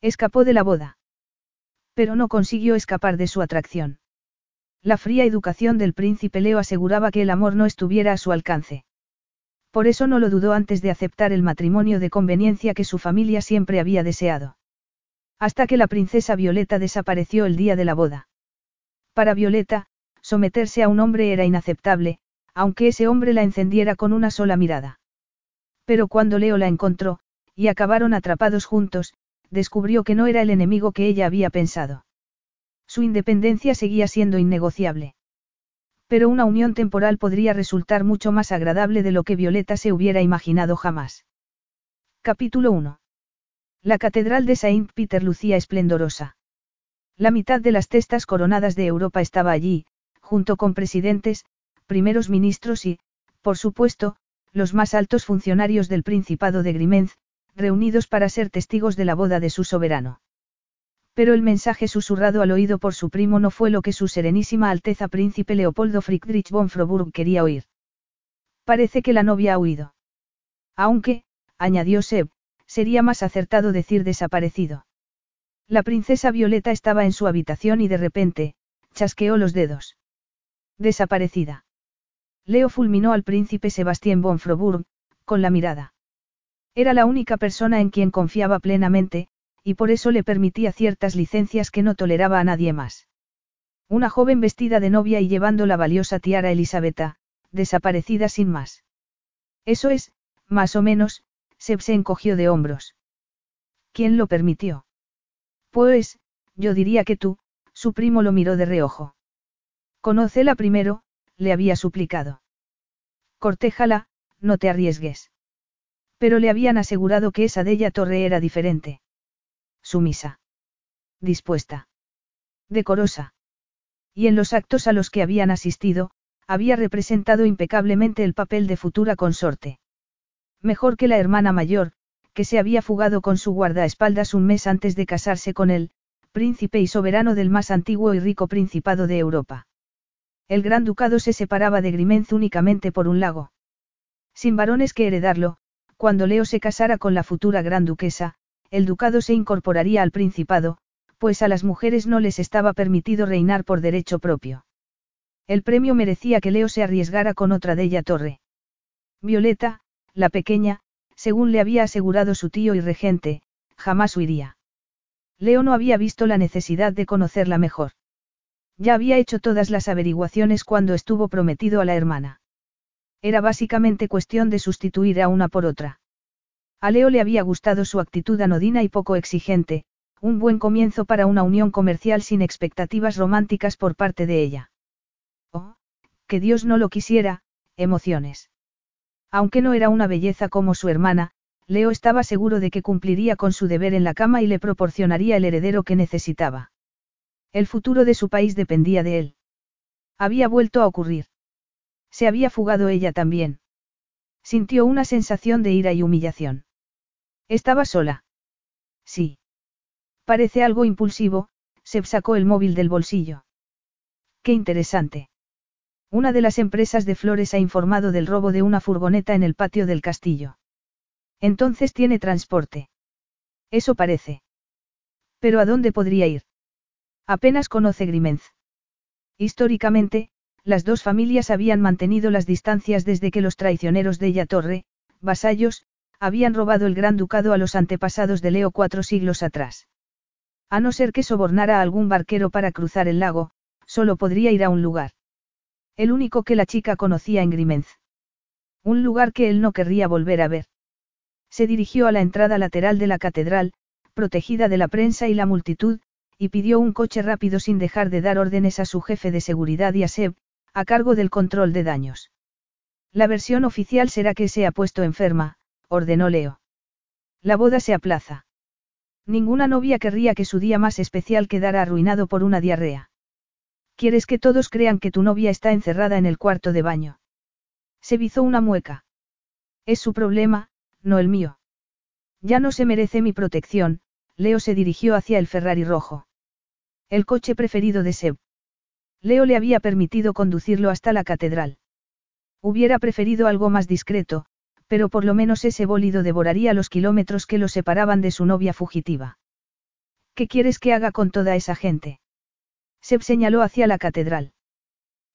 Escapó de la boda. Pero no consiguió escapar de su atracción. La fría educación del príncipe Leo aseguraba que el amor no estuviera a su alcance. Por eso no lo dudó antes de aceptar el matrimonio de conveniencia que su familia siempre había deseado. Hasta que la princesa Violeta desapareció el día de la boda. Para Violeta, someterse a un hombre era inaceptable, aunque ese hombre la encendiera con una sola mirada. Pero cuando Leo la encontró, y acabaron atrapados juntos, descubrió que no era el enemigo que ella había pensado. Su independencia seguía siendo innegociable. Pero una unión temporal podría resultar mucho más agradable de lo que Violeta se hubiera imaginado jamás. Capítulo 1. La Catedral de Saint Peter lucía esplendorosa. La mitad de las testas coronadas de Europa estaba allí, junto con presidentes, primeros ministros y, por supuesto, los más altos funcionarios del Principado de Grimenz, reunidos para ser testigos de la boda de su soberano. Pero el mensaje susurrado al oído por su primo no fue lo que su serenísima Alteza Príncipe Leopoldo Friedrich von Froburg quería oír. Parece que la novia ha huido. Aunque, añadió Seb, sería más acertado decir desaparecido. La princesa Violeta estaba en su habitación y de repente, chasqueó los dedos. Desaparecida. Leo fulminó al príncipe Sebastián von Froburg, con la mirada. Era la única persona en quien confiaba plenamente, y por eso le permitía ciertas licencias que no toleraba a nadie más. Una joven vestida de novia y llevando la valiosa tiara Elisabetta, desaparecida sin más. Eso es, más o menos, se encogió de hombros. ¿Quién lo permitió? Pues, yo diría que tú, su primo lo miró de reojo. Conócela primero, le había suplicado. Cortéjala, no te arriesgues. Pero le habían asegurado que esa de ella Torre era diferente. Sumisa. Dispuesta. Decorosa. Y en los actos a los que habían asistido, había representado impecablemente el papel de futura consorte. Mejor que la hermana mayor, que se había fugado con su guardaespaldas un mes antes de casarse con él, príncipe y soberano del más antiguo y rico principado de Europa. El gran ducado se separaba de Grimenz únicamente por un lago. Sin varones que heredarlo, cuando Leo se casara con la futura gran duquesa, el ducado se incorporaría al principado, pues a las mujeres no les estaba permitido reinar por derecho propio. El premio merecía que Leo se arriesgara con otra de ella torre. Violeta, la pequeña, según le había asegurado su tío y regente, jamás huiría. Leo no había visto la necesidad de conocerla mejor. Ya había hecho todas las averiguaciones cuando estuvo prometido a la hermana. Era básicamente cuestión de sustituir a una por otra. A Leo le había gustado su actitud anodina y poco exigente, un buen comienzo para una unión comercial sin expectativas románticas por parte de ella. Oh, que Dios no lo quisiera, emociones. Aunque no era una belleza como su hermana, Leo estaba seguro de que cumpliría con su deber en la cama y le proporcionaría el heredero que necesitaba. El futuro de su país dependía de él. Había vuelto a ocurrir. Se había fugado ella también. Sintió una sensación de ira y humillación. ¿Estaba sola? Sí. Parece algo impulsivo, se sacó el móvil del bolsillo. Qué interesante. Una de las empresas de flores ha informado del robo de una furgoneta en el patio del castillo. Entonces tiene transporte. Eso parece. Pero ¿a dónde podría ir? Apenas conoce Grimenz. Históricamente, las dos familias habían mantenido las distancias desde que los traicioneros de Torre, vasallos, habían robado el gran ducado a los antepasados de Leo cuatro siglos atrás. A no ser que sobornara a algún barquero para cruzar el lago, solo podría ir a un lugar. El único que la chica conocía en Grimenz. Un lugar que él no querría volver a ver. Se dirigió a la entrada lateral de la catedral, protegida de la prensa y la multitud, y pidió un coche rápido sin dejar de dar órdenes a su jefe de seguridad y a Seb, a cargo del control de daños. La versión oficial será que se ha puesto enferma, ordenó Leo. La boda se aplaza. Ninguna novia querría que su día más especial quedara arruinado por una diarrea. ¿Quieres que todos crean que tu novia está encerrada en el cuarto de baño? Se bizó una mueca. Es su problema, no el mío. Ya no se merece mi protección, Leo se dirigió hacia el Ferrari rojo. El coche preferido de Seb. Leo le había permitido conducirlo hasta la catedral. Hubiera preferido algo más discreto, pero por lo menos ese bólido devoraría los kilómetros que lo separaban de su novia fugitiva. ¿Qué quieres que haga con toda esa gente? Seb señaló hacia la catedral.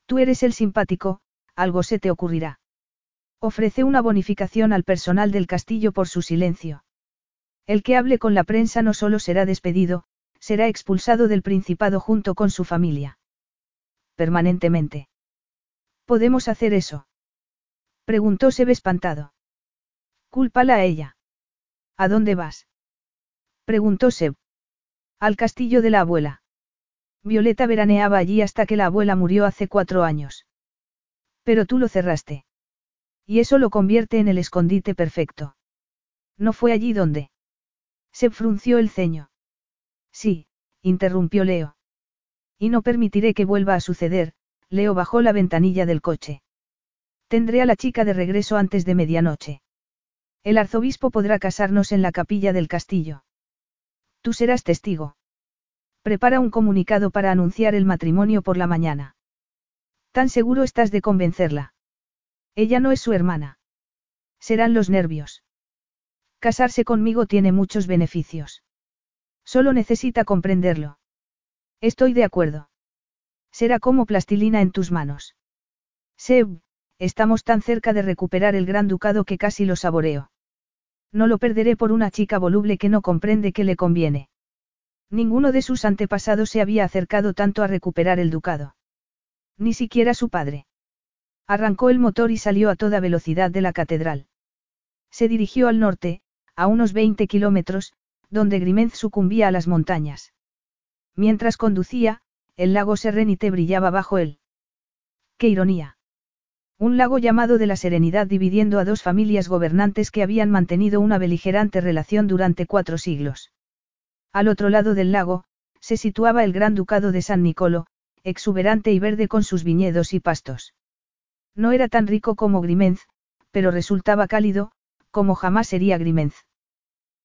Tú eres el simpático, algo se te ocurrirá. Ofrece una bonificación al personal del castillo por su silencio. El que hable con la prensa no solo será despedido, será expulsado del Principado junto con su familia. Permanentemente. ¿Podemos hacer eso? Preguntó Seb espantado. Cúlpala a ella. ¿A dónde vas? Preguntó Seb. Al castillo de la abuela. Violeta veraneaba allí hasta que la abuela murió hace cuatro años. Pero tú lo cerraste. Y eso lo convierte en el escondite perfecto. ¿No fue allí donde? Seb frunció el ceño. Sí, interrumpió Leo. Y no permitiré que vuelva a suceder, Leo bajó la ventanilla del coche. Tendré a la chica de regreso antes de medianoche. El arzobispo podrá casarnos en la capilla del castillo. Tú serás testigo. Prepara un comunicado para anunciar el matrimonio por la mañana. ¿Tan seguro estás de convencerla? Ella no es su hermana. Serán los nervios. Casarse conmigo tiene muchos beneficios. Solo necesita comprenderlo. Estoy de acuerdo. Será como plastilina en tus manos. Seb, estamos tan cerca de recuperar el gran ducado que casi lo saboreo. No lo perderé por una chica voluble que no comprende que le conviene. Ninguno de sus antepasados se había acercado tanto a recuperar el ducado. Ni siquiera su padre. Arrancó el motor y salió a toda velocidad de la catedral. Se dirigió al norte, a unos 20 kilómetros, donde Grimenz sucumbía a las montañas. Mientras conducía, el lago Serenite brillaba bajo él. ¡Qué ironía! Un lago llamado de la Serenidad dividiendo a dos familias gobernantes que habían mantenido una beligerante relación durante cuatro siglos. Al otro lado del lago, se situaba el Gran Ducado de San Nicolo, exuberante y verde con sus viñedos y pastos. No era tan rico como Grimenz, pero resultaba cálido, como jamás sería Grimenz.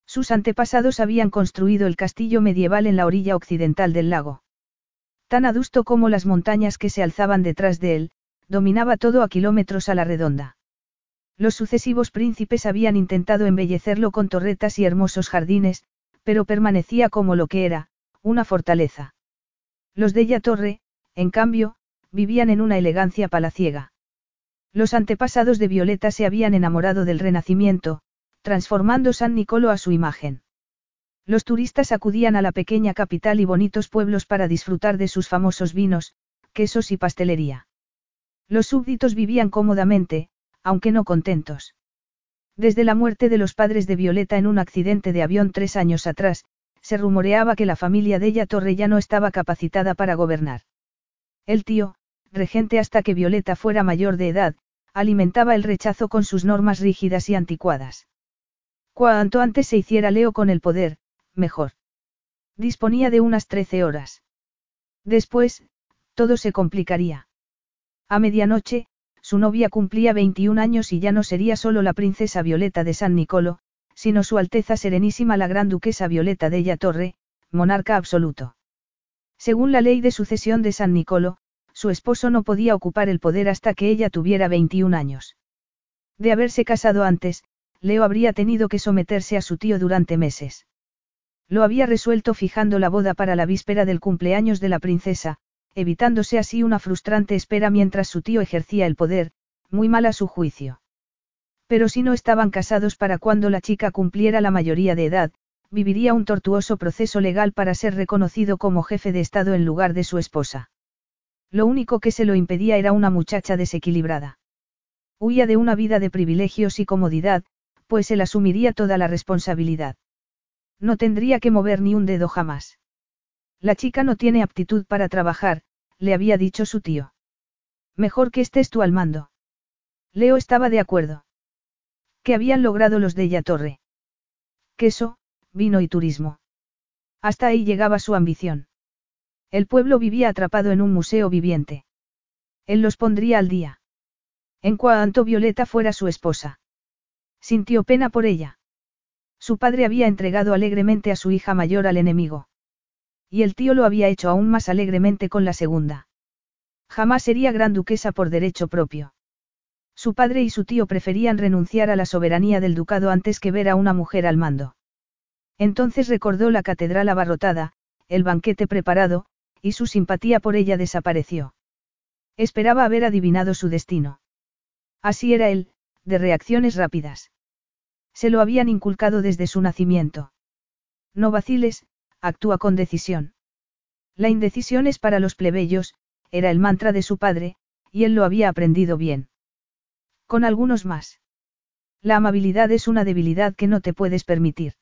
Sus antepasados habían construido el castillo medieval en la orilla occidental del lago. Tan adusto como las montañas que se alzaban detrás de él, dominaba todo a kilómetros a la redonda. Los sucesivos príncipes habían intentado embellecerlo con torretas y hermosos jardines, pero permanecía como lo que era, una fortaleza. Los de ella Torre, en cambio, vivían en una elegancia palaciega. Los antepasados de Violeta se habían enamorado del Renacimiento, transformando San Nicolo a su imagen. Los turistas acudían a la pequeña capital y bonitos pueblos para disfrutar de sus famosos vinos, quesos y pastelería. Los súbditos vivían cómodamente, aunque no contentos. Desde la muerte de los padres de Violeta en un accidente de avión tres años atrás, se rumoreaba que la familia de ella Torre ya no estaba capacitada para gobernar. El tío, regente hasta que Violeta fuera mayor de edad, alimentaba el rechazo con sus normas rígidas y anticuadas. Cuanto antes se hiciera Leo con el poder, mejor. Disponía de unas trece horas. Después, todo se complicaría. A medianoche, su novia cumplía 21 años y ya no sería solo la princesa Violeta de San Nicolo, sino su Alteza Serenísima la Gran Duquesa Violeta de Ella Torre, monarca absoluto. Según la ley de sucesión de San Nicolo, su esposo no podía ocupar el poder hasta que ella tuviera 21 años. De haberse casado antes, Leo habría tenido que someterse a su tío durante meses. Lo había resuelto fijando la boda para la víspera del cumpleaños de la princesa, evitándose así una frustrante espera mientras su tío ejercía el poder, muy mal a su juicio. Pero si no estaban casados para cuando la chica cumpliera la mayoría de edad, viviría un tortuoso proceso legal para ser reconocido como jefe de Estado en lugar de su esposa. Lo único que se lo impedía era una muchacha desequilibrada. Huía de una vida de privilegios y comodidad, pues él asumiría toda la responsabilidad. No tendría que mover ni un dedo jamás. La chica no tiene aptitud para trabajar, le había dicho su tío. Mejor que estés tú al mando. Leo estaba de acuerdo. ¿Qué habían logrado los de Torre? Queso, vino y turismo. Hasta ahí llegaba su ambición. El pueblo vivía atrapado en un museo viviente. Él los pondría al día. En cuanto Violeta fuera su esposa. Sintió pena por ella. Su padre había entregado alegremente a su hija mayor al enemigo. Y el tío lo había hecho aún más alegremente con la segunda. Jamás sería gran duquesa por derecho propio. Su padre y su tío preferían renunciar a la soberanía del ducado antes que ver a una mujer al mando. Entonces recordó la catedral abarrotada, el banquete preparado, y su simpatía por ella desapareció. Esperaba haber adivinado su destino. Así era él, de reacciones rápidas. Se lo habían inculcado desde su nacimiento. No vaciles, actúa con decisión. La indecisión es para los plebeyos, era el mantra de su padre, y él lo había aprendido bien. Con algunos más. La amabilidad es una debilidad que no te puedes permitir.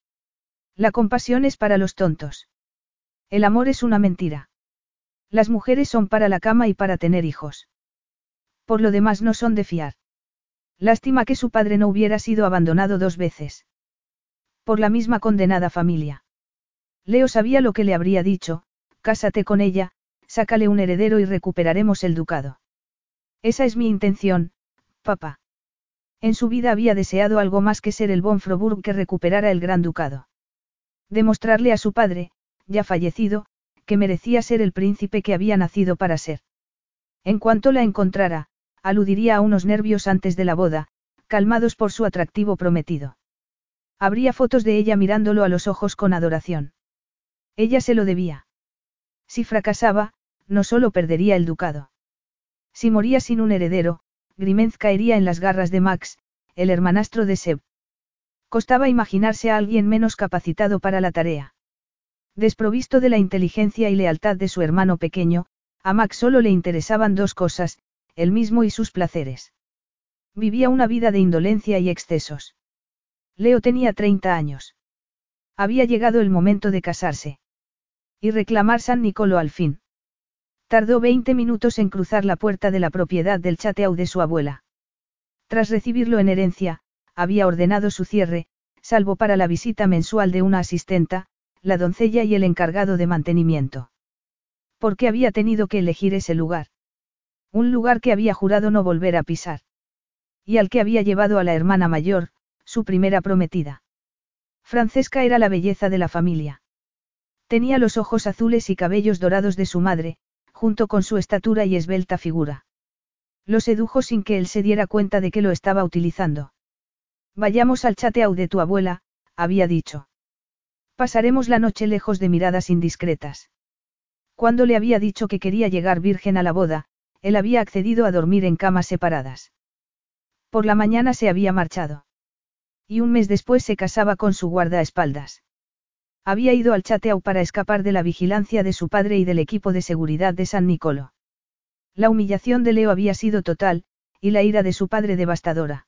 La compasión es para los tontos. El amor es una mentira. Las mujeres son para la cama y para tener hijos. Por lo demás no son de fiar. Lástima que su padre no hubiera sido abandonado dos veces. Por la misma condenada familia. Leo sabía lo que le habría dicho, cásate con ella, sácale un heredero y recuperaremos el ducado. Esa es mi intención, papá. En su vida había deseado algo más que ser el von Froburg que recuperara el gran ducado. Demostrarle a su padre, ya fallecido, que merecía ser el príncipe que había nacido para ser. En cuanto la encontrara, aludiría a unos nervios antes de la boda, calmados por su atractivo prometido. Habría fotos de ella mirándolo a los ojos con adoración. Ella se lo debía. Si fracasaba, no solo perdería el ducado. Si moría sin un heredero, Grimenz caería en las garras de Max, el hermanastro de Seb. Costaba imaginarse a alguien menos capacitado para la tarea. Desprovisto de la inteligencia y lealtad de su hermano pequeño, a Max solo le interesaban dos cosas, él mismo y sus placeres. Vivía una vida de indolencia y excesos. Leo tenía 30 años. Había llegado el momento de casarse. Y reclamar San Nicolo al fin. Tardó 20 minutos en cruzar la puerta de la propiedad del chateau de su abuela. Tras recibirlo en herencia, había ordenado su cierre, salvo para la visita mensual de una asistenta, la doncella y el encargado de mantenimiento. ¿Por qué había tenido que elegir ese lugar? Un lugar que había jurado no volver a pisar. Y al que había llevado a la hermana mayor, su primera prometida. Francesca era la belleza de la familia. Tenía los ojos azules y cabellos dorados de su madre, junto con su estatura y esbelta figura. Lo sedujo sin que él se diera cuenta de que lo estaba utilizando. Vayamos al chateau de tu abuela, había dicho. Pasaremos la noche lejos de miradas indiscretas. Cuando le había dicho que quería llegar virgen a la boda, él había accedido a dormir en camas separadas. Por la mañana se había marchado. Y un mes después se casaba con su guardaespaldas. Había ido al chateau para escapar de la vigilancia de su padre y del equipo de seguridad de San Nicolo. La humillación de Leo había sido total, y la ira de su padre devastadora.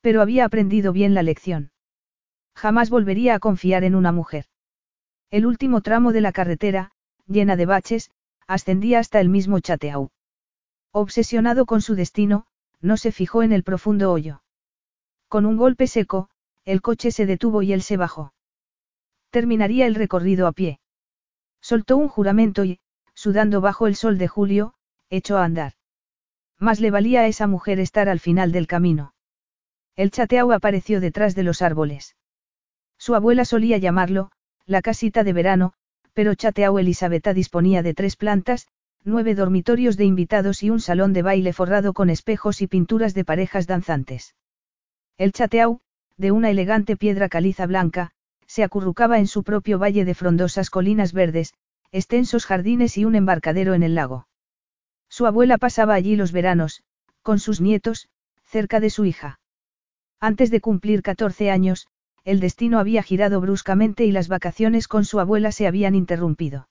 Pero había aprendido bien la lección. Jamás volvería a confiar en una mujer. El último tramo de la carretera, llena de baches, ascendía hasta el mismo chateau. Obsesionado con su destino, no se fijó en el profundo hoyo. Con un golpe seco, el coche se detuvo y él se bajó. Terminaría el recorrido a pie. Soltó un juramento y, sudando bajo el sol de julio, echó a andar. Más le valía a esa mujer estar al final del camino. El chateau apareció detrás de los árboles. Su abuela solía llamarlo, la casita de verano, pero chateau Elisabetta disponía de tres plantas, nueve dormitorios de invitados y un salón de baile forrado con espejos y pinturas de parejas danzantes. El chateau, de una elegante piedra caliza blanca, se acurrucaba en su propio valle de frondosas colinas verdes, extensos jardines y un embarcadero en el lago. Su abuela pasaba allí los veranos, con sus nietos, cerca de su hija. Antes de cumplir 14 años, el destino había girado bruscamente y las vacaciones con su abuela se habían interrumpido.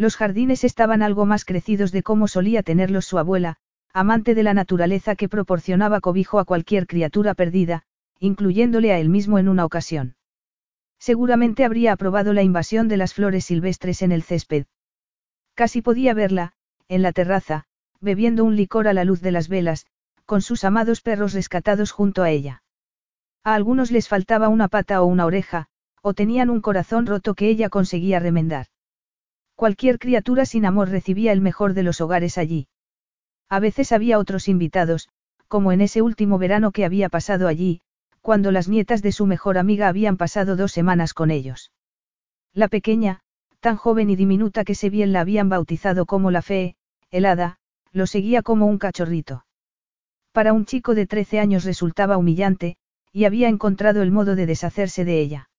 Los jardines estaban algo más crecidos de cómo solía tenerlos su abuela, amante de la naturaleza que proporcionaba cobijo a cualquier criatura perdida, incluyéndole a él mismo en una ocasión. Seguramente habría aprobado la invasión de las flores silvestres en el césped. Casi podía verla, en la terraza, bebiendo un licor a la luz de las velas, con sus amados perros rescatados junto a ella. A algunos les faltaba una pata o una oreja, O tenían un corazón roto que ella conseguía remendar. Cualquier criatura sin amor recibía el mejor de los hogares allí. A veces había otros invitados, como en ese último verano que había pasado allí, cuando las nietas de su mejor amiga habían pasado dos semanas con ellos. La pequeña, tan joven y diminuta que se bien la habían bautizado como la fe, helada, lo seguía como un cachorrito. Para un chico de 13 años resultaba humillante, y había encontrado el modo de deshacerse de ella.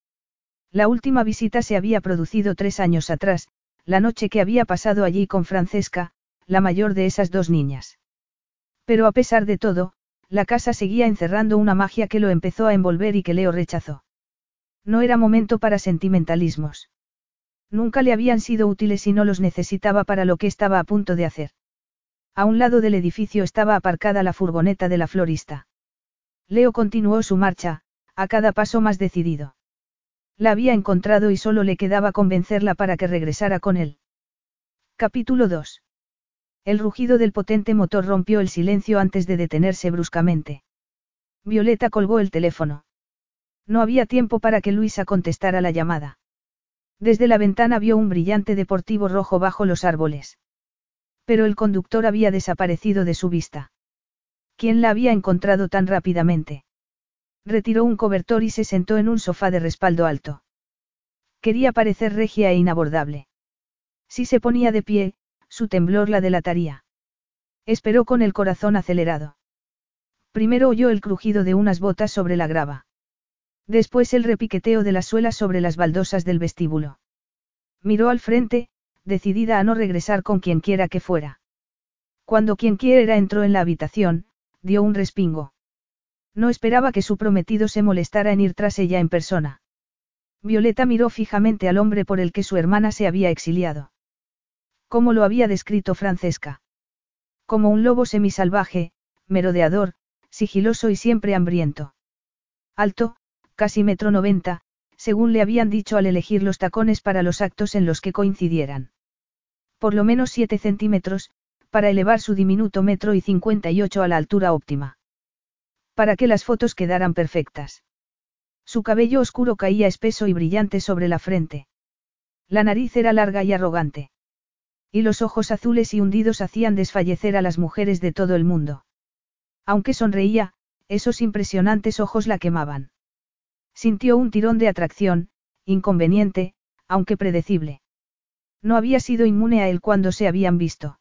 La última visita se había producido tres años atrás, la noche que había pasado allí con Francesca, la mayor de esas dos niñas. Pero a pesar de todo, la casa seguía encerrando una magia que lo empezó a envolver y que Leo rechazó. No era momento para sentimentalismos. Nunca le habían sido útiles y no los necesitaba para lo que estaba a punto de hacer. A un lado del edificio estaba aparcada la furgoneta de la florista. Leo continuó su marcha, a cada paso más decidido. La había encontrado y solo le quedaba convencerla para que regresara con él. Capítulo 2. El rugido del potente motor rompió el silencio antes de detenerse bruscamente. Violeta colgó el teléfono. No había tiempo para que Luisa contestara la llamada. Desde la ventana vio un brillante deportivo rojo bajo los árboles. Pero el conductor había desaparecido de su vista. ¿Quién la había encontrado tan rápidamente? Retiró un cobertor y se sentó en un sofá de respaldo alto. Quería parecer regia e inabordable. Si se ponía de pie, su temblor la delataría. Esperó con el corazón acelerado. Primero oyó el crujido de unas botas sobre la grava. Después el repiqueteo de las suelas sobre las baldosas del vestíbulo. Miró al frente, decidida a no regresar con quien quiera que fuera. Cuando quien quiera entró en la habitación, dio un respingo. No esperaba que su prometido se molestara en ir tras ella en persona. Violeta miró fijamente al hombre por el que su hermana se había exiliado. ¿Cómo lo había descrito Francesca? Como un lobo semisalvaje, merodeador, sigiloso y siempre hambriento. Alto, casi metro noventa, según le habían dicho al elegir los tacones para los actos en los que coincidieran. Por lo menos siete centímetros, para elevar su diminuto metro y cincuenta y ocho a la altura óptima. Para que las fotos quedaran perfectas. Su cabello oscuro caía espeso y brillante sobre la frente. La nariz era larga y arrogante. Y los ojos azules y hundidos hacían desfallecer a las mujeres de todo el mundo. Aunque sonreía, esos impresionantes ojos la quemaban. Sintió un tirón de atracción, inconveniente, aunque predecible. No había sido inmune a él cuando se habían visto.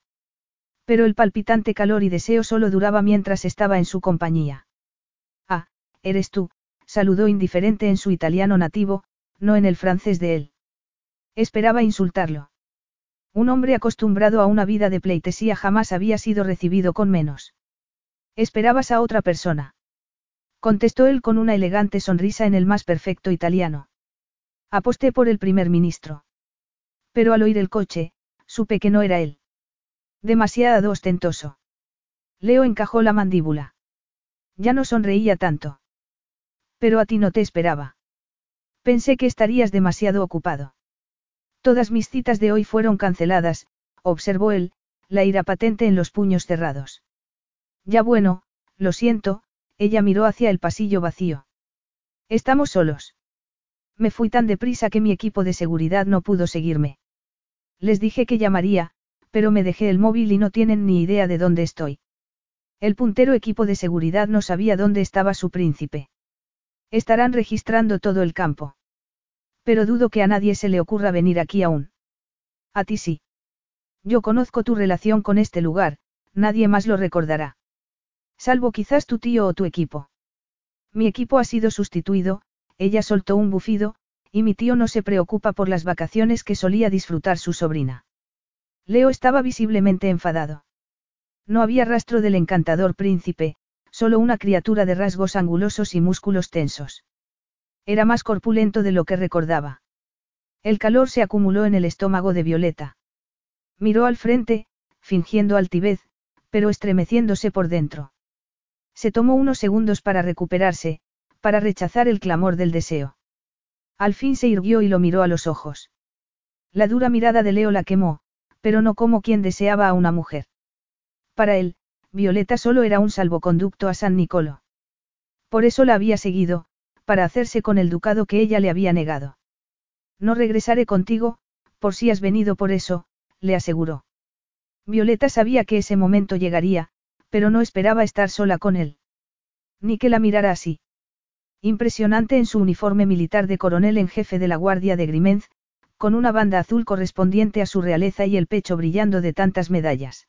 Pero el palpitante calor y deseo solo duraba mientras estaba en su compañía. Eres tú, saludó indiferente en su italiano nativo, no en el francés de él. Esperaba insultarlo. Un hombre acostumbrado a una vida de pleitesía jamás había sido recibido con menos. Esperabas a otra persona. Contestó él con una elegante sonrisa en el más perfecto italiano. Aposté por el primer ministro. Pero al oír el coche, supe que no era él. Demasiado ostentoso. Leo encajó la mandíbula. Ya no sonreía tanto. Pero a ti no te esperaba. Pensé que estarías demasiado ocupado. Todas mis citas de hoy fueron canceladas, observó él, la ira patente en los puños cerrados. Ya bueno, lo siento, ella miró hacia el pasillo vacío. Estamos solos. Me fui tan deprisa que mi equipo de seguridad no pudo seguirme. Les dije que llamaría, pero me dejé el móvil y no tienen ni idea de dónde estoy. El puntero equipo de seguridad no sabía dónde estaba su príncipe. Estarán registrando todo el campo. Pero dudo que a nadie se le ocurra venir aquí aún. A ti sí. Yo conozco tu relación con este lugar, nadie más lo recordará. Salvo quizás tu tío o tu equipo. Mi equipo ha sido sustituido, ella soltó un bufido, y mi tío no se preocupa por las vacaciones que solía disfrutar su sobrina. Leo estaba visiblemente enfadado. No había rastro del encantador príncipe, solo una criatura de rasgos angulosos y músculos tensos. Era más corpulento de lo que recordaba. El calor se acumuló en el estómago de Violeta. Miró al frente, fingiendo altivez, pero estremeciéndose por dentro. Se tomó unos segundos para recuperarse, para rechazar el clamor del deseo. Al fin se irguió y lo miró a los ojos. La dura mirada de Leo la quemó, pero no como quien deseaba a una mujer. Para él, Violeta solo era un salvoconducto a San Nicolo. Por eso la había seguido, para hacerse con el ducado que ella le había negado. No regresaré contigo, por si has venido por eso, le aseguró. Violeta sabía que ese momento llegaría, pero no esperaba estar sola con él. Ni que la mirara así. Impresionante en su uniforme militar de coronel en jefe de la Guardia de Grimenz, con una banda azul correspondiente a su realeza y el pecho brillando de tantas medallas.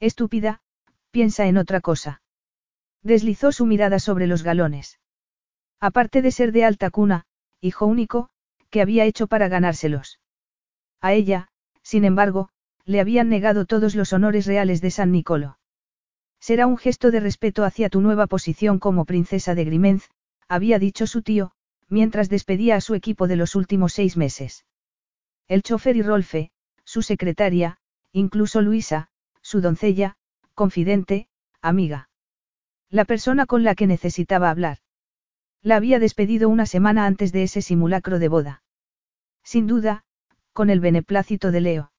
Estúpida, piensa en otra cosa. Deslizó su mirada sobre los galones. Aparte de ser de alta cuna, hijo único, que había hecho para ganárselos. A ella, sin embargo, le habían negado todos los honores reales de San Nicolo. Será un gesto de respeto hacia tu nueva posición como princesa de Grimenz, había dicho su tío, mientras despedía a su equipo de los últimos seis meses. El chofer y Rolfe, su secretaria, incluso Luisa, su doncella, confidente, amiga. La persona con la que necesitaba hablar. La había despedido una semana antes de ese simulacro de boda. Sin duda, con el beneplácito de Leo.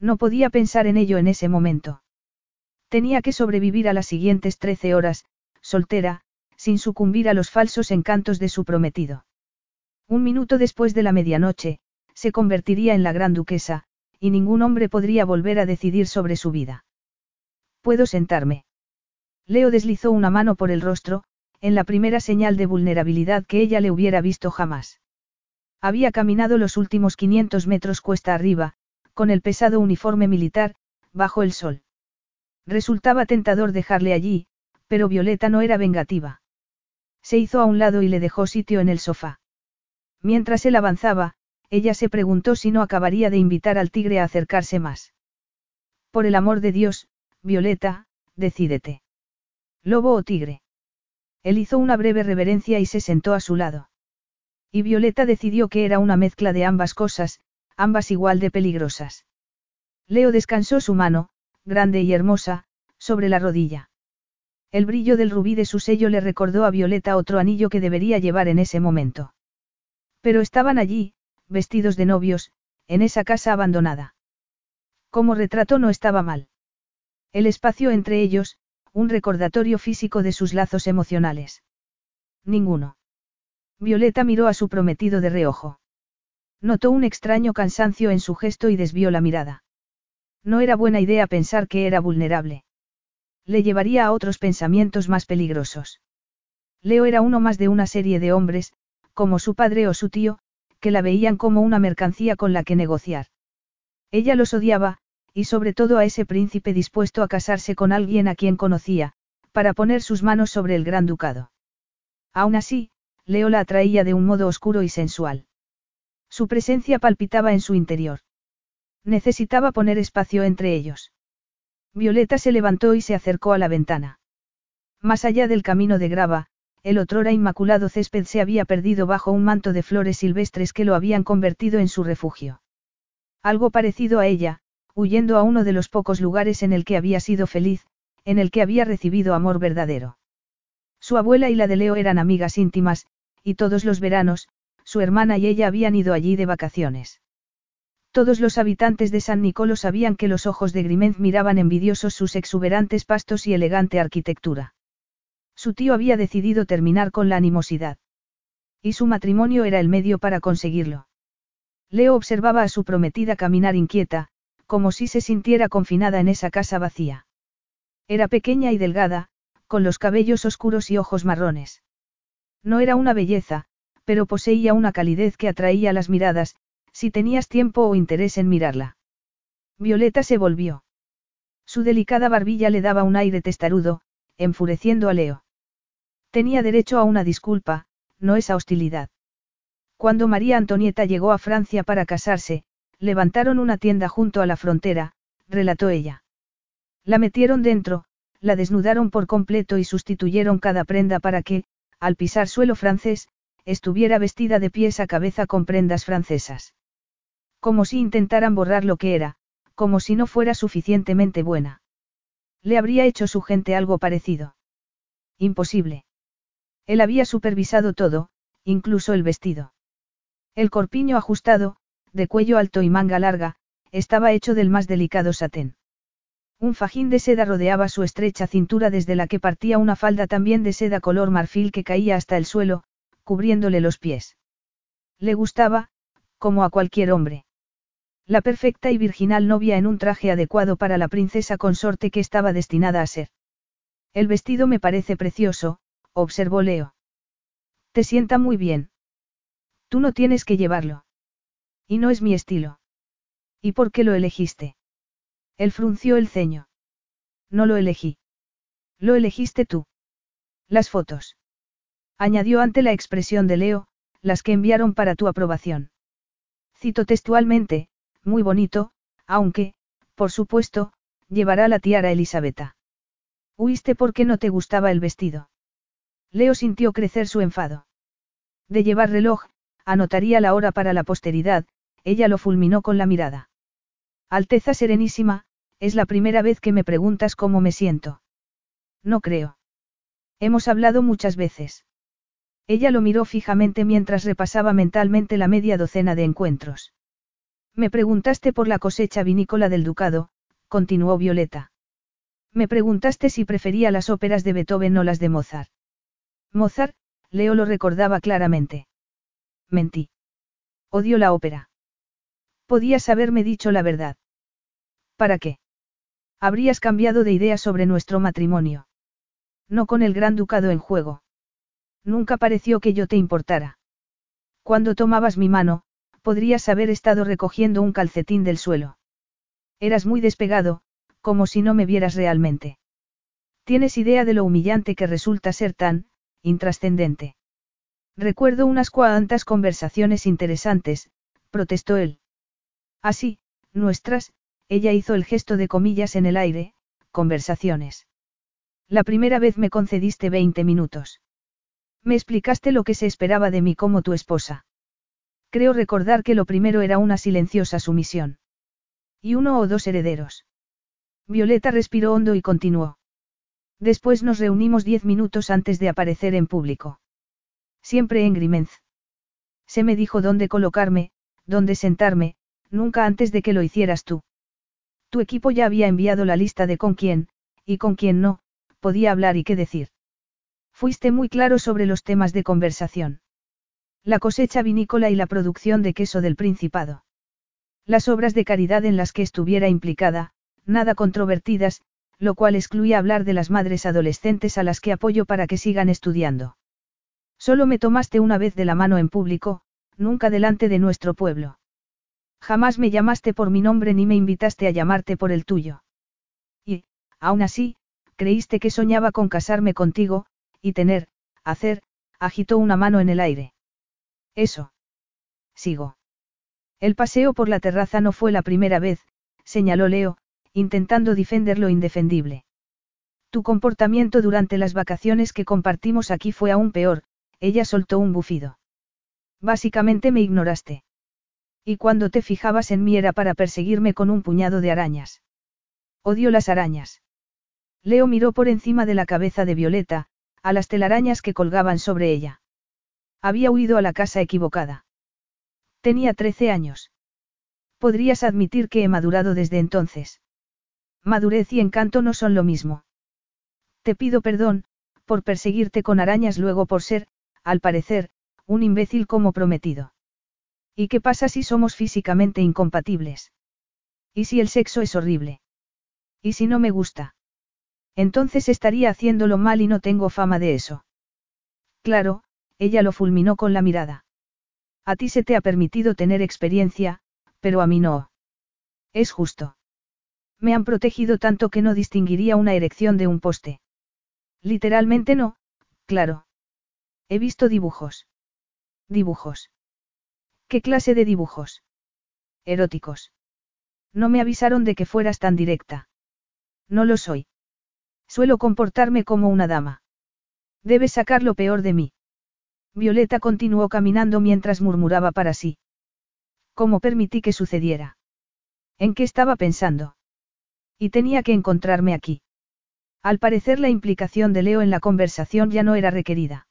No podía pensar en ello en ese momento. Tenía que sobrevivir a las siguientes trece horas, soltera, sin sucumbir a los falsos encantos de su prometido. Un minuto después de la medianoche, se convertiría en la gran duquesa, y ningún hombre podría volver a decidir sobre su vida. ¿Puedo sentarme? Leo deslizó una mano por el rostro, en la primera señal de vulnerabilidad que ella le hubiera visto jamás. Había caminado los últimos 500 metros cuesta arriba, con el pesado uniforme militar, bajo el sol. Resultaba tentador dejarle allí, pero Violeta no era vengativa. Se hizo a un lado y le dejó sitio en el sofá. Mientras él avanzaba, ella se preguntó si no acabaría de invitar al tigre a acercarse más. Por el amor de Dios, Violeta, decídete. ¿Lobo o tigre? Él hizo una breve reverencia y se sentó a su lado. Y Violeta decidió que era una mezcla de ambas cosas, ambas igual de peligrosas. Leo descansó su mano, grande y hermosa, sobre la rodilla. El brillo del rubí de su sello le recordó a Violeta otro anillo que debería llevar en ese momento. Pero estaban allí, vestidos de novios, en esa casa abandonada. Como retrato no estaba mal. El espacio entre ellos, un recordatorio físico de sus lazos emocionales. Ninguno. Violeta miró a su prometido de reojo. Notó un extraño cansancio en su gesto y desvió la mirada. No era buena idea pensar que era vulnerable. Le llevaría a otros pensamientos más peligrosos. Leo era uno más de una serie de hombres, como su padre o su tío, que la veían como una mercancía con la que negociar. Ella los odiaba, y sobre todo a ese príncipe dispuesto a casarse con alguien a quien conocía, para poner sus manos sobre el gran ducado. Aún así, Leo la atraía de un modo oscuro y sensual. Su presencia palpitaba en su interior. Necesitaba poner espacio entre ellos. Violeta se levantó y se acercó a la ventana. Más allá del camino de grava, el otrora inmaculado césped se había perdido bajo un manto de flores silvestres que lo habían convertido en su refugio. Algo parecido a ella, huyendo a uno de los pocos lugares en el que había sido feliz, en el que había recibido amor verdadero. Su abuela y la de Leo eran amigas íntimas, y todos los veranos, su hermana y ella habían ido allí de vacaciones. Todos los habitantes de San Nicolo sabían que los ojos de Grimenz miraban envidiosos sus exuberantes pastos y elegante arquitectura. Su tío había decidido terminar con la animosidad. Y su matrimonio era el medio para conseguirlo. Leo observaba a su prometida caminar inquieta, como si se sintiera confinada en esa casa vacía. Era pequeña y delgada, con los cabellos oscuros y ojos marrones. No era una belleza, pero poseía una calidez que atraía las miradas, si tenías tiempo o interés en mirarla. Violeta se volvió. Su delicada barbilla le daba un aire testarudo, enfureciendo a Leo. Tenía derecho a una disculpa, no esa hostilidad. Cuando María Antonieta llegó a Francia para casarse, Levantaron una tienda junto a la frontera, relató ella. La metieron dentro, la desnudaron por completo y sustituyeron cada prenda para que, al pisar suelo francés, estuviera vestida de pies a cabeza con prendas francesas. Como si intentaran borrar lo que era, como si no fuera suficientemente buena. Le habría hecho su gente algo parecido. Imposible. Él había supervisado todo, incluso el vestido. El corpiño ajustado, de cuello alto y manga larga, estaba hecho del más delicado satén. Un fajín de seda rodeaba su estrecha cintura desde la que partía una falda también de seda color marfil que caía hasta el suelo, cubriéndole los pies. Le gustaba, como a cualquier hombre. La perfecta y virginal novia en un traje adecuado para la princesa consorte que estaba destinada a ser. El vestido me parece precioso, observó Leo. Te sienta muy bien. Tú no tienes que llevarlo. Y no es mi estilo. ¿Y por qué lo elegiste? Él frunció el ceño. No lo elegí. Lo elegiste tú. Las fotos. Añadió ante la expresión de Leo, las que enviaron para tu aprobación. Cito textualmente, muy bonito, aunque, por supuesto, llevará la tiara Elisabetta. Huiste porque no te gustaba el vestido. Leo sintió crecer su enfado. De llevar reloj, anotaría la hora para la posteridad, ella lo fulminó con la mirada. Alteza Serenísima, es la primera vez que me preguntas cómo me siento. No creo. Hemos hablado muchas veces. Ella lo miró fijamente mientras repasaba mentalmente la media docena de encuentros. Me preguntaste por la cosecha vinícola del ducado, continuó Violeta. Me preguntaste si prefería las óperas de Beethoven o las de Mozart. Mozart, Leo lo recordaba claramente. Mentí. Odio la ópera. Podías haberme dicho la verdad. ¿Para qué? Habrías cambiado de idea sobre nuestro matrimonio. No con el gran ducado en juego. Nunca pareció que yo te importara. Cuando tomabas mi mano, podrías haber estado recogiendo un calcetín del suelo. Eras muy despegado, como si no me vieras realmente. Tienes idea de lo humillante que resulta ser tan, intrascendente. Recuerdo unas cuantas conversaciones interesantes, protestó él. Así, nuestras, ella hizo el gesto de comillas en el aire, conversaciones. La primera vez me concediste 20 minutos. Me explicaste lo que se esperaba de mí como tu esposa. Creo recordar que lo primero era una silenciosa sumisión. Y uno o dos herederos. Violeta respiró hondo y continuó. Después nos reunimos diez minutos antes de aparecer en público. Siempre en Grimenz. Se me dijo dónde colocarme, dónde sentarme, nunca antes de que lo hicieras tú. Tu equipo ya había enviado la lista de con quién, y con quién no, podía hablar y qué decir. Fuiste muy claro sobre los temas de conversación. La cosecha vinícola y la producción de queso del Principado. Las obras de caridad en las que estuviera implicada, nada controvertidas, lo cual excluía hablar de las madres adolescentes a las que apoyo para que sigan estudiando. Solo me tomaste una vez de la mano en público, nunca delante de nuestro pueblo. Jamás me llamaste por mi nombre ni me invitaste a llamarte por el tuyo. Y, aún así, creíste que soñaba con casarme contigo, y tener, hacer, agitó una mano en el aire. Eso. Sigo. El paseo por la terraza no fue la primera vez, señaló Leo, intentando defender lo indefendible. Tu comportamiento durante las vacaciones que compartimos aquí fue aún peor, ella soltó un bufido. Básicamente me ignoraste. Y cuando te fijabas en mí era para perseguirme con un puñado de arañas. Odio las arañas. Leo miró por encima de la cabeza de Violeta, a las telarañas que colgaban sobre ella. Había huido a la casa equivocada. Tenía trece años. Podrías admitir que he madurado desde entonces. Madurez y encanto no son lo mismo. Te pido perdón, por perseguirte con arañas luego por ser, al parecer, un imbécil como prometido. ¿Y qué pasa si somos físicamente incompatibles? ¿Y si el sexo es horrible? ¿Y si no me gusta? Entonces estaría haciéndolo mal y no tengo fama de eso. Claro, ella lo fulminó con la mirada. A ti se te ha permitido tener experiencia, pero a mí no. Es justo. Me han protegido tanto que no distinguiría una erección de un poste. Literalmente no, claro. He visto dibujos. Dibujos. ¿Qué clase de dibujos? Eróticos. No me avisaron de que fueras tan directa. No lo soy. Suelo comportarme como una dama. Debes sacar lo peor de mí. Violeta continuó caminando mientras murmuraba para sí. ¿Cómo permití que sucediera? ¿En qué estaba pensando? Y tenía que encontrarme aquí. Al parecer la implicación de Leo en la conversación ya no era requerida.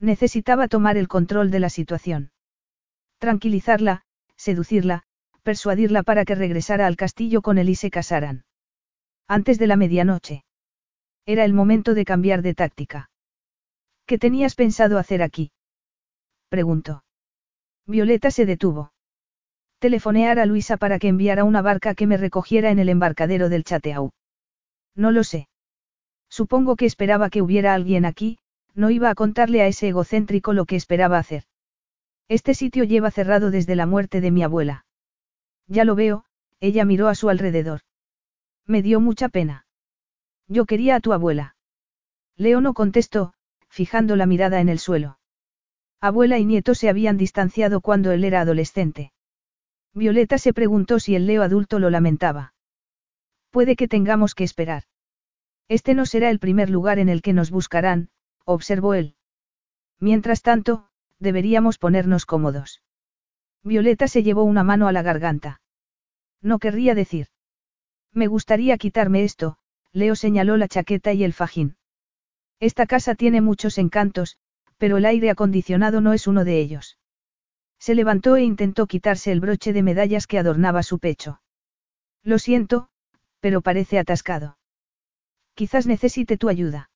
Necesitaba tomar el control de la situación. Tranquilizarla, seducirla, persuadirla para que regresara al castillo con él y se casaran. Antes de la medianoche. Era el momento de cambiar de táctica. ¿Qué tenías pensado hacer aquí? preguntó. Violeta se detuvo. Telefonear a Luisa para que enviara una barca que me recogiera en el embarcadero del Chateau. No lo sé. Supongo que esperaba que hubiera alguien aquí, no iba a contarle a ese egocéntrico lo que esperaba hacer. Este sitio lleva cerrado desde la muerte de mi abuela. Ya lo veo, ella miró a su alrededor. Me dio mucha pena. Yo quería a tu abuela. Leo no contestó, fijando la mirada en el suelo. Abuela y nieto se habían distanciado cuando él era adolescente. Violeta se preguntó si el Leo adulto lo lamentaba. Puede que tengamos que esperar. Este no será el primer lugar en el que nos buscarán, observó él. Mientras tanto, deberíamos ponernos cómodos. Violeta se llevó una mano a la garganta. No querría decir. Me gustaría quitarme esto, Leo señaló la chaqueta y el fajín. Esta casa tiene muchos encantos, pero el aire acondicionado no es uno de ellos. Se levantó e intentó quitarse el broche de medallas que adornaba su pecho. Lo siento, pero parece atascado. Quizás necesite tu ayuda.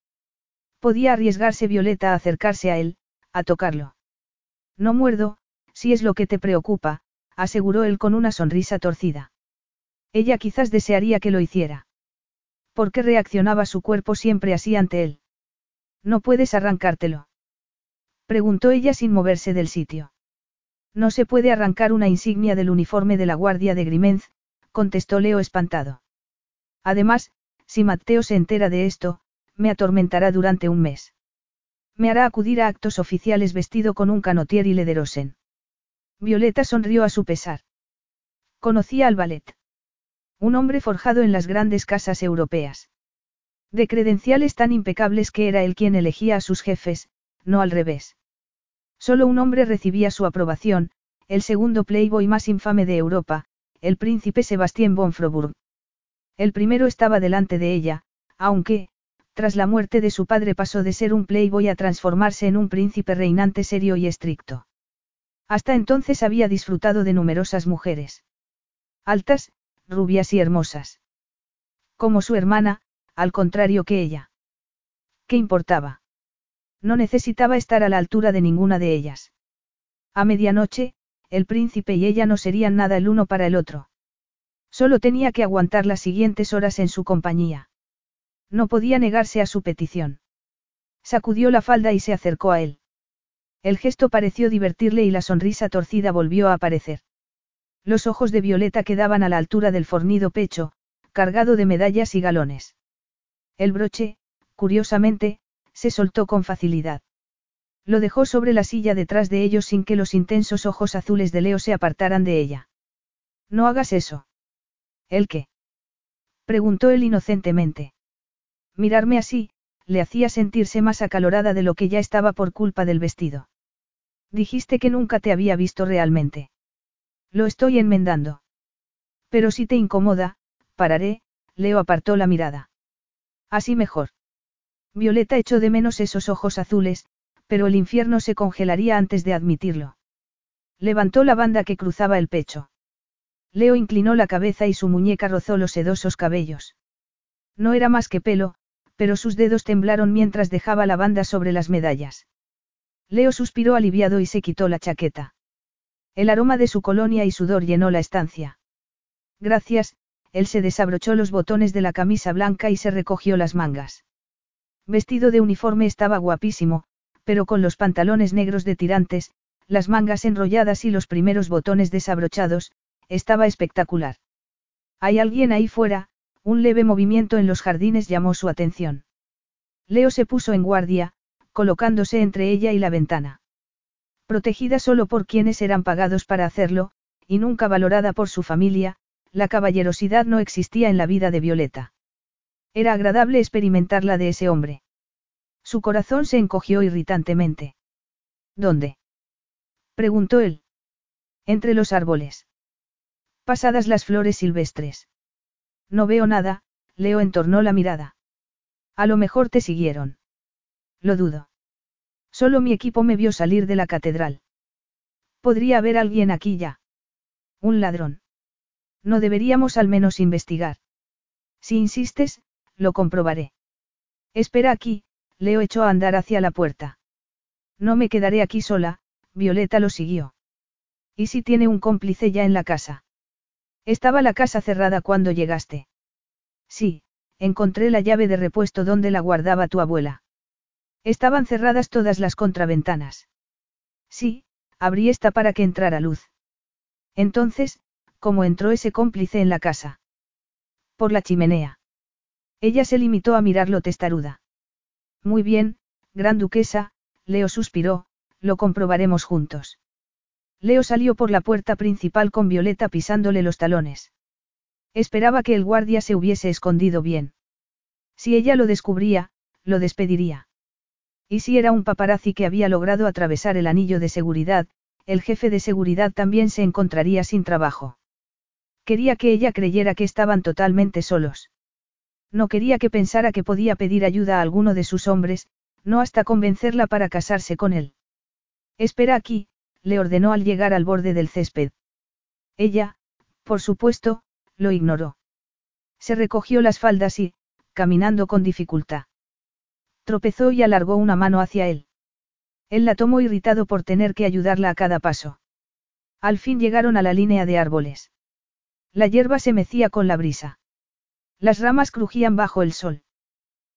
Podía arriesgarse Violeta a acercarse a él, a tocarlo. No muerdo, si es lo que te preocupa, aseguró él con una sonrisa torcida. Ella quizás desearía que lo hiciera. ¿Por qué reaccionaba su cuerpo siempre así ante él? No puedes arrancártelo. Preguntó ella sin moverse del sitio. No se puede arrancar una insignia del uniforme de la Guardia de Grimenz, contestó Leo espantado. Además, si Mateo se entera de esto, me atormentará durante un mes. Me hará acudir a actos oficiales vestido con un canotier y lederosen. Violeta sonrió a su pesar. Conocía al ballet. Un hombre forjado en las grandes casas europeas. De credenciales tan impecables que era él quien elegía a sus jefes, no al revés. Solo un hombre recibía su aprobación, el segundo playboy más infame de Europa, el príncipe Sebastián von Froburg. El primero estaba delante de ella, aunque, tras la muerte de su padre pasó de ser un playboy a transformarse en un príncipe reinante serio y estricto. Hasta entonces había disfrutado de numerosas mujeres. Altas, rubias y hermosas. Como su hermana, al contrario que ella. ¿Qué importaba? No necesitaba estar a la altura de ninguna de ellas. A medianoche, el príncipe y ella no serían nada el uno para el otro. Solo tenía que aguantar las siguientes horas en su compañía. No podía negarse a su petición. Sacudió la falda y se acercó a él. El gesto pareció divertirle y la sonrisa torcida volvió a aparecer. Los ojos de Violeta quedaban a la altura del fornido pecho, cargado de medallas y galones. El broche, curiosamente, se soltó con facilidad. Lo dejó sobre la silla detrás de ellos sin que los intensos ojos azules de Leo se apartaran de ella. No hagas eso. ¿El qué? preguntó él inocentemente. Mirarme así, le hacía sentirse más acalorada de lo que ya estaba por culpa del vestido. Dijiste que nunca te había visto realmente. Lo estoy enmendando. Pero si te incomoda, pararé, Leo apartó la mirada. Así mejor. Violeta echó de menos esos ojos azules, pero el infierno se congelaría antes de admitirlo. Levantó la banda que cruzaba el pecho. Leo inclinó la cabeza y su muñeca rozó los sedosos cabellos. No era más que pelo, pero sus dedos temblaron mientras dejaba la banda sobre las medallas. Leo suspiró aliviado y se quitó la chaqueta. El aroma de su colonia y sudor llenó la estancia. Gracias, él se desabrochó los botones de la camisa blanca y se recogió las mangas. Vestido de uniforme estaba guapísimo, pero con los pantalones negros de tirantes, las mangas enrolladas y los primeros botones desabrochados, estaba espectacular. Hay alguien ahí fuera, un leve movimiento en los jardines llamó su atención. Leo se puso en guardia, colocándose entre ella y la ventana. Protegida solo por quienes eran pagados para hacerlo, y nunca valorada por su familia, la caballerosidad no existía en la vida de Violeta. Era agradable experimentarla de ese hombre. Su corazón se encogió irritantemente. ¿Dónde? preguntó él. Entre los árboles. Pasadas las flores silvestres. No veo nada, Leo entornó la mirada. A lo mejor te siguieron. Lo dudo. Solo mi equipo me vio salir de la catedral. Podría haber alguien aquí ya. Un ladrón. No deberíamos al menos investigar. Si insistes, lo comprobaré. Espera aquí, Leo echó a andar hacia la puerta. No me quedaré aquí sola, Violeta lo siguió. ¿Y si tiene un cómplice ya en la casa? Estaba la casa cerrada cuando llegaste. Sí, encontré la llave de repuesto donde la guardaba tu abuela. Estaban cerradas todas las contraventanas. Sí, abrí esta para que entrara luz. Entonces, ¿cómo entró ese cómplice en la casa? Por la chimenea. Ella se limitó a mirarlo testaruda. Muy bien, gran duquesa, Leo suspiró, lo comprobaremos juntos. Leo salió por la puerta principal con Violeta pisándole los talones. Esperaba que el guardia se hubiese escondido bien. Si ella lo descubría, lo despediría. Y si era un paparazzi que había logrado atravesar el anillo de seguridad, el jefe de seguridad también se encontraría sin trabajo. Quería que ella creyera que estaban totalmente solos. No quería que pensara que podía pedir ayuda a alguno de sus hombres, no hasta convencerla para casarse con él. Espera aquí, le ordenó al llegar al borde del césped. Ella, por supuesto, lo ignoró. Se recogió las faldas y, caminando con dificultad. Tropezó y alargó una mano hacia él. Él la tomó irritado por tener que ayudarla a cada paso. Al fin llegaron a la línea de árboles. La hierba se mecía con la brisa. Las ramas crujían bajo el sol.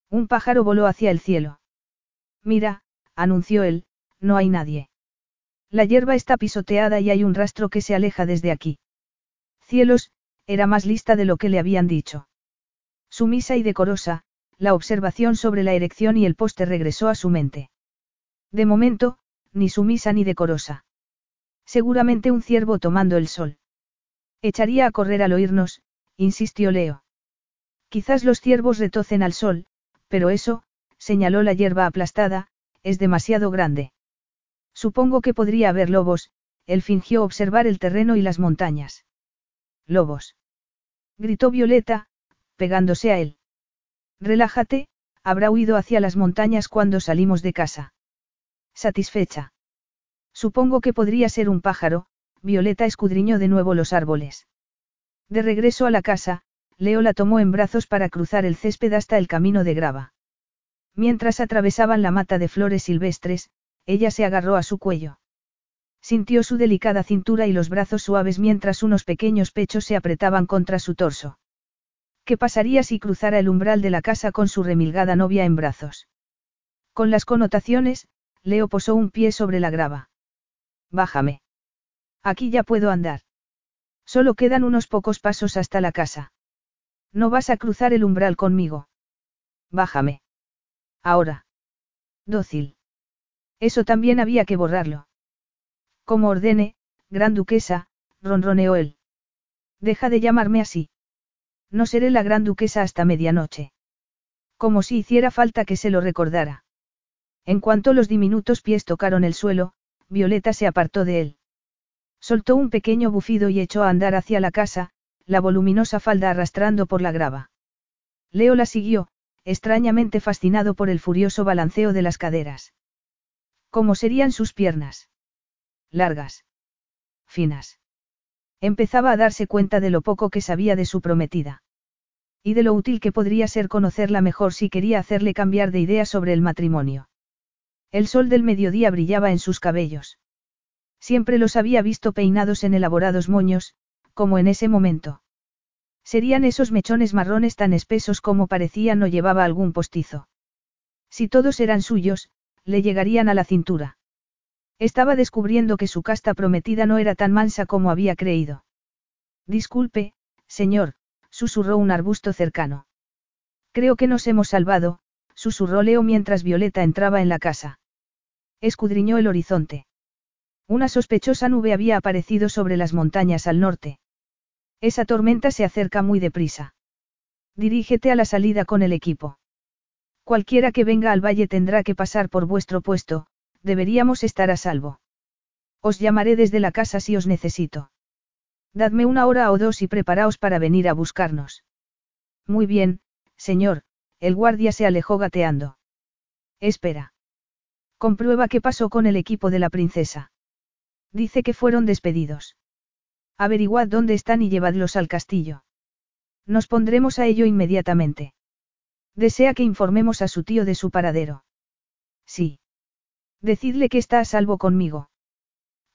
Un pájaro voló hacia el cielo. Mira, anunció él, no hay nadie. La hierba está pisoteada y hay un rastro que se aleja desde aquí. Cielos, era más lista de lo que le habían dicho. Sumisa y decorosa, la observación sobre la erección y el poste regresó a su mente. De momento, ni sumisa ni decorosa. Seguramente un ciervo tomando el sol. Echaría a correr al oírnos, insistió Leo. Quizás los ciervos retocen al sol, pero eso, señaló la hierba aplastada, es demasiado grande. Supongo que podría haber lobos, él fingió observar el terreno y las montañas. Lobos. Gritó Violeta, pegándose a él. Relájate, habrá huido hacia las montañas cuando salimos de casa. Satisfecha. Supongo que podría ser un pájaro, Violeta escudriñó de nuevo los árboles. De regreso a la casa, Leo la tomó en brazos para cruzar el césped hasta el camino de grava. Mientras atravesaban la mata de flores silvestres, ella se agarró a su cuello. Sintió su delicada cintura y los brazos suaves mientras unos pequeños pechos se apretaban contra su torso. ¿Qué pasaría si cruzara el umbral de la casa con su remilgada novia en brazos? Con las connotaciones, Leo posó un pie sobre la grava. Bájame. Aquí ya puedo andar. Solo quedan unos pocos pasos hasta la casa. No vas a cruzar el umbral conmigo. Bájame. Ahora. Dócil. Eso también había que borrarlo. Como ordene, gran duquesa, ronroneó él. Deja de llamarme así. No seré la gran duquesa hasta medianoche. Como si hiciera falta que se lo recordara. En cuanto los diminutos pies tocaron el suelo, Violeta se apartó de él. Soltó un pequeño bufido y echó a andar hacia la casa, la voluminosa falda arrastrando por la grava. Leo la siguió, extrañamente fascinado por el furioso balanceo de las caderas. ¿Cómo serían sus piernas? Largas. Finas. Empezaba a darse cuenta de lo poco que sabía de su prometida. Y de lo útil que podría ser conocerla mejor si quería hacerle cambiar de idea sobre el matrimonio. El sol del mediodía brillaba en sus cabellos. Siempre los había visto peinados en elaborados moños, como en ese momento. Serían esos mechones marrones tan espesos como parecían no llevaba algún postizo. Si todos eran suyos, le llegarían a la cintura. Estaba descubriendo que su casta prometida no era tan mansa como había creído. Disculpe, señor, susurró un arbusto cercano. Creo que nos hemos salvado, susurró Leo mientras Violeta entraba en la casa. Escudriñó el horizonte. Una sospechosa nube había aparecido sobre las montañas al norte. Esa tormenta se acerca muy deprisa. Dirígete a la salida con el equipo. Cualquiera que venga al valle tendrá que pasar por vuestro puesto, deberíamos estar a salvo. Os llamaré desde la casa si os necesito. Dadme una hora o dos y preparaos para venir a buscarnos. Muy bien, señor, el guardia se alejó gateando. Espera. Comprueba qué pasó con el equipo de la princesa. Dice que fueron despedidos. Averiguad dónde están y llevadlos al castillo. Nos pondremos a ello inmediatamente. Desea que informemos a su tío de su paradero. Sí. Decidle que está a salvo conmigo.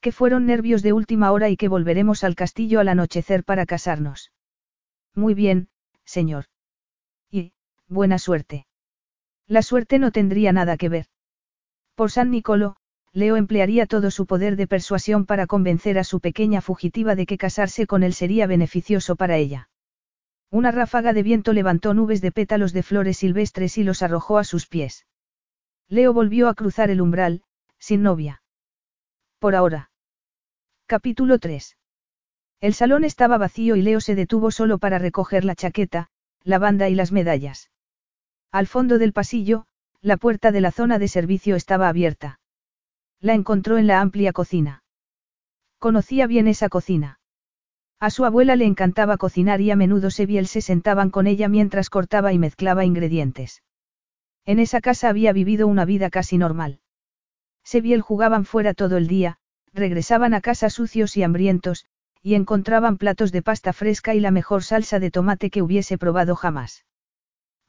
Que fueron nervios de última hora y que volveremos al castillo al anochecer para casarnos. Muy bien, señor. Y, buena suerte. La suerte no tendría nada que ver. Por San Nicolo, Leo emplearía todo su poder de persuasión para convencer a su pequeña fugitiva de que casarse con él sería beneficioso para ella. Una ráfaga de viento levantó nubes de pétalos de flores silvestres y los arrojó a sus pies. Leo volvió a cruzar el umbral, sin novia. Por ahora. Capítulo 3. El salón estaba vacío y Leo se detuvo solo para recoger la chaqueta, la banda y las medallas. Al fondo del pasillo, la puerta de la zona de servicio estaba abierta. La encontró en la amplia cocina. Conocía bien esa cocina. A su abuela le encantaba cocinar y a menudo Sebiel se sentaban con ella mientras cortaba y mezclaba ingredientes. En esa casa había vivido una vida casi normal. Sebiel jugaban fuera todo el día, regresaban a casa sucios y hambrientos, y encontraban platos de pasta fresca y la mejor salsa de tomate que hubiese probado jamás.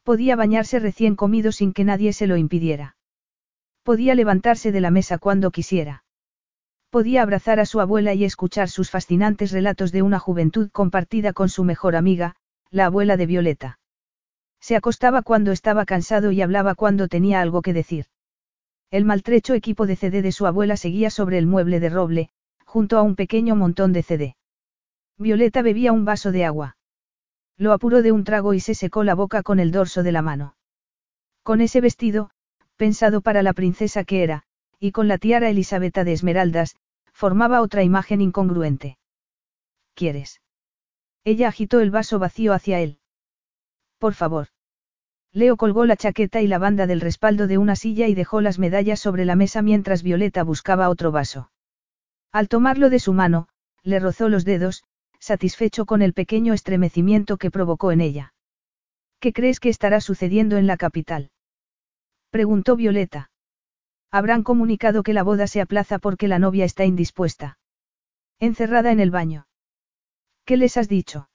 Podía bañarse recién comido sin que nadie se lo impidiera. Podía levantarse de la mesa cuando quisiera. Podía abrazar a su abuela y escuchar sus fascinantes relatos de una juventud compartida con su mejor amiga, la abuela de Violeta. Se acostaba cuando estaba cansado y hablaba cuando tenía algo que decir. El maltrecho equipo de CD de su abuela seguía sobre el mueble de roble, junto a un pequeño montón de CD. Violeta bebía un vaso de agua. Lo apuró de un trago y se secó la boca con el dorso de la mano. Con ese vestido, pensado para la princesa que era, y con la tiara Elisabetta de esmeraldas, formaba otra imagen incongruente. ¿Quieres? Ella agitó el vaso vacío hacia él. Por favor. Leo colgó la chaqueta y la banda del respaldo de una silla y dejó las medallas sobre la mesa mientras Violeta buscaba otro vaso. Al tomarlo de su mano, le rozó los dedos, satisfecho con el pequeño estremecimiento que provocó en ella. ¿Qué crees que estará sucediendo en la capital? Preguntó Violeta. Habrán comunicado que la boda se aplaza porque la novia está indispuesta. Encerrada en el baño. ¿Qué les has dicho?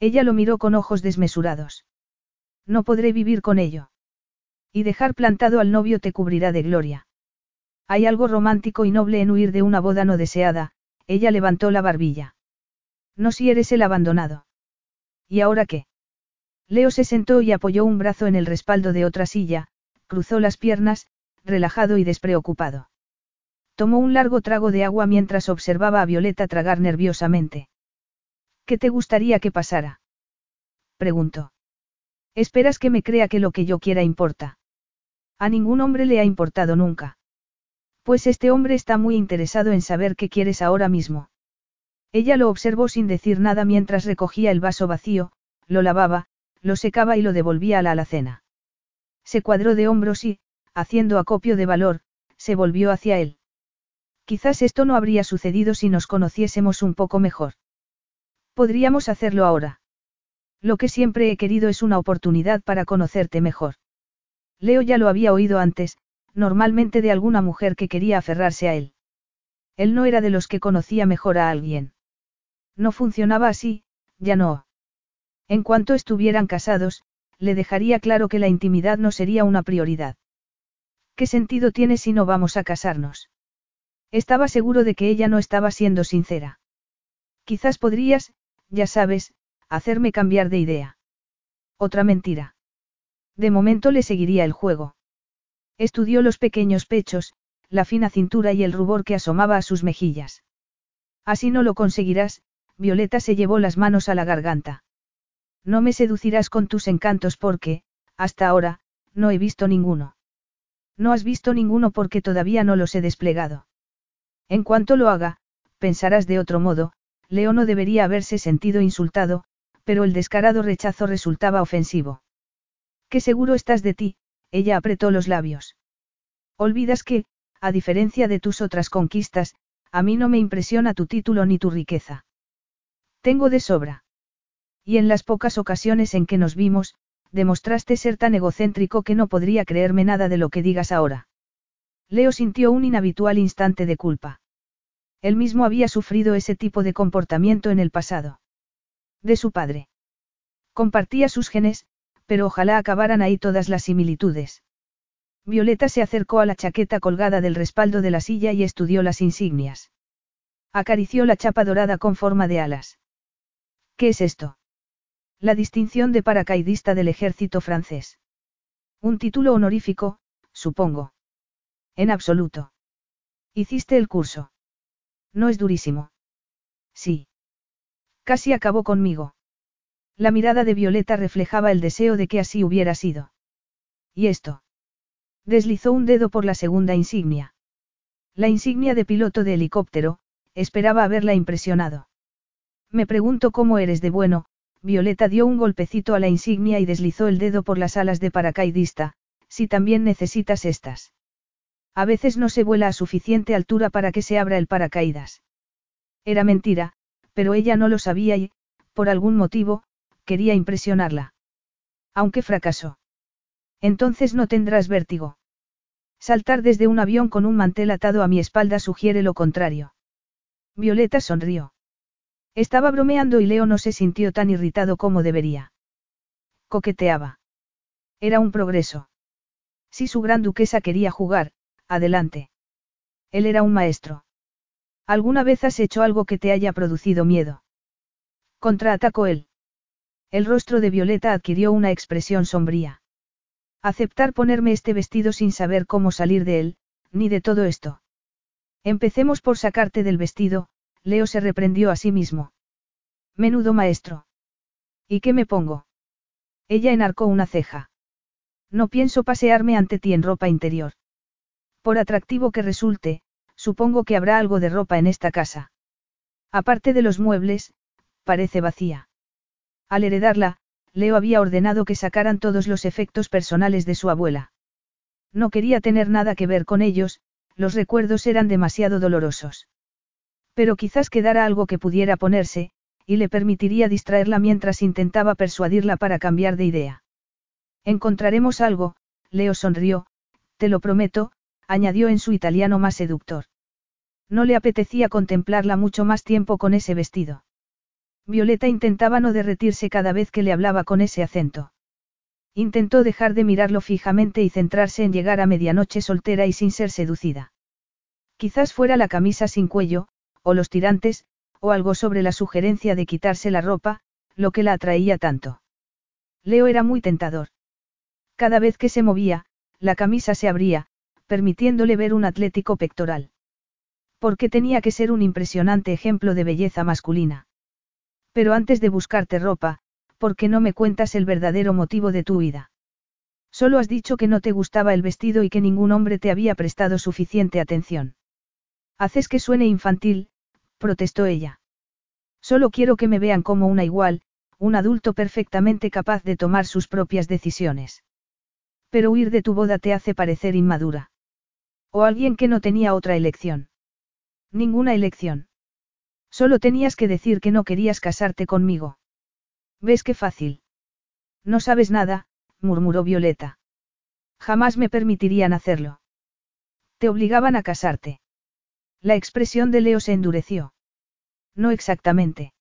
Ella lo miró con ojos desmesurados. No podré vivir con ello. Y dejar plantado al novio te cubrirá de gloria. Hay algo romántico y noble en huir de una boda no deseada, ella levantó la barbilla. No si eres el abandonado. ¿Y ahora qué? Leo se sentó y apoyó un brazo en el respaldo de otra silla, cruzó las piernas, relajado y despreocupado. Tomó un largo trago de agua mientras observaba a Violeta tragar nerviosamente. ¿Qué te gustaría que pasara? preguntó. Esperas que me crea que lo que yo quiera importa. A ningún hombre le ha importado nunca. Pues este hombre está muy interesado en saber qué quieres ahora mismo. Ella lo observó sin decir nada mientras recogía el vaso vacío, lo lavaba, lo secaba y lo devolvía a la alacena. Se cuadró de hombros y, haciendo acopio de valor, se volvió hacia él. Quizás esto no habría sucedido si nos conociésemos un poco mejor. Podríamos hacerlo ahora. Lo que siempre he querido es una oportunidad para conocerte mejor. Leo ya lo había oído antes, normalmente de alguna mujer que quería aferrarse a él. Él no era de los que conocía mejor a alguien. No funcionaba así, ya no. En cuanto estuvieran casados, le dejaría claro que la intimidad no sería una prioridad. ¿Qué sentido tiene si no vamos a casarnos? Estaba seguro de que ella no estaba siendo sincera. Quizás podrías, ya sabes, hacerme cambiar de idea. Otra mentira. De momento le seguiría el juego. Estudió los pequeños pechos, la fina cintura y el rubor que asomaba a sus mejillas. Así no lo conseguirás, Violeta se llevó las manos a la garganta. No me seducirás con tus encantos porque, hasta ahora, no he visto ninguno. No has visto ninguno porque todavía no los he desplegado. En cuanto lo haga, pensarás de otro modo, Leo no debería haberse sentido insultado, pero el descarado rechazo resultaba ofensivo. Qué seguro estás de ti, ella apretó los labios. Olvidas que, a diferencia de tus otras conquistas, a mí no me impresiona tu título ni tu riqueza. Tengo de sobra. Y en las pocas ocasiones en que nos vimos, demostraste ser tan egocéntrico que no podría creerme nada de lo que digas ahora. Leo sintió un inhabitual instante de culpa. Él mismo había sufrido ese tipo de comportamiento en el pasado. De su padre. Compartía sus genes, pero ojalá acabaran ahí todas las similitudes. Violeta se acercó a la chaqueta colgada del respaldo de la silla y estudió las insignias. Acarició la chapa dorada con forma de alas. ¿Qué es esto? La distinción de paracaidista del ejército francés. Un título honorífico, supongo. En absoluto. Hiciste el curso. No es durísimo. Sí. Casi acabó conmigo. La mirada de Violeta reflejaba el deseo de que así hubiera sido. ¿Y esto? Deslizó un dedo por la segunda insignia. La insignia de piloto de helicóptero, esperaba haberla impresionado. Me pregunto cómo eres de bueno, Violeta dio un golpecito a la insignia y deslizó el dedo por las alas de paracaidista, si también necesitas estas. A veces no se vuela a suficiente altura para que se abra el paracaídas. Era mentira, pero ella no lo sabía y, por algún motivo, quería impresionarla. Aunque fracasó. Entonces no tendrás vértigo. Saltar desde un avión con un mantel atado a mi espalda sugiere lo contrario. Violeta sonrió. Estaba bromeando y Leo no se sintió tan irritado como debería. Coqueteaba. Era un progreso. Si su gran duquesa quería jugar, adelante. Él era un maestro. ¿Alguna vez has hecho algo que te haya producido miedo? Contraatacó él. El rostro de Violeta adquirió una expresión sombría. Aceptar ponerme este vestido sin saber cómo salir de él, ni de todo esto. Empecemos por sacarte del vestido, Leo se reprendió a sí mismo. Menudo maestro. ¿Y qué me pongo? Ella enarcó una ceja. No pienso pasearme ante ti en ropa interior. Por atractivo que resulte, supongo que habrá algo de ropa en esta casa. Aparte de los muebles, parece vacía. Al heredarla, Leo había ordenado que sacaran todos los efectos personales de su abuela. No quería tener nada que ver con ellos, los recuerdos eran demasiado dolorosos. Pero quizás quedara algo que pudiera ponerse, y le permitiría distraerla mientras intentaba persuadirla para cambiar de idea. Encontraremos algo, Leo sonrió, te lo prometo, añadió en su italiano más seductor. No le apetecía contemplarla mucho más tiempo con ese vestido. Violeta intentaba no derretirse cada vez que le hablaba con ese acento. Intentó dejar de mirarlo fijamente y centrarse en llegar a medianoche soltera y sin ser seducida. Quizás fuera la camisa sin cuello, o los tirantes, o algo sobre la sugerencia de quitarse la ropa, lo que la atraía tanto. Leo era muy tentador. Cada vez que se movía, la camisa se abría, permitiéndole ver un atlético pectoral. Porque tenía que ser un impresionante ejemplo de belleza masculina. Pero antes de buscarte ropa, ¿por qué no me cuentas el verdadero motivo de tu vida? Solo has dicho que no te gustaba el vestido y que ningún hombre te había prestado suficiente atención. Haces que suene infantil, protestó ella. Solo quiero que me vean como una igual, un adulto perfectamente capaz de tomar sus propias decisiones. Pero huir de tu boda te hace parecer inmadura. O alguien que no tenía otra elección. Ninguna elección. Solo tenías que decir que no querías casarte conmigo. ¿Ves qué fácil? No sabes nada, murmuró Violeta. Jamás me permitirían hacerlo. Te obligaban a casarte. La expresión de Leo se endureció. No exactamente.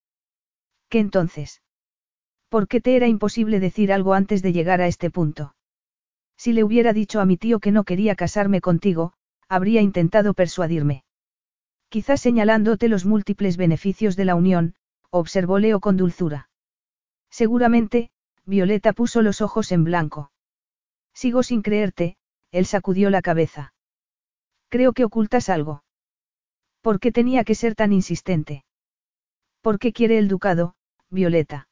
¿Qué entonces? ¿Por qué te era imposible decir algo antes de llegar a este punto? Si le hubiera dicho a mi tío que no quería casarme contigo, habría intentado persuadirme. Quizás señalándote los múltiples beneficios de la unión, observó Leo con dulzura. Seguramente, Violeta puso los ojos en blanco. Sigo sin creerte, él sacudió la cabeza. Creo que ocultas algo. ¿Por qué tenía que ser tan insistente? ¿Por qué quiere el ducado, Violeta?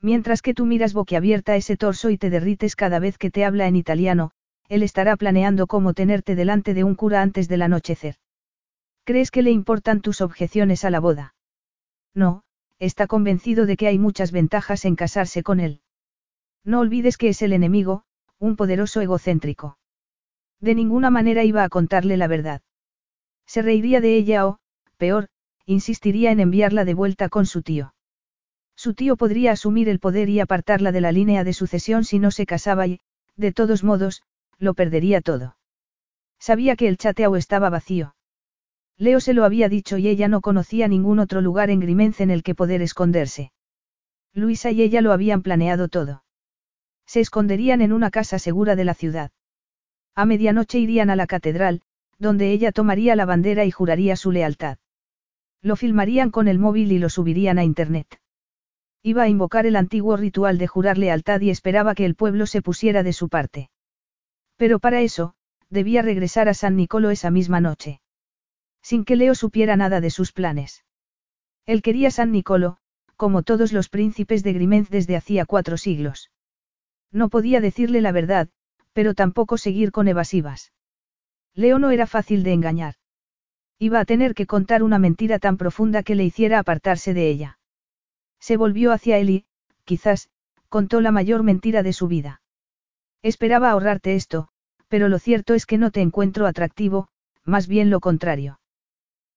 Mientras que tú miras boquiabierta ese torso y te derrites cada vez que te habla en italiano, él estará planeando cómo tenerte delante de un cura antes del anochecer. ¿Crees que le importan tus objeciones a la boda? No, está convencido de que hay muchas ventajas en casarse con él. No olvides que es el enemigo, un poderoso egocéntrico. De ninguna manera iba a contarle la verdad. Se reiría de ella o, peor, insistiría en enviarla de vuelta con su tío. Su tío podría asumir el poder y apartarla de la línea de sucesión si no se casaba y, de todos modos, lo perdería todo. Sabía que el chateau estaba vacío. Leo se lo había dicho y ella no conocía ningún otro lugar en Grimence en el que poder esconderse. Luisa y ella lo habían planeado todo. Se esconderían en una casa segura de la ciudad. A medianoche irían a la catedral, donde ella tomaría la bandera y juraría su lealtad. Lo filmarían con el móvil y lo subirían a Internet. Iba a invocar el antiguo ritual de jurar lealtad y esperaba que el pueblo se pusiera de su parte. Pero para eso, debía regresar a San Nicolo esa misma noche. Sin que Leo supiera nada de sus planes. Él quería San Nicolo, como todos los príncipes de Grimenz desde hacía cuatro siglos. No podía decirle la verdad, pero tampoco seguir con evasivas. Leo no era fácil de engañar. Iba a tener que contar una mentira tan profunda que le hiciera apartarse de ella. Se volvió hacia él y, quizás, contó la mayor mentira de su vida. Esperaba ahorrarte esto, pero lo cierto es que no te encuentro atractivo, más bien lo contrario.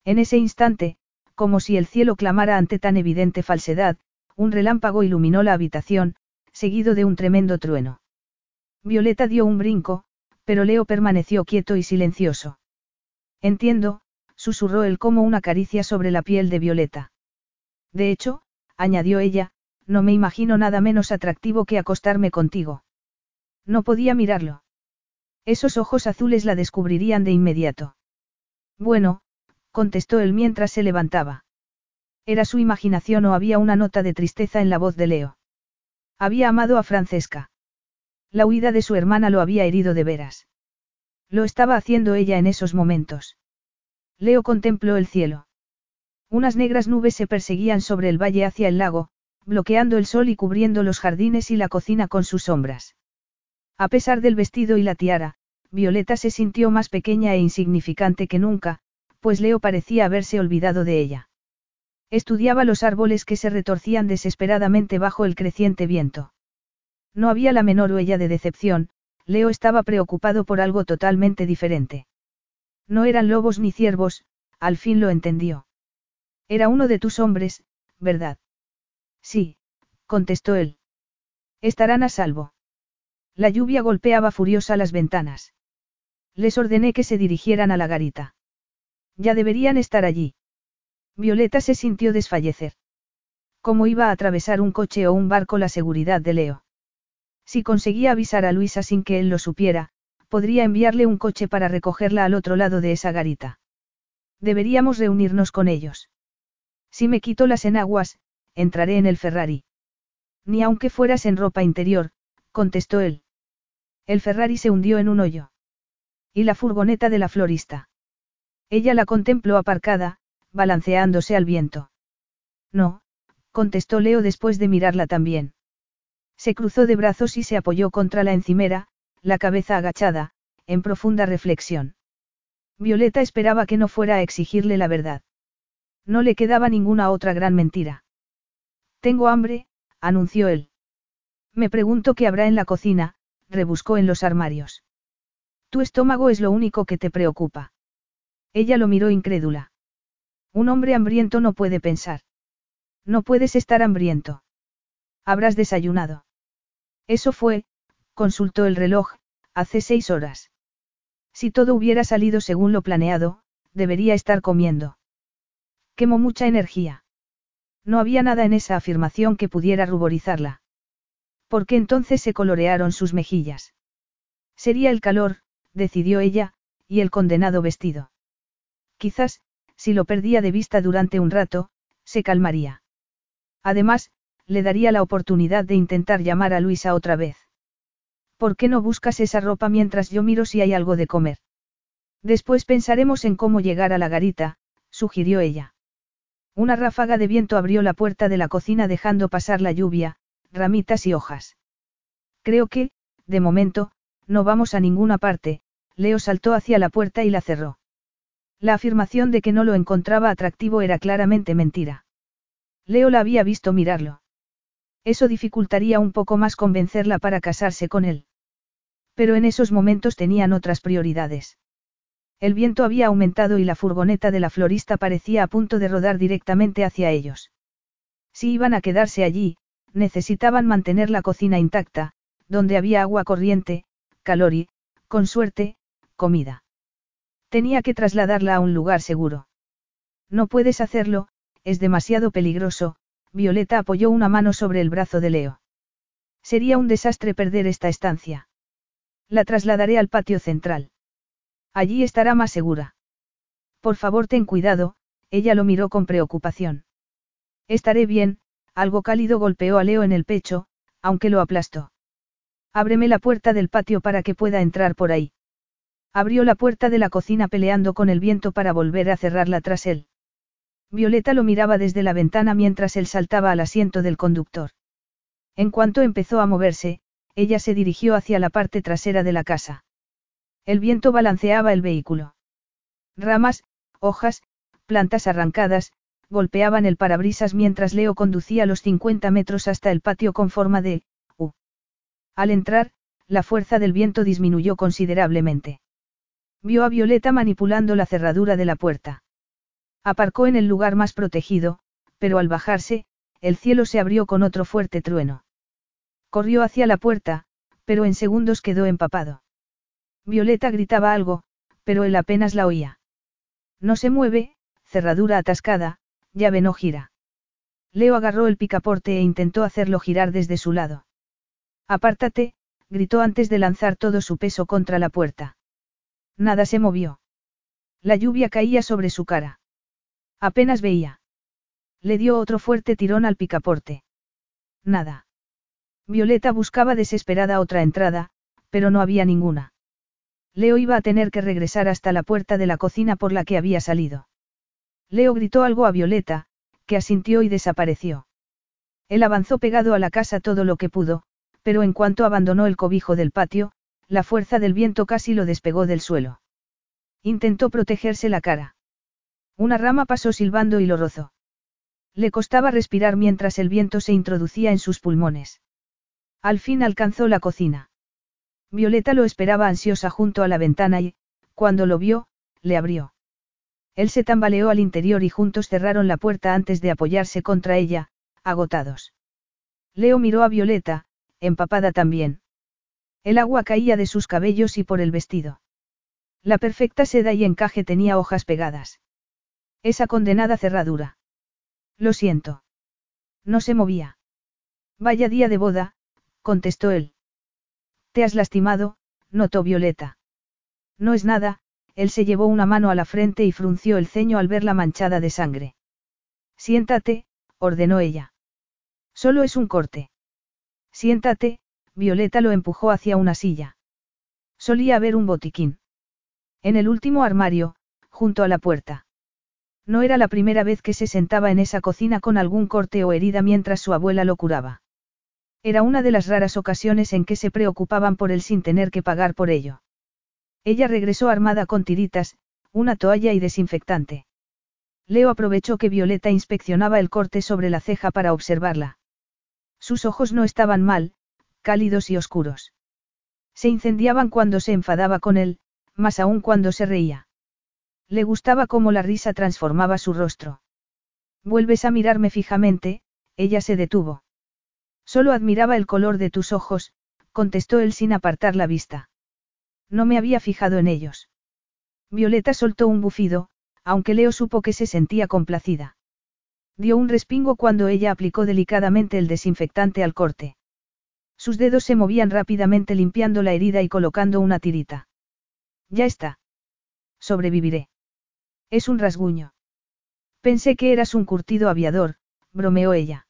En ese instante, como si el cielo clamara ante tan evidente falsedad, un relámpago iluminó la habitación, seguido de un tremendo trueno. Violeta dio un brinco, pero Leo permaneció quieto y silencioso. Entiendo, susurró él como una caricia sobre la piel de Violeta. De hecho, añadió ella, no me imagino nada menos atractivo que acostarme contigo. No podía mirarlo. Esos ojos azules la descubrirían de inmediato. Bueno, contestó él mientras se levantaba. ¿Era su imaginación o había una nota de tristeza en la voz de Leo? Había amado a Francesca. La huida de su hermana lo había herido de veras. Lo estaba haciendo ella en esos momentos. Leo contempló el cielo. Unas negras nubes se perseguían sobre el valle hacia el lago, bloqueando el sol y cubriendo los jardines y la cocina con sus sombras. A pesar del vestido y la tiara, Violeta se sintió más pequeña e insignificante que nunca, pues Leo parecía haberse olvidado de ella. Estudiaba los árboles que se retorcían desesperadamente bajo el creciente viento. No había la menor huella de decepción, Leo estaba preocupado por algo totalmente diferente. No eran lobos ni ciervos, al fin lo entendió. Era uno de tus hombres, ¿verdad? Sí, contestó él. Estarán a salvo. La lluvia golpeaba furiosa las ventanas. Les ordené que se dirigieran a la garita. Ya deberían estar allí. Violeta se sintió desfallecer. ¿Cómo iba a atravesar un coche o un barco la seguridad de Leo? Si conseguía avisar a Luisa sin que él lo supiera, podría enviarle un coche para recogerla al otro lado de esa garita. Deberíamos reunirnos con ellos. Si me quito las enaguas, entraré en el Ferrari. Ni aunque fueras en ropa interior, contestó él. El Ferrari se hundió en un hoyo. ¿Y la furgoneta de la florista? Ella la contempló aparcada, balanceándose al viento. No, contestó Leo después de mirarla también. Se cruzó de brazos y se apoyó contra la encimera, la cabeza agachada, en profunda reflexión. Violeta esperaba que no fuera a exigirle la verdad. No le quedaba ninguna otra gran mentira. Tengo hambre, anunció él. Me pregunto qué habrá en la cocina, rebuscó en los armarios. Tu estómago es lo único que te preocupa. Ella lo miró incrédula. Un hombre hambriento no puede pensar. No puedes estar hambriento. Habrás desayunado. Eso fue, consultó el reloj, hace seis horas. Si todo hubiera salido según lo planeado, debería estar comiendo. Quemó mucha energía. No había nada en esa afirmación que pudiera ruborizarla. ¿Por qué entonces se colorearon sus mejillas? Sería el calor, decidió ella, y el condenado vestido. Quizás, si lo perdía de vista durante un rato, se calmaría. Además, le daría la oportunidad de intentar llamar a Luisa otra vez. ¿Por qué no buscas esa ropa mientras yo miro si hay algo de comer? Después pensaremos en cómo llegar a la garita, sugirió ella. Una ráfaga de viento abrió la puerta de la cocina dejando pasar la lluvia, ramitas y hojas. Creo que, de momento, no vamos a ninguna parte, Leo saltó hacia la puerta y la cerró. La afirmación de que no lo encontraba atractivo era claramente mentira. Leo la había visto mirarlo. Eso dificultaría un poco más convencerla para casarse con él. Pero en esos momentos tenían otras prioridades. El viento había aumentado y la furgoneta de la florista parecía a punto de rodar directamente hacia ellos. Si iban a quedarse allí, necesitaban mantener la cocina intacta, donde había agua corriente, calor y, con suerte, comida. Tenía que trasladarla a un lugar seguro. No puedes hacerlo, es demasiado peligroso, Violeta apoyó una mano sobre el brazo de Leo. Sería un desastre perder esta estancia. La trasladaré al patio central. Allí estará más segura. Por favor ten cuidado, ella lo miró con preocupación. Estaré bien, algo cálido golpeó a Leo en el pecho, aunque lo aplastó. Ábreme la puerta del patio para que pueda entrar por ahí. Abrió la puerta de la cocina peleando con el viento para volver a cerrarla tras él. Violeta lo miraba desde la ventana mientras él saltaba al asiento del conductor. En cuanto empezó a moverse, ella se dirigió hacia la parte trasera de la casa. El viento balanceaba el vehículo. Ramas, hojas, plantas arrancadas, golpeaban el parabrisas mientras Leo conducía los 50 metros hasta el patio con forma de U. Al entrar, la fuerza del viento disminuyó considerablemente. Vio a Violeta manipulando la cerradura de la puerta. Aparcó en el lugar más protegido, pero al bajarse, el cielo se abrió con otro fuerte trueno. Corrió hacia la puerta, pero en segundos quedó empapado. Violeta gritaba algo, pero él apenas la oía. No se mueve, cerradura atascada, llave no gira. Leo agarró el picaporte e intentó hacerlo girar desde su lado. Apártate, gritó antes de lanzar todo su peso contra la puerta. Nada se movió. La lluvia caía sobre su cara. Apenas veía. Le dio otro fuerte tirón al picaporte. Nada. Violeta buscaba desesperada otra entrada, pero no había ninguna. Leo iba a tener que regresar hasta la puerta de la cocina por la que había salido. Leo gritó algo a Violeta, que asintió y desapareció. Él avanzó pegado a la casa todo lo que pudo, pero en cuanto abandonó el cobijo del patio, la fuerza del viento casi lo despegó del suelo. Intentó protegerse la cara. Una rama pasó silbando y lo rozó. Le costaba respirar mientras el viento se introducía en sus pulmones. Al fin alcanzó la cocina. Violeta lo esperaba ansiosa junto a la ventana y, cuando lo vio, le abrió. Él se tambaleó al interior y juntos cerraron la puerta antes de apoyarse contra ella, agotados. Leo miró a Violeta, empapada también. El agua caía de sus cabellos y por el vestido. La perfecta seda y encaje tenía hojas pegadas. Esa condenada cerradura. Lo siento. No se movía. Vaya día de boda, contestó él. Te has lastimado, notó Violeta. No es nada, él se llevó una mano a la frente y frunció el ceño al verla manchada de sangre. Siéntate, ordenó ella. Solo es un corte. Siéntate, Violeta lo empujó hacia una silla. Solía haber un botiquín. En el último armario, junto a la puerta. No era la primera vez que se sentaba en esa cocina con algún corte o herida mientras su abuela lo curaba. Era una de las raras ocasiones en que se preocupaban por él sin tener que pagar por ello. Ella regresó armada con tiritas, una toalla y desinfectante. Leo aprovechó que Violeta inspeccionaba el corte sobre la ceja para observarla. Sus ojos no estaban mal, cálidos y oscuros. Se incendiaban cuando se enfadaba con él, más aún cuando se reía. Le gustaba cómo la risa transformaba su rostro. Vuelves a mirarme fijamente, ella se detuvo. Solo admiraba el color de tus ojos, contestó él sin apartar la vista. No me había fijado en ellos. Violeta soltó un bufido, aunque Leo supo que se sentía complacida. Dio un respingo cuando ella aplicó delicadamente el desinfectante al corte. Sus dedos se movían rápidamente limpiando la herida y colocando una tirita. Ya está. Sobreviviré. Es un rasguño. Pensé que eras un curtido aviador, bromeó ella.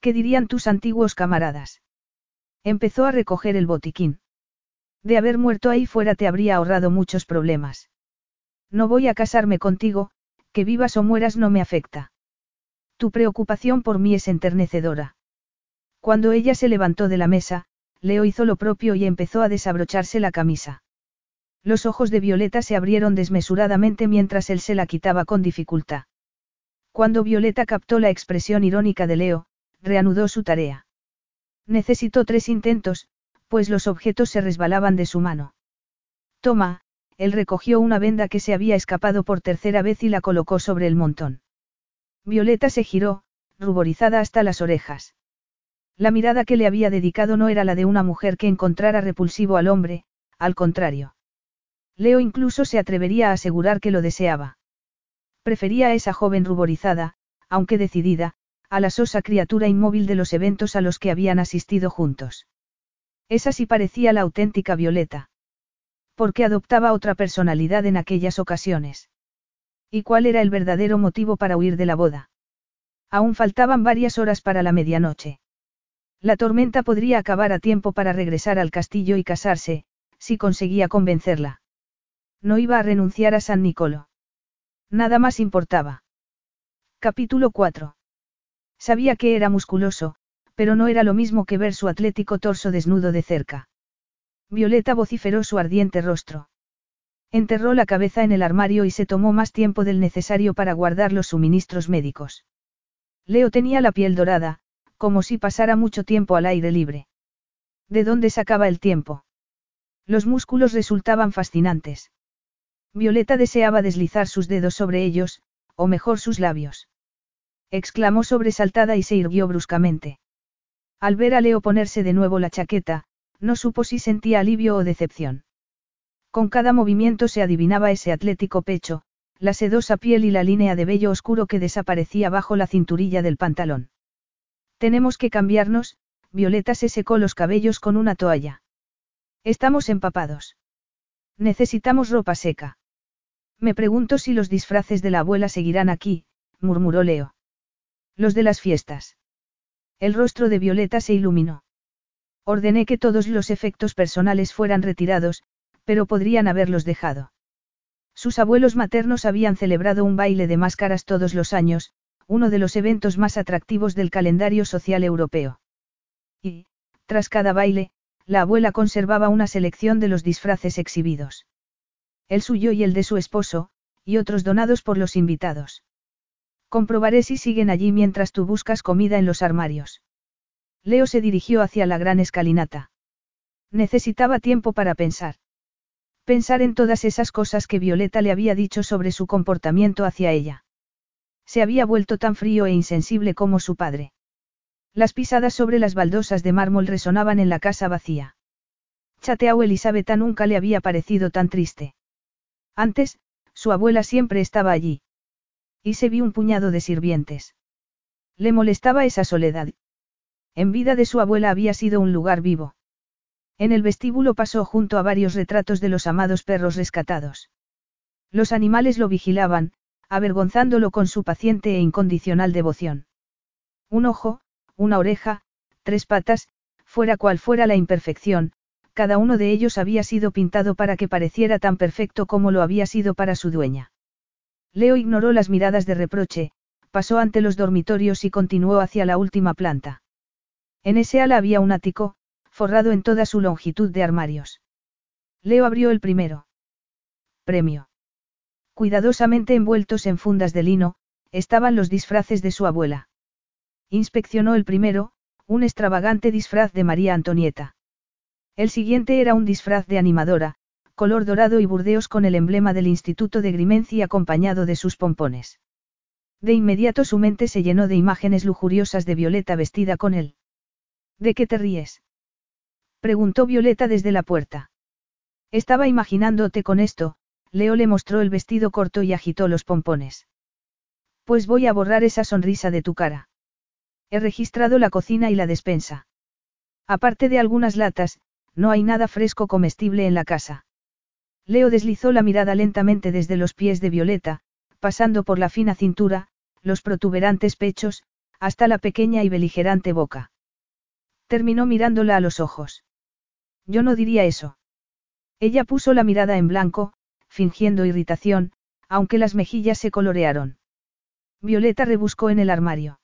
¿Qué dirían tus antiguos camaradas? Empezó a recoger el botiquín. De haber muerto ahí fuera te habría ahorrado muchos problemas. No voy a casarme contigo, que vivas o mueras no me afecta. Tu preocupación por mí es enternecedora. Cuando ella se levantó de la mesa, Leo hizo lo propio y empezó a desabrocharse la camisa. Los ojos de Violeta se abrieron desmesuradamente mientras él se la quitaba con dificultad. Cuando Violeta captó la expresión irónica de Leo, reanudó su tarea. Necesitó tres intentos, pues los objetos se resbalaban de su mano. Toma, él recogió una venda que se había escapado por tercera vez y la colocó sobre el montón. Violeta se giró, ruborizada hasta las orejas. La mirada que le había dedicado no era la de una mujer que encontrara repulsivo al hombre, al contrario. Leo incluso se atrevería a asegurar que lo deseaba. Prefería a esa joven ruborizada, aunque decidida, a la sosa criatura inmóvil de los eventos a los que habían asistido juntos. Esa sí parecía la auténtica Violeta. Porque adoptaba otra personalidad en aquellas ocasiones. ¿Y cuál era el verdadero motivo para huir de la boda? Aún faltaban varias horas para la medianoche. La tormenta podría acabar a tiempo para regresar al castillo y casarse, si conseguía convencerla. No iba a renunciar a San Nicolo. Nada más importaba. Capítulo 4. Sabía que era musculoso, pero no era lo mismo que ver su atlético torso desnudo de cerca. Violeta vociferó su ardiente rostro. Enterró la cabeza en el armario y se tomó más tiempo del necesario para guardar los suministros médicos. Leo tenía la piel dorada, como si pasara mucho tiempo al aire libre. ¿De dónde sacaba el tiempo? Los músculos resultaban fascinantes. Violeta deseaba deslizar sus dedos sobre ellos, o mejor sus labios. Exclamó sobresaltada y se irguió bruscamente. Al ver a Leo ponerse de nuevo la chaqueta, no supo si sentía alivio o decepción. Con cada movimiento se adivinaba ese atlético pecho, la sedosa piel y la línea de vello oscuro que desaparecía bajo la cinturilla del pantalón. Tenemos que cambiarnos, Violeta se secó los cabellos con una toalla. Estamos empapados. Necesitamos ropa seca. Me pregunto si los disfraces de la abuela seguirán aquí, murmuró Leo. Los de las fiestas. El rostro de Violeta se iluminó. Ordené que todos los efectos personales fueran retirados, pero podrían haberlos dejado. Sus abuelos maternos habían celebrado un baile de máscaras todos los años, uno de los eventos más atractivos del calendario social europeo. Y, tras cada baile, la abuela conservaba una selección de los disfraces exhibidos. El suyo y el de su esposo, y otros donados por los invitados. Comprobaré si siguen allí mientras tú buscas comida en los armarios. Leo se dirigió hacia la gran escalinata. Necesitaba tiempo para pensar. Pensar en todas esas cosas que Violeta le había dicho sobre su comportamiento hacia ella. Se había vuelto tan frío e insensible como su padre. Las pisadas sobre las baldosas de mármol resonaban en la casa vacía. Chateau Elisabetta nunca le había parecido tan triste. Antes, su abuela siempre estaba allí. Y se vio un puñado de sirvientes. Le molestaba esa soledad. En vida de su abuela había sido un lugar vivo. En el vestíbulo pasó junto a varios retratos de los amados perros rescatados. Los animales lo vigilaban, avergonzándolo con su paciente e incondicional devoción. Un ojo, una oreja, tres patas, fuera cual fuera la imperfección, cada uno de ellos había sido pintado para que pareciera tan perfecto como lo había sido para su dueña. Leo ignoró las miradas de reproche, pasó ante los dormitorios y continuó hacia la última planta. En ese ala había un ático, forrado en toda su longitud de armarios. Leo abrió el primero. Premio. Cuidadosamente envueltos en fundas de lino, estaban los disfraces de su abuela. Inspeccionó el primero, un extravagante disfraz de María Antonieta. El siguiente era un disfraz de animadora, color dorado y burdeos con el emblema del Instituto de Grimenci acompañado de sus pompones. De inmediato su mente se llenó de imágenes lujuriosas de Violeta vestida con él. ¿De qué te ríes? Preguntó Violeta desde la puerta. Estaba imaginándote con esto, Leo le mostró el vestido corto y agitó los pompones. Pues voy a borrar esa sonrisa de tu cara. He registrado la cocina y la despensa. Aparte de algunas latas, no hay nada fresco comestible en la casa. Leo deslizó la mirada lentamente desde los pies de Violeta, pasando por la fina cintura, los protuberantes pechos, hasta la pequeña y beligerante boca. Terminó mirándola a los ojos. Yo no diría eso. Ella puso la mirada en blanco, fingiendo irritación, aunque las mejillas se colorearon. Violeta rebuscó en el armario.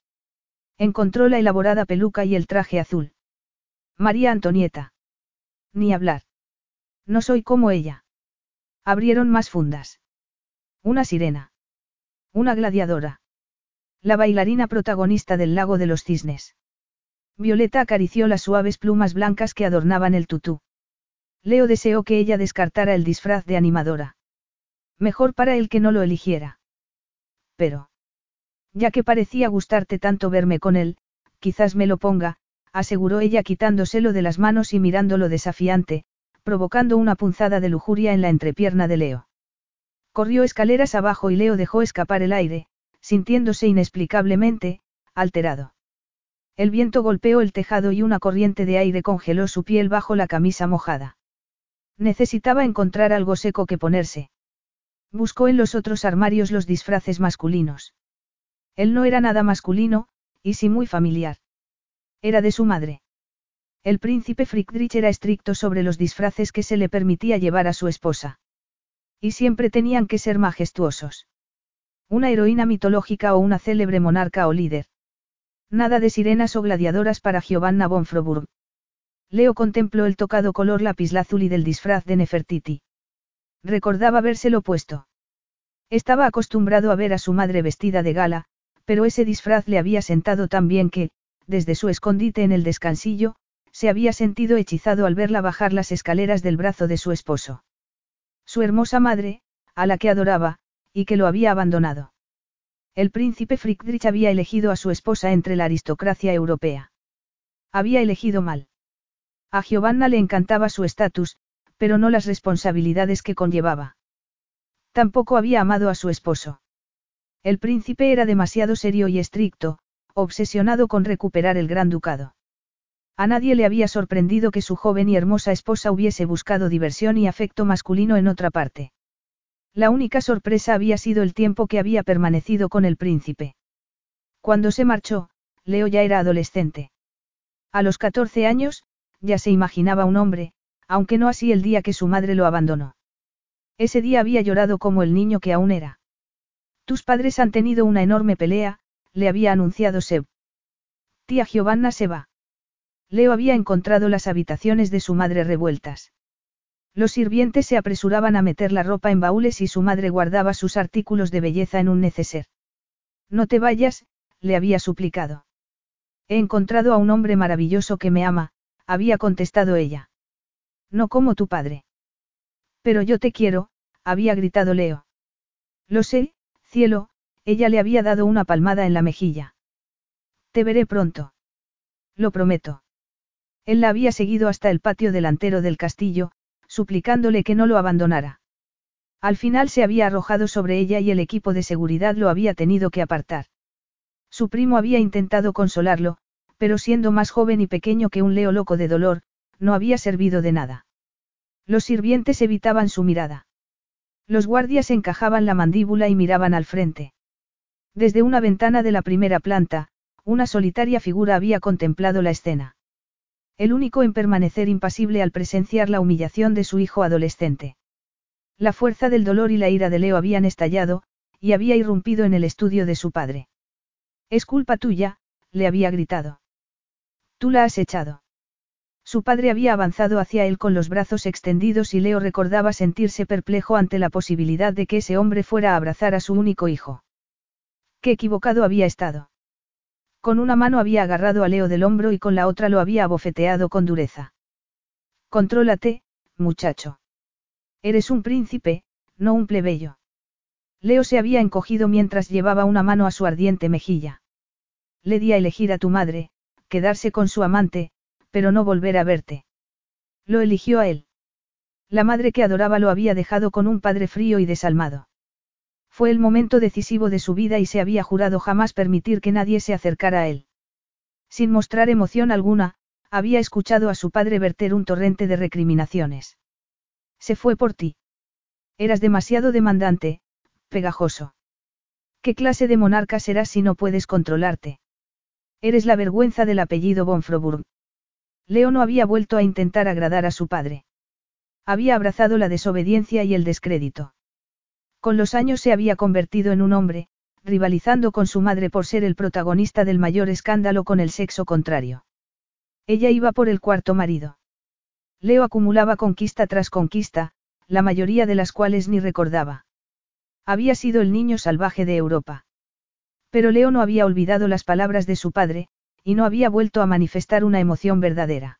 Encontró la elaborada peluca y el traje azul. María Antonieta. Ni hablar. No soy como ella. Abrieron más fundas. Una sirena. Una gladiadora. La bailarina protagonista del lago de los cisnes. Violeta acarició las suaves plumas blancas que adornaban el tutú. Leo deseó que ella descartara el disfraz de animadora. Mejor para él que no lo eligiera. Pero. Ya que parecía gustarte tanto verme con él, quizás me lo ponga, aseguró ella quitándoselo de las manos y mirándolo desafiante, provocando una punzada de lujuria en la entrepierna de Leo. Corrió escaleras abajo y Leo dejó escapar el aire, sintiéndose inexplicablemente, alterado. El viento golpeó el tejado y una corriente de aire congeló su piel bajo la camisa mojada. Necesitaba encontrar algo seco que ponerse. Buscó en los otros armarios los disfraces masculinos. Él no era nada masculino, y sí muy familiar. Era de su madre. El príncipe Friedrich era estricto sobre los disfraces que se le permitía llevar a su esposa. Y siempre tenían que ser majestuosos. Una heroína mitológica o una célebre monarca o líder. Nada de sirenas o gladiadoras para Giovanna von Froburg. Leo contempló el tocado color lapislázuli del disfraz de Nefertiti. Recordaba habérselo puesto. Estaba acostumbrado a ver a su madre vestida de gala, pero ese disfraz le había sentado tan bien que, desde su escondite en el descansillo, se había sentido hechizado al verla bajar las escaleras del brazo de su esposo. Su hermosa madre, a la que adoraba, y que lo había abandonado. El príncipe Friedrich había elegido a su esposa entre la aristocracia europea. Había elegido mal. A Giovanna le encantaba su estatus, pero no las responsabilidades que conllevaba. Tampoco había amado a su esposo. El príncipe era demasiado serio y estricto, obsesionado con recuperar el gran ducado. A nadie le había sorprendido que su joven y hermosa esposa hubiese buscado diversión y afecto masculino en otra parte. La única sorpresa había sido el tiempo que había permanecido con el príncipe. Cuando se marchó, Leo ya era adolescente. A los 14 años, ya se imaginaba un hombre, aunque no así el día que su madre lo abandonó. Ese día había llorado como el niño que aún era. Tus padres han tenido una enorme pelea, le había anunciado Seb. Tía Giovanna se va. Leo había encontrado las habitaciones de su madre revueltas. Los sirvientes se apresuraban a meter la ropa en baúles y su madre guardaba sus artículos de belleza en un neceser. No te vayas, le había suplicado. He encontrado a un hombre maravilloso que me ama, había contestado ella. No como tu padre. Pero yo te quiero, había gritado Leo. Lo sé, cielo, ella le había dado una palmada en la mejilla. Te veré pronto. Lo prometo. Él la había seguido hasta el patio delantero del castillo, suplicándole que no lo abandonara. Al final se había arrojado sobre ella y el equipo de seguridad lo había tenido que apartar. Su primo había intentado consolarlo, pero siendo más joven y pequeño que un leo loco de dolor, no había servido de nada. Los sirvientes evitaban su mirada. Los guardias encajaban la mandíbula y miraban al frente. Desde una ventana de la primera planta, una solitaria figura había contemplado la escena. El único en permanecer impasible al presenciar la humillación de su hijo adolescente. La fuerza del dolor y la ira de Leo habían estallado, y había irrumpido en el estudio de su padre. Es culpa tuya, le había gritado. Tú la has echado. Su padre había avanzado hacia él con los brazos extendidos y Leo recordaba sentirse perplejo ante la posibilidad de que ese hombre fuera a abrazar a su único hijo. Qué equivocado había estado. Con una mano había agarrado a Leo del hombro y con la otra lo había abofeteado con dureza. Contrólate, muchacho. Eres un príncipe, no un plebeyo. Leo se había encogido mientras llevaba una mano a su ardiente mejilla. Le di a elegir a tu madre, quedarse con su amante, pero no volver a verte. Lo eligió a él. La madre que adoraba lo había dejado con un padre frío y desalmado. Fue el momento decisivo de su vida y se había jurado jamás permitir que nadie se acercara a él. Sin mostrar emoción alguna, había escuchado a su padre verter un torrente de recriminaciones. Se fue por ti. Eras demasiado demandante, pegajoso. ¿Qué clase de monarca serás si no puedes controlarte? Eres la vergüenza del apellido von Froburg. Leo no había vuelto a intentar agradar a su padre. Había abrazado la desobediencia y el descrédito. Con los años se había convertido en un hombre, rivalizando con su madre por ser el protagonista del mayor escándalo con el sexo contrario. Ella iba por el cuarto marido. Leo acumulaba conquista tras conquista, la mayoría de las cuales ni recordaba. Había sido el niño salvaje de Europa. Pero Leo no había olvidado las palabras de su padre, y no había vuelto a manifestar una emoción verdadera.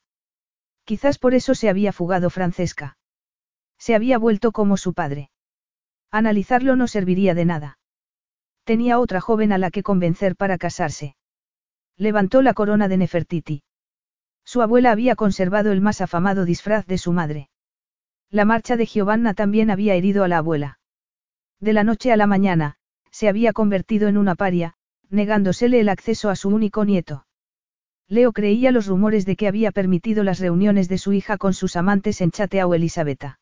Quizás por eso se había fugado Francesca. Se había vuelto como su padre. Analizarlo no serviría de nada. Tenía otra joven a la que convencer para casarse. Levantó la corona de Nefertiti. Su abuela había conservado el más afamado disfraz de su madre. La marcha de Giovanna también había herido a la abuela. De la noche a la mañana, se había convertido en una paria, negándosele el acceso a su único nieto. Leo creía los rumores de que había permitido las reuniones de su hija con sus amantes en Chateau Elisabetta.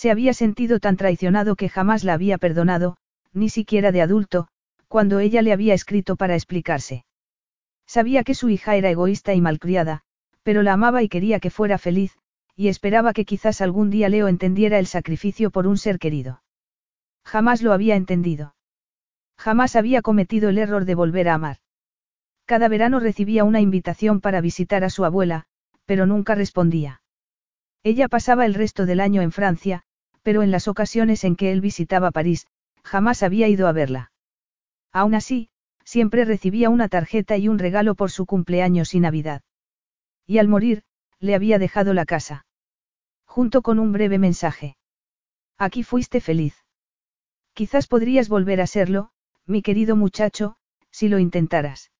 Se había sentido tan traicionado que jamás la había perdonado, ni siquiera de adulto, cuando ella le había escrito para explicarse. Sabía que su hija era egoísta y malcriada, pero la amaba y quería que fuera feliz, y esperaba que quizás algún día Leo entendiera el sacrificio por un ser querido. Jamás lo había entendido. Jamás había cometido el error de volver a amar. Cada verano recibía una invitación para visitar a su abuela, pero nunca respondía. Ella pasaba el resto del año en Francia, pero en las ocasiones en que él visitaba París, jamás había ido a verla. Aún así, siempre recibía una tarjeta y un regalo por su cumpleaños y Navidad. Y al morir, le había dejado la casa. Junto con un breve mensaje. Aquí fuiste feliz. Quizás podrías volver a serlo, mi querido muchacho, si lo intentaras.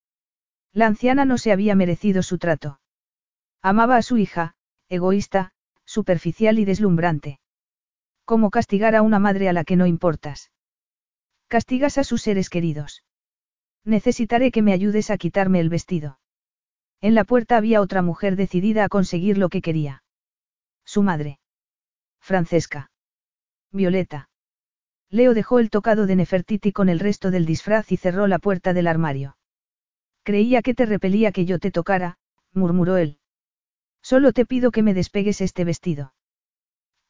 La anciana no se había merecido su trato. Amaba a su hija, egoísta, superficial y deslumbrante. ¿Cómo castigar a una madre a la que no importas? Castigas a sus seres queridos. Necesitaré que me ayudes a quitarme el vestido. En la puerta había otra mujer decidida a conseguir lo que quería. Su madre. Francesca. Violeta. Leo dejó el tocado de Nefertiti con el resto del disfraz y cerró la puerta del armario. Creía que te repelía que yo te tocara, murmuró él. Solo te pido que me despegues este vestido.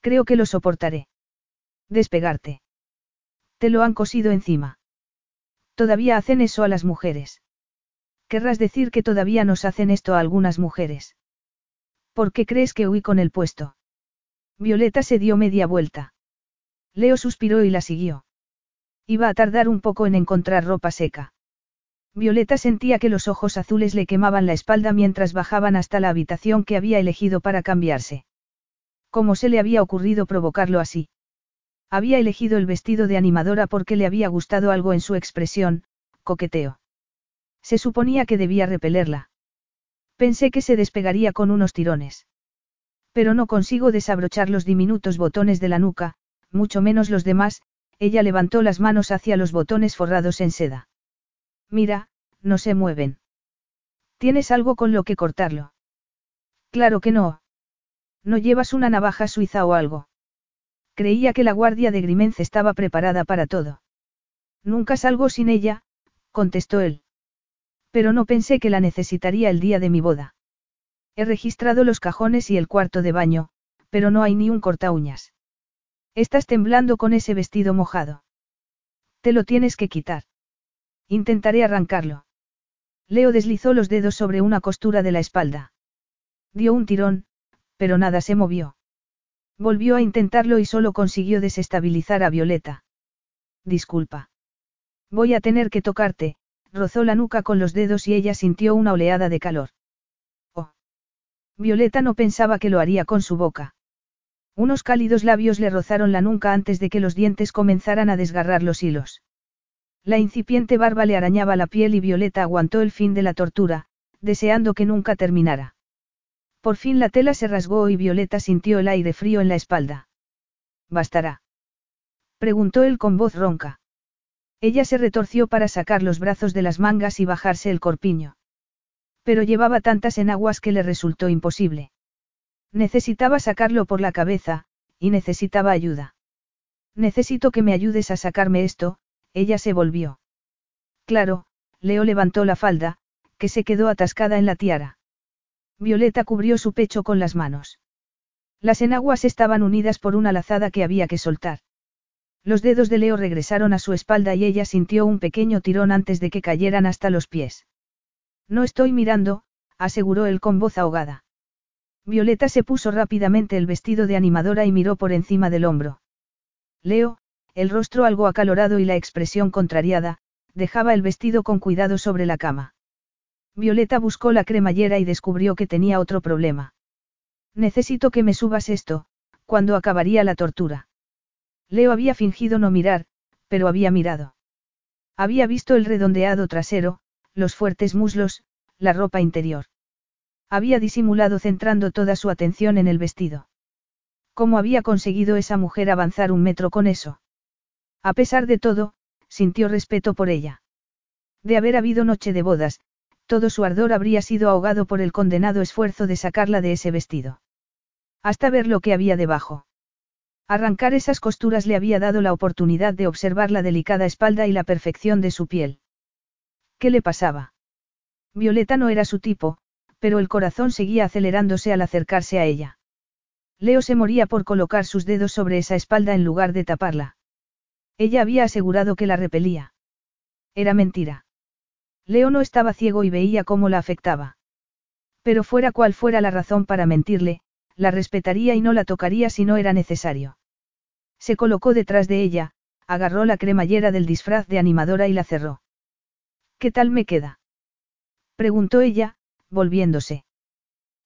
Creo que lo soportaré. Despegarte. Te lo han cosido encima. Todavía hacen eso a las mujeres. Querrás decir que todavía nos hacen esto a algunas mujeres. ¿Por qué crees que huí con el puesto? Violeta se dio media vuelta. Leo suspiró y la siguió. Iba a tardar un poco en encontrar ropa seca. Violeta sentía que los ojos azules le quemaban la espalda mientras bajaban hasta la habitación que había elegido para cambiarse. ¿Cómo se le había ocurrido provocarlo así? Había elegido el vestido de animadora porque le había gustado algo en su expresión, coqueteo. Se suponía que debía repelerla. Pensé que se despegaría con unos tirones. Pero no consigo desabrochar los diminutos botones de la nuca, mucho menos los demás, ella levantó las manos hacia los botones forrados en seda. Mira, no se mueven. ¿Tienes algo con lo que cortarlo? Claro que no. ¿No llevas una navaja suiza o algo? Creía que la guardia de Grimenz estaba preparada para todo. Nunca salgo sin ella, contestó él. Pero no pensé que la necesitaría el día de mi boda. He registrado los cajones y el cuarto de baño, pero no hay ni un corta uñas. Estás temblando con ese vestido mojado. Te lo tienes que quitar. Intentaré arrancarlo. Leo deslizó los dedos sobre una costura de la espalda. Dio un tirón, pero nada se movió. Volvió a intentarlo y solo consiguió desestabilizar a Violeta. Disculpa. Voy a tener que tocarte, rozó la nuca con los dedos y ella sintió una oleada de calor. Oh. Violeta no pensaba que lo haría con su boca. Unos cálidos labios le rozaron la nuca antes de que los dientes comenzaran a desgarrar los hilos. La incipiente barba le arañaba la piel y Violeta aguantó el fin de la tortura, deseando que nunca terminara. Por fin la tela se rasgó y Violeta sintió el aire frío en la espalda. ¿Bastará? preguntó él con voz ronca. Ella se retorció para sacar los brazos de las mangas y bajarse el corpiño. Pero llevaba tantas enaguas que le resultó imposible. Necesitaba sacarlo por la cabeza, y necesitaba ayuda. Necesito que me ayudes a sacarme esto, ella se volvió. Claro, Leo levantó la falda, que se quedó atascada en la tiara. Violeta cubrió su pecho con las manos. Las enaguas estaban unidas por una lazada que había que soltar. Los dedos de Leo regresaron a su espalda y ella sintió un pequeño tirón antes de que cayeran hasta los pies. No estoy mirando, aseguró él con voz ahogada. Violeta se puso rápidamente el vestido de animadora y miró por encima del hombro. Leo, el rostro algo acalorado y la expresión contrariada, dejaba el vestido con cuidado sobre la cama. Violeta buscó la cremallera y descubrió que tenía otro problema. Necesito que me subas esto, cuando acabaría la tortura. Leo había fingido no mirar, pero había mirado. Había visto el redondeado trasero, los fuertes muslos, la ropa interior. Había disimulado centrando toda su atención en el vestido. ¿Cómo había conseguido esa mujer avanzar un metro con eso? A pesar de todo, sintió respeto por ella. De haber habido noche de bodas, todo su ardor habría sido ahogado por el condenado esfuerzo de sacarla de ese vestido. Hasta ver lo que había debajo. Arrancar esas costuras le había dado la oportunidad de observar la delicada espalda y la perfección de su piel. ¿Qué le pasaba? Violeta no era su tipo, pero el corazón seguía acelerándose al acercarse a ella. Leo se moría por colocar sus dedos sobre esa espalda en lugar de taparla. Ella había asegurado que la repelía. Era mentira. Leo no estaba ciego y veía cómo la afectaba. Pero fuera cual fuera la razón para mentirle, la respetaría y no la tocaría si no era necesario. Se colocó detrás de ella, agarró la cremallera del disfraz de animadora y la cerró. ¿Qué tal me queda? preguntó ella, volviéndose.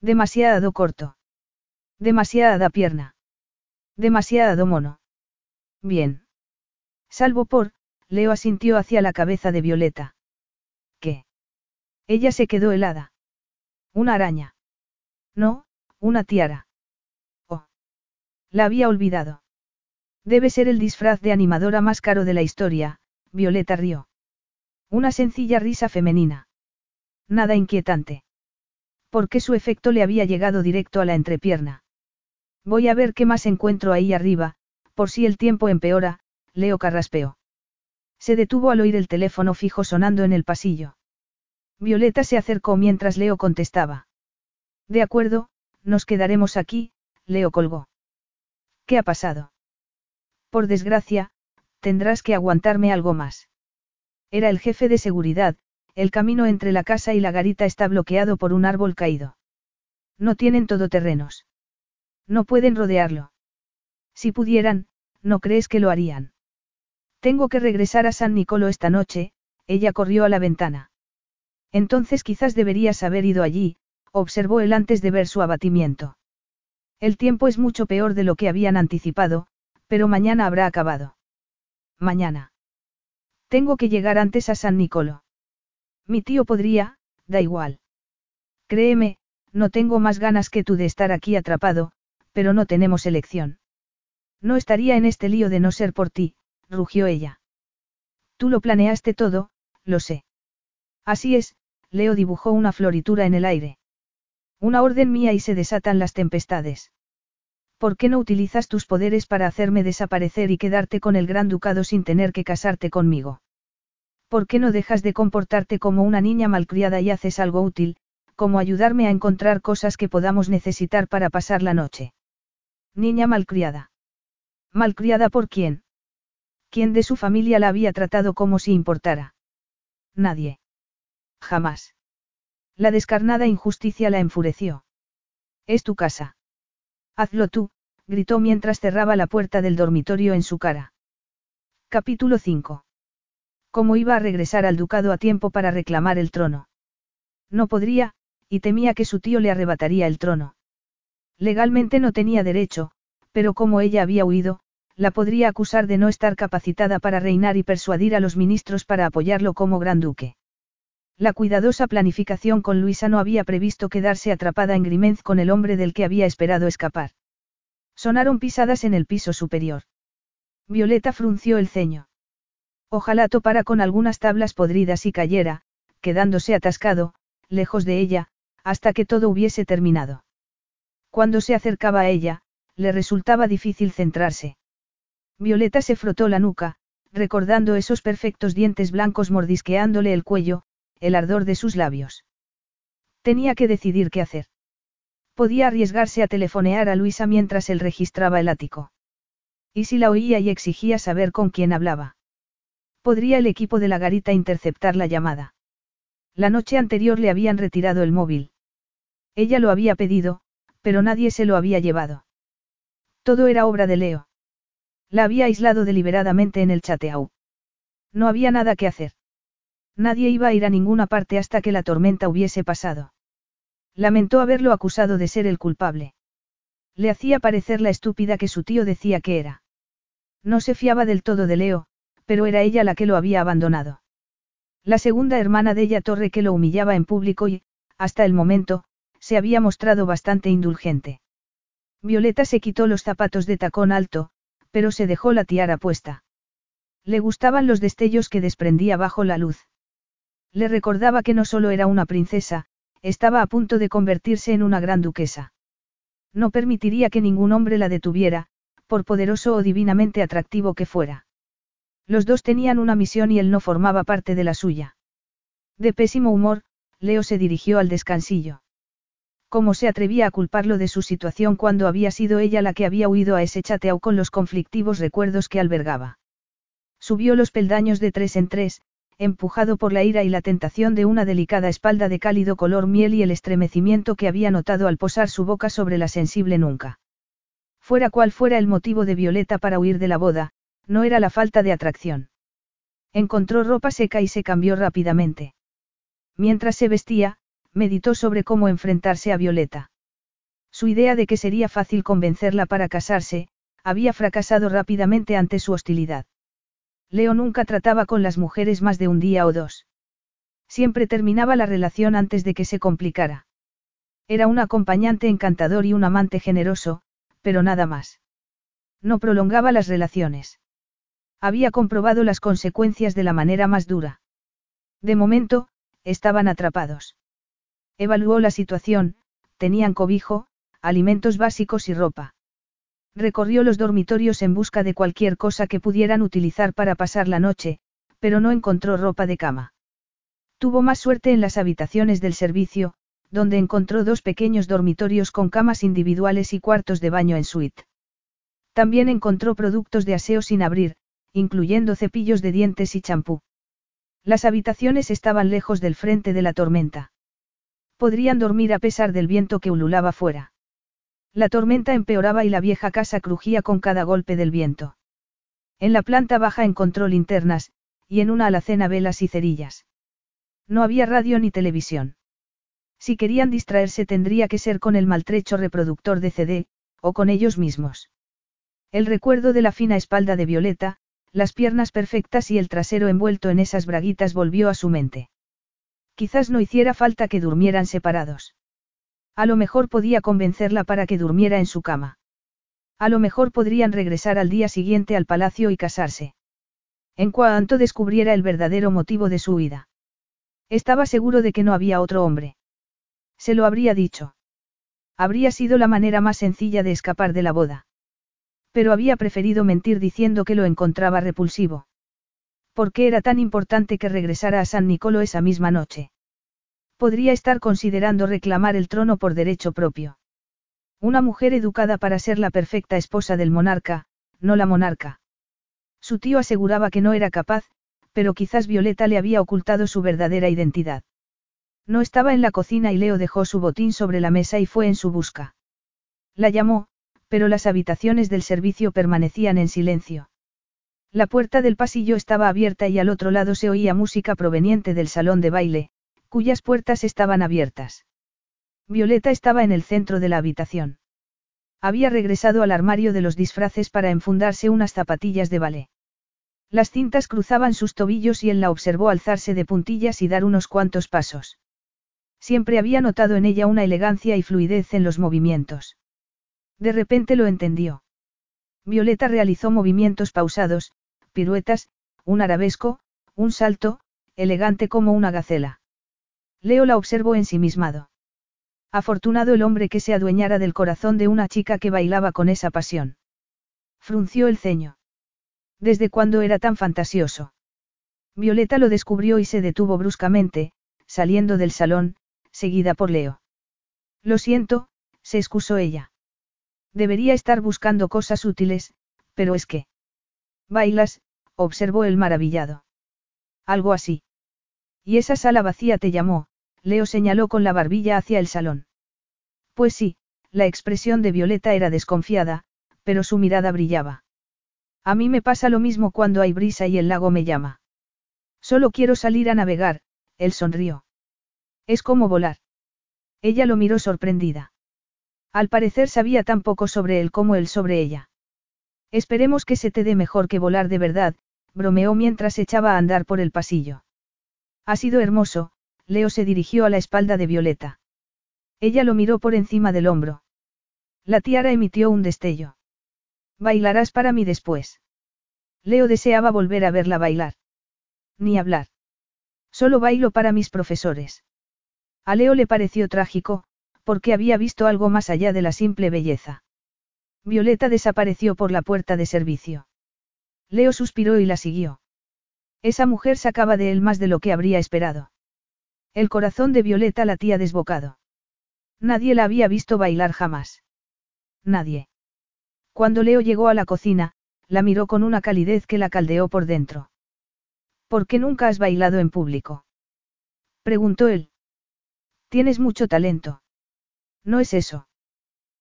Demasiado corto. Demasiada pierna. Demasiado mono. Bien. Salvo por, Leo asintió hacia la cabeza de Violeta. Ella se quedó helada. Una araña. No, una tiara. Oh. La había olvidado. Debe ser el disfraz de animadora más caro de la historia, Violeta rió. Una sencilla risa femenina. Nada inquietante. Porque su efecto le había llegado directo a la entrepierna. Voy a ver qué más encuentro ahí arriba, por si el tiempo empeora, Leo carraspeó. Se detuvo al oír el teléfono fijo sonando en el pasillo. Violeta se acercó mientras Leo contestaba. De acuerdo, nos quedaremos aquí, Leo colgó. ¿Qué ha pasado? Por desgracia, tendrás que aguantarme algo más. Era el jefe de seguridad, el camino entre la casa y la garita está bloqueado por un árbol caído. No tienen todoterrenos. No pueden rodearlo. Si pudieran, ¿no crees que lo harían? Tengo que regresar a San Nicolo esta noche, ella corrió a la ventana. Entonces quizás deberías haber ido allí, observó él antes de ver su abatimiento. El tiempo es mucho peor de lo que habían anticipado, pero mañana habrá acabado. Mañana. Tengo que llegar antes a San Nicolo. Mi tío podría, da igual. Créeme, no tengo más ganas que tú de estar aquí atrapado, pero no tenemos elección. No estaría en este lío de no ser por ti, rugió ella. Tú lo planeaste todo, lo sé. Así es, Leo dibujó una floritura en el aire. Una orden mía y se desatan las tempestades. ¿Por qué no utilizas tus poderes para hacerme desaparecer y quedarte con el gran ducado sin tener que casarte conmigo? ¿Por qué no dejas de comportarte como una niña malcriada y haces algo útil, como ayudarme a encontrar cosas que podamos necesitar para pasar la noche? Niña malcriada. ¿Malcriada por quién? ¿Quién de su familia la había tratado como si importara? Nadie. Jamás. La descarnada injusticia la enfureció. Es tu casa. Hazlo tú, gritó mientras cerraba la puerta del dormitorio en su cara. Capítulo 5. ¿Cómo iba a regresar al ducado a tiempo para reclamar el trono? No podría, y temía que su tío le arrebataría el trono. Legalmente no tenía derecho, pero como ella había huido, la podría acusar de no estar capacitada para reinar y persuadir a los ministros para apoyarlo como gran duque. La cuidadosa planificación con Luisa no había previsto quedarse atrapada en Grimenz con el hombre del que había esperado escapar. Sonaron pisadas en el piso superior. Violeta frunció el ceño. Ojalá topara con algunas tablas podridas y cayera, quedándose atascado, lejos de ella, hasta que todo hubiese terminado. Cuando se acercaba a ella, le resultaba difícil centrarse. Violeta se frotó la nuca, recordando esos perfectos dientes blancos mordisqueándole el cuello, el ardor de sus labios. Tenía que decidir qué hacer. Podía arriesgarse a telefonear a Luisa mientras él registraba el ático. ¿Y si la oía y exigía saber con quién hablaba? Podría el equipo de la garita interceptar la llamada. La noche anterior le habían retirado el móvil. Ella lo había pedido, pero nadie se lo había llevado. Todo era obra de Leo. La había aislado deliberadamente en el chateau. No había nada que hacer. Nadie iba a ir a ninguna parte hasta que la tormenta hubiese pasado. Lamentó haberlo acusado de ser el culpable. Le hacía parecer la estúpida que su tío decía que era. No se fiaba del todo de Leo, pero era ella la que lo había abandonado. La segunda hermana de ella Torre que lo humillaba en público y, hasta el momento, se había mostrado bastante indulgente. Violeta se quitó los zapatos de tacón alto, pero se dejó la tiara puesta. Le gustaban los destellos que desprendía bajo la luz. Le recordaba que no solo era una princesa, estaba a punto de convertirse en una gran duquesa. No permitiría que ningún hombre la detuviera, por poderoso o divinamente atractivo que fuera. Los dos tenían una misión y él no formaba parte de la suya. De pésimo humor, Leo se dirigió al descansillo. ¿Cómo se atrevía a culparlo de su situación cuando había sido ella la que había huido a ese chateau con los conflictivos recuerdos que albergaba? Subió los peldaños de tres en tres, empujado por la ira y la tentación de una delicada espalda de cálido color miel y el estremecimiento que había notado al posar su boca sobre la sensible nunca. Fuera cual fuera el motivo de Violeta para huir de la boda, no era la falta de atracción. Encontró ropa seca y se cambió rápidamente. Mientras se vestía, meditó sobre cómo enfrentarse a Violeta. Su idea de que sería fácil convencerla para casarse, había fracasado rápidamente ante su hostilidad. Leo nunca trataba con las mujeres más de un día o dos. Siempre terminaba la relación antes de que se complicara. Era un acompañante encantador y un amante generoso, pero nada más. No prolongaba las relaciones. Había comprobado las consecuencias de la manera más dura. De momento, estaban atrapados. Evaluó la situación, tenían cobijo, alimentos básicos y ropa. Recorrió los dormitorios en busca de cualquier cosa que pudieran utilizar para pasar la noche, pero no encontró ropa de cama. Tuvo más suerte en las habitaciones del servicio, donde encontró dos pequeños dormitorios con camas individuales y cuartos de baño en suite. También encontró productos de aseo sin abrir, incluyendo cepillos de dientes y champú. Las habitaciones estaban lejos del frente de la tormenta. Podrían dormir a pesar del viento que ululaba fuera. La tormenta empeoraba y la vieja casa crujía con cada golpe del viento. En la planta baja encontró linternas, y en una alacena velas y cerillas. No había radio ni televisión. Si querían distraerse tendría que ser con el maltrecho reproductor de CD, o con ellos mismos. El recuerdo de la fina espalda de Violeta, las piernas perfectas y el trasero envuelto en esas braguitas volvió a su mente. Quizás no hiciera falta que durmieran separados. A lo mejor podía convencerla para que durmiera en su cama. A lo mejor podrían regresar al día siguiente al palacio y casarse. En cuanto descubriera el verdadero motivo de su huida. Estaba seguro de que no había otro hombre. Se lo habría dicho. Habría sido la manera más sencilla de escapar de la boda. Pero había preferido mentir diciendo que lo encontraba repulsivo. ¿Por qué era tan importante que regresara a San Nicolo esa misma noche? Podría estar considerando reclamar el trono por derecho propio. Una mujer educada para ser la perfecta esposa del monarca, no la monarca. Su tío aseguraba que no era capaz, pero quizás Violeta le había ocultado su verdadera identidad. No estaba en la cocina y Leo dejó su botín sobre la mesa y fue en su busca. La llamó, pero las habitaciones del servicio permanecían en silencio. La puerta del pasillo estaba abierta y al otro lado se oía música proveniente del salón de baile, cuyas puertas estaban abiertas. Violeta estaba en el centro de la habitación. Había regresado al armario de los disfraces para enfundarse unas zapatillas de ballet. Las cintas cruzaban sus tobillos y él la observó alzarse de puntillas y dar unos cuantos pasos. Siempre había notado en ella una elegancia y fluidez en los movimientos. De repente lo entendió. Violeta realizó movimientos pausados, piruetas, un arabesco, un salto, elegante como una gacela. Leo la observó ensimismado. Afortunado el hombre que se adueñara del corazón de una chica que bailaba con esa pasión. Frunció el ceño. ¿Desde cuándo era tan fantasioso? Violeta lo descubrió y se detuvo bruscamente, saliendo del salón, seguida por Leo. Lo siento, se excusó ella. Debería estar buscando cosas útiles, pero es que... Bailas, observó el maravillado. Algo así. Y esa sala vacía te llamó, Leo señaló con la barbilla hacia el salón. Pues sí, la expresión de Violeta era desconfiada, pero su mirada brillaba. A mí me pasa lo mismo cuando hay brisa y el lago me llama. Solo quiero salir a navegar, él sonrió. Es como volar. Ella lo miró sorprendida. Al parecer sabía tan poco sobre él como él sobre ella. Esperemos que se te dé mejor que volar de verdad, bromeó mientras echaba a andar por el pasillo. Ha sido hermoso, Leo se dirigió a la espalda de Violeta. Ella lo miró por encima del hombro. La tiara emitió un destello. Bailarás para mí después. Leo deseaba volver a verla bailar. Ni hablar. Solo bailo para mis profesores. A Leo le pareció trágico, porque había visto algo más allá de la simple belleza. Violeta desapareció por la puerta de servicio. Leo suspiró y la siguió. Esa mujer sacaba de él más de lo que habría esperado. El corazón de Violeta latía desbocado. Nadie la había visto bailar jamás. Nadie. Cuando Leo llegó a la cocina, la miró con una calidez que la caldeó por dentro. ¿Por qué nunca has bailado en público? Preguntó él. Tienes mucho talento. No es eso.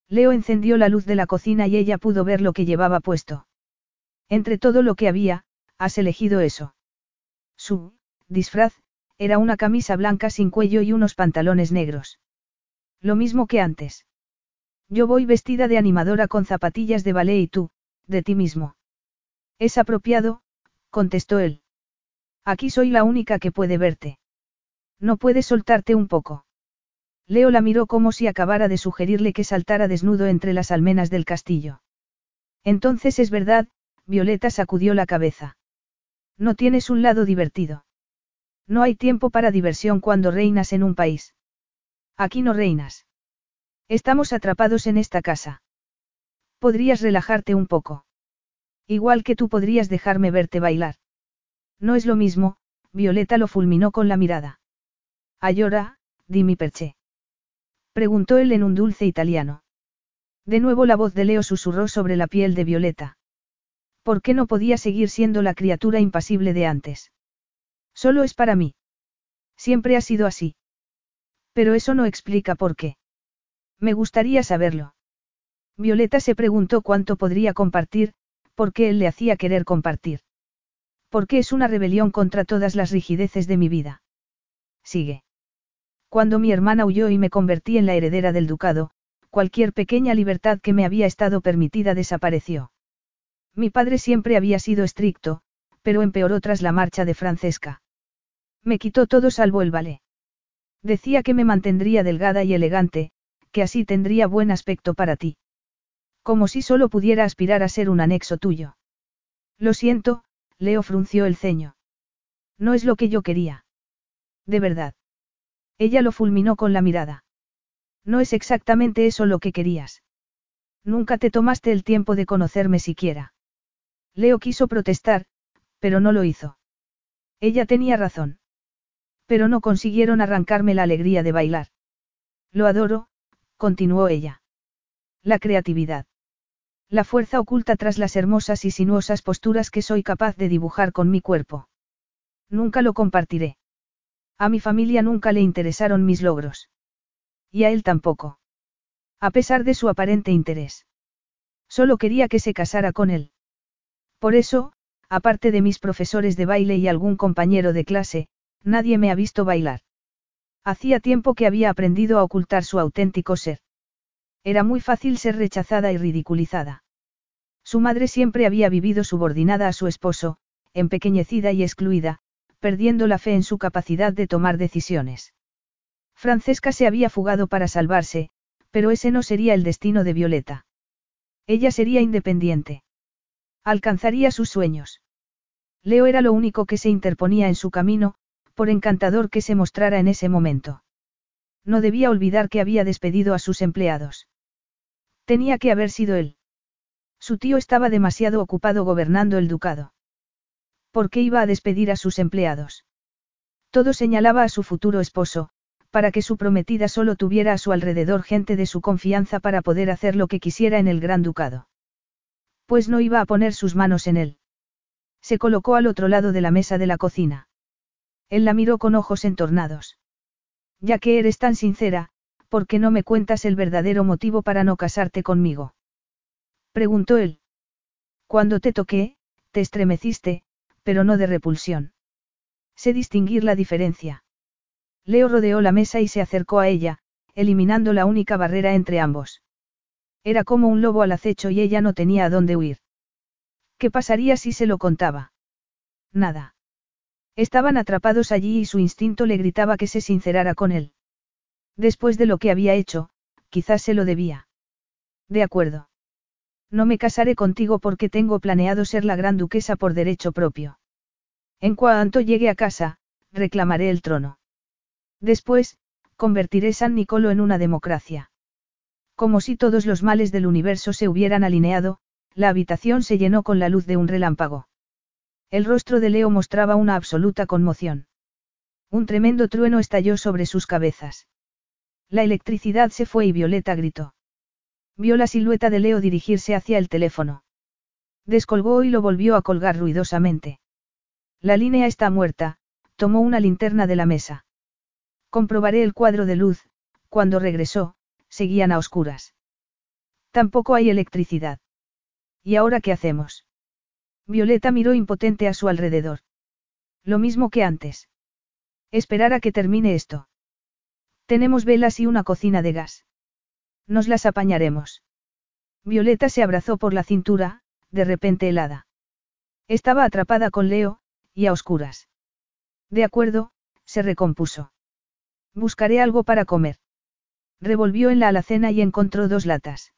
Leo encendió la luz de la cocina y ella pudo ver lo que llevaba puesto. Entre todo lo que había, has elegido eso. Su disfraz, era una camisa blanca sin cuello y unos pantalones negros. Lo mismo que antes. Yo voy vestida de animadora con zapatillas de ballet y tú, de ti mismo. Es apropiado, contestó él. Aquí soy la única que puede verte. No puedes soltarte un poco. Leo la miró como si acabara de sugerirle que saltara desnudo entre las almenas del castillo. Entonces es verdad, Violeta sacudió la cabeza. No tienes un lado divertido. No hay tiempo para diversión cuando reinas en un país. Aquí no reinas. Estamos atrapados en esta casa. Podrías relajarte un poco. Igual que tú podrías dejarme verte bailar. No es lo mismo, Violeta lo fulminó con la mirada. Ayora, di mi perché. Preguntó él en un dulce italiano. De nuevo la voz de Leo susurró sobre la piel de Violeta. ¿Por qué no podía seguir siendo la criatura impasible de antes? Solo es para mí. Siempre ha sido así. Pero eso no explica por qué. Me gustaría saberlo. Violeta se preguntó cuánto podría compartir, por qué él le hacía querer compartir. Porque es una rebelión contra todas las rigideces de mi vida. Sigue. Cuando mi hermana huyó y me convertí en la heredera del ducado, cualquier pequeña libertad que me había estado permitida desapareció. Mi padre siempre había sido estricto, pero empeoró tras la marcha de Francesca. Me quitó todo salvo el ballet. Decía que me mantendría delgada y elegante, que así tendría buen aspecto para ti. Como si solo pudiera aspirar a ser un anexo tuyo. Lo siento, Leo frunció el ceño. No es lo que yo quería. De verdad. Ella lo fulminó con la mirada. No es exactamente eso lo que querías. Nunca te tomaste el tiempo de conocerme siquiera. Leo quiso protestar, pero no lo hizo. Ella tenía razón. Pero no consiguieron arrancarme la alegría de bailar. Lo adoro, continuó ella. La creatividad. La fuerza oculta tras las hermosas y sinuosas posturas que soy capaz de dibujar con mi cuerpo. Nunca lo compartiré. A mi familia nunca le interesaron mis logros. Y a él tampoco. A pesar de su aparente interés. Solo quería que se casara con él. Por eso, aparte de mis profesores de baile y algún compañero de clase, nadie me ha visto bailar. Hacía tiempo que había aprendido a ocultar su auténtico ser. Era muy fácil ser rechazada y ridiculizada. Su madre siempre había vivido subordinada a su esposo, empequeñecida y excluida, perdiendo la fe en su capacidad de tomar decisiones. Francesca se había fugado para salvarse, pero ese no sería el destino de Violeta. Ella sería independiente. Alcanzaría sus sueños. Leo era lo único que se interponía en su camino, por encantador que se mostrara en ese momento. No debía olvidar que había despedido a sus empleados. Tenía que haber sido él. Su tío estaba demasiado ocupado gobernando el ducado. ¿Por qué iba a despedir a sus empleados? Todo señalaba a su futuro esposo, para que su prometida solo tuviera a su alrededor gente de su confianza para poder hacer lo que quisiera en el gran ducado. Pues no iba a poner sus manos en él. Se colocó al otro lado de la mesa de la cocina. Él la miró con ojos entornados. Ya que eres tan sincera, ¿por qué no me cuentas el verdadero motivo para no casarte conmigo? Preguntó él. Cuando te toqué, te estremeciste, pero no de repulsión. Sé distinguir la diferencia. Leo rodeó la mesa y se acercó a ella, eliminando la única barrera entre ambos. Era como un lobo al acecho y ella no tenía a dónde huir. ¿Qué pasaría si se lo contaba? Nada. Estaban atrapados allí y su instinto le gritaba que se sincerara con él. Después de lo que había hecho, quizás se lo debía. De acuerdo. No me casaré contigo porque tengo planeado ser la gran duquesa por derecho propio. En cuanto llegue a casa, reclamaré el trono. Después, convertiré San Nicolo en una democracia. Como si todos los males del universo se hubieran alineado, la habitación se llenó con la luz de un relámpago. El rostro de Leo mostraba una absoluta conmoción. Un tremendo trueno estalló sobre sus cabezas. La electricidad se fue y Violeta gritó. Vio la silueta de Leo dirigirse hacia el teléfono. Descolgó y lo volvió a colgar ruidosamente. La línea está muerta, tomó una linterna de la mesa. Comprobaré el cuadro de luz, cuando regresó, seguían a oscuras. Tampoco hay electricidad. ¿Y ahora qué hacemos? Violeta miró impotente a su alrededor. Lo mismo que antes. Esperar a que termine esto. Tenemos velas y una cocina de gas. Nos las apañaremos. Violeta se abrazó por la cintura, de repente helada. Estaba atrapada con Leo, y a oscuras. De acuerdo, se recompuso. Buscaré algo para comer. Revolvió en la alacena y encontró dos latas.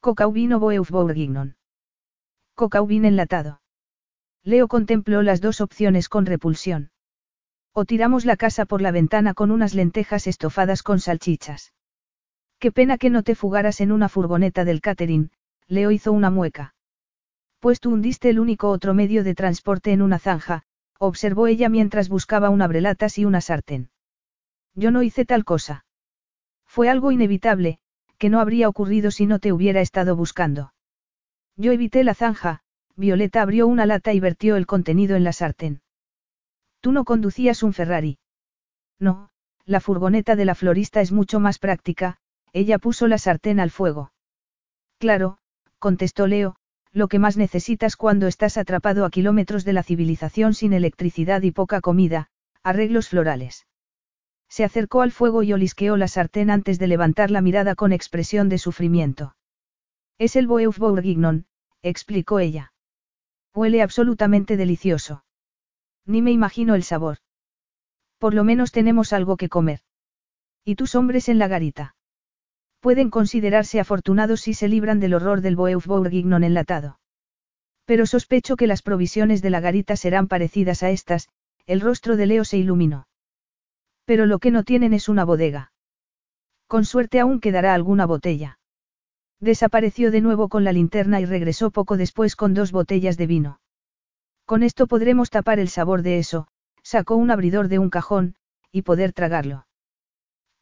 Coca vino Boeufbourguignon. Coca enlatado. Leo contempló las dos opciones con repulsión. O tiramos la casa por la ventana con unas lentejas estofadas con salchichas. Qué pena que no te fugaras en una furgoneta del catering, Leo hizo una mueca. Pues tú hundiste el único otro medio de transporte en una zanja, observó ella mientras buscaba un abrelatas y una sartén. Yo no hice tal cosa. Fue algo inevitable, que no habría ocurrido si no te hubiera estado buscando. Yo evité la zanja, Violeta abrió una lata y vertió el contenido en la sartén. Tú no conducías un Ferrari. No, la furgoneta de la florista es mucho más práctica, ella puso la sartén al fuego. Claro, contestó Leo, lo que más necesitas cuando estás atrapado a kilómetros de la civilización sin electricidad y poca comida, arreglos florales. Se acercó al fuego y olisqueó la sartén antes de levantar la mirada con expresión de sufrimiento. Es el Boeuf bourguignon, explicó ella. Huele absolutamente delicioso. Ni me imagino el sabor. Por lo menos tenemos algo que comer. ¿Y tus hombres en la garita? Pueden considerarse afortunados si se libran del horror del Boeuf bourguignon enlatado. Pero sospecho que las provisiones de la garita serán parecidas a estas, el rostro de Leo se iluminó. Pero lo que no tienen es una bodega. Con suerte aún quedará alguna botella. Desapareció de nuevo con la linterna y regresó poco después con dos botellas de vino. Con esto podremos tapar el sabor de eso, sacó un abridor de un cajón, y poder tragarlo.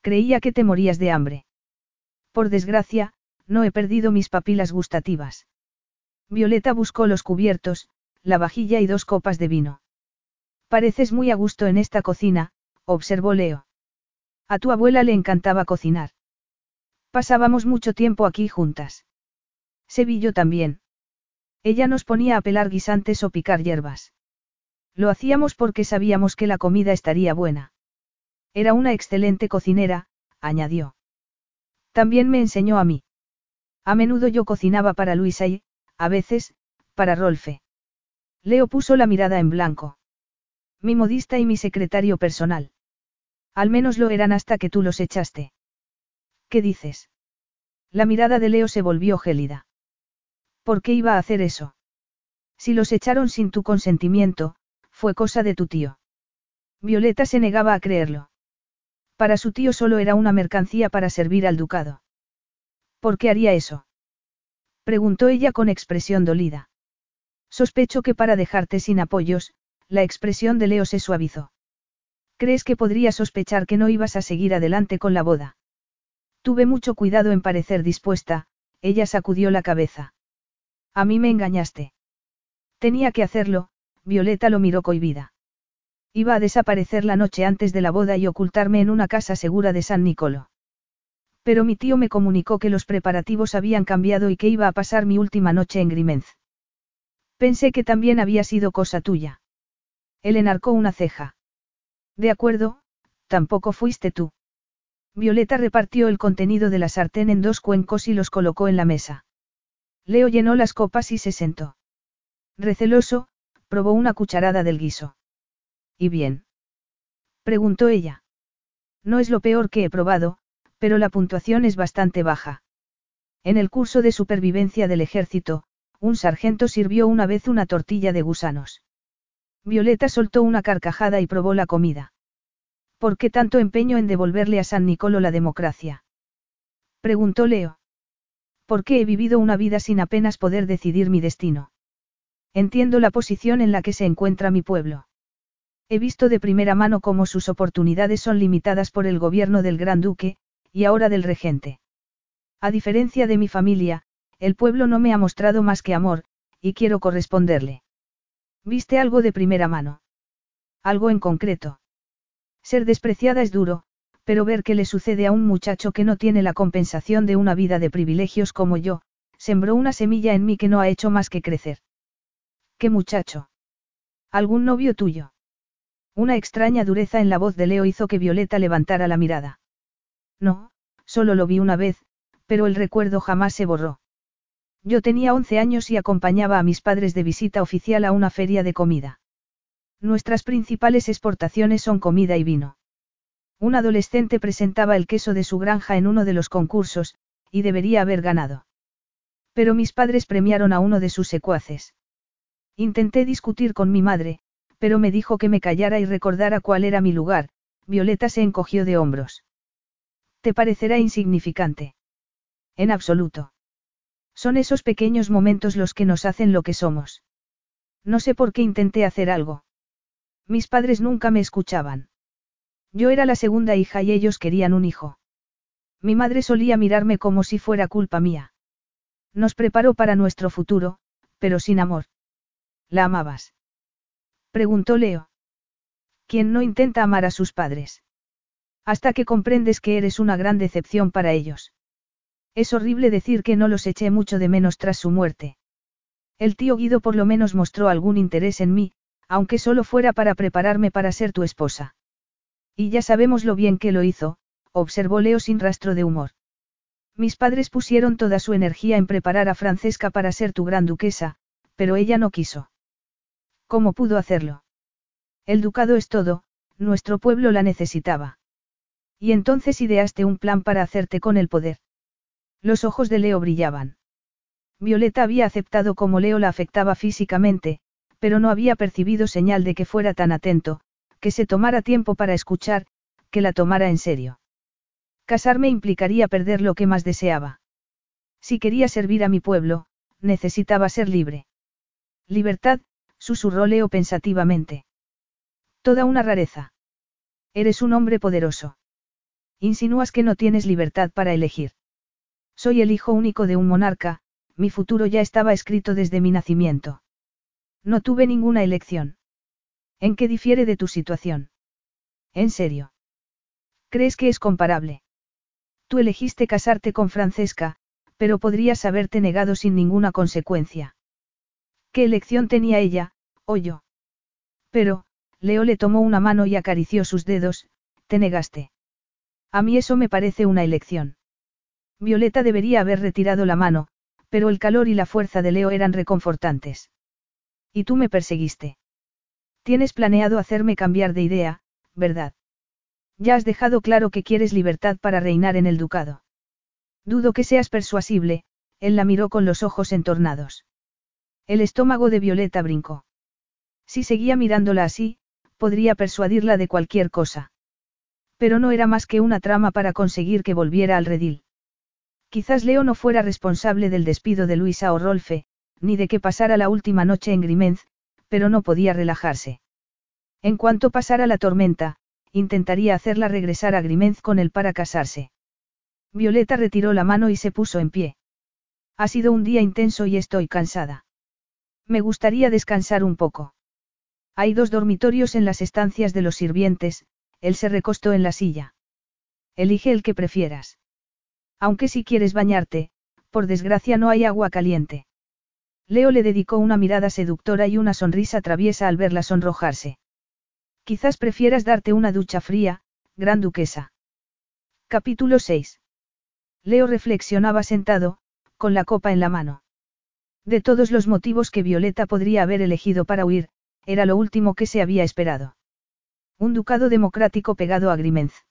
Creía que te morías de hambre. Por desgracia, no he perdido mis papilas gustativas. Violeta buscó los cubiertos, la vajilla y dos copas de vino. Pareces muy a gusto en esta cocina, observó Leo. A tu abuela le encantaba cocinar. Pasábamos mucho tiempo aquí juntas. Sevillo también. Ella nos ponía a pelar guisantes o picar hierbas. Lo hacíamos porque sabíamos que la comida estaría buena. Era una excelente cocinera, añadió. También me enseñó a mí. A menudo yo cocinaba para Luisa y, a veces, para Rolfe. Leo puso la mirada en blanco. Mi modista y mi secretario personal. Al menos lo eran hasta que tú los echaste. ¿Qué dices? La mirada de Leo se volvió gélida. ¿Por qué iba a hacer eso? Si los echaron sin tu consentimiento, fue cosa de tu tío. Violeta se negaba a creerlo. Para su tío solo era una mercancía para servir al ducado. ¿Por qué haría eso? Preguntó ella con expresión dolida. Sospecho que para dejarte sin apoyos, la expresión de Leo se suavizó. ¿Crees que podría sospechar que no ibas a seguir adelante con la boda? Tuve mucho cuidado en parecer dispuesta, ella sacudió la cabeza. A mí me engañaste. Tenía que hacerlo, Violeta lo miró cohibida. Iba a desaparecer la noche antes de la boda y ocultarme en una casa segura de San Nicolo. Pero mi tío me comunicó que los preparativos habían cambiado y que iba a pasar mi última noche en Grimenz. Pensé que también había sido cosa tuya. Él enarcó una ceja. De acuerdo, tampoco fuiste tú. Violeta repartió el contenido de la sartén en dos cuencos y los colocó en la mesa. Leo llenó las copas y se sentó. Receloso, probó una cucharada del guiso. ¿Y bien? preguntó ella. No es lo peor que he probado, pero la puntuación es bastante baja. En el curso de supervivencia del ejército, un sargento sirvió una vez una tortilla de gusanos. Violeta soltó una carcajada y probó la comida. ¿Por qué tanto empeño en devolverle a San Nicolo la democracia? Preguntó Leo. ¿Por qué he vivido una vida sin apenas poder decidir mi destino? Entiendo la posición en la que se encuentra mi pueblo. He visto de primera mano cómo sus oportunidades son limitadas por el gobierno del Gran Duque, y ahora del regente. A diferencia de mi familia, el pueblo no me ha mostrado más que amor, y quiero corresponderle. ¿Viste algo de primera mano? Algo en concreto. Ser despreciada es duro, pero ver qué le sucede a un muchacho que no tiene la compensación de una vida de privilegios como yo, sembró una semilla en mí que no ha hecho más que crecer. ¿Qué muchacho? ¿Algún novio tuyo? Una extraña dureza en la voz de Leo hizo que Violeta levantara la mirada. No, solo lo vi una vez, pero el recuerdo jamás se borró. Yo tenía 11 años y acompañaba a mis padres de visita oficial a una feria de comida. Nuestras principales exportaciones son comida y vino. Un adolescente presentaba el queso de su granja en uno de los concursos, y debería haber ganado. Pero mis padres premiaron a uno de sus secuaces. Intenté discutir con mi madre, pero me dijo que me callara y recordara cuál era mi lugar, Violeta se encogió de hombros. ¿Te parecerá insignificante? En absoluto. Son esos pequeños momentos los que nos hacen lo que somos. No sé por qué intenté hacer algo. Mis padres nunca me escuchaban. Yo era la segunda hija y ellos querían un hijo. Mi madre solía mirarme como si fuera culpa mía. Nos preparó para nuestro futuro, pero sin amor. ¿La amabas? Preguntó Leo. ¿Quién no intenta amar a sus padres? Hasta que comprendes que eres una gran decepción para ellos. Es horrible decir que no los eché mucho de menos tras su muerte. El tío Guido por lo menos mostró algún interés en mí, aunque solo fuera para prepararme para ser tu esposa. Y ya sabemos lo bien que lo hizo, observó Leo sin rastro de humor. Mis padres pusieron toda su energía en preparar a Francesca para ser tu gran duquesa, pero ella no quiso. ¿Cómo pudo hacerlo? El ducado es todo, nuestro pueblo la necesitaba. Y entonces ideaste un plan para hacerte con el poder. Los ojos de Leo brillaban. Violeta había aceptado cómo Leo la afectaba físicamente, pero no había percibido señal de que fuera tan atento, que se tomara tiempo para escuchar, que la tomara en serio. Casarme implicaría perder lo que más deseaba. Si quería servir a mi pueblo, necesitaba ser libre. Libertad, susurró Leo pensativamente. Toda una rareza. Eres un hombre poderoso. Insinúas que no tienes libertad para elegir. Soy el hijo único de un monarca, mi futuro ya estaba escrito desde mi nacimiento. No tuve ninguna elección. ¿En qué difiere de tu situación? ¿En serio? ¿Crees que es comparable? Tú elegiste casarte con Francesca, pero podrías haberte negado sin ninguna consecuencia. ¿Qué elección tenía ella, o yo? Pero, Leo le tomó una mano y acarició sus dedos, te negaste. A mí eso me parece una elección. Violeta debería haber retirado la mano, pero el calor y la fuerza de Leo eran reconfortantes. Y tú me perseguiste. Tienes planeado hacerme cambiar de idea, ¿verdad? Ya has dejado claro que quieres libertad para reinar en el ducado. Dudo que seas persuasible, él la miró con los ojos entornados. El estómago de Violeta brincó. Si seguía mirándola así, podría persuadirla de cualquier cosa. Pero no era más que una trama para conseguir que volviera al redil. Quizás Leo no fuera responsable del despido de Luisa o Rolfe, ni de que pasara la última noche en Grimenz, pero no podía relajarse. En cuanto pasara la tormenta, intentaría hacerla regresar a Grimenz con él para casarse. Violeta retiró la mano y se puso en pie. Ha sido un día intenso y estoy cansada. Me gustaría descansar un poco. Hay dos dormitorios en las estancias de los sirvientes, él se recostó en la silla. Elige el que prefieras. Aunque si quieres bañarte, por desgracia no hay agua caliente. Leo le dedicó una mirada seductora y una sonrisa traviesa al verla sonrojarse. Quizás prefieras darte una ducha fría, gran duquesa. Capítulo 6. Leo reflexionaba sentado, con la copa en la mano. De todos los motivos que Violeta podría haber elegido para huir, era lo último que se había esperado. Un ducado democrático pegado a Grimenz.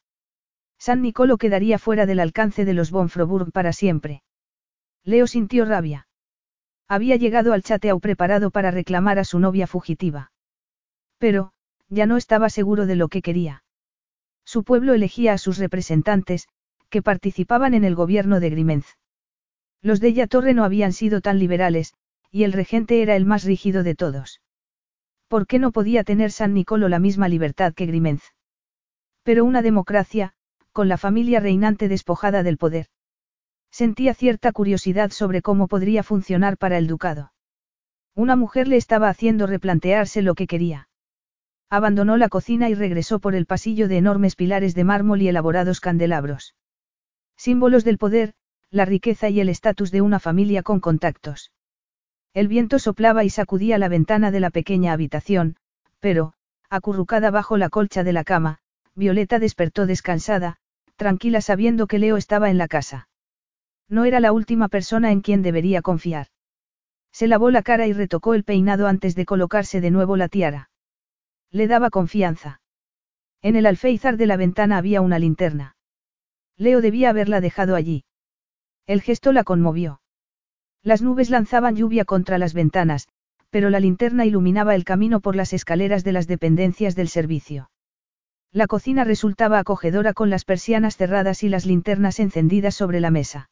San Nicolo quedaría fuera del alcance de los Bonfroburg para siempre. Leo sintió rabia. Había llegado al chateau preparado para reclamar a su novia fugitiva. Pero, ya no estaba seguro de lo que quería. Su pueblo elegía a sus representantes, que participaban en el gobierno de Grimenz. Los de Torre no habían sido tan liberales, y el regente era el más rígido de todos. ¿Por qué no podía tener San Nicolo la misma libertad que Grimenz? Pero una democracia, con la familia reinante despojada del poder. Sentía cierta curiosidad sobre cómo podría funcionar para el ducado. Una mujer le estaba haciendo replantearse lo que quería. Abandonó la cocina y regresó por el pasillo de enormes pilares de mármol y elaborados candelabros. Símbolos del poder, la riqueza y el estatus de una familia con contactos. El viento soplaba y sacudía la ventana de la pequeña habitación, pero, acurrucada bajo la colcha de la cama, Violeta despertó descansada, tranquila sabiendo que Leo estaba en la casa. No era la última persona en quien debería confiar. Se lavó la cara y retocó el peinado antes de colocarse de nuevo la tiara. Le daba confianza. En el alféizar de la ventana había una linterna. Leo debía haberla dejado allí. El gesto la conmovió. Las nubes lanzaban lluvia contra las ventanas, pero la linterna iluminaba el camino por las escaleras de las dependencias del servicio. La cocina resultaba acogedora con las persianas cerradas y las linternas encendidas sobre la mesa.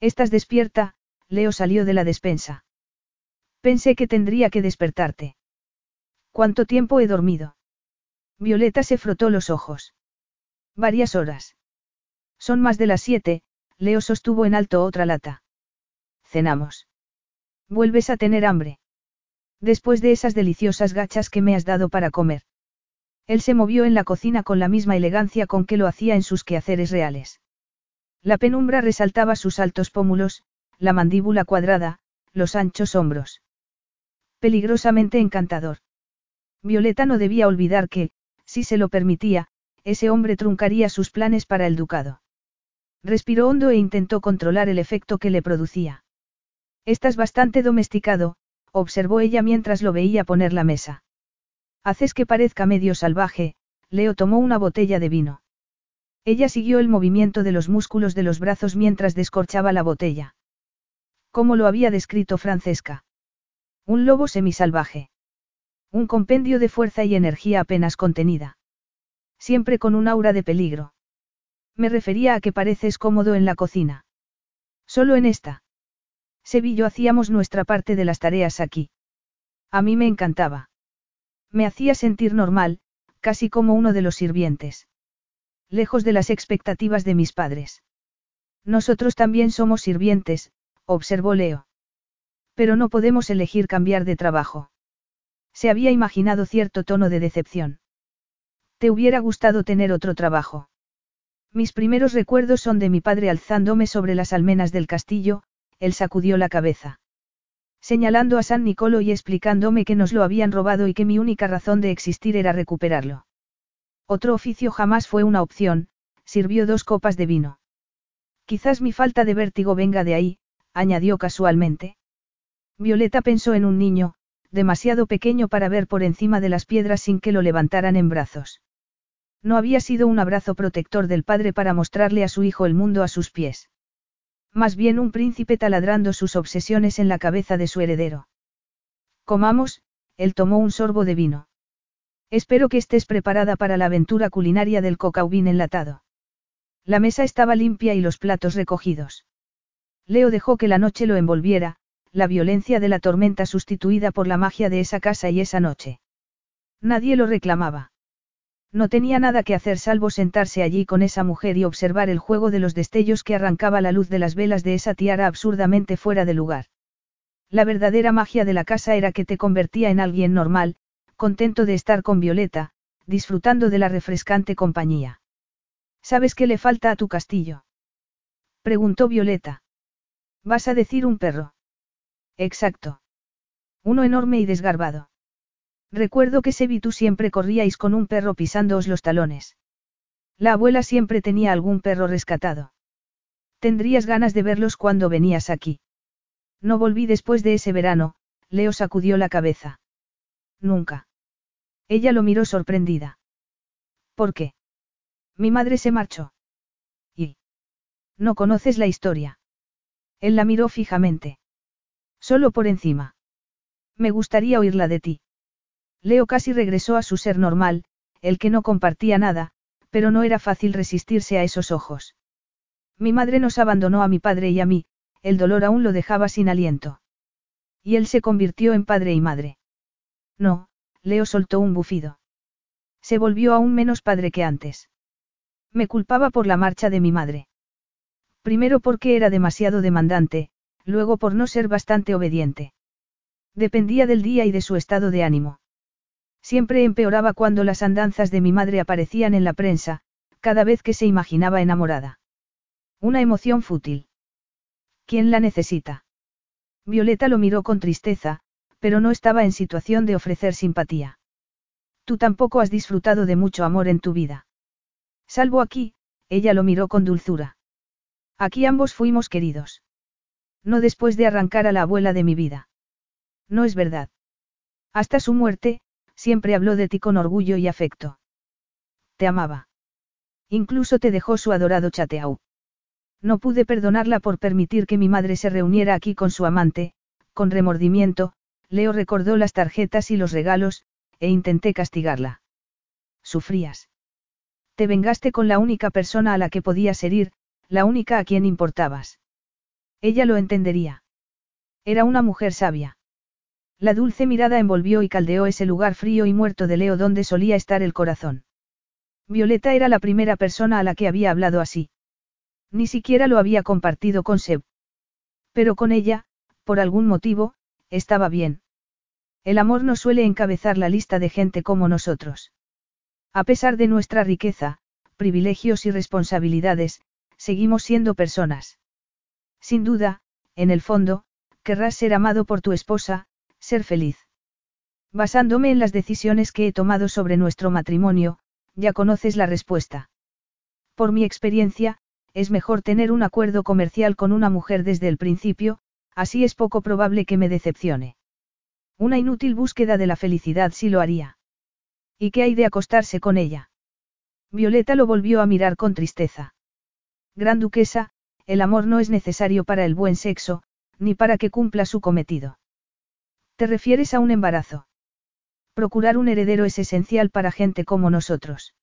Estás despierta, Leo salió de la despensa. Pensé que tendría que despertarte. ¿Cuánto tiempo he dormido? Violeta se frotó los ojos. Varias horas. Son más de las siete, Leo sostuvo en alto otra lata cenamos. Vuelves a tener hambre. Después de esas deliciosas gachas que me has dado para comer. Él se movió en la cocina con la misma elegancia con que lo hacía en sus quehaceres reales. La penumbra resaltaba sus altos pómulos, la mandíbula cuadrada, los anchos hombros. Peligrosamente encantador. Violeta no debía olvidar que, si se lo permitía, ese hombre truncaría sus planes para el ducado. Respiró hondo e intentó controlar el efecto que le producía. Estás bastante domesticado, observó ella mientras lo veía poner la mesa. Haces que parezca medio salvaje, Leo tomó una botella de vino. Ella siguió el movimiento de los músculos de los brazos mientras descorchaba la botella. ¿Cómo lo había descrito Francesca? Un lobo semisalvaje. Un compendio de fuerza y energía apenas contenida. Siempre con un aura de peligro. Me refería a que pareces cómodo en la cocina. Solo en esta. Sevillo hacíamos nuestra parte de las tareas aquí. A mí me encantaba. Me hacía sentir normal, casi como uno de los sirvientes. Lejos de las expectativas de mis padres. Nosotros también somos sirvientes, observó Leo. Pero no podemos elegir cambiar de trabajo. Se había imaginado cierto tono de decepción. ¿Te hubiera gustado tener otro trabajo? Mis primeros recuerdos son de mi padre alzándome sobre las almenas del castillo, él sacudió la cabeza. Señalando a San Nicolo y explicándome que nos lo habían robado y que mi única razón de existir era recuperarlo. Otro oficio jamás fue una opción, sirvió dos copas de vino. Quizás mi falta de vértigo venga de ahí, añadió casualmente. Violeta pensó en un niño, demasiado pequeño para ver por encima de las piedras sin que lo levantaran en brazos. No había sido un abrazo protector del padre para mostrarle a su hijo el mundo a sus pies. Más bien un príncipe taladrando sus obsesiones en la cabeza de su heredero. Comamos, él tomó un sorbo de vino. Espero que estés preparada para la aventura culinaria del cocaubín enlatado. La mesa estaba limpia y los platos recogidos. Leo dejó que la noche lo envolviera, la violencia de la tormenta sustituida por la magia de esa casa y esa noche. Nadie lo reclamaba. No tenía nada que hacer salvo sentarse allí con esa mujer y observar el juego de los destellos que arrancaba la luz de las velas de esa tiara absurdamente fuera de lugar. La verdadera magia de la casa era que te convertía en alguien normal, contento de estar con Violeta, disfrutando de la refrescante compañía. ¿Sabes qué le falta a tu castillo? preguntó Violeta. ¿Vas a decir un perro? Exacto. Uno enorme y desgarbado. Recuerdo que Sebi tú siempre corríais con un perro pisándoos los talones. La abuela siempre tenía algún perro rescatado. Tendrías ganas de verlos cuando venías aquí. No volví después de ese verano, Leo sacudió la cabeza. Nunca. Ella lo miró sorprendida. ¿Por qué? Mi madre se marchó. ¿Y? No conoces la historia. Él la miró fijamente. Solo por encima. Me gustaría oírla de ti. Leo casi regresó a su ser normal, el que no compartía nada, pero no era fácil resistirse a esos ojos. Mi madre nos abandonó a mi padre y a mí, el dolor aún lo dejaba sin aliento. Y él se convirtió en padre y madre. No, Leo soltó un bufido. Se volvió aún menos padre que antes. Me culpaba por la marcha de mi madre. Primero porque era demasiado demandante, luego por no ser bastante obediente. Dependía del día y de su estado de ánimo. Siempre empeoraba cuando las andanzas de mi madre aparecían en la prensa, cada vez que se imaginaba enamorada. Una emoción fútil. ¿Quién la necesita? Violeta lo miró con tristeza, pero no estaba en situación de ofrecer simpatía. Tú tampoco has disfrutado de mucho amor en tu vida. Salvo aquí, ella lo miró con dulzura. Aquí ambos fuimos queridos. No después de arrancar a la abuela de mi vida. No es verdad. Hasta su muerte, siempre habló de ti con orgullo y afecto. Te amaba. Incluso te dejó su adorado chateau. No pude perdonarla por permitir que mi madre se reuniera aquí con su amante, con remordimiento, Leo recordó las tarjetas y los regalos, e intenté castigarla. Sufrías. Te vengaste con la única persona a la que podías herir, la única a quien importabas. Ella lo entendería. Era una mujer sabia. La dulce mirada envolvió y caldeó ese lugar frío y muerto de Leo donde solía estar el corazón. Violeta era la primera persona a la que había hablado así. Ni siquiera lo había compartido con Seb. Pero con ella, por algún motivo, estaba bien. El amor no suele encabezar la lista de gente como nosotros. A pesar de nuestra riqueza, privilegios y responsabilidades, seguimos siendo personas. Sin duda, en el fondo, querrás ser amado por tu esposa, ser feliz. Basándome en las decisiones que he tomado sobre nuestro matrimonio, ya conoces la respuesta. Por mi experiencia, es mejor tener un acuerdo comercial con una mujer desde el principio, así es poco probable que me decepcione. Una inútil búsqueda de la felicidad sí lo haría. ¿Y qué hay de acostarse con ella? Violeta lo volvió a mirar con tristeza. Gran duquesa, el amor no es necesario para el buen sexo, ni para que cumpla su cometido. ¿Te refieres a un embarazo? Procurar un heredero es esencial para gente como nosotros.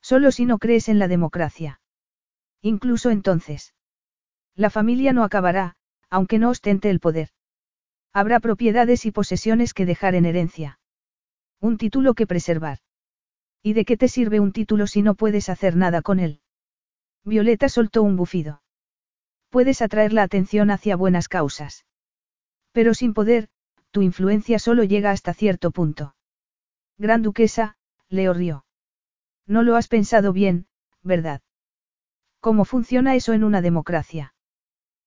Solo si no crees en la democracia. Incluso entonces. La familia no acabará, aunque no ostente el poder. Habrá propiedades y posesiones que dejar en herencia. Un título que preservar. ¿Y de qué te sirve un título si no puedes hacer nada con él? Violeta soltó un bufido. Puedes atraer la atención hacia buenas causas. Pero sin poder, tu influencia solo llega hasta cierto punto. Gran duquesa, Leo rió. No lo has pensado bien, ¿verdad? ¿Cómo funciona eso en una democracia?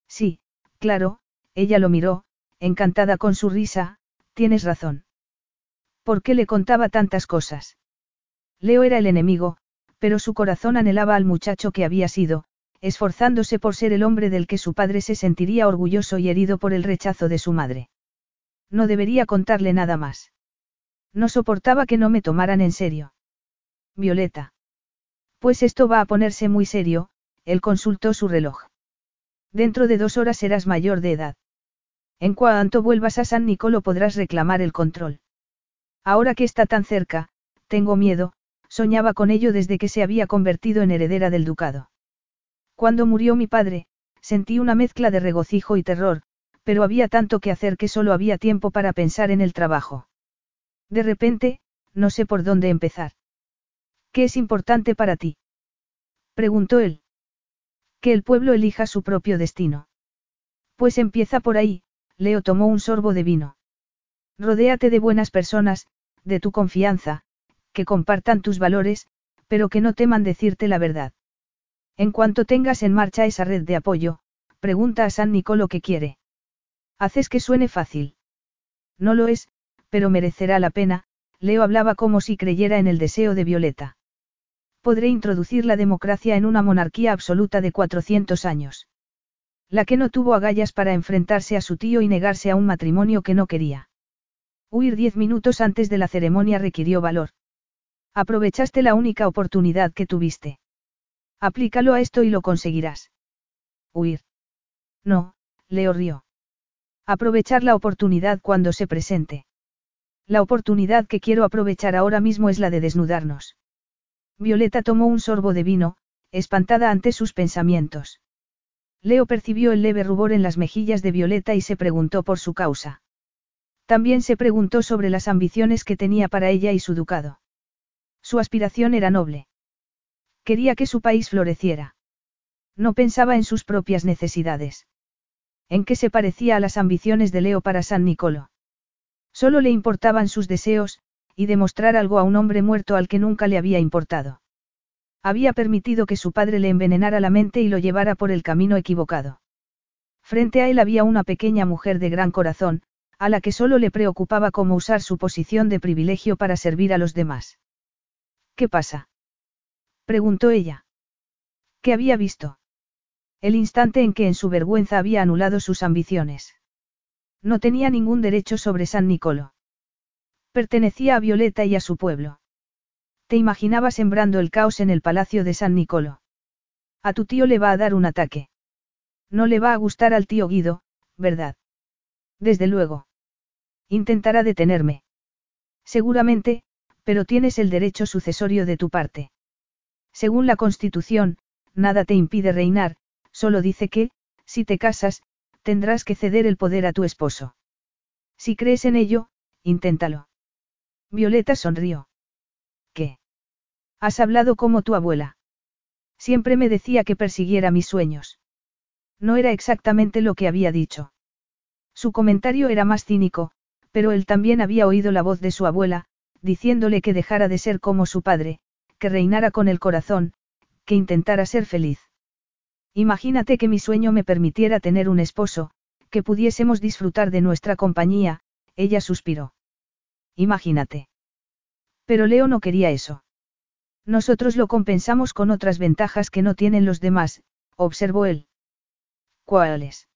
Sí, claro, ella lo miró, encantada con su risa, tienes razón. ¿Por qué le contaba tantas cosas? Leo era el enemigo, pero su corazón anhelaba al muchacho que había sido, esforzándose por ser el hombre del que su padre se sentiría orgulloso y herido por el rechazo de su madre. No debería contarle nada más. No soportaba que no me tomaran en serio. Violeta. Pues esto va a ponerse muy serio, él consultó su reloj. Dentro de dos horas serás mayor de edad. En cuanto vuelvas a San Nicolo podrás reclamar el control. Ahora que está tan cerca, tengo miedo, soñaba con ello desde que se había convertido en heredera del ducado. Cuando murió mi padre, sentí una mezcla de regocijo y terror, pero había tanto que hacer que solo había tiempo para pensar en el trabajo. De repente, no sé por dónde empezar. ¿Qué es importante para ti? Preguntó él. Que el pueblo elija su propio destino. Pues empieza por ahí, Leo tomó un sorbo de vino. Rodéate de buenas personas, de tu confianza, que compartan tus valores, pero que no teman decirte la verdad. En cuanto tengas en marcha esa red de apoyo, pregunta a San Nicolo qué quiere. Haces que suene fácil. No lo es, pero merecerá la pena, Leo hablaba como si creyera en el deseo de Violeta. Podré introducir la democracia en una monarquía absoluta de 400 años. La que no tuvo agallas para enfrentarse a su tío y negarse a un matrimonio que no quería. Huir diez minutos antes de la ceremonia requirió valor. Aprovechaste la única oportunidad que tuviste. Aplícalo a esto y lo conseguirás. Huir. No, Leo rió. Aprovechar la oportunidad cuando se presente. La oportunidad que quiero aprovechar ahora mismo es la de desnudarnos. Violeta tomó un sorbo de vino, espantada ante sus pensamientos. Leo percibió el leve rubor en las mejillas de Violeta y se preguntó por su causa. También se preguntó sobre las ambiciones que tenía para ella y su ducado. Su aspiración era noble. Quería que su país floreciera. No pensaba en sus propias necesidades. ¿En qué se parecía a las ambiciones de Leo para San Nicolo? Solo le importaban sus deseos, y demostrar algo a un hombre muerto al que nunca le había importado. Había permitido que su padre le envenenara la mente y lo llevara por el camino equivocado. Frente a él había una pequeña mujer de gran corazón, a la que solo le preocupaba cómo usar su posición de privilegio para servir a los demás. ¿Qué pasa? preguntó ella. ¿Qué había visto? El instante en que en su vergüenza había anulado sus ambiciones. No tenía ningún derecho sobre San Nicolo. Pertenecía a Violeta y a su pueblo. Te imaginaba sembrando el caos en el palacio de San Nicolo. A tu tío le va a dar un ataque. No le va a gustar al tío Guido, ¿verdad? Desde luego. Intentará detenerme. Seguramente, pero tienes el derecho sucesorio de tu parte. Según la Constitución, nada te impide reinar, solo dice que, si te casas, tendrás que ceder el poder a tu esposo. Si crees en ello, inténtalo. Violeta sonrió. ¿Qué? Has hablado como tu abuela. Siempre me decía que persiguiera mis sueños. No era exactamente lo que había dicho. Su comentario era más cínico, pero él también había oído la voz de su abuela, diciéndole que dejara de ser como su padre, que reinara con el corazón, que intentara ser feliz. Imagínate que mi sueño me permitiera tener un esposo, que pudiésemos disfrutar de nuestra compañía, ella suspiró. Imagínate. Pero Leo no quería eso. Nosotros lo compensamos con otras ventajas que no tienen los demás, observó él. ¿Cuáles?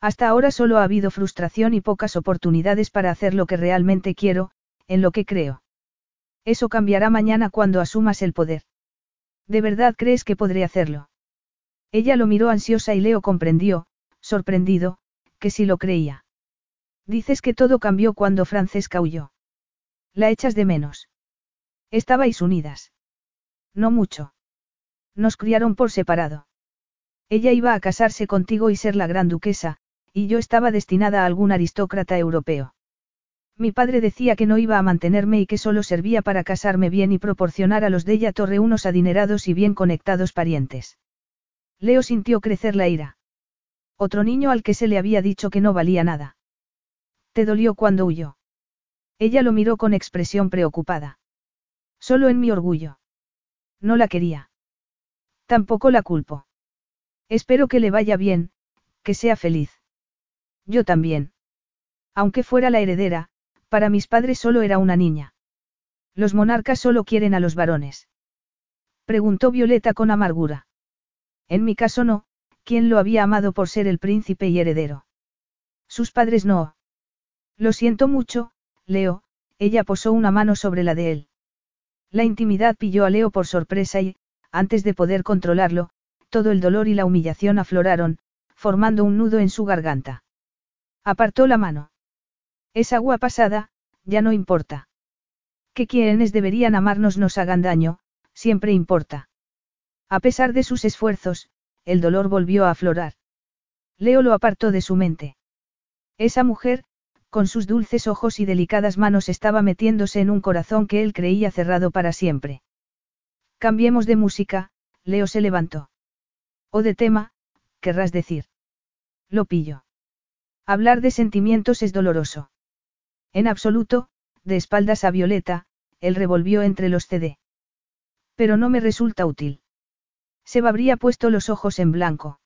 Hasta ahora solo ha habido frustración y pocas oportunidades para hacer lo que realmente quiero, en lo que creo. Eso cambiará mañana cuando asumas el poder. ¿De verdad crees que podré hacerlo? Ella lo miró ansiosa y Leo comprendió, sorprendido, que sí lo creía. Dices que todo cambió cuando Francesca huyó. La echas de menos. Estabais unidas. No mucho. Nos criaron por separado. Ella iba a casarse contigo y ser la gran duquesa, y yo estaba destinada a algún aristócrata europeo. Mi padre decía que no iba a mantenerme y que solo servía para casarme bien y proporcionar a los de ella Torre unos adinerados y bien conectados parientes. Leo sintió crecer la ira. Otro niño al que se le había dicho que no valía nada. ¿Te dolió cuando huyó? Ella lo miró con expresión preocupada. Solo en mi orgullo. No la quería. Tampoco la culpo. Espero que le vaya bien, que sea feliz. Yo también. Aunque fuera la heredera, para mis padres solo era una niña. Los monarcas solo quieren a los varones. Preguntó Violeta con amargura. En mi caso no, ¿quién lo había amado por ser el príncipe y heredero? Sus padres no. Lo siento mucho, Leo, ella posó una mano sobre la de él. La intimidad pilló a Leo por sorpresa y, antes de poder controlarlo, todo el dolor y la humillación afloraron, formando un nudo en su garganta. Apartó la mano. Es agua pasada, ya no importa. Que quienes deberían amarnos nos hagan daño, siempre importa. A pesar de sus esfuerzos, el dolor volvió a aflorar. Leo lo apartó de su mente. Esa mujer, con sus dulces ojos y delicadas manos estaba metiéndose en un corazón que él creía cerrado para siempre. Cambiemos de música, Leo se levantó. O de tema, querrás decir. Lo pillo. Hablar de sentimientos es doloroso. En absoluto, de espaldas a Violeta, él revolvió entre los CD. Pero no me resulta útil. Se habría puesto los ojos en blanco.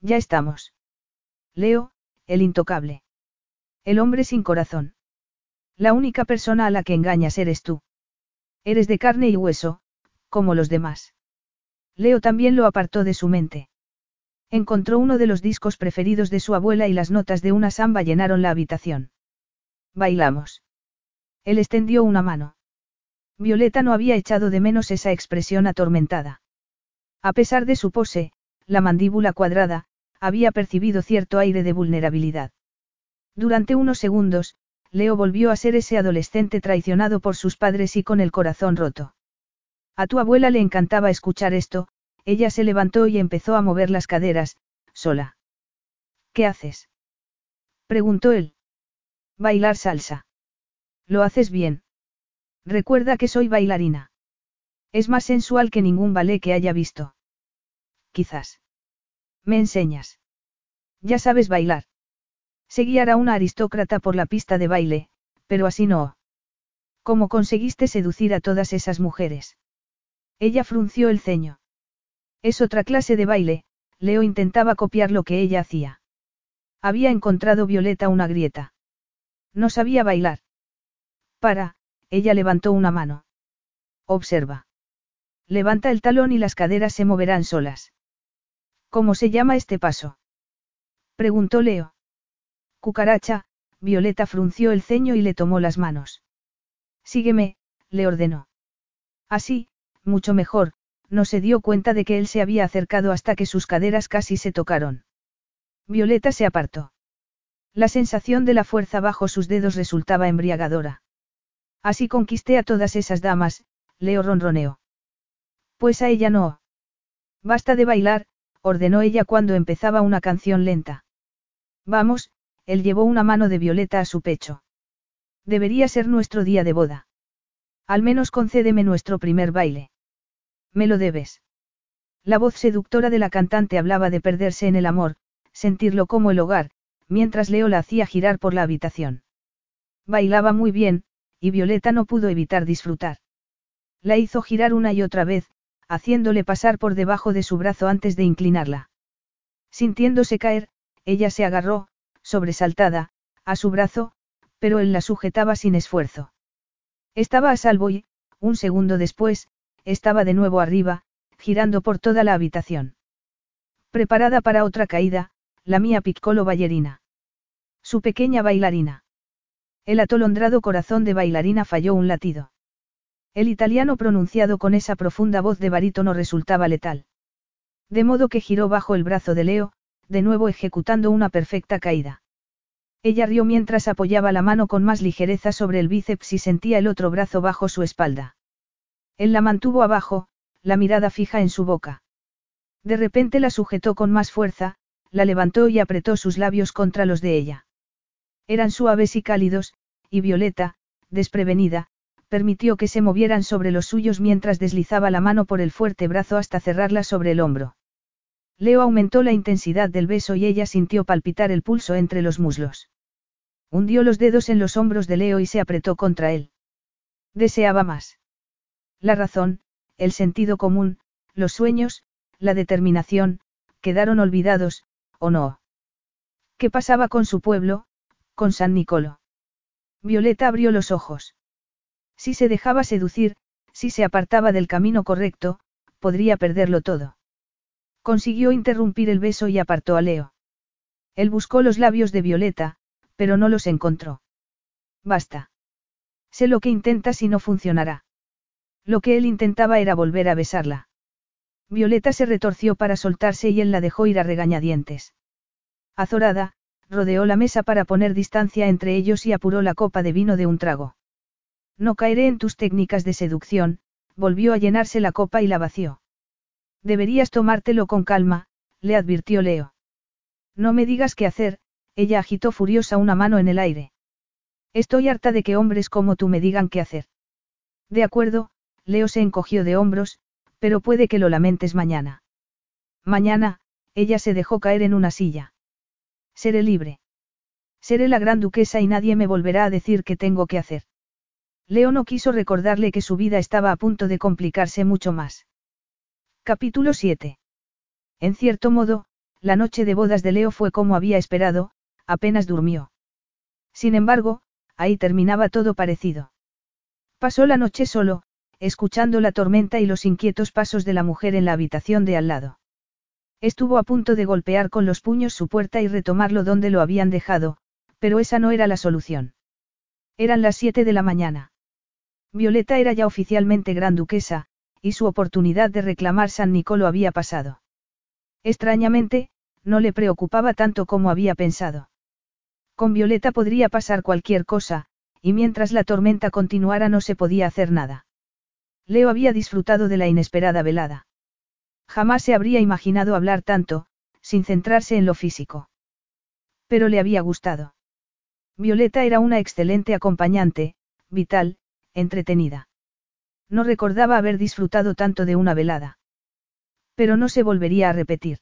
Ya estamos. Leo, el intocable. El hombre sin corazón. La única persona a la que engañas eres tú. Eres de carne y hueso, como los demás. Leo también lo apartó de su mente. Encontró uno de los discos preferidos de su abuela y las notas de una samba llenaron la habitación. Bailamos. Él extendió una mano. Violeta no había echado de menos esa expresión atormentada. A pesar de su pose, la mandíbula cuadrada, había percibido cierto aire de vulnerabilidad. Durante unos segundos, Leo volvió a ser ese adolescente traicionado por sus padres y con el corazón roto. A tu abuela le encantaba escuchar esto, ella se levantó y empezó a mover las caderas, sola. ¿Qué haces? preguntó él. Bailar salsa. Lo haces bien. Recuerda que soy bailarina. Es más sensual que ningún ballet que haya visto. Quizás. ¿Me enseñas? Ya sabes bailar. Seguir a una aristócrata por la pista de baile, pero así no. ¿Cómo conseguiste seducir a todas esas mujeres? Ella frunció el ceño. Es otra clase de baile, Leo intentaba copiar lo que ella hacía. Había encontrado Violeta una grieta. No sabía bailar. Para, ella levantó una mano. Observa. Levanta el talón y las caderas se moverán solas. ¿Cómo se llama este paso? Preguntó Leo. Cucaracha, Violeta frunció el ceño y le tomó las manos. Sígueme, le ordenó. Así, mucho mejor, no se dio cuenta de que él se había acercado hasta que sus caderas casi se tocaron. Violeta se apartó. La sensación de la fuerza bajo sus dedos resultaba embriagadora. Así conquisté a todas esas damas, Leo ronroneó. Pues a ella no. Basta de bailar, ordenó ella cuando empezaba una canción lenta. Vamos, él llevó una mano de Violeta a su pecho. Debería ser nuestro día de boda. Al menos concédeme nuestro primer baile. Me lo debes. La voz seductora de la cantante hablaba de perderse en el amor, sentirlo como el hogar, mientras Leo la hacía girar por la habitación. Bailaba muy bien, y Violeta no pudo evitar disfrutar. La hizo girar una y otra vez, haciéndole pasar por debajo de su brazo antes de inclinarla. Sintiéndose caer, ella se agarró, sobresaltada, a su brazo, pero él la sujetaba sin esfuerzo. Estaba a salvo y, un segundo después, estaba de nuevo arriba, girando por toda la habitación. Preparada para otra caída, la mía Piccolo ballerina. Su pequeña bailarina. El atolondrado corazón de bailarina falló un latido. El italiano pronunciado con esa profunda voz de barítono resultaba letal. De modo que giró bajo el brazo de Leo, de nuevo ejecutando una perfecta caída. Ella rió mientras apoyaba la mano con más ligereza sobre el bíceps y sentía el otro brazo bajo su espalda. Él la mantuvo abajo, la mirada fija en su boca. De repente la sujetó con más fuerza, la levantó y apretó sus labios contra los de ella. Eran suaves y cálidos, y Violeta, desprevenida, permitió que se movieran sobre los suyos mientras deslizaba la mano por el fuerte brazo hasta cerrarla sobre el hombro. Leo aumentó la intensidad del beso y ella sintió palpitar el pulso entre los muslos. Hundió los dedos en los hombros de Leo y se apretó contra él. Deseaba más. La razón, el sentido común, los sueños, la determinación, quedaron olvidados, ¿o no? ¿Qué pasaba con su pueblo, con San Nicolo? Violeta abrió los ojos. Si se dejaba seducir, si se apartaba del camino correcto, podría perderlo todo. Consiguió interrumpir el beso y apartó a Leo. Él buscó los labios de Violeta, pero no los encontró. Basta. Sé lo que intentas y no funcionará. Lo que él intentaba era volver a besarla. Violeta se retorció para soltarse y él la dejó ir a regañadientes. Azorada, rodeó la mesa para poner distancia entre ellos y apuró la copa de vino de un trago. No caeré en tus técnicas de seducción, volvió a llenarse la copa y la vació. Deberías tomártelo con calma, le advirtió Leo. No me digas qué hacer, ella agitó furiosa una mano en el aire. Estoy harta de que hombres como tú me digan qué hacer. De acuerdo, Leo se encogió de hombros, pero puede que lo lamentes mañana. Mañana, ella se dejó caer en una silla. Seré libre. Seré la gran duquesa y nadie me volverá a decir qué tengo que hacer. Leo no quiso recordarle que su vida estaba a punto de complicarse mucho más. Capítulo 7. En cierto modo, la noche de bodas de Leo fue como había esperado, apenas durmió. Sin embargo, ahí terminaba todo parecido. Pasó la noche solo, escuchando la tormenta y los inquietos pasos de la mujer en la habitación de al lado. Estuvo a punto de golpear con los puños su puerta y retomarlo donde lo habían dejado, pero esa no era la solución. Eran las siete de la mañana. Violeta era ya oficialmente gran duquesa, y su oportunidad de reclamar San Nicolo había pasado. Extrañamente, no le preocupaba tanto como había pensado. Con Violeta podría pasar cualquier cosa, y mientras la tormenta continuara no se podía hacer nada. Leo había disfrutado de la inesperada velada. Jamás se habría imaginado hablar tanto, sin centrarse en lo físico. Pero le había gustado. Violeta era una excelente acompañante, vital, entretenida. No recordaba haber disfrutado tanto de una velada. Pero no se volvería a repetir.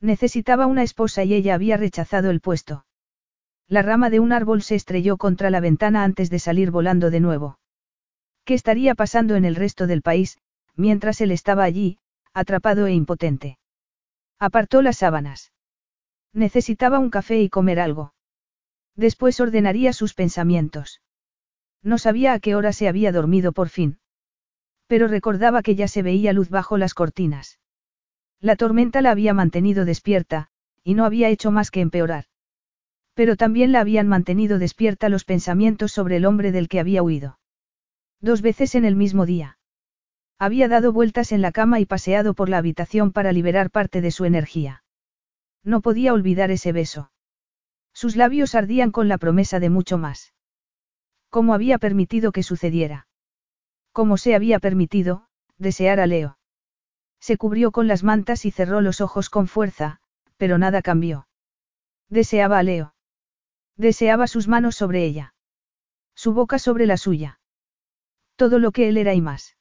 Necesitaba una esposa y ella había rechazado el puesto. La rama de un árbol se estrelló contra la ventana antes de salir volando de nuevo. ¿Qué estaría pasando en el resto del país, mientras él estaba allí, atrapado e impotente? Apartó las sábanas. Necesitaba un café y comer algo. Después ordenaría sus pensamientos. No sabía a qué hora se había dormido por fin. Pero recordaba que ya se veía luz bajo las cortinas. La tormenta la había mantenido despierta, y no había hecho más que empeorar. Pero también la habían mantenido despierta los pensamientos sobre el hombre del que había huido. Dos veces en el mismo día. Había dado vueltas en la cama y paseado por la habitación para liberar parte de su energía. No podía olvidar ese beso. Sus labios ardían con la promesa de mucho más. ¿Cómo había permitido que sucediera? ¿Cómo se había permitido, desear a Leo? Se cubrió con las mantas y cerró los ojos con fuerza, pero nada cambió. Deseaba a Leo. Deseaba sus manos sobre ella. Su boca sobre la suya. Todo lo que él era y más.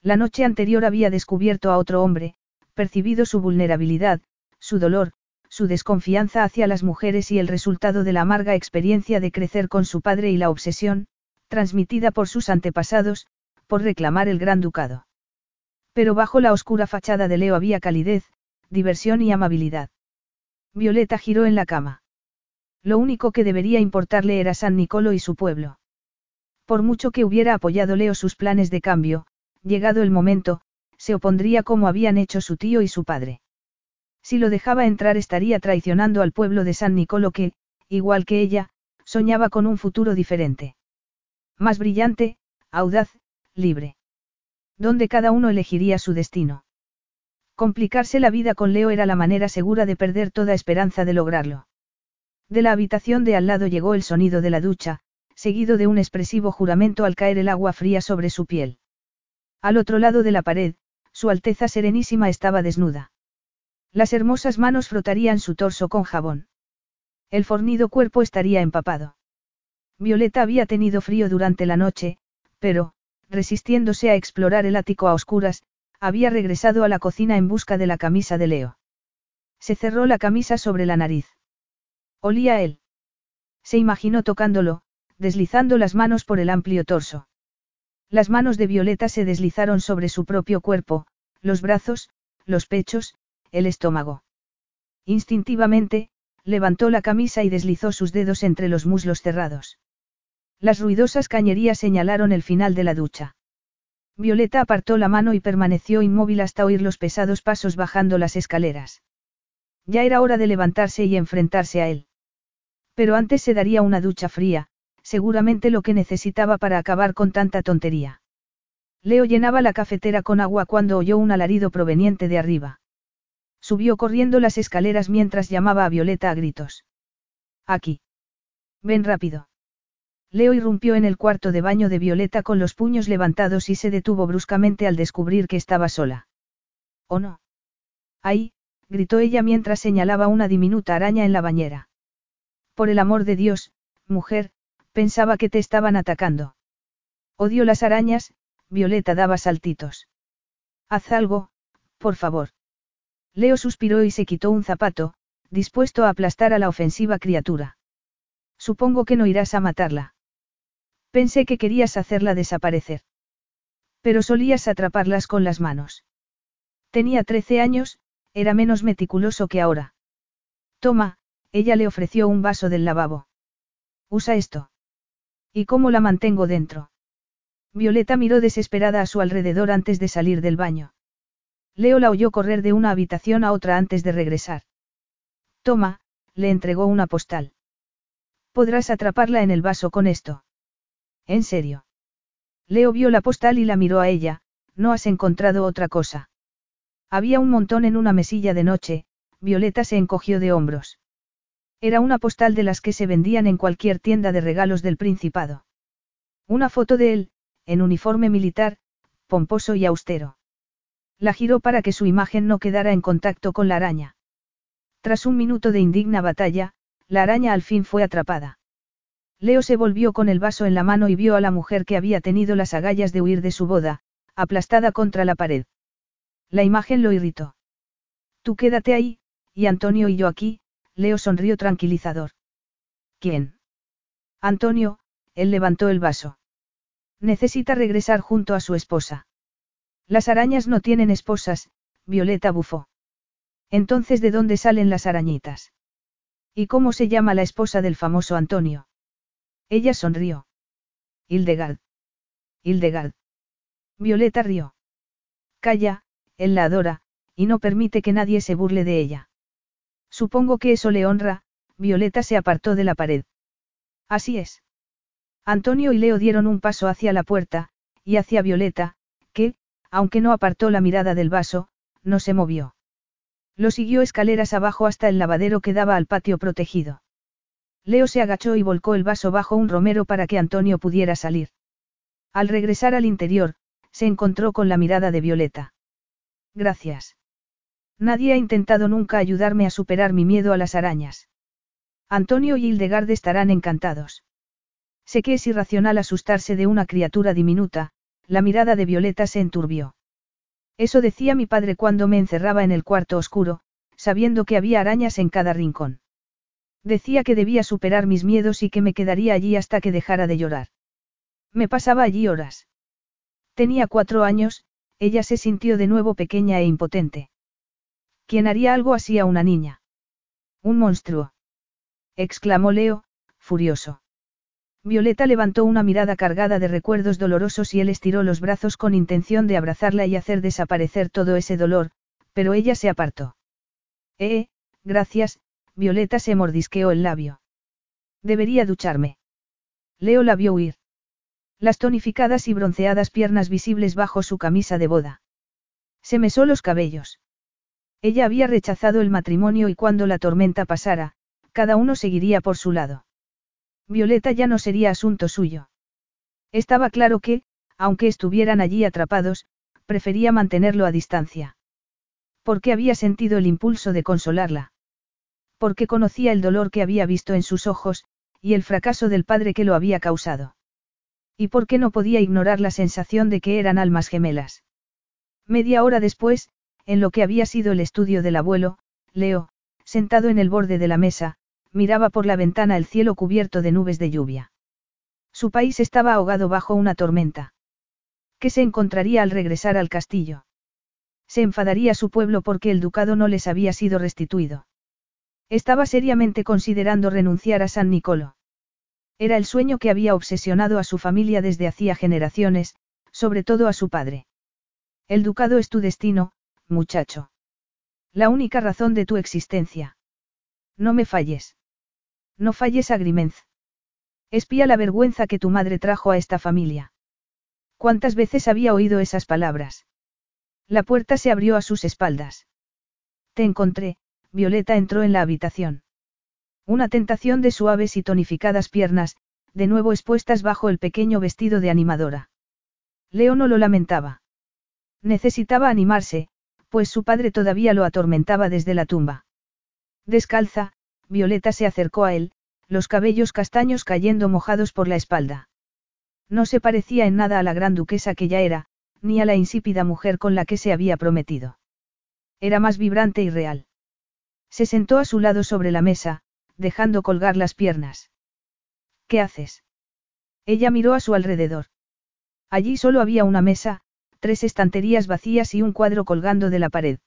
La noche anterior había descubierto a otro hombre, percibido su vulnerabilidad, su dolor, su desconfianza hacia las mujeres y el resultado de la amarga experiencia de crecer con su padre y la obsesión, transmitida por sus antepasados, por reclamar el gran ducado. Pero bajo la oscura fachada de Leo había calidez, diversión y amabilidad. Violeta giró en la cama. Lo único que debería importarle era San Nicolo y su pueblo. Por mucho que hubiera apoyado Leo sus planes de cambio, llegado el momento, se opondría como habían hecho su tío y su padre. Si lo dejaba entrar estaría traicionando al pueblo de San Nicolo que, igual que ella, soñaba con un futuro diferente. Más brillante, audaz, libre. Donde cada uno elegiría su destino. Complicarse la vida con Leo era la manera segura de perder toda esperanza de lograrlo. De la habitación de al lado llegó el sonido de la ducha, seguido de un expresivo juramento al caer el agua fría sobre su piel. Al otro lado de la pared, su Alteza Serenísima estaba desnuda. Las hermosas manos frotarían su torso con jabón. El fornido cuerpo estaría empapado. Violeta había tenido frío durante la noche, pero, resistiéndose a explorar el ático a oscuras, había regresado a la cocina en busca de la camisa de Leo. Se cerró la camisa sobre la nariz. Olía a él. Se imaginó tocándolo, deslizando las manos por el amplio torso. Las manos de Violeta se deslizaron sobre su propio cuerpo, los brazos, los pechos, el estómago. Instintivamente, levantó la camisa y deslizó sus dedos entre los muslos cerrados. Las ruidosas cañerías señalaron el final de la ducha. Violeta apartó la mano y permaneció inmóvil hasta oír los pesados pasos bajando las escaleras. Ya era hora de levantarse y enfrentarse a él. Pero antes se daría una ducha fría, seguramente lo que necesitaba para acabar con tanta tontería. Leo llenaba la cafetera con agua cuando oyó un alarido proveniente de arriba. Subió corriendo las escaleras mientras llamaba a Violeta a gritos. Aquí. Ven rápido. Leo irrumpió en el cuarto de baño de Violeta con los puños levantados y se detuvo bruscamente al descubrir que estaba sola. ¿O no? Ahí, gritó ella mientras señalaba una diminuta araña en la bañera. Por el amor de Dios, mujer, pensaba que te estaban atacando. Odio las arañas, Violeta daba saltitos. Haz algo, por favor. Leo suspiró y se quitó un zapato, dispuesto a aplastar a la ofensiva criatura. Supongo que no irás a matarla. Pensé que querías hacerla desaparecer. Pero solías atraparlas con las manos. Tenía trece años, era menos meticuloso que ahora. Toma, ella le ofreció un vaso del lavabo. Usa esto. ¿Y cómo la mantengo dentro? Violeta miró desesperada a su alrededor antes de salir del baño. Leo la oyó correr de una habitación a otra antes de regresar. Toma, le entregó una postal. Podrás atraparla en el vaso con esto. ¿En serio? Leo vio la postal y la miró a ella, no has encontrado otra cosa. Había un montón en una mesilla de noche, Violeta se encogió de hombros. Era una postal de las que se vendían en cualquier tienda de regalos del Principado. Una foto de él, en uniforme militar, pomposo y austero. La giró para que su imagen no quedara en contacto con la araña. Tras un minuto de indigna batalla, la araña al fin fue atrapada. Leo se volvió con el vaso en la mano y vio a la mujer que había tenido las agallas de huir de su boda, aplastada contra la pared. La imagen lo irritó. Tú quédate ahí, y Antonio y yo aquí, Leo sonrió tranquilizador. ¿Quién? Antonio, él levantó el vaso. Necesita regresar junto a su esposa. Las arañas no tienen esposas, Violeta bufó. Entonces, ¿de dónde salen las arañitas? ¿Y cómo se llama la esposa del famoso Antonio? Ella sonrió. Hildegard. Hildegard. Violeta rió. Calla, él la adora, y no permite que nadie se burle de ella. Supongo que eso le honra, Violeta se apartó de la pared. Así es. Antonio y Leo dieron un paso hacia la puerta, y hacia Violeta, que, aunque no apartó la mirada del vaso, no se movió. Lo siguió escaleras abajo hasta el lavadero que daba al patio protegido. Leo se agachó y volcó el vaso bajo un romero para que Antonio pudiera salir. Al regresar al interior, se encontró con la mirada de Violeta. Gracias. Nadie ha intentado nunca ayudarme a superar mi miedo a las arañas. Antonio y Hildegard estarán encantados. Sé que es irracional asustarse de una criatura diminuta, la mirada de Violeta se enturbió. Eso decía mi padre cuando me encerraba en el cuarto oscuro, sabiendo que había arañas en cada rincón. Decía que debía superar mis miedos y que me quedaría allí hasta que dejara de llorar. Me pasaba allí horas. Tenía cuatro años, ella se sintió de nuevo pequeña e impotente. ¿Quién haría algo así a una niña? Un monstruo. exclamó Leo, furioso. Violeta levantó una mirada cargada de recuerdos dolorosos y él estiró los brazos con intención de abrazarla y hacer desaparecer todo ese dolor, pero ella se apartó. Eh, gracias, Violeta se mordisqueó el labio. Debería ducharme. Leo la vio huir. Las tonificadas y bronceadas piernas visibles bajo su camisa de boda. Se mesó los cabellos. Ella había rechazado el matrimonio y cuando la tormenta pasara, cada uno seguiría por su lado. Violeta ya no sería asunto suyo. Estaba claro que, aunque estuvieran allí atrapados, prefería mantenerlo a distancia. Porque había sentido el impulso de consolarla. Porque conocía el dolor que había visto en sus ojos, y el fracaso del padre que lo había causado. Y porque no podía ignorar la sensación de que eran almas gemelas. Media hora después, en lo que había sido el estudio del abuelo, Leo, sentado en el borde de la mesa, miraba por la ventana el cielo cubierto de nubes de lluvia. Su país estaba ahogado bajo una tormenta. ¿Qué se encontraría al regresar al castillo? Se enfadaría su pueblo porque el ducado no les había sido restituido. Estaba seriamente considerando renunciar a San Nicolo. Era el sueño que había obsesionado a su familia desde hacía generaciones, sobre todo a su padre. El ducado es tu destino, muchacho. La única razón de tu existencia. No me falles. No falles a Grimenz. Espía la vergüenza que tu madre trajo a esta familia. ¿Cuántas veces había oído esas palabras? La puerta se abrió a sus espaldas. Te encontré, Violeta entró en la habitación. Una tentación de suaves y tonificadas piernas, de nuevo expuestas bajo el pequeño vestido de animadora. Leo no lo lamentaba. Necesitaba animarse, pues su padre todavía lo atormentaba desde la tumba. Descalza, Violeta se acercó a él, los cabellos castaños cayendo mojados por la espalda. No se parecía en nada a la gran duquesa que ya era, ni a la insípida mujer con la que se había prometido. Era más vibrante y real. Se sentó a su lado sobre la mesa, dejando colgar las piernas. ¿Qué haces? Ella miró a su alrededor. Allí solo había una mesa, tres estanterías vacías y un cuadro colgando de la pared.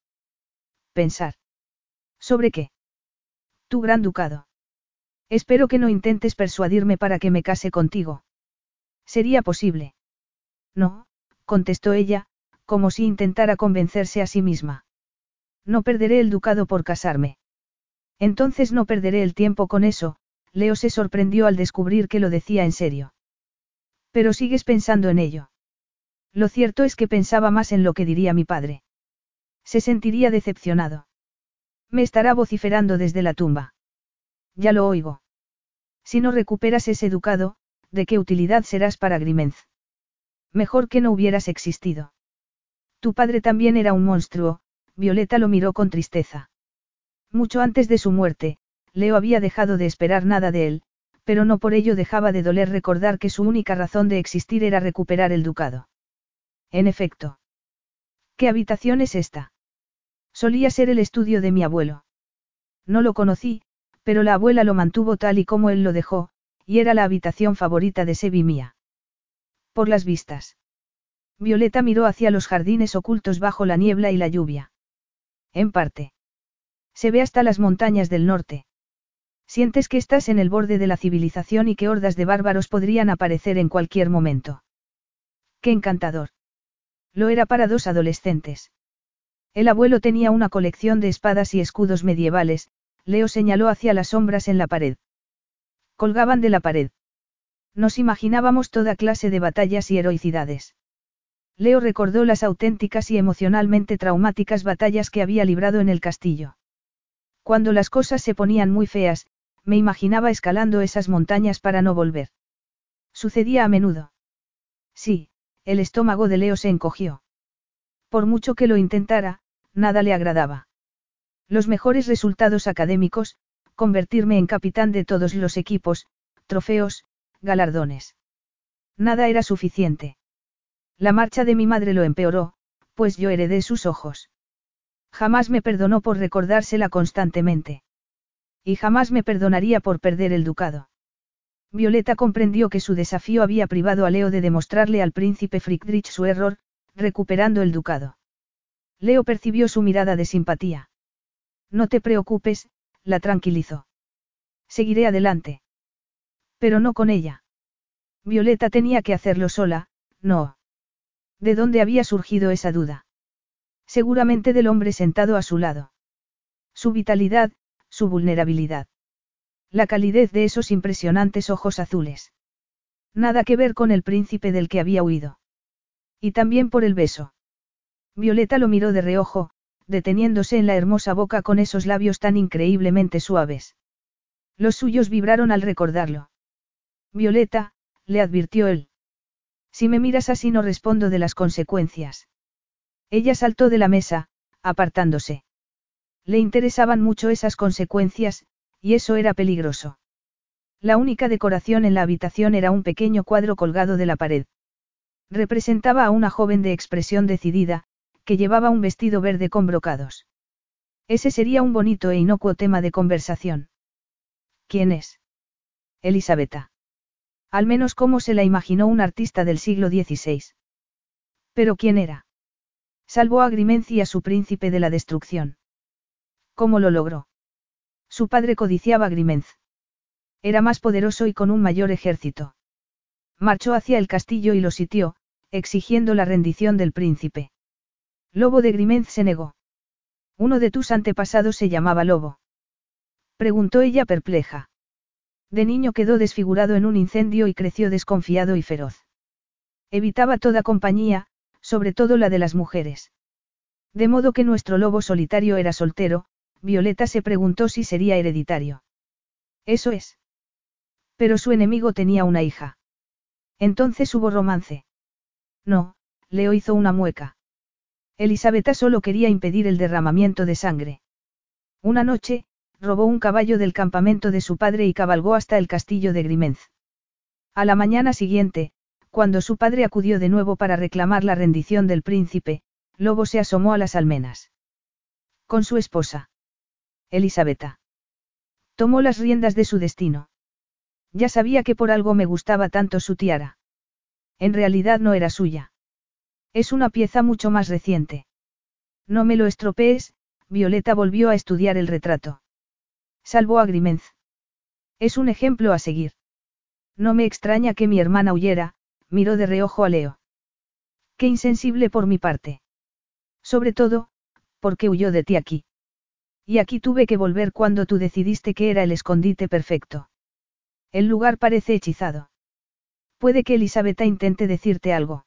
Pensar. ¿Sobre qué? Tu gran ducado. Espero que no intentes persuadirme para que me case contigo. ¿Sería posible? No, contestó ella, como si intentara convencerse a sí misma. No perderé el ducado por casarme. Entonces no perderé el tiempo con eso, Leo se sorprendió al descubrir que lo decía en serio. Pero sigues pensando en ello. Lo cierto es que pensaba más en lo que diría mi padre. Se sentiría decepcionado. Me estará vociferando desde la tumba. Ya lo oigo. Si no recuperas ese ducado, ¿de qué utilidad serás para Grimenz? Mejor que no hubieras existido. Tu padre también era un monstruo, Violeta lo miró con tristeza. Mucho antes de su muerte, Leo había dejado de esperar nada de él, pero no por ello dejaba de doler recordar que su única razón de existir era recuperar el ducado. En efecto. ¿Qué habitación es esta? Solía ser el estudio de mi abuelo. No lo conocí, pero la abuela lo mantuvo tal y como él lo dejó, y era la habitación favorita de Sebi mía. Por las vistas. Violeta miró hacia los jardines ocultos bajo la niebla y la lluvia. En parte. Se ve hasta las montañas del norte. Sientes que estás en el borde de la civilización y que hordas de bárbaros podrían aparecer en cualquier momento. Qué encantador. Lo era para dos adolescentes. El abuelo tenía una colección de espadas y escudos medievales, Leo señaló hacia las sombras en la pared. Colgaban de la pared. Nos imaginábamos toda clase de batallas y heroicidades. Leo recordó las auténticas y emocionalmente traumáticas batallas que había librado en el castillo. Cuando las cosas se ponían muy feas, me imaginaba escalando esas montañas para no volver. Sucedía a menudo. Sí, el estómago de Leo se encogió. Por mucho que lo intentara, nada le agradaba. Los mejores resultados académicos, convertirme en capitán de todos los equipos, trofeos, galardones. Nada era suficiente. La marcha de mi madre lo empeoró, pues yo heredé sus ojos. Jamás me perdonó por recordársela constantemente. Y jamás me perdonaría por perder el ducado. Violeta comprendió que su desafío había privado a Leo de demostrarle al príncipe Friedrich su error, recuperando el ducado. Leo percibió su mirada de simpatía. No te preocupes, la tranquilizó. Seguiré adelante. Pero no con ella. Violeta tenía que hacerlo sola, no. ¿De dónde había surgido esa duda? Seguramente del hombre sentado a su lado. Su vitalidad, su vulnerabilidad. La calidez de esos impresionantes ojos azules. Nada que ver con el príncipe del que había huido. Y también por el beso. Violeta lo miró de reojo, deteniéndose en la hermosa boca con esos labios tan increíblemente suaves. Los suyos vibraron al recordarlo. Violeta, le advirtió él. Si me miras así no respondo de las consecuencias. Ella saltó de la mesa, apartándose. Le interesaban mucho esas consecuencias, y eso era peligroso. La única decoración en la habitación era un pequeño cuadro colgado de la pared. Representaba a una joven de expresión decidida, que llevaba un vestido verde con brocados. Ese sería un bonito e inocuo tema de conversación. ¿Quién es? Elisabetta. Al menos como se la imaginó un artista del siglo XVI. Pero ¿quién era? Salvó a Grimenz y a su príncipe de la destrucción. ¿Cómo lo logró? Su padre codiciaba a Grimenz. Era más poderoso y con un mayor ejército. Marchó hacia el castillo y lo sitió, exigiendo la rendición del príncipe. Lobo de Grimenz se negó. Uno de tus antepasados se llamaba Lobo. Preguntó ella perpleja. De niño quedó desfigurado en un incendio y creció desconfiado y feroz. Evitaba toda compañía, sobre todo la de las mujeres. De modo que nuestro lobo solitario era soltero, Violeta se preguntó si sería hereditario. Eso es. Pero su enemigo tenía una hija. Entonces hubo romance. No, Leo hizo una mueca. Elisabetta solo quería impedir el derramamiento de sangre. Una noche, robó un caballo del campamento de su padre y cabalgó hasta el castillo de Grimenz. A la mañana siguiente, cuando su padre acudió de nuevo para reclamar la rendición del príncipe, Lobo se asomó a las almenas. Con su esposa. Elisabetta. Tomó las riendas de su destino. Ya sabía que por algo me gustaba tanto su tiara. En realidad no era suya. Es una pieza mucho más reciente. No me lo estropees, Violeta volvió a estudiar el retrato. Salvó a Grimenz. Es un ejemplo a seguir. No me extraña que mi hermana huyera, miró de reojo a Leo. Qué insensible por mi parte. Sobre todo, porque huyó de ti aquí. Y aquí tuve que volver cuando tú decidiste que era el escondite perfecto. El lugar parece hechizado. Puede que Elisabetta intente decirte algo.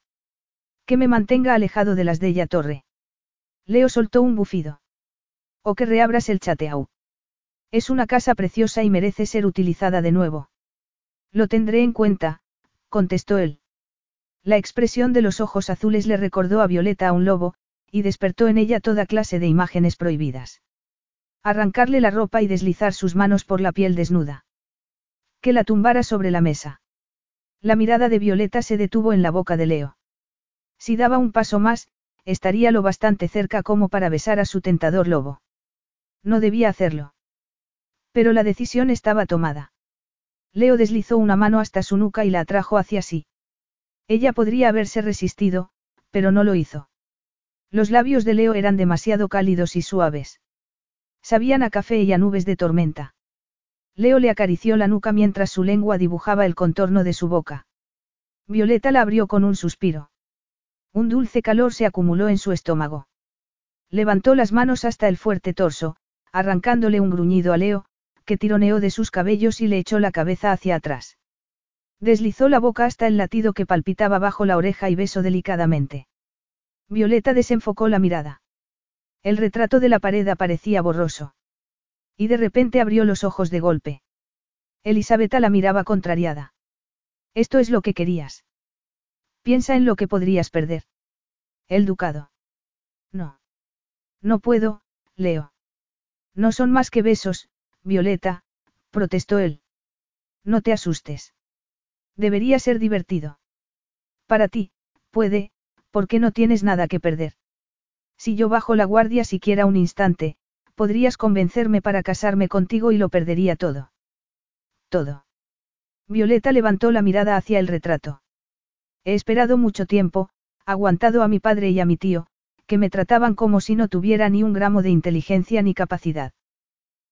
Que me mantenga alejado de las de ella torre. Leo soltó un bufido. O que reabras el chateau. Es una casa preciosa y merece ser utilizada de nuevo. Lo tendré en cuenta, contestó él. La expresión de los ojos azules le recordó a Violeta a un lobo, y despertó en ella toda clase de imágenes prohibidas. Arrancarle la ropa y deslizar sus manos por la piel desnuda. Que la tumbara sobre la mesa. La mirada de Violeta se detuvo en la boca de Leo. Si daba un paso más, estaría lo bastante cerca como para besar a su tentador lobo. No debía hacerlo. Pero la decisión estaba tomada. Leo deslizó una mano hasta su nuca y la atrajo hacia sí. Ella podría haberse resistido, pero no lo hizo. Los labios de Leo eran demasiado cálidos y suaves. Sabían a café y a nubes de tormenta. Leo le acarició la nuca mientras su lengua dibujaba el contorno de su boca. Violeta la abrió con un suspiro. Un dulce calor se acumuló en su estómago. Levantó las manos hasta el fuerte torso, arrancándole un gruñido a Leo, que tironeó de sus cabellos y le echó la cabeza hacia atrás. Deslizó la boca hasta el latido que palpitaba bajo la oreja y besó delicadamente. Violeta desenfocó la mirada. El retrato de la pared aparecía borroso. Y de repente abrió los ojos de golpe. Elisabetta la miraba contrariada. Esto es lo que querías. Piensa en lo que podrías perder. El ducado. No. No puedo, Leo. No son más que besos, Violeta, protestó él. No te asustes. Debería ser divertido. Para ti, puede, porque no tienes nada que perder. Si yo bajo la guardia siquiera un instante, podrías convencerme para casarme contigo y lo perdería todo. Todo. Violeta levantó la mirada hacia el retrato. He esperado mucho tiempo, aguantado a mi padre y a mi tío, que me trataban como si no tuviera ni un gramo de inteligencia ni capacidad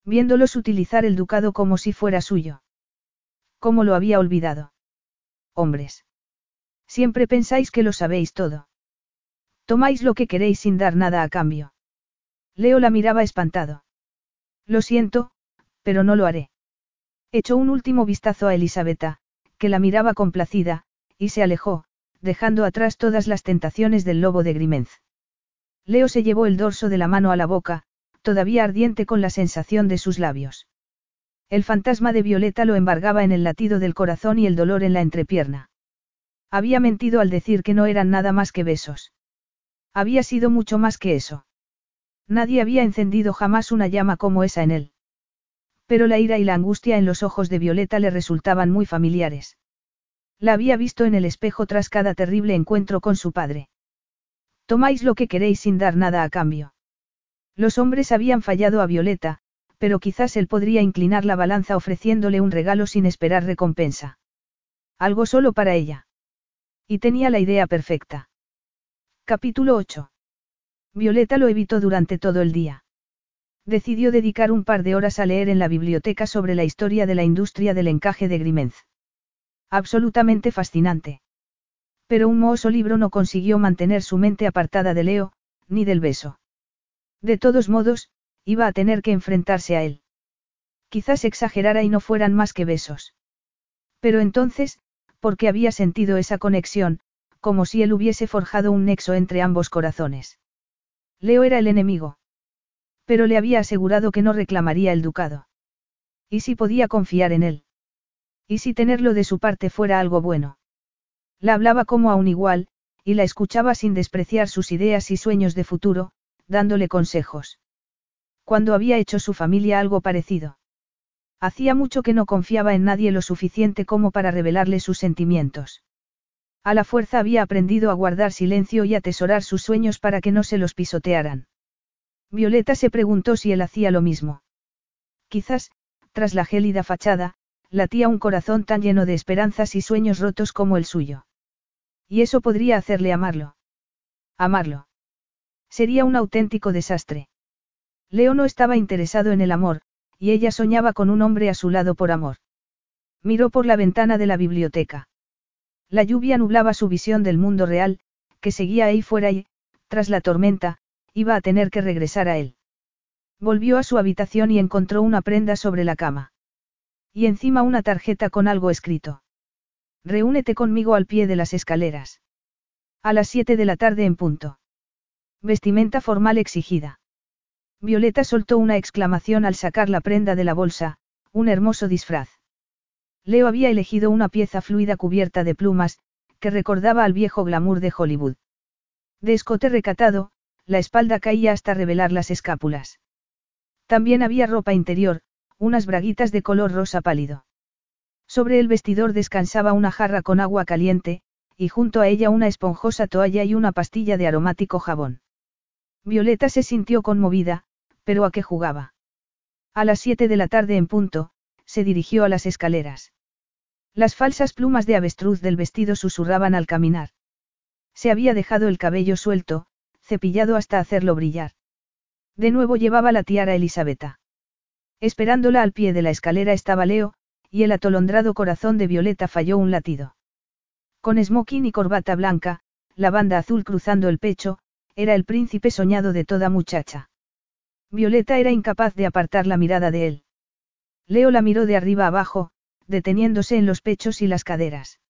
viéndolos utilizar el ducado como si fuera suyo. ¿Cómo lo había olvidado? Hombres. Siempre pensáis que lo sabéis todo. Tomáis lo que queréis sin dar nada a cambio. Leo la miraba espantado. Lo siento, pero no lo haré. Echó un último vistazo a Elisabetta, que la miraba complacida, y se alejó, dejando atrás todas las tentaciones del lobo de Grimenz. Leo se llevó el dorso de la mano a la boca, todavía ardiente con la sensación de sus labios. El fantasma de Violeta lo embargaba en el latido del corazón y el dolor en la entrepierna. Había mentido al decir que no eran nada más que besos. Había sido mucho más que eso. Nadie había encendido jamás una llama como esa en él. Pero la ira y la angustia en los ojos de Violeta le resultaban muy familiares. La había visto en el espejo tras cada terrible encuentro con su padre. Tomáis lo que queréis sin dar nada a cambio. Los hombres habían fallado a Violeta, pero quizás él podría inclinar la balanza ofreciéndole un regalo sin esperar recompensa. Algo solo para ella. Y tenía la idea perfecta. Capítulo 8. Violeta lo evitó durante todo el día. Decidió dedicar un par de horas a leer en la biblioteca sobre la historia de la industria del encaje de Grimenz. Absolutamente fascinante. Pero un mohoso libro no consiguió mantener su mente apartada de Leo, ni del beso. De todos modos, iba a tener que enfrentarse a él. Quizás exagerara y no fueran más que besos. Pero entonces, ¿por qué había sentido esa conexión, como si él hubiese forjado un nexo entre ambos corazones? Leo era el enemigo. Pero le había asegurado que no reclamaría el ducado. ¿Y si podía confiar en él? ¿Y si tenerlo de su parte fuera algo bueno? La hablaba como a un igual, y la escuchaba sin despreciar sus ideas y sueños de futuro, dándole consejos. Cuando había hecho su familia algo parecido. Hacía mucho que no confiaba en nadie lo suficiente como para revelarle sus sentimientos. A la fuerza había aprendido a guardar silencio y atesorar sus sueños para que no se los pisotearan. Violeta se preguntó si él hacía lo mismo. Quizás, tras la gélida fachada, latía un corazón tan lleno de esperanzas y sueños rotos como el suyo. Y eso podría hacerle amarlo. Amarlo. Sería un auténtico desastre. Leo no estaba interesado en el amor, y ella soñaba con un hombre a su lado por amor. Miró por la ventana de la biblioteca. La lluvia nublaba su visión del mundo real, que seguía ahí fuera y, tras la tormenta, iba a tener que regresar a él. Volvió a su habitación y encontró una prenda sobre la cama. Y encima una tarjeta con algo escrito. Reúnete conmigo al pie de las escaleras. A las siete de la tarde en punto. Vestimenta formal exigida. Violeta soltó una exclamación al sacar la prenda de la bolsa, un hermoso disfraz. Leo había elegido una pieza fluida cubierta de plumas, que recordaba al viejo glamour de Hollywood. De escote recatado, la espalda caía hasta revelar las escápulas. También había ropa interior, unas braguitas de color rosa pálido. Sobre el vestidor descansaba una jarra con agua caliente, y junto a ella una esponjosa toalla y una pastilla de aromático jabón. Violeta se sintió conmovida, pero ¿a qué jugaba? A las siete de la tarde en punto, se dirigió a las escaleras. Las falsas plumas de avestruz del vestido susurraban al caminar. Se había dejado el cabello suelto, cepillado hasta hacerlo brillar. De nuevo llevaba la tiara Elisabetta. Esperándola al pie de la escalera estaba Leo, y el atolondrado corazón de Violeta falló un latido. Con smoking y corbata blanca, la banda azul cruzando el pecho, era el príncipe soñado de toda muchacha. Violeta era incapaz de apartar la mirada de él. Leo la miró de arriba abajo, deteniéndose en los pechos y las caderas.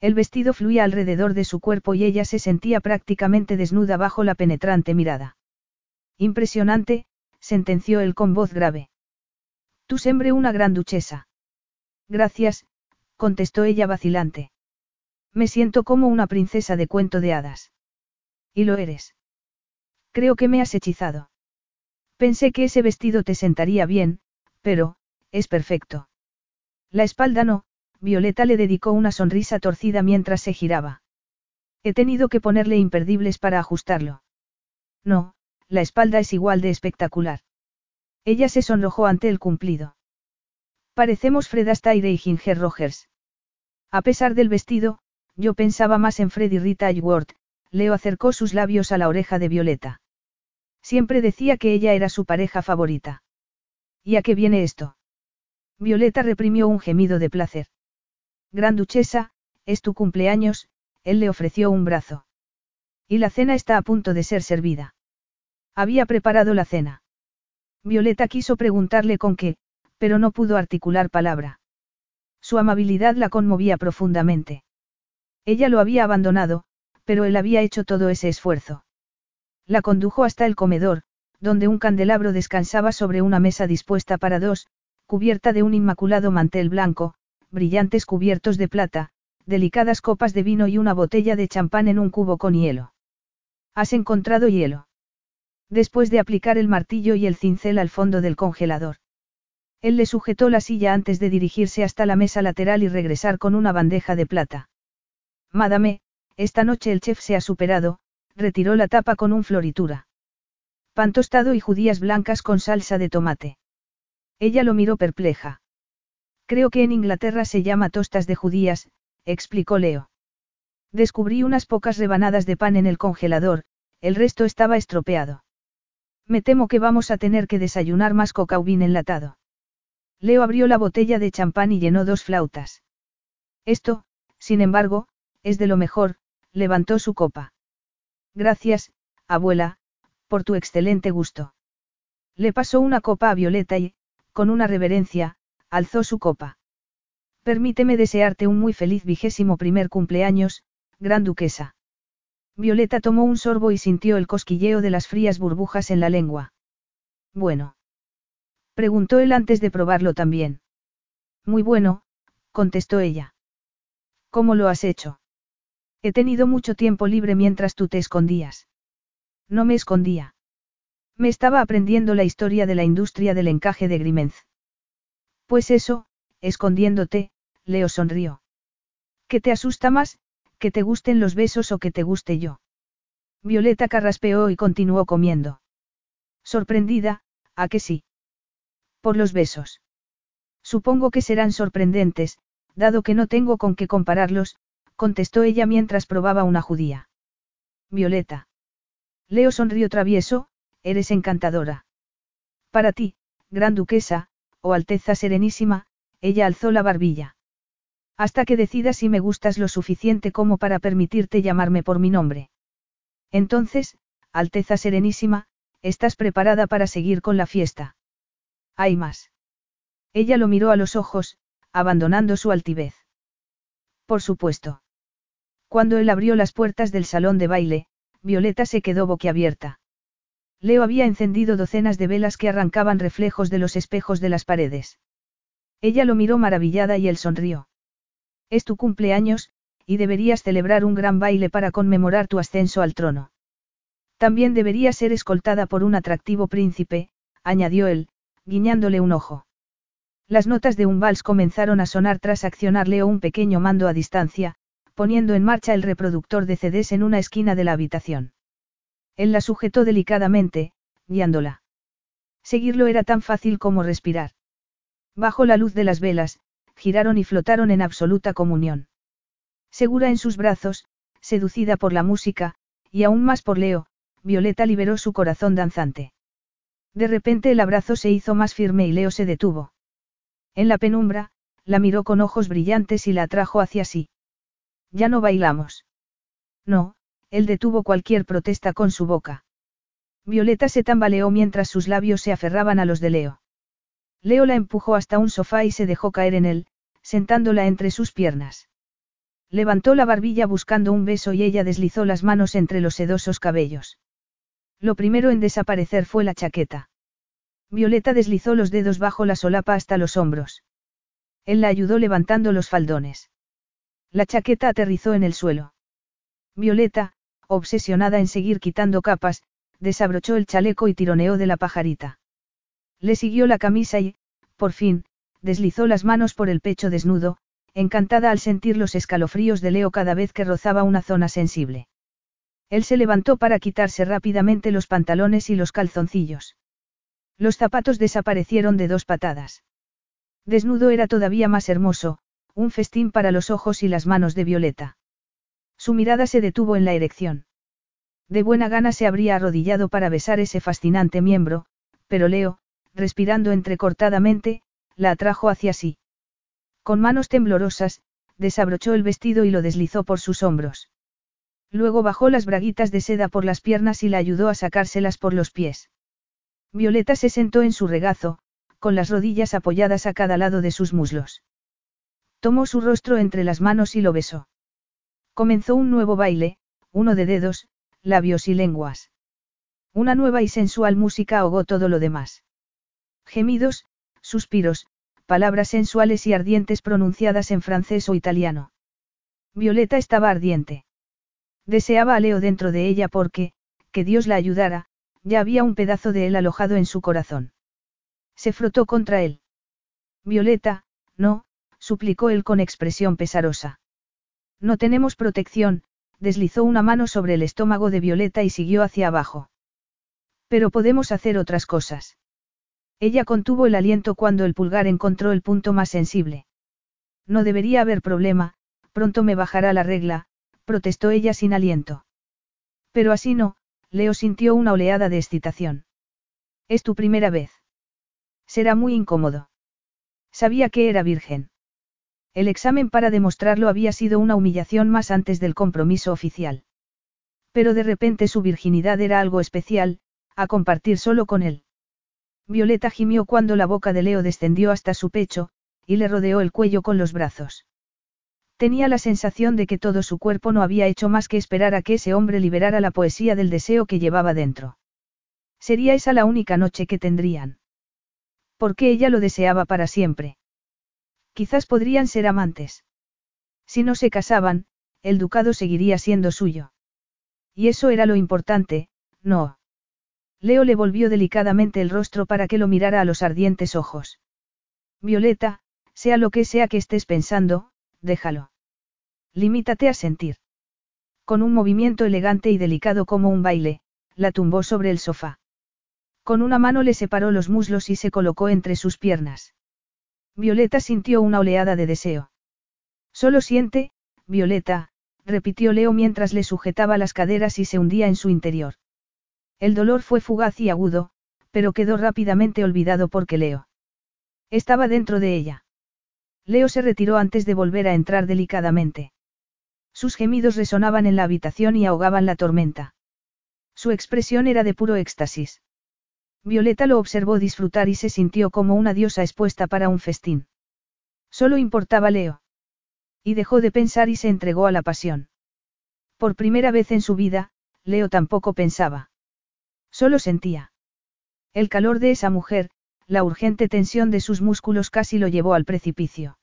El vestido fluía alrededor de su cuerpo y ella se sentía prácticamente desnuda bajo la penetrante mirada. Impresionante, sentenció él con voz grave. Tú sembre una gran duchesa. Gracias, contestó ella vacilante. Me siento como una princesa de cuento de hadas. Y lo eres. Creo que me has hechizado. Pensé que ese vestido te sentaría bien, pero, es perfecto. La espalda no, Violeta le dedicó una sonrisa torcida mientras se giraba. He tenido que ponerle imperdibles para ajustarlo. No, la espalda es igual de espectacular. Ella se sonrojó ante el cumplido. Parecemos Fred Astaire y Ginger Rogers. A pesar del vestido, yo pensaba más en Fred y Rita Hayworth, Leo acercó sus labios a la oreja de Violeta. Siempre decía que ella era su pareja favorita. ¿Y a qué viene esto? Violeta reprimió un gemido de placer. Gran duchesa, es tu cumpleaños, él le ofreció un brazo. Y la cena está a punto de ser servida. Había preparado la cena. Violeta quiso preguntarle con qué, pero no pudo articular palabra. Su amabilidad la conmovía profundamente. Ella lo había abandonado, pero él había hecho todo ese esfuerzo. La condujo hasta el comedor, donde un candelabro descansaba sobre una mesa dispuesta para dos, cubierta de un inmaculado mantel blanco, brillantes cubiertos de plata, delicadas copas de vino y una botella de champán en un cubo con hielo. ¿Has encontrado hielo? Después de aplicar el martillo y el cincel al fondo del congelador. Él le sujetó la silla antes de dirigirse hasta la mesa lateral y regresar con una bandeja de plata. Madame, esta noche el chef se ha superado, retiró la tapa con un floritura. Pan tostado y judías blancas con salsa de tomate. Ella lo miró perpleja. Creo que en Inglaterra se llama tostas de judías, explicó Leo. Descubrí unas pocas rebanadas de pan en el congelador, el resto estaba estropeado. Me temo que vamos a tener que desayunar más cocaubín enlatado. Leo abrió la botella de champán y llenó dos flautas. Esto, sin embargo, es de lo mejor, levantó su copa. Gracias, abuela, por tu excelente gusto. Le pasó una copa a Violeta y, con una reverencia, alzó su copa. Permíteme desearte un muy feliz vigésimo primer cumpleaños, gran duquesa. Violeta tomó un sorbo y sintió el cosquilleo de las frías burbujas en la lengua. Bueno. Preguntó él antes de probarlo también. Muy bueno, contestó ella. ¿Cómo lo has hecho? He tenido mucho tiempo libre mientras tú te escondías. No me escondía. Me estaba aprendiendo la historia de la industria del encaje de Grimenz. Pues eso, escondiéndote, Leo sonrió. ¿Qué te asusta más, que te gusten los besos o que te guste yo? Violeta carraspeó y continuó comiendo. Sorprendida, ¿a que sí? Por los besos. Supongo que serán sorprendentes, dado que no tengo con qué compararlos, contestó ella mientras probaba una judía. Violeta. Leo sonrió travieso, eres encantadora. Para ti, gran duquesa, o alteza serenísima, ella alzó la barbilla. Hasta que decidas si me gustas lo suficiente como para permitirte llamarme por mi nombre. Entonces, Alteza Serenísima, ¿estás preparada para seguir con la fiesta? Hay más. Ella lo miró a los ojos, abandonando su altivez. Por supuesto. Cuando él abrió las puertas del salón de baile, Violeta se quedó boquiabierta. Leo había encendido docenas de velas que arrancaban reflejos de los espejos de las paredes. Ella lo miró maravillada y él sonrió. Es tu cumpleaños, y deberías celebrar un gran baile para conmemorar tu ascenso al trono. También deberías ser escoltada por un atractivo príncipe, añadió él, guiñándole un ojo. Las notas de un vals comenzaron a sonar tras accionar Leo un pequeño mando a distancia, poniendo en marcha el reproductor de CDs en una esquina de la habitación. Él la sujetó delicadamente, guiándola. Seguirlo era tan fácil como respirar. Bajo la luz de las velas, giraron y flotaron en absoluta comunión. Segura en sus brazos, seducida por la música, y aún más por Leo, Violeta liberó su corazón danzante. De repente el abrazo se hizo más firme y Leo se detuvo. En la penumbra, la miró con ojos brillantes y la atrajo hacia sí. Ya no bailamos. No, él detuvo cualquier protesta con su boca. Violeta se tambaleó mientras sus labios se aferraban a los de Leo. Leo la empujó hasta un sofá y se dejó caer en él, sentándola entre sus piernas. Levantó la barbilla buscando un beso y ella deslizó las manos entre los sedosos cabellos. Lo primero en desaparecer fue la chaqueta. Violeta deslizó los dedos bajo la solapa hasta los hombros. Él la ayudó levantando los faldones. La chaqueta aterrizó en el suelo. Violeta, obsesionada en seguir quitando capas, desabrochó el chaleco y tironeó de la pajarita. Le siguió la camisa y, por fin, deslizó las manos por el pecho desnudo, encantada al sentir los escalofríos de Leo cada vez que rozaba una zona sensible. Él se levantó para quitarse rápidamente los pantalones y los calzoncillos. Los zapatos desaparecieron de dos patadas. Desnudo era todavía más hermoso, un festín para los ojos y las manos de Violeta. Su mirada se detuvo en la erección. De buena gana se habría arrodillado para besar ese fascinante miembro, pero Leo, respirando entrecortadamente, la atrajo hacia sí. Con manos temblorosas, desabrochó el vestido y lo deslizó por sus hombros. Luego bajó las braguitas de seda por las piernas y la ayudó a sacárselas por los pies. Violeta se sentó en su regazo, con las rodillas apoyadas a cada lado de sus muslos. Tomó su rostro entre las manos y lo besó. Comenzó un nuevo baile, uno de dedos, labios y lenguas. Una nueva y sensual música ahogó todo lo demás. Gemidos, suspiros, palabras sensuales y ardientes pronunciadas en francés o italiano. Violeta estaba ardiente. Deseaba a Leo dentro de ella porque, que Dios la ayudara, ya había un pedazo de él alojado en su corazón. Se frotó contra él. Violeta, no, suplicó él con expresión pesarosa. No tenemos protección, deslizó una mano sobre el estómago de Violeta y siguió hacia abajo. Pero podemos hacer otras cosas. Ella contuvo el aliento cuando el pulgar encontró el punto más sensible. No debería haber problema, pronto me bajará la regla, protestó ella sin aliento. Pero así no, Leo sintió una oleada de excitación. Es tu primera vez. Será muy incómodo. Sabía que era virgen. El examen para demostrarlo había sido una humillación más antes del compromiso oficial. Pero de repente su virginidad era algo especial, a compartir solo con él. Violeta gimió cuando la boca de Leo descendió hasta su pecho, y le rodeó el cuello con los brazos. Tenía la sensación de que todo su cuerpo no había hecho más que esperar a que ese hombre liberara la poesía del deseo que llevaba dentro. Sería esa la única noche que tendrían. Porque ella lo deseaba para siempre. Quizás podrían ser amantes. Si no se casaban, el ducado seguiría siendo suyo. Y eso era lo importante, no. Leo le volvió delicadamente el rostro para que lo mirara a los ardientes ojos. Violeta, sea lo que sea que estés pensando, déjalo. Limítate a sentir. Con un movimiento elegante y delicado como un baile, la tumbó sobre el sofá. Con una mano le separó los muslos y se colocó entre sus piernas. Violeta sintió una oleada de deseo. Solo siente, Violeta, repitió Leo mientras le sujetaba las caderas y se hundía en su interior. El dolor fue fugaz y agudo, pero quedó rápidamente olvidado porque Leo estaba dentro de ella. Leo se retiró antes de volver a entrar delicadamente. Sus gemidos resonaban en la habitación y ahogaban la tormenta. Su expresión era de puro éxtasis. Violeta lo observó disfrutar y se sintió como una diosa expuesta para un festín. Solo importaba Leo. Y dejó de pensar y se entregó a la pasión. Por primera vez en su vida, Leo tampoco pensaba. Solo sentía. El calor de esa mujer, la urgente tensión de sus músculos casi lo llevó al precipicio.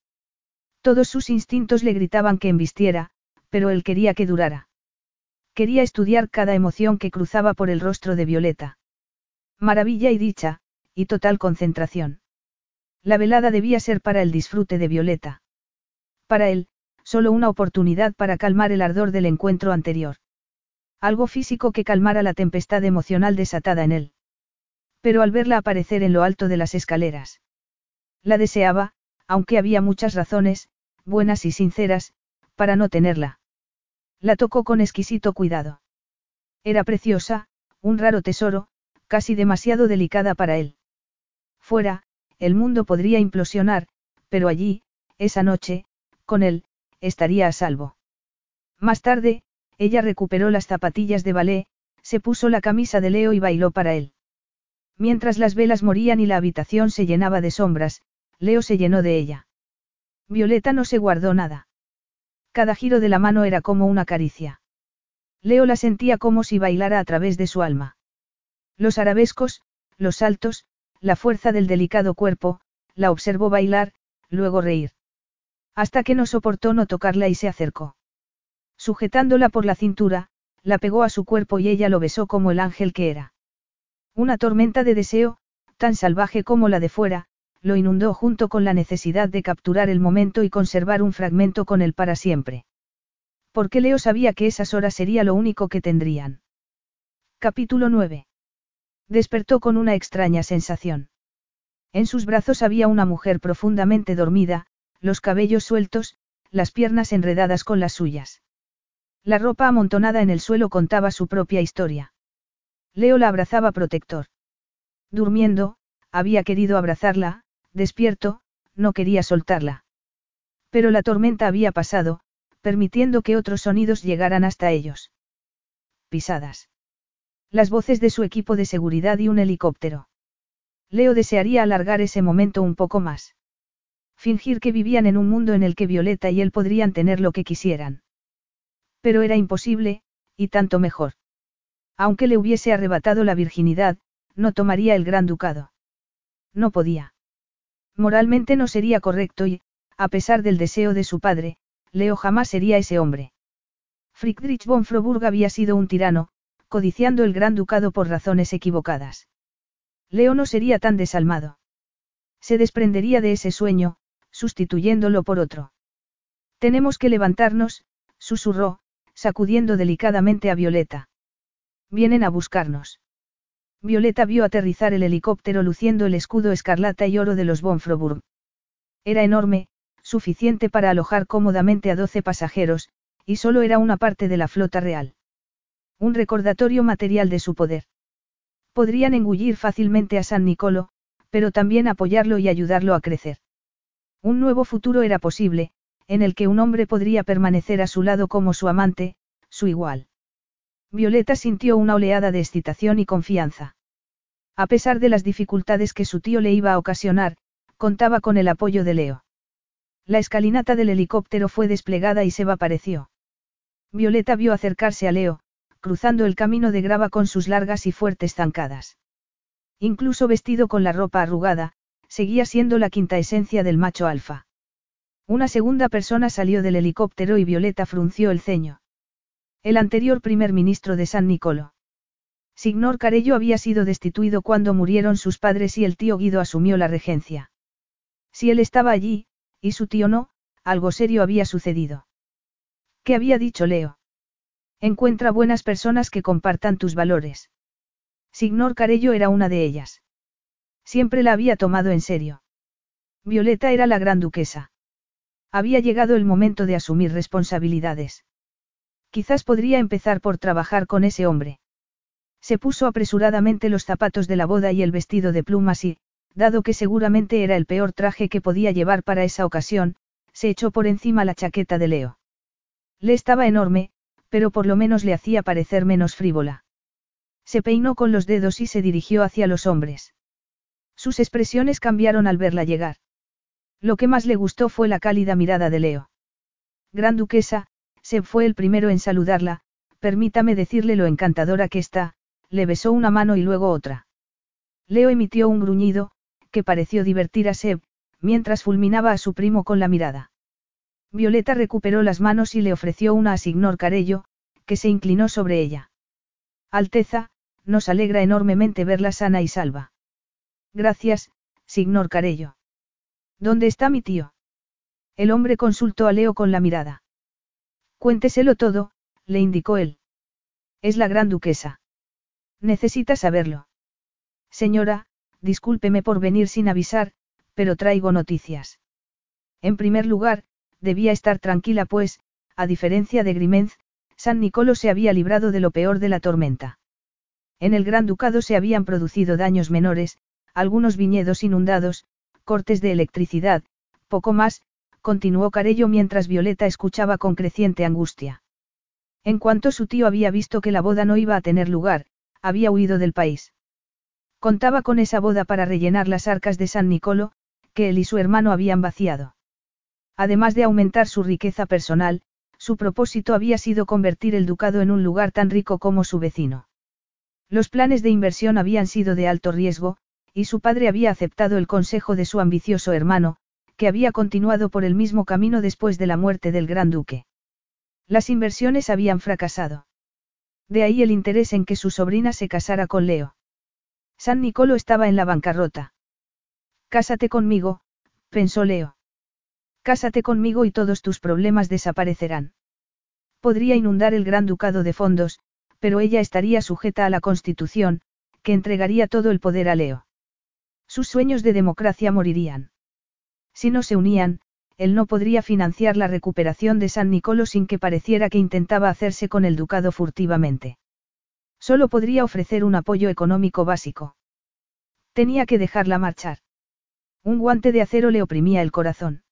Todos sus instintos le gritaban que embistiera, pero él quería que durara. Quería estudiar cada emoción que cruzaba por el rostro de Violeta. Maravilla y dicha, y total concentración. La velada debía ser para el disfrute de Violeta. Para él, solo una oportunidad para calmar el ardor del encuentro anterior. Algo físico que calmara la tempestad emocional desatada en él. Pero al verla aparecer en lo alto de las escaleras. La deseaba, aunque había muchas razones, buenas y sinceras, para no tenerla. La tocó con exquisito cuidado. Era preciosa, un raro tesoro, casi demasiado delicada para él. Fuera, el mundo podría implosionar, pero allí, esa noche, con él, estaría a salvo. Más tarde, ella recuperó las zapatillas de ballet, se puso la camisa de Leo y bailó para él. Mientras las velas morían y la habitación se llenaba de sombras, Leo se llenó de ella. Violeta no se guardó nada. Cada giro de la mano era como una caricia. Leo la sentía como si bailara a través de su alma. Los arabescos, los saltos, la fuerza del delicado cuerpo, la observó bailar, luego reír. Hasta que no soportó no tocarla y se acercó. Sujetándola por la cintura, la pegó a su cuerpo y ella lo besó como el ángel que era. Una tormenta de deseo, tan salvaje como la de fuera, lo inundó junto con la necesidad de capturar el momento y conservar un fragmento con él para siempre. Porque Leo sabía que esas horas sería lo único que tendrían. Capítulo 9. Despertó con una extraña sensación. En sus brazos había una mujer profundamente dormida, los cabellos sueltos, las piernas enredadas con las suyas. La ropa amontonada en el suelo contaba su propia historia. Leo la abrazaba protector. Durmiendo, había querido abrazarla, despierto, no quería soltarla. Pero la tormenta había pasado, permitiendo que otros sonidos llegaran hasta ellos. Pisadas. Las voces de su equipo de seguridad y un helicóptero. Leo desearía alargar ese momento un poco más. Fingir que vivían en un mundo en el que Violeta y él podrían tener lo que quisieran. Pero era imposible, y tanto mejor. Aunque le hubiese arrebatado la virginidad, no tomaría el gran ducado. No podía. Moralmente no sería correcto y, a pesar del deseo de su padre, Leo jamás sería ese hombre. Friedrich von Froburg había sido un tirano, codiciando el gran ducado por razones equivocadas. Leo no sería tan desalmado. Se desprendería de ese sueño, sustituyéndolo por otro. Tenemos que levantarnos, susurró, sacudiendo delicadamente a Violeta. Vienen a buscarnos. Violeta vio aterrizar el helicóptero luciendo el escudo escarlata y oro de los von Froburg. Era enorme, suficiente para alojar cómodamente a doce pasajeros, y solo era una parte de la flota real. Un recordatorio material de su poder. Podrían engullir fácilmente a San Nicolo, pero también apoyarlo y ayudarlo a crecer. Un nuevo futuro era posible, en el que un hombre podría permanecer a su lado como su amante, su igual. Violeta sintió una oleada de excitación y confianza. A pesar de las dificultades que su tío le iba a ocasionar, contaba con el apoyo de Leo. La escalinata del helicóptero fue desplegada y se vapareció. Violeta vio acercarse a Leo, cruzando el camino de grava con sus largas y fuertes zancadas. Incluso vestido con la ropa arrugada, seguía siendo la quinta esencia del macho alfa. Una segunda persona salió del helicóptero y Violeta frunció el ceño. El anterior primer ministro de San Nicolo. Signor Carello había sido destituido cuando murieron sus padres y el tío Guido asumió la regencia. Si él estaba allí, y su tío no, algo serio había sucedido. ¿Qué había dicho Leo? Encuentra buenas personas que compartan tus valores. Signor Carello era una de ellas. Siempre la había tomado en serio. Violeta era la gran duquesa. Había llegado el momento de asumir responsabilidades. Quizás podría empezar por trabajar con ese hombre. Se puso apresuradamente los zapatos de la boda y el vestido de plumas y, dado que seguramente era el peor traje que podía llevar para esa ocasión, se echó por encima la chaqueta de Leo. Le estaba enorme, pero por lo menos le hacía parecer menos frívola. Se peinó con los dedos y se dirigió hacia los hombres. Sus expresiones cambiaron al verla llegar. Lo que más le gustó fue la cálida mirada de Leo. Gran duquesa, se fue el primero en saludarla, permítame decirle lo encantadora que está, le besó una mano y luego otra. Leo emitió un gruñido, que pareció divertir a Seb, mientras fulminaba a su primo con la mirada. Violeta recuperó las manos y le ofreció una a Signor Carello, que se inclinó sobre ella. Alteza, nos alegra enormemente verla sana y salva. Gracias, signor Carello. ¿Dónde está mi tío? El hombre consultó a Leo con la mirada. Cuénteselo todo, le indicó él. Es la gran duquesa. Necesita saberlo. Señora, discúlpeme por venir sin avisar, pero traigo noticias. En primer lugar, debía estar tranquila pues, a diferencia de Grimenz, San Nicolo se había librado de lo peor de la tormenta. En el Gran Ducado se habían producido daños menores, algunos viñedos inundados, cortes de electricidad, poco más, continuó Carello mientras Violeta escuchaba con creciente angustia. En cuanto su tío había visto que la boda no iba a tener lugar, había huido del país. Contaba con esa boda para rellenar las arcas de San Nicolo, que él y su hermano habían vaciado. Además de aumentar su riqueza personal, su propósito había sido convertir el ducado en un lugar tan rico como su vecino. Los planes de inversión habían sido de alto riesgo, y su padre había aceptado el consejo de su ambicioso hermano, que había continuado por el mismo camino después de la muerte del gran duque. Las inversiones habían fracasado. De ahí el interés en que su sobrina se casara con Leo. San Nicolo estaba en la bancarrota. Cásate conmigo, pensó Leo. Cásate conmigo y todos tus problemas desaparecerán. Podría inundar el gran ducado de fondos, pero ella estaría sujeta a la Constitución, que entregaría todo el poder a Leo. Sus sueños de democracia morirían. Si no se unían, él no podría financiar la recuperación de San Nicolo sin que pareciera que intentaba hacerse con el ducado furtivamente. Solo podría ofrecer un apoyo económico básico. Tenía que dejarla marchar. Un guante de acero le oprimía el corazón.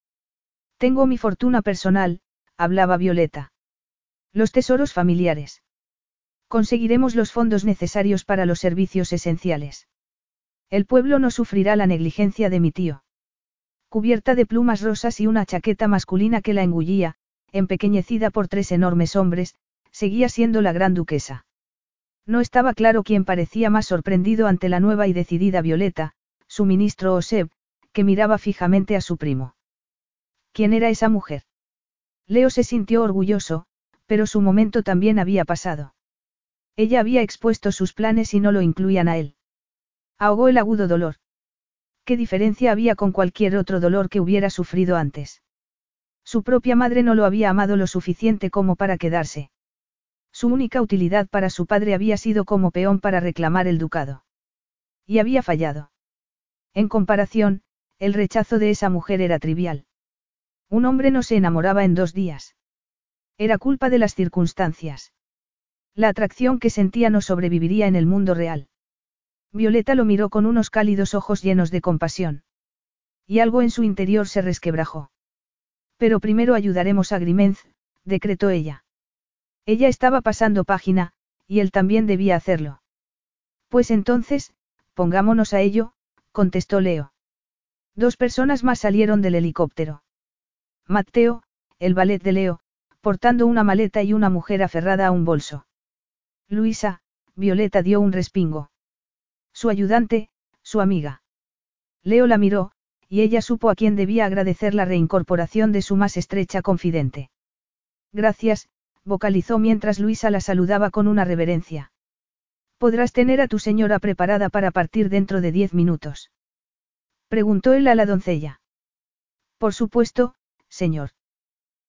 Tengo mi fortuna personal, hablaba Violeta. Los tesoros familiares. Conseguiremos los fondos necesarios para los servicios esenciales. El pueblo no sufrirá la negligencia de mi tío. Cubierta de plumas rosas y una chaqueta masculina que la engullía, empequeñecida por tres enormes hombres, seguía siendo la gran duquesa. No estaba claro quién parecía más sorprendido ante la nueva y decidida Violeta, su ministro Oseb, que miraba fijamente a su primo. ¿Quién era esa mujer? Leo se sintió orgulloso, pero su momento también había pasado. Ella había expuesto sus planes y no lo incluían a él. Ahogó el agudo dolor. ¿Qué diferencia había con cualquier otro dolor que hubiera sufrido antes? Su propia madre no lo había amado lo suficiente como para quedarse. Su única utilidad para su padre había sido como peón para reclamar el ducado. Y había fallado. En comparación, el rechazo de esa mujer era trivial. Un hombre no se enamoraba en dos días. Era culpa de las circunstancias. La atracción que sentía no sobreviviría en el mundo real. Violeta lo miró con unos cálidos ojos llenos de compasión. Y algo en su interior se resquebrajó. Pero primero ayudaremos a Grimenz, decretó ella. Ella estaba pasando página, y él también debía hacerlo. Pues entonces, pongámonos a ello, contestó Leo. Dos personas más salieron del helicóptero. Mateo, el ballet de Leo, portando una maleta y una mujer aferrada a un bolso. Luisa, Violeta dio un respingo. Su ayudante, su amiga. Leo la miró, y ella supo a quién debía agradecer la reincorporación de su más estrecha confidente. Gracias, vocalizó mientras Luisa la saludaba con una reverencia. Podrás tener a tu señora preparada para partir dentro de diez minutos. Preguntó él a la doncella. Por supuesto, señor.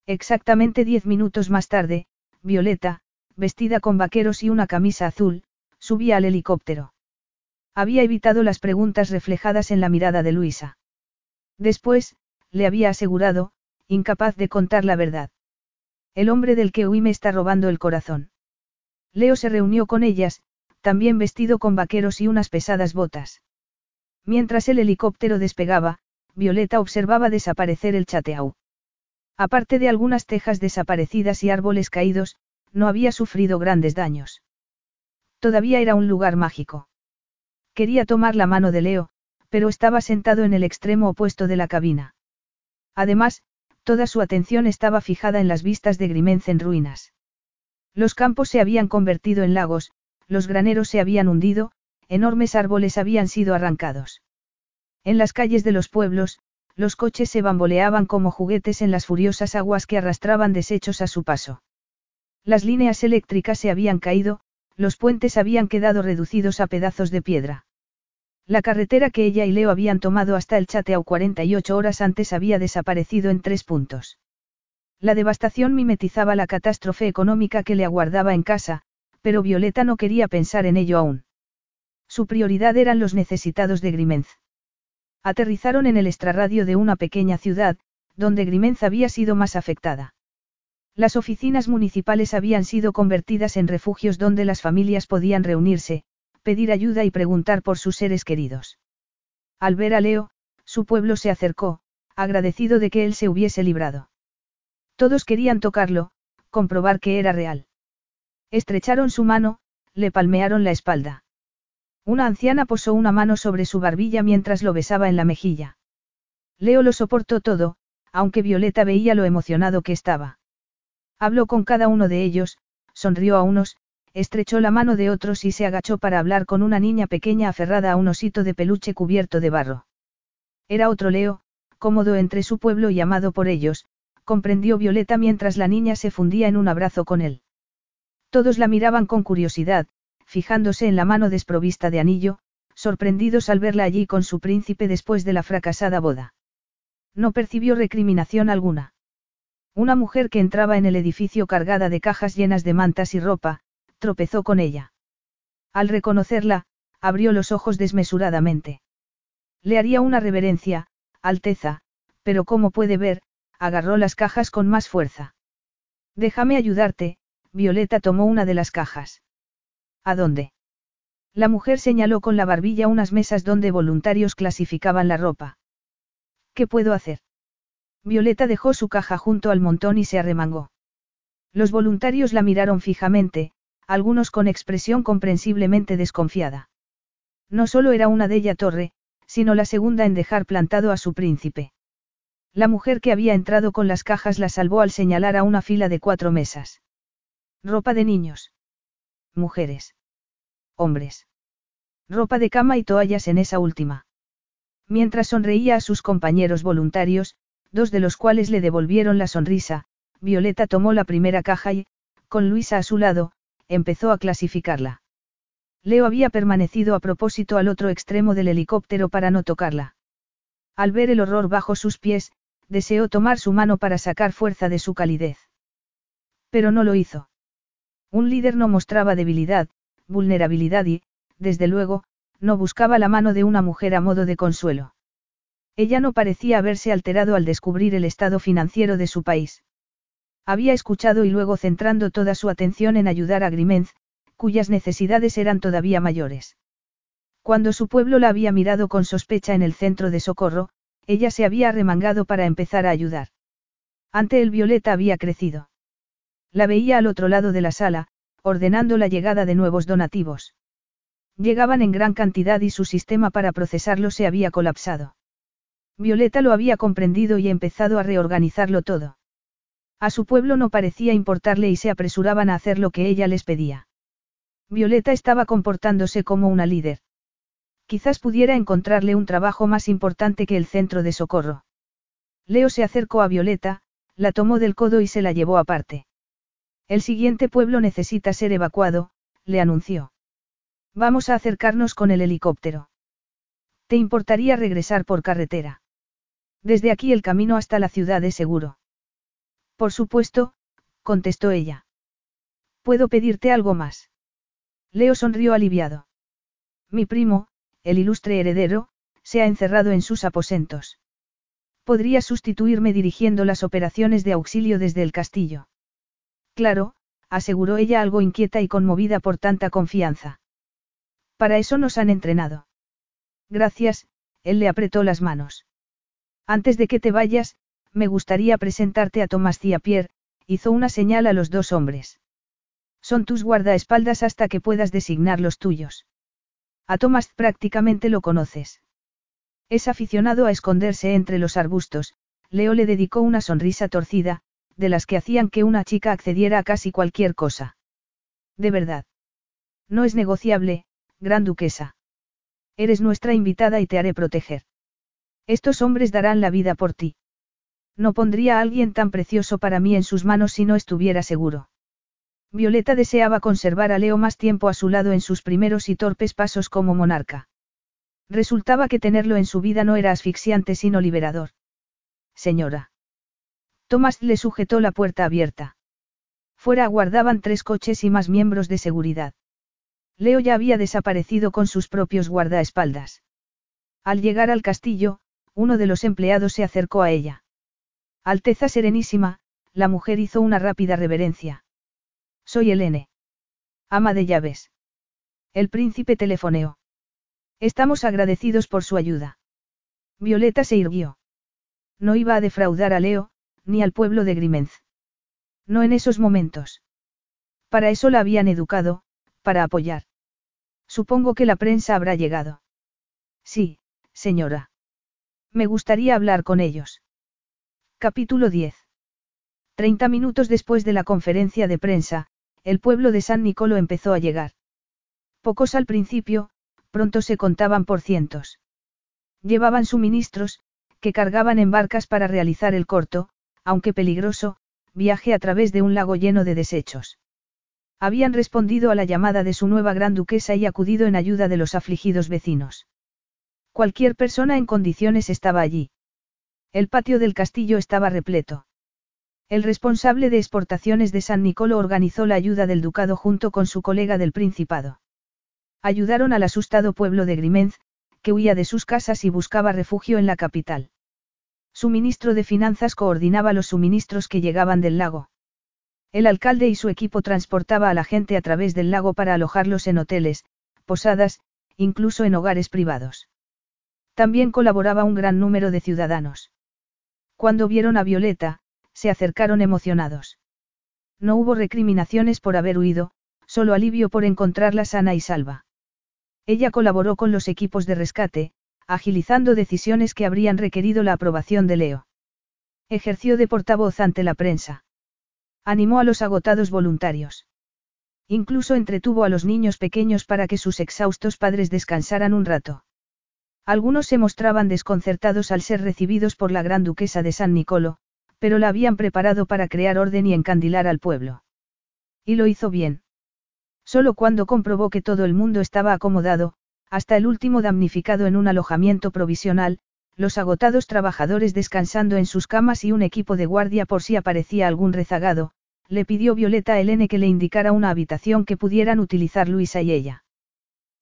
Exactamente diez minutos más tarde, Violeta, vestida con vaqueros y una camisa azul, subía al helicóptero. Había evitado las preguntas reflejadas en la mirada de Luisa. Después, le había asegurado, incapaz de contar la verdad. El hombre del que huí me está robando el corazón. Leo se reunió con ellas, también vestido con vaqueros y unas pesadas botas. Mientras el helicóptero despegaba, Violeta observaba desaparecer el chateau. Aparte de algunas tejas desaparecidas y árboles caídos, no había sufrido grandes daños. Todavía era un lugar mágico. Quería tomar la mano de Leo, pero estaba sentado en el extremo opuesto de la cabina. Además, toda su atención estaba fijada en las vistas de Grimenz en ruinas. Los campos se habían convertido en lagos, los graneros se habían hundido, enormes árboles habían sido arrancados. En las calles de los pueblos, los coches se bamboleaban como juguetes en las furiosas aguas que arrastraban desechos a su paso. Las líneas eléctricas se habían caído, los puentes habían quedado reducidos a pedazos de piedra. La carretera que ella y Leo habían tomado hasta el Chateau 48 horas antes había desaparecido en tres puntos. La devastación mimetizaba la catástrofe económica que le aguardaba en casa, pero Violeta no quería pensar en ello aún. Su prioridad eran los necesitados de Grimenz. Aterrizaron en el extrarradio de una pequeña ciudad, donde Grimenz había sido más afectada. Las oficinas municipales habían sido convertidas en refugios donde las familias podían reunirse, pedir ayuda y preguntar por sus seres queridos. Al ver a Leo, su pueblo se acercó, agradecido de que él se hubiese librado. Todos querían tocarlo, comprobar que era real. Estrecharon su mano, le palmearon la espalda. Una anciana posó una mano sobre su barbilla mientras lo besaba en la mejilla. Leo lo soportó todo, aunque Violeta veía lo emocionado que estaba. Habló con cada uno de ellos, sonrió a unos, estrechó la mano de otros y se agachó para hablar con una niña pequeña aferrada a un osito de peluche cubierto de barro. Era otro Leo, cómodo entre su pueblo y amado por ellos, comprendió Violeta mientras la niña se fundía en un abrazo con él. Todos la miraban con curiosidad, fijándose en la mano desprovista de anillo, sorprendidos al verla allí con su príncipe después de la fracasada boda. No percibió recriminación alguna. Una mujer que entraba en el edificio cargada de cajas llenas de mantas y ropa, tropezó con ella. Al reconocerla, abrió los ojos desmesuradamente. Le haría una reverencia, Alteza, pero como puede ver, agarró las cajas con más fuerza. Déjame ayudarte, Violeta tomó una de las cajas. ¿A dónde? La mujer señaló con la barbilla unas mesas donde voluntarios clasificaban la ropa. ¿Qué puedo hacer? Violeta dejó su caja junto al montón y se arremangó. Los voluntarios la miraron fijamente, algunos con expresión comprensiblemente desconfiada. No solo era una de ella torre, sino la segunda en dejar plantado a su príncipe. La mujer que había entrado con las cajas la salvó al señalar a una fila de cuatro mesas. Ropa de niños. Mujeres. Hombres. Ropa de cama y toallas en esa última. Mientras sonreía a sus compañeros voluntarios, dos de los cuales le devolvieron la sonrisa, Violeta tomó la primera caja y, con Luisa a su lado, empezó a clasificarla. Leo había permanecido a propósito al otro extremo del helicóptero para no tocarla. Al ver el horror bajo sus pies, deseó tomar su mano para sacar fuerza de su calidez. Pero no lo hizo. Un líder no mostraba debilidad, vulnerabilidad y, desde luego, no buscaba la mano de una mujer a modo de consuelo. Ella no parecía haberse alterado al descubrir el estado financiero de su país. Había escuchado y luego centrando toda su atención en ayudar a Grimenz, cuyas necesidades eran todavía mayores. Cuando su pueblo la había mirado con sospecha en el centro de socorro, ella se había arremangado para empezar a ayudar. Ante el Violeta había crecido. La veía al otro lado de la sala, ordenando la llegada de nuevos donativos. Llegaban en gran cantidad y su sistema para procesarlo se había colapsado. Violeta lo había comprendido y empezado a reorganizarlo todo. A su pueblo no parecía importarle y se apresuraban a hacer lo que ella les pedía. Violeta estaba comportándose como una líder. Quizás pudiera encontrarle un trabajo más importante que el centro de socorro. Leo se acercó a Violeta, la tomó del codo y se la llevó aparte. El siguiente pueblo necesita ser evacuado, le anunció. Vamos a acercarnos con el helicóptero. ¿Te importaría regresar por carretera? Desde aquí el camino hasta la ciudad es seguro. Por supuesto, contestó ella. ¿Puedo pedirte algo más? Leo sonrió aliviado. Mi primo, el ilustre heredero, se ha encerrado en sus aposentos. Podría sustituirme dirigiendo las operaciones de auxilio desde el castillo. Claro, aseguró ella algo inquieta y conmovida por tanta confianza. Para eso nos han entrenado. Gracias, él le apretó las manos. Antes de que te vayas, me gustaría presentarte a Tomás Pierre, hizo una señal a los dos hombres. Son tus guardaespaldas hasta que puedas designar los tuyos. A Thomas prácticamente lo conoces. Es aficionado a esconderse entre los arbustos, Leo le dedicó una sonrisa torcida, de las que hacían que una chica accediera a casi cualquier cosa. De verdad. No es negociable, gran duquesa. Eres nuestra invitada y te haré proteger. Estos hombres darán la vida por ti. No pondría a alguien tan precioso para mí en sus manos si no estuviera seguro. Violeta deseaba conservar a Leo más tiempo a su lado en sus primeros y torpes pasos como monarca. Resultaba que tenerlo en su vida no era asfixiante sino liberador. Señora. Tomás le sujetó la puerta abierta. Fuera aguardaban tres coches y más miembros de seguridad. Leo ya había desaparecido con sus propios guardaespaldas. Al llegar al castillo, uno de los empleados se acercó a ella. Alteza Serenísima, la mujer hizo una rápida reverencia. Soy Helene. Ama de llaves. El príncipe telefoneó. Estamos agradecidos por su ayuda. Violeta se irguió. No iba a defraudar a Leo, ni al pueblo de Grimenz. No en esos momentos. Para eso la habían educado, para apoyar. Supongo que la prensa habrá llegado. Sí, señora. Me gustaría hablar con ellos. Capítulo 10. Treinta minutos después de la conferencia de prensa, el pueblo de San Nicolo empezó a llegar. Pocos al principio, pronto se contaban por cientos. Llevaban suministros, que cargaban en barcas para realizar el corto, aunque peligroso, viaje a través de un lago lleno de desechos. Habían respondido a la llamada de su nueva gran duquesa y acudido en ayuda de los afligidos vecinos. Cualquier persona en condiciones estaba allí. El patio del castillo estaba repleto. El responsable de exportaciones de San Nicolo organizó la ayuda del ducado junto con su colega del Principado. Ayudaron al asustado pueblo de Grimenz, que huía de sus casas y buscaba refugio en la capital. Su ministro de Finanzas coordinaba los suministros que llegaban del lago. El alcalde y su equipo transportaba a la gente a través del lago para alojarlos en hoteles, posadas, incluso en hogares privados. También colaboraba un gran número de ciudadanos. Cuando vieron a Violeta, se acercaron emocionados. No hubo recriminaciones por haber huido, solo alivio por encontrarla sana y salva. Ella colaboró con los equipos de rescate, agilizando decisiones que habrían requerido la aprobación de Leo. Ejerció de portavoz ante la prensa. Animó a los agotados voluntarios. Incluso entretuvo a los niños pequeños para que sus exhaustos padres descansaran un rato. Algunos se mostraban desconcertados al ser recibidos por la gran duquesa de San Nicolo, pero la habían preparado para crear orden y encandilar al pueblo. Y lo hizo bien. Solo cuando comprobó que todo el mundo estaba acomodado, hasta el último damnificado en un alojamiento provisional, los agotados trabajadores descansando en sus camas y un equipo de guardia por si aparecía algún rezagado, le pidió Violeta a Helene que le indicara una habitación que pudieran utilizar Luisa y ella.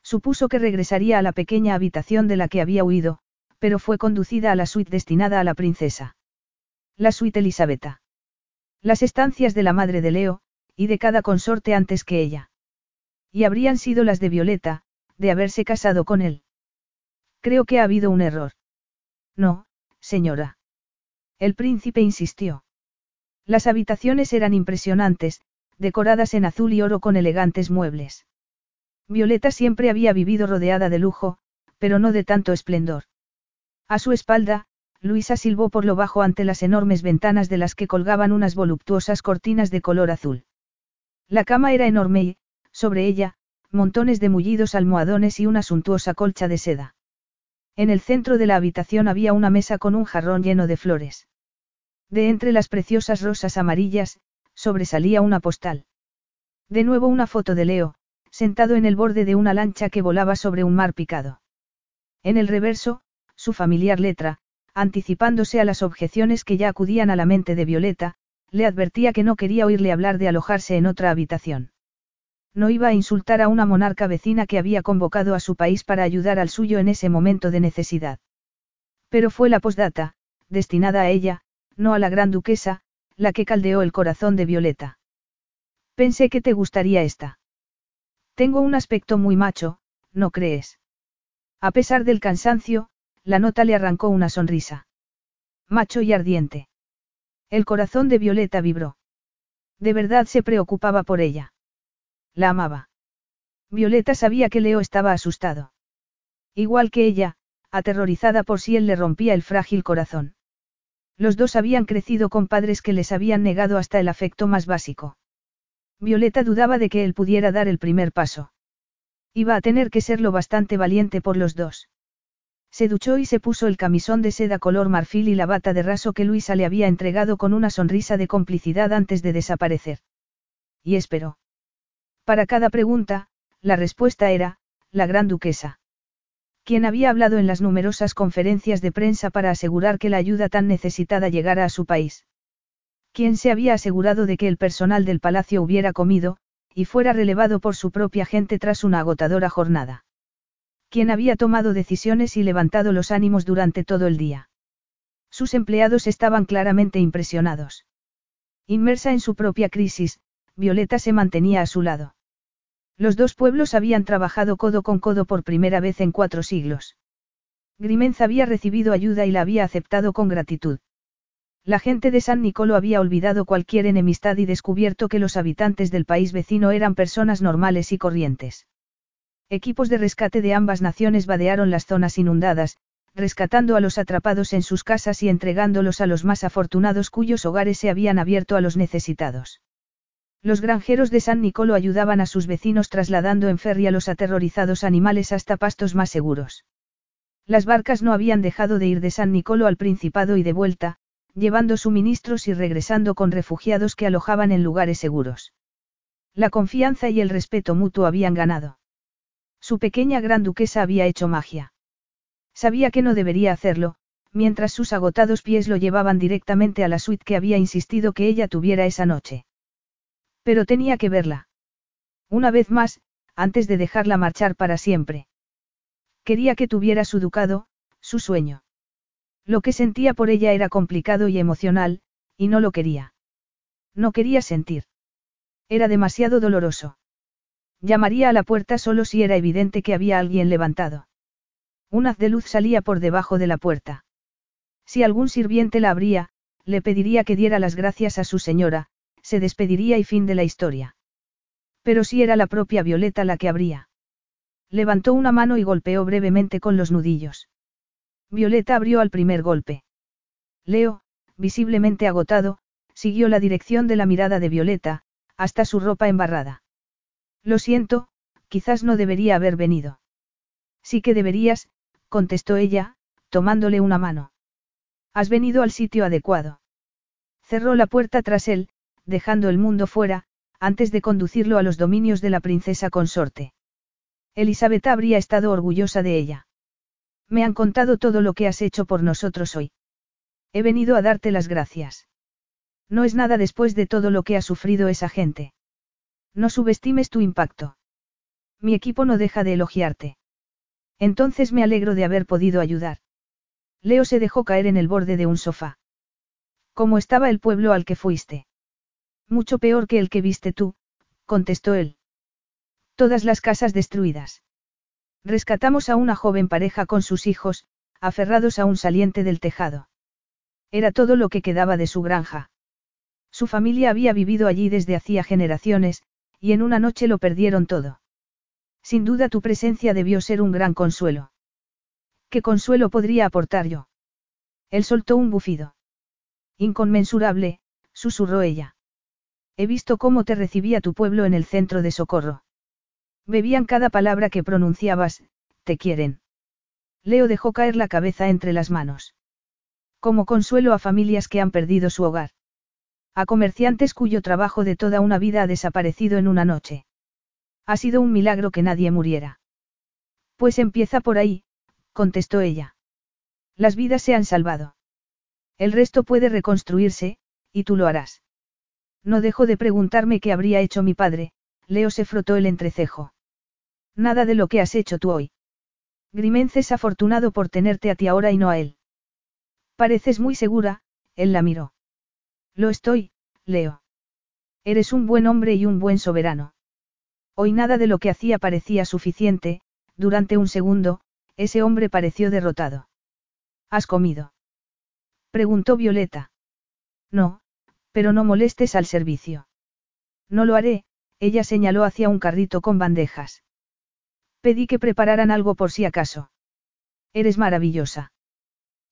Supuso que regresaría a la pequeña habitación de la que había huido, pero fue conducida a la suite destinada a la princesa. La suite Elisabetta. Las estancias de la madre de Leo, y de cada consorte antes que ella. Y habrían sido las de Violeta, de haberse casado con él. Creo que ha habido un error. No, señora. El príncipe insistió. Las habitaciones eran impresionantes, decoradas en azul y oro con elegantes muebles. Violeta siempre había vivido rodeada de lujo, pero no de tanto esplendor. A su espalda, Luisa silbó por lo bajo ante las enormes ventanas de las que colgaban unas voluptuosas cortinas de color azul. La cama era enorme y, sobre ella, montones de mullidos almohadones y una suntuosa colcha de seda. En el centro de la habitación había una mesa con un jarrón lleno de flores. De entre las preciosas rosas amarillas, sobresalía una postal. De nuevo una foto de Leo, sentado en el borde de una lancha que volaba sobre un mar picado. En el reverso, su familiar letra, anticipándose a las objeciones que ya acudían a la mente de Violeta, le advertía que no quería oírle hablar de alojarse en otra habitación. No iba a insultar a una monarca vecina que había convocado a su país para ayudar al suyo en ese momento de necesidad. Pero fue la postdata, destinada a ella, no a la gran duquesa, la que caldeó el corazón de Violeta. Pensé que te gustaría esta. Tengo un aspecto muy macho, ¿no crees? A pesar del cansancio, la nota le arrancó una sonrisa. Macho y ardiente. El corazón de Violeta vibró. De verdad se preocupaba por ella. La amaba. Violeta sabía que Leo estaba asustado. Igual que ella, aterrorizada por si él le rompía el frágil corazón. Los dos habían crecido con padres que les habían negado hasta el afecto más básico. Violeta dudaba de que él pudiera dar el primer paso. Iba a tener que serlo bastante valiente por los dos. Se duchó y se puso el camisón de seda color marfil y la bata de raso que Luisa le había entregado con una sonrisa de complicidad antes de desaparecer. Y esperó. Para cada pregunta, la respuesta era, la gran duquesa. quien había hablado en las numerosas conferencias de prensa para asegurar que la ayuda tan necesitada llegara a su país. Quien se había asegurado de que el personal del palacio hubiera comido, y fuera relevado por su propia gente tras una agotadora jornada. Quien había tomado decisiones y levantado los ánimos durante todo el día. Sus empleados estaban claramente impresionados. Inmersa en su propia crisis, Violeta se mantenía a su lado. Los dos pueblos habían trabajado codo con codo por primera vez en cuatro siglos. Grimenza había recibido ayuda y la había aceptado con gratitud. La gente de San Nicolo había olvidado cualquier enemistad y descubierto que los habitantes del país vecino eran personas normales y corrientes. Equipos de rescate de ambas naciones vadearon las zonas inundadas, rescatando a los atrapados en sus casas y entregándolos a los más afortunados cuyos hogares se habían abierto a los necesitados. Los granjeros de San Nicolo ayudaban a sus vecinos trasladando en ferry a los aterrorizados animales hasta pastos más seguros. Las barcas no habían dejado de ir de San Nicolo al Principado y de vuelta, llevando suministros y regresando con refugiados que alojaban en lugares seguros. La confianza y el respeto mutuo habían ganado. Su pequeña gran duquesa había hecho magia. Sabía que no debería hacerlo, mientras sus agotados pies lo llevaban directamente a la suite que había insistido que ella tuviera esa noche. Pero tenía que verla. Una vez más, antes de dejarla marchar para siempre. Quería que tuviera su ducado, su sueño. Lo que sentía por ella era complicado y emocional, y no lo quería. No quería sentir. Era demasiado doloroso. Llamaría a la puerta solo si era evidente que había alguien levantado. Un haz de luz salía por debajo de la puerta. Si algún sirviente la abría, le pediría que diera las gracias a su señora, se despediría y fin de la historia. Pero si era la propia Violeta la que abría. Levantó una mano y golpeó brevemente con los nudillos. Violeta abrió al primer golpe. Leo, visiblemente agotado, siguió la dirección de la mirada de Violeta, hasta su ropa embarrada. Lo siento, quizás no debería haber venido. Sí que deberías, contestó ella, tomándole una mano. Has venido al sitio adecuado. Cerró la puerta tras él, dejando el mundo fuera, antes de conducirlo a los dominios de la princesa consorte. Elizabeth habría estado orgullosa de ella. Me han contado todo lo que has hecho por nosotros hoy. He venido a darte las gracias. No es nada después de todo lo que ha sufrido esa gente. No subestimes tu impacto. Mi equipo no deja de elogiarte. Entonces me alegro de haber podido ayudar. Leo se dejó caer en el borde de un sofá. ¿Cómo estaba el pueblo al que fuiste? Mucho peor que el que viste tú, contestó él. Todas las casas destruidas. Rescatamos a una joven pareja con sus hijos, aferrados a un saliente del tejado. Era todo lo que quedaba de su granja. Su familia había vivido allí desde hacía generaciones, y en una noche lo perdieron todo. Sin duda tu presencia debió ser un gran consuelo. ¿Qué consuelo podría aportar yo? Él soltó un bufido. Inconmensurable, susurró ella. He visto cómo te recibía tu pueblo en el centro de socorro. Bebían cada palabra que pronunciabas, te quieren. Leo dejó caer la cabeza entre las manos. Como consuelo a familias que han perdido su hogar. A comerciantes cuyo trabajo de toda una vida ha desaparecido en una noche. Ha sido un milagro que nadie muriera. Pues empieza por ahí, contestó ella. Las vidas se han salvado. El resto puede reconstruirse, y tú lo harás. No dejo de preguntarme qué habría hecho mi padre, Leo se frotó el entrecejo. Nada de lo que has hecho tú hoy. Grimenz es afortunado por tenerte a ti ahora y no a él. Pareces muy segura, él la miró. Lo estoy, Leo. Eres un buen hombre y un buen soberano. Hoy nada de lo que hacía parecía suficiente, durante un segundo, ese hombre pareció derrotado. ¿Has comido? Preguntó Violeta. No, pero no molestes al servicio. No lo haré, ella señaló hacia un carrito con bandejas. Pedí que prepararan algo por si acaso. Eres maravillosa.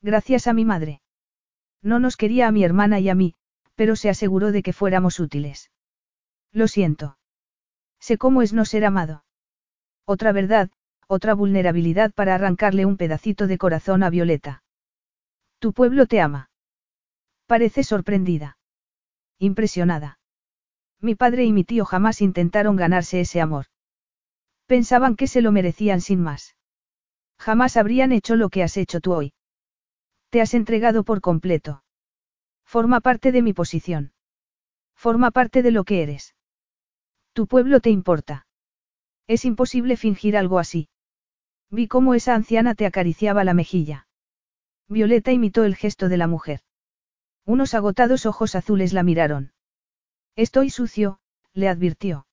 Gracias a mi madre. No nos quería a mi hermana y a mí, pero se aseguró de que fuéramos útiles. Lo siento. Sé cómo es no ser amado. Otra verdad, otra vulnerabilidad para arrancarle un pedacito de corazón a Violeta. Tu pueblo te ama. Parece sorprendida. Impresionada. Mi padre y mi tío jamás intentaron ganarse ese amor. Pensaban que se lo merecían sin más. Jamás habrían hecho lo que has hecho tú hoy. Te has entregado por completo. Forma parte de mi posición. Forma parte de lo que eres. Tu pueblo te importa. Es imposible fingir algo así. Vi cómo esa anciana te acariciaba la mejilla. Violeta imitó el gesto de la mujer. Unos agotados ojos azules la miraron. Estoy sucio, le advirtió.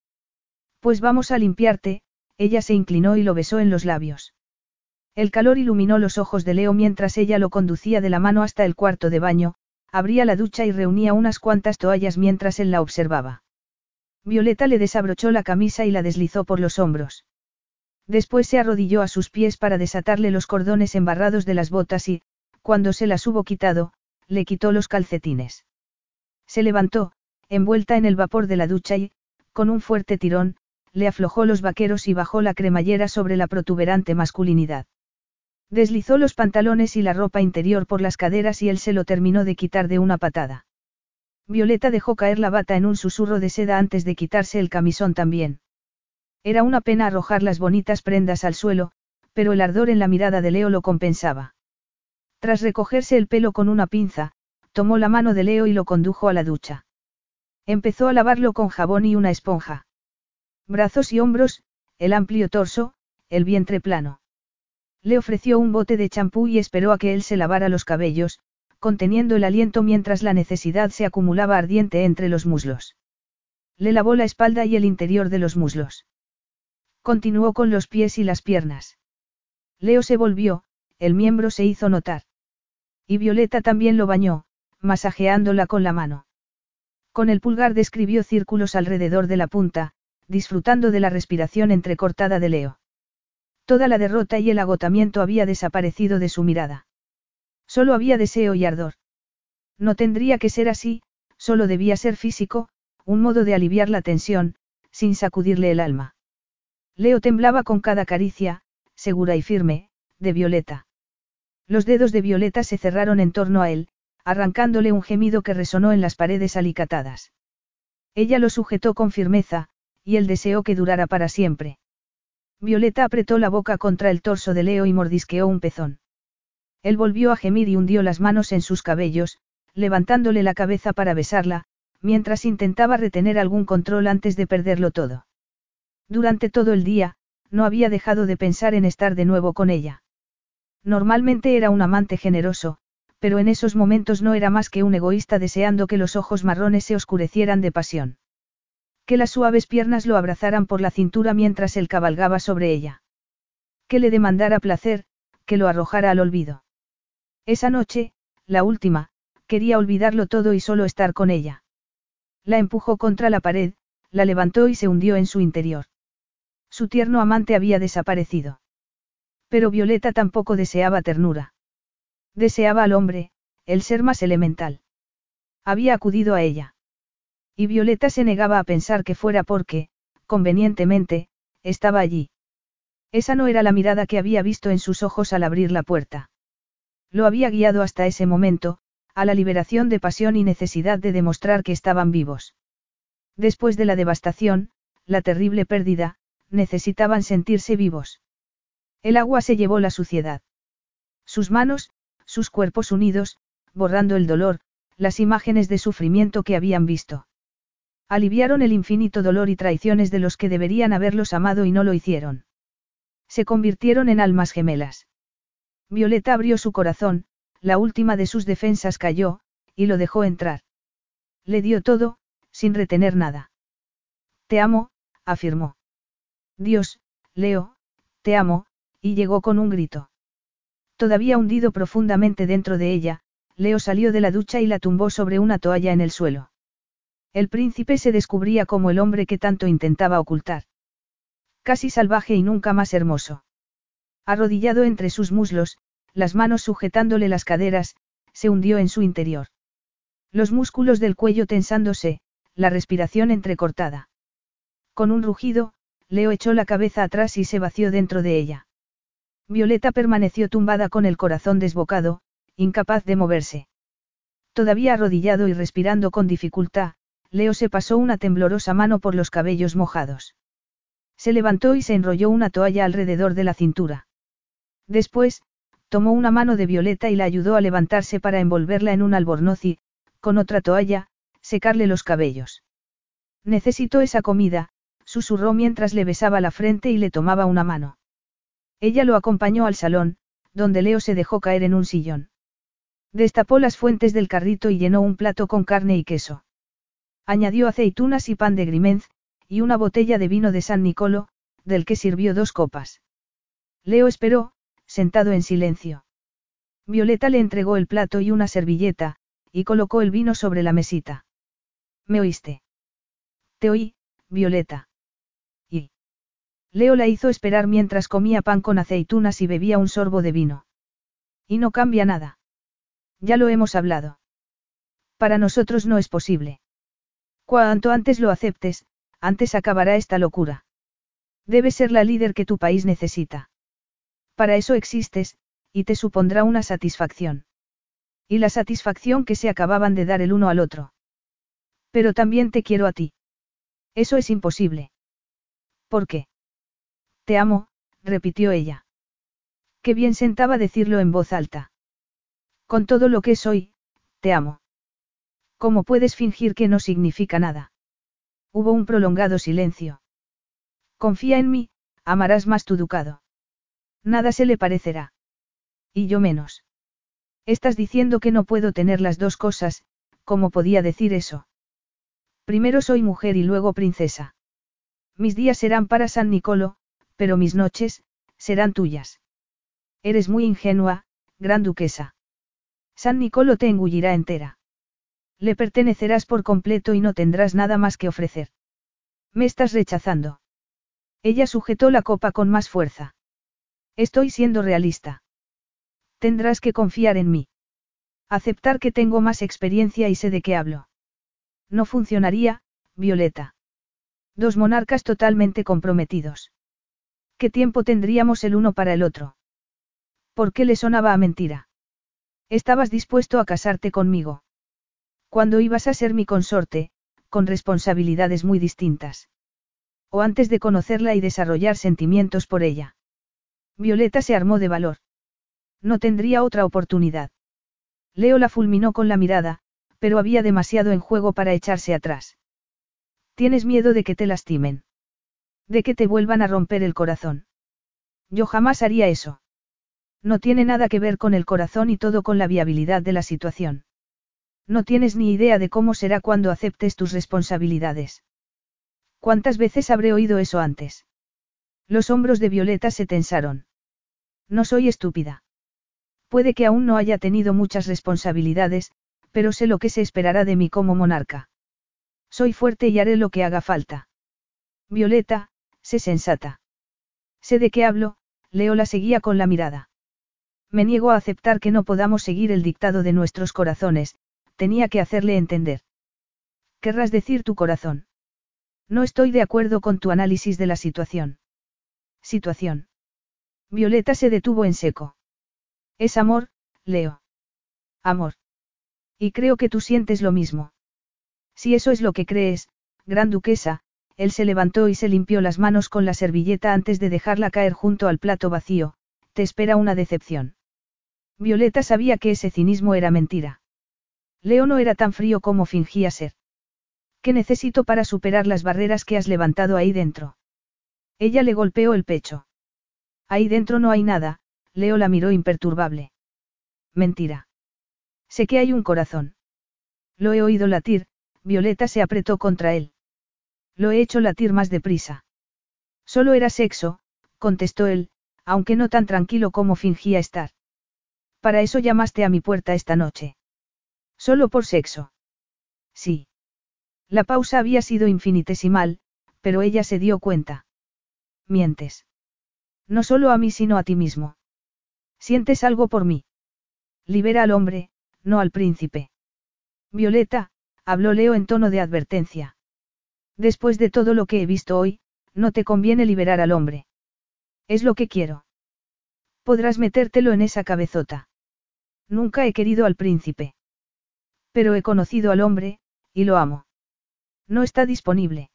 Pues vamos a limpiarte, ella se inclinó y lo besó en los labios. El calor iluminó los ojos de Leo mientras ella lo conducía de la mano hasta el cuarto de baño, abría la ducha y reunía unas cuantas toallas mientras él la observaba. Violeta le desabrochó la camisa y la deslizó por los hombros. Después se arrodilló a sus pies para desatarle los cordones embarrados de las botas y, cuando se las hubo quitado, le quitó los calcetines. Se levantó, envuelta en el vapor de la ducha y, con un fuerte tirón, le aflojó los vaqueros y bajó la cremallera sobre la protuberante masculinidad. Deslizó los pantalones y la ropa interior por las caderas y él se lo terminó de quitar de una patada. Violeta dejó caer la bata en un susurro de seda antes de quitarse el camisón también. Era una pena arrojar las bonitas prendas al suelo, pero el ardor en la mirada de Leo lo compensaba. Tras recogerse el pelo con una pinza, tomó la mano de Leo y lo condujo a la ducha. Empezó a lavarlo con jabón y una esponja. Brazos y hombros, el amplio torso, el vientre plano. Le ofreció un bote de champú y esperó a que él se lavara los cabellos, conteniendo el aliento mientras la necesidad se acumulaba ardiente entre los muslos. Le lavó la espalda y el interior de los muslos. Continuó con los pies y las piernas. Leo se volvió, el miembro se hizo notar. Y Violeta también lo bañó, masajeándola con la mano. Con el pulgar describió círculos alrededor de la punta, disfrutando de la respiración entrecortada de Leo. Toda la derrota y el agotamiento había desaparecido de su mirada. Solo había deseo y ardor. No tendría que ser así, solo debía ser físico, un modo de aliviar la tensión, sin sacudirle el alma. Leo temblaba con cada caricia, segura y firme, de Violeta. Los dedos de Violeta se cerraron en torno a él, arrancándole un gemido que resonó en las paredes alicatadas. Ella lo sujetó con firmeza, y él deseó que durara para siempre. Violeta apretó la boca contra el torso de Leo y mordisqueó un pezón. Él volvió a gemir y hundió las manos en sus cabellos, levantándole la cabeza para besarla, mientras intentaba retener algún control antes de perderlo todo. Durante todo el día, no había dejado de pensar en estar de nuevo con ella. Normalmente era un amante generoso, pero en esos momentos no era más que un egoísta deseando que los ojos marrones se oscurecieran de pasión. Que las suaves piernas lo abrazaran por la cintura mientras él cabalgaba sobre ella. Que le demandara placer, que lo arrojara al olvido. Esa noche, la última, quería olvidarlo todo y solo estar con ella. La empujó contra la pared, la levantó y se hundió en su interior. Su tierno amante había desaparecido. Pero Violeta tampoco deseaba ternura. Deseaba al hombre, el ser más elemental. Había acudido a ella. Y Violeta se negaba a pensar que fuera porque, convenientemente, estaba allí. Esa no era la mirada que había visto en sus ojos al abrir la puerta. Lo había guiado hasta ese momento, a la liberación de pasión y necesidad de demostrar que estaban vivos. Después de la devastación, la terrible pérdida, necesitaban sentirse vivos. El agua se llevó la suciedad. Sus manos, sus cuerpos unidos, borrando el dolor, las imágenes de sufrimiento que habían visto. Aliviaron el infinito dolor y traiciones de los que deberían haberlos amado y no lo hicieron. Se convirtieron en almas gemelas. Violeta abrió su corazón, la última de sus defensas cayó, y lo dejó entrar. Le dio todo, sin retener nada. Te amo, afirmó. Dios, Leo, te amo, y llegó con un grito. Todavía hundido profundamente dentro de ella, Leo salió de la ducha y la tumbó sobre una toalla en el suelo. El príncipe se descubría como el hombre que tanto intentaba ocultar. Casi salvaje y nunca más hermoso. Arrodillado entre sus muslos, las manos sujetándole las caderas, se hundió en su interior. Los músculos del cuello tensándose, la respiración entrecortada. Con un rugido, Leo echó la cabeza atrás y se vació dentro de ella. Violeta permaneció tumbada con el corazón desbocado, incapaz de moverse. Todavía arrodillado y respirando con dificultad, Leo se pasó una temblorosa mano por los cabellos mojados. Se levantó y se enrolló una toalla alrededor de la cintura. Después, tomó una mano de Violeta y la ayudó a levantarse para envolverla en un albornoz y, con otra toalla, secarle los cabellos. Necesito esa comida, susurró mientras le besaba la frente y le tomaba una mano. Ella lo acompañó al salón, donde Leo se dejó caer en un sillón. Destapó las fuentes del carrito y llenó un plato con carne y queso. Añadió aceitunas y pan de grimenz, y una botella de vino de San Nicolo, del que sirvió dos copas. Leo esperó, sentado en silencio. Violeta le entregó el plato y una servilleta, y colocó el vino sobre la mesita. ¿Me oíste? Te oí, Violeta. Leo la hizo esperar mientras comía pan con aceitunas y bebía un sorbo de vino. Y no cambia nada. Ya lo hemos hablado. Para nosotros no es posible. Cuanto antes lo aceptes, antes acabará esta locura. Debe ser la líder que tu país necesita. Para eso existes, y te supondrá una satisfacción. Y la satisfacción que se acababan de dar el uno al otro. Pero también te quiero a ti. Eso es imposible. ¿Por qué? Te amo, repitió ella. Qué bien sentaba decirlo en voz alta. Con todo lo que soy, te amo. ¿Cómo puedes fingir que no significa nada? Hubo un prolongado silencio. Confía en mí, amarás más tu ducado. Nada se le parecerá. Y yo menos. Estás diciendo que no puedo tener las dos cosas, ¿cómo podía decir eso? Primero soy mujer y luego princesa. Mis días serán para San Nicolo, pero mis noches, serán tuyas. Eres muy ingenua, gran duquesa. San Nicolo te engullirá entera. Le pertenecerás por completo y no tendrás nada más que ofrecer. Me estás rechazando. Ella sujetó la copa con más fuerza. Estoy siendo realista. Tendrás que confiar en mí. Aceptar que tengo más experiencia y sé de qué hablo. No funcionaría, Violeta. Dos monarcas totalmente comprometidos. ¿Qué tiempo tendríamos el uno para el otro? ¿Por qué le sonaba a mentira? Estabas dispuesto a casarte conmigo. Cuando ibas a ser mi consorte, con responsabilidades muy distintas. O antes de conocerla y desarrollar sentimientos por ella. Violeta se armó de valor. No tendría otra oportunidad. Leo la fulminó con la mirada, pero había demasiado en juego para echarse atrás. Tienes miedo de que te lastimen. De que te vuelvan a romper el corazón. Yo jamás haría eso. No tiene nada que ver con el corazón y todo con la viabilidad de la situación. No tienes ni idea de cómo será cuando aceptes tus responsabilidades. ¿Cuántas veces habré oído eso antes? Los hombros de Violeta se tensaron. No soy estúpida. Puede que aún no haya tenido muchas responsabilidades, pero sé lo que se esperará de mí como monarca. Soy fuerte y haré lo que haga falta. Violeta, sé sensata. Sé de qué hablo, Leo la seguía con la mirada. Me niego a aceptar que no podamos seguir el dictado de nuestros corazones, tenía que hacerle entender. Querrás decir tu corazón. No estoy de acuerdo con tu análisis de la situación. Situación. Violeta se detuvo en seco. Es amor, Leo. Amor. Y creo que tú sientes lo mismo. Si eso es lo que crees, gran duquesa, él se levantó y se limpió las manos con la servilleta antes de dejarla caer junto al plato vacío, te espera una decepción. Violeta sabía que ese cinismo era mentira. Leo no era tan frío como fingía ser. ¿Qué necesito para superar las barreras que has levantado ahí dentro? Ella le golpeó el pecho. Ahí dentro no hay nada, Leo la miró imperturbable. Mentira. Sé que hay un corazón. Lo he oído latir, Violeta se apretó contra él. Lo he hecho latir más deprisa. Solo era sexo, contestó él, aunque no tan tranquilo como fingía estar. Para eso llamaste a mi puerta esta noche. Solo por sexo. Sí. La pausa había sido infinitesimal, pero ella se dio cuenta. Mientes. No solo a mí sino a ti mismo. ¿Sientes algo por mí? Libera al hombre, no al príncipe. Violeta, habló Leo en tono de advertencia. Después de todo lo que he visto hoy, no te conviene liberar al hombre. Es lo que quiero. Podrás metértelo en esa cabezota. Nunca he querido al príncipe. Pero he conocido al hombre, y lo amo. No está disponible.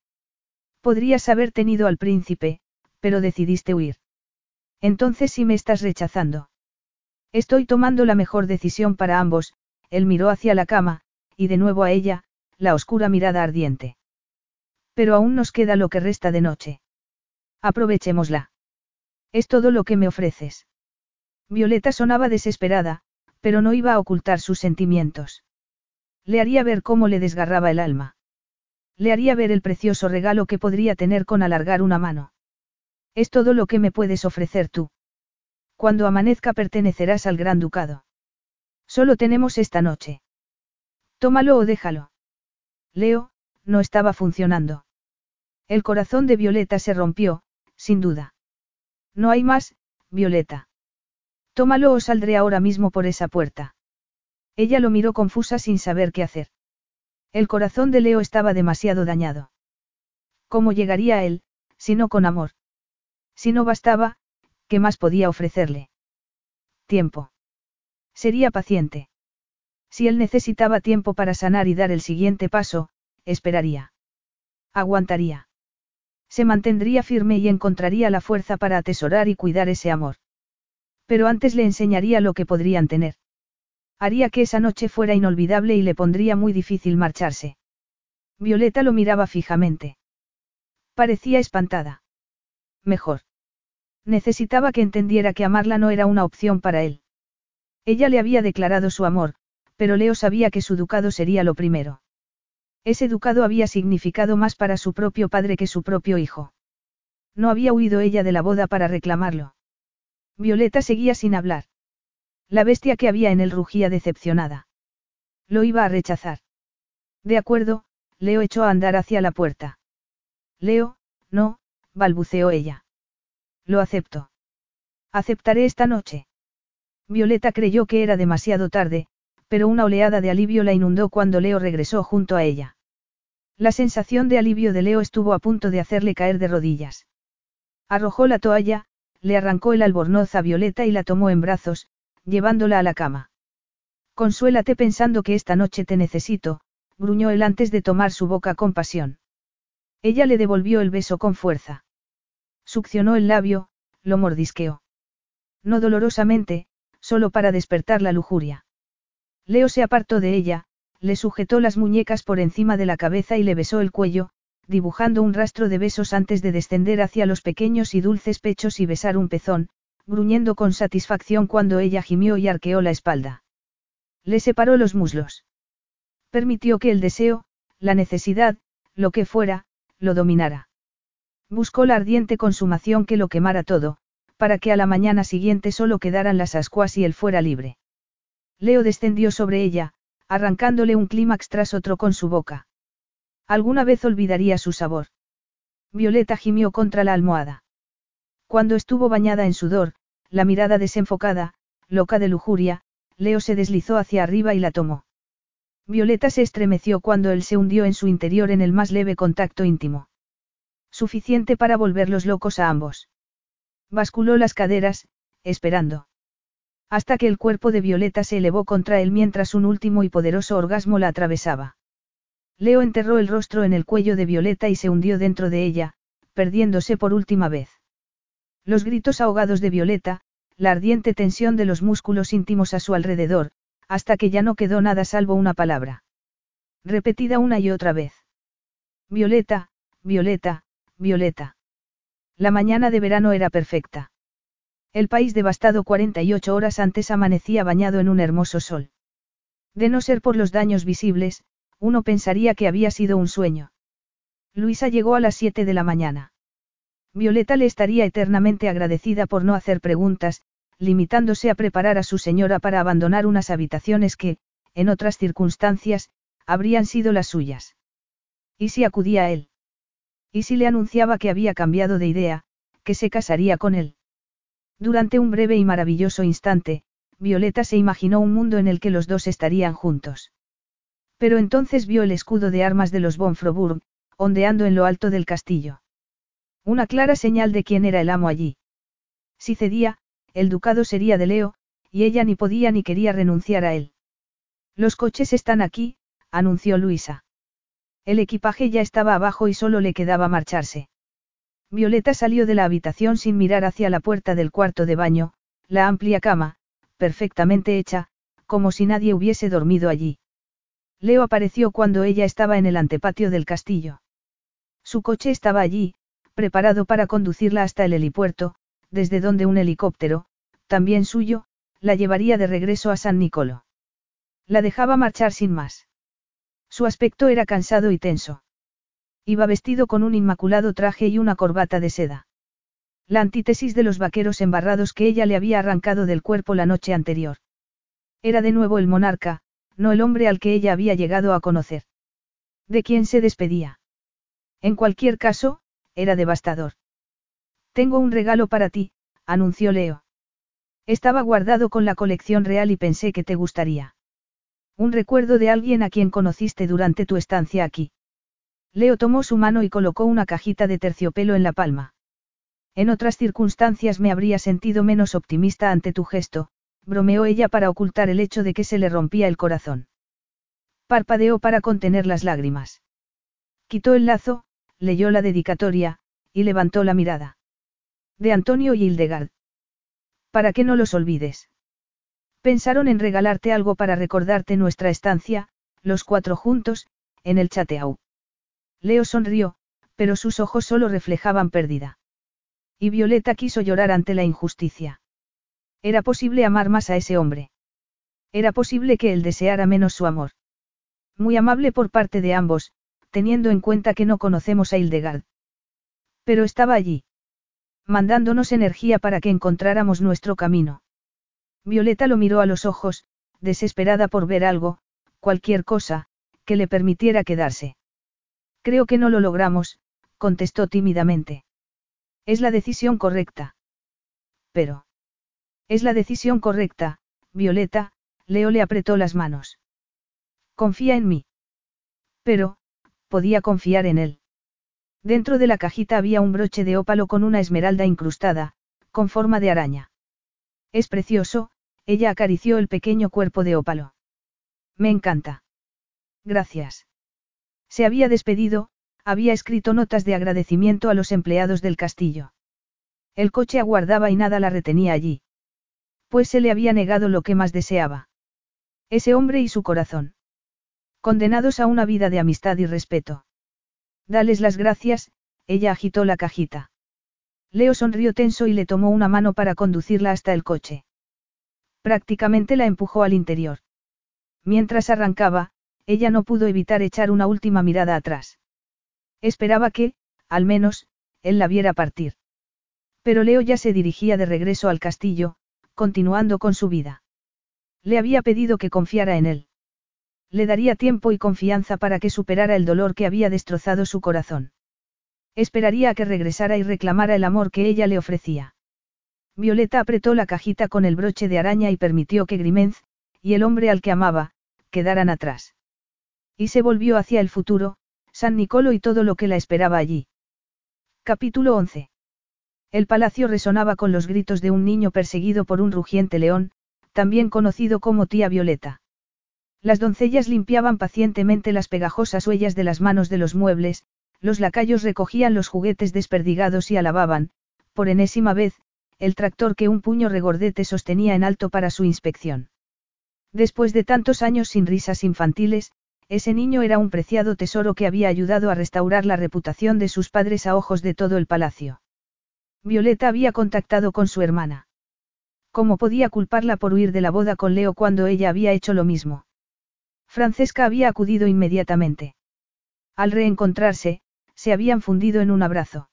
Podrías haber tenido al príncipe, pero decidiste huir. Entonces sí me estás rechazando. Estoy tomando la mejor decisión para ambos, él miró hacia la cama, y de nuevo a ella, la oscura mirada ardiente. Pero aún nos queda lo que resta de noche. Aprovechémosla. Es todo lo que me ofreces. Violeta sonaba desesperada, pero no iba a ocultar sus sentimientos. Le haría ver cómo le desgarraba el alma. Le haría ver el precioso regalo que podría tener con alargar una mano. Es todo lo que me puedes ofrecer tú. Cuando amanezca pertenecerás al Gran Ducado. Solo tenemos esta noche. Tómalo o déjalo. Leo, no estaba funcionando. El corazón de Violeta se rompió, sin duda. No hay más, Violeta. Tómalo o saldré ahora mismo por esa puerta. Ella lo miró confusa sin saber qué hacer. El corazón de Leo estaba demasiado dañado. ¿Cómo llegaría a él, si no con amor? Si no bastaba, ¿qué más podía ofrecerle? Tiempo. Sería paciente. Si él necesitaba tiempo para sanar y dar el siguiente paso, esperaría. Aguantaría. Se mantendría firme y encontraría la fuerza para atesorar y cuidar ese amor. Pero antes le enseñaría lo que podrían tener. Haría que esa noche fuera inolvidable y le pondría muy difícil marcharse. Violeta lo miraba fijamente. Parecía espantada. Mejor. Necesitaba que entendiera que amarla no era una opción para él. Ella le había declarado su amor, pero Leo sabía que su ducado sería lo primero. Ese ducado había significado más para su propio padre que su propio hijo. No había huido ella de la boda para reclamarlo. Violeta seguía sin hablar. La bestia que había en él rugía decepcionada. Lo iba a rechazar. De acuerdo, Leo echó a andar hacia la puerta. Leo, no, balbuceó ella. Lo acepto. Aceptaré esta noche. Violeta creyó que era demasiado tarde, pero una oleada de alivio la inundó cuando Leo regresó junto a ella. La sensación de alivio de Leo estuvo a punto de hacerle caer de rodillas. Arrojó la toalla, le arrancó el albornoz a Violeta y la tomó en brazos, llevándola a la cama. Consuélate pensando que esta noche te necesito, gruñó él antes de tomar su boca con pasión. Ella le devolvió el beso con fuerza. Succionó el labio, lo mordisqueó. No dolorosamente, solo para despertar la lujuria. Leo se apartó de ella, le sujetó las muñecas por encima de la cabeza y le besó el cuello, dibujando un rastro de besos antes de descender hacia los pequeños y dulces pechos y besar un pezón, gruñendo con satisfacción cuando ella gimió y arqueó la espalda. Le separó los muslos. Permitió que el deseo, la necesidad, lo que fuera, lo dominara. Buscó la ardiente consumación que lo quemara todo, para que a la mañana siguiente solo quedaran las ascuas y él fuera libre. Leo descendió sobre ella, arrancándole un clímax tras otro con su boca. Alguna vez olvidaría su sabor. Violeta gimió contra la almohada. Cuando estuvo bañada en sudor, la mirada desenfocada, loca de lujuria, Leo se deslizó hacia arriba y la tomó. Violeta se estremeció cuando él se hundió en su interior en el más leve contacto íntimo. Suficiente para volverlos locos a ambos. Basculó las caderas, esperando. Hasta que el cuerpo de Violeta se elevó contra él mientras un último y poderoso orgasmo la atravesaba. Leo enterró el rostro en el cuello de Violeta y se hundió dentro de ella, perdiéndose por última vez. Los gritos ahogados de Violeta, la ardiente tensión de los músculos íntimos a su alrededor, hasta que ya no quedó nada salvo una palabra. Repetida una y otra vez. Violeta, Violeta, Violeta. La mañana de verano era perfecta. El país devastado 48 horas antes amanecía bañado en un hermoso sol. De no ser por los daños visibles, uno pensaría que había sido un sueño. Luisa llegó a las 7 de la mañana. Violeta le estaría eternamente agradecida por no hacer preguntas, limitándose a preparar a su señora para abandonar unas habitaciones que, en otras circunstancias, habrían sido las suyas. ¿Y si acudía a él? ¿Y si le anunciaba que había cambiado de idea, que se casaría con él? Durante un breve y maravilloso instante, Violeta se imaginó un mundo en el que los dos estarían juntos. Pero entonces vio el escudo de armas de los Bonfroburg, ondeando en lo alto del castillo. Una clara señal de quién era el amo allí. Si cedía, el ducado sería de Leo, y ella ni podía ni quería renunciar a él. Los coches están aquí, anunció Luisa. El equipaje ya estaba abajo y solo le quedaba marcharse. Violeta salió de la habitación sin mirar hacia la puerta del cuarto de baño, la amplia cama, perfectamente hecha, como si nadie hubiese dormido allí. Leo apareció cuando ella estaba en el antepatio del castillo. Su coche estaba allí, preparado para conducirla hasta el helipuerto, desde donde un helicóptero, también suyo, la llevaría de regreso a San Nicolo. La dejaba marchar sin más. Su aspecto era cansado y tenso. Iba vestido con un inmaculado traje y una corbata de seda. La antítesis de los vaqueros embarrados que ella le había arrancado del cuerpo la noche anterior. Era de nuevo el monarca, no el hombre al que ella había llegado a conocer. ¿De quién se despedía? En cualquier caso, era devastador. Tengo un regalo para ti, anunció Leo. Estaba guardado con la colección real y pensé que te gustaría. Un recuerdo de alguien a quien conociste durante tu estancia aquí. Leo tomó su mano y colocó una cajita de terciopelo en la palma. En otras circunstancias me habría sentido menos optimista ante tu gesto, bromeó ella para ocultar el hecho de que se le rompía el corazón. Parpadeó para contener las lágrimas. Quitó el lazo, leyó la dedicatoria, y levantó la mirada. De Antonio y Hildegard. Para que no los olvides. Pensaron en regalarte algo para recordarte nuestra estancia, los cuatro juntos, en el chateau. Leo sonrió, pero sus ojos solo reflejaban pérdida. Y Violeta quiso llorar ante la injusticia. Era posible amar más a ese hombre. Era posible que él deseara menos su amor. Muy amable por parte de ambos, teniendo en cuenta que no conocemos a Hildegard. Pero estaba allí. Mandándonos energía para que encontráramos nuestro camino. Violeta lo miró a los ojos, desesperada por ver algo, cualquier cosa, que le permitiera quedarse. Creo que no lo logramos, contestó tímidamente. Es la decisión correcta. Pero. Es la decisión correcta, Violeta, Leo le apretó las manos. Confía en mí. Pero, podía confiar en él. Dentro de la cajita había un broche de ópalo con una esmeralda incrustada, con forma de araña. Es precioso, ella acarició el pequeño cuerpo de ópalo. Me encanta. Gracias. Se había despedido, había escrito notas de agradecimiento a los empleados del castillo. El coche aguardaba y nada la retenía allí. Pues se le había negado lo que más deseaba. Ese hombre y su corazón. Condenados a una vida de amistad y respeto. Dales las gracias, ella agitó la cajita. Leo sonrió tenso y le tomó una mano para conducirla hasta el coche. Prácticamente la empujó al interior. Mientras arrancaba, ella no pudo evitar echar una última mirada atrás. Esperaba que, al menos, él la viera partir. Pero Leo ya se dirigía de regreso al castillo, continuando con su vida. Le había pedido que confiara en él. Le daría tiempo y confianza para que superara el dolor que había destrozado su corazón. Esperaría a que regresara y reclamara el amor que ella le ofrecía. Violeta apretó la cajita con el broche de araña y permitió que Grimenz, y el hombre al que amaba, quedaran atrás. Y se volvió hacia el futuro, San Nicolo y todo lo que la esperaba allí. Capítulo 11. El palacio resonaba con los gritos de un niño perseguido por un rugiente león, también conocido como tía Violeta. Las doncellas limpiaban pacientemente las pegajosas huellas de las manos de los muebles, los lacayos recogían los juguetes desperdigados y alababan, por enésima vez, el tractor que un puño regordete sostenía en alto para su inspección. Después de tantos años sin risas infantiles, ese niño era un preciado tesoro que había ayudado a restaurar la reputación de sus padres a ojos de todo el palacio. Violeta había contactado con su hermana. ¿Cómo podía culparla por huir de la boda con Leo cuando ella había hecho lo mismo? Francesca había acudido inmediatamente. Al reencontrarse, se habían fundido en un abrazo.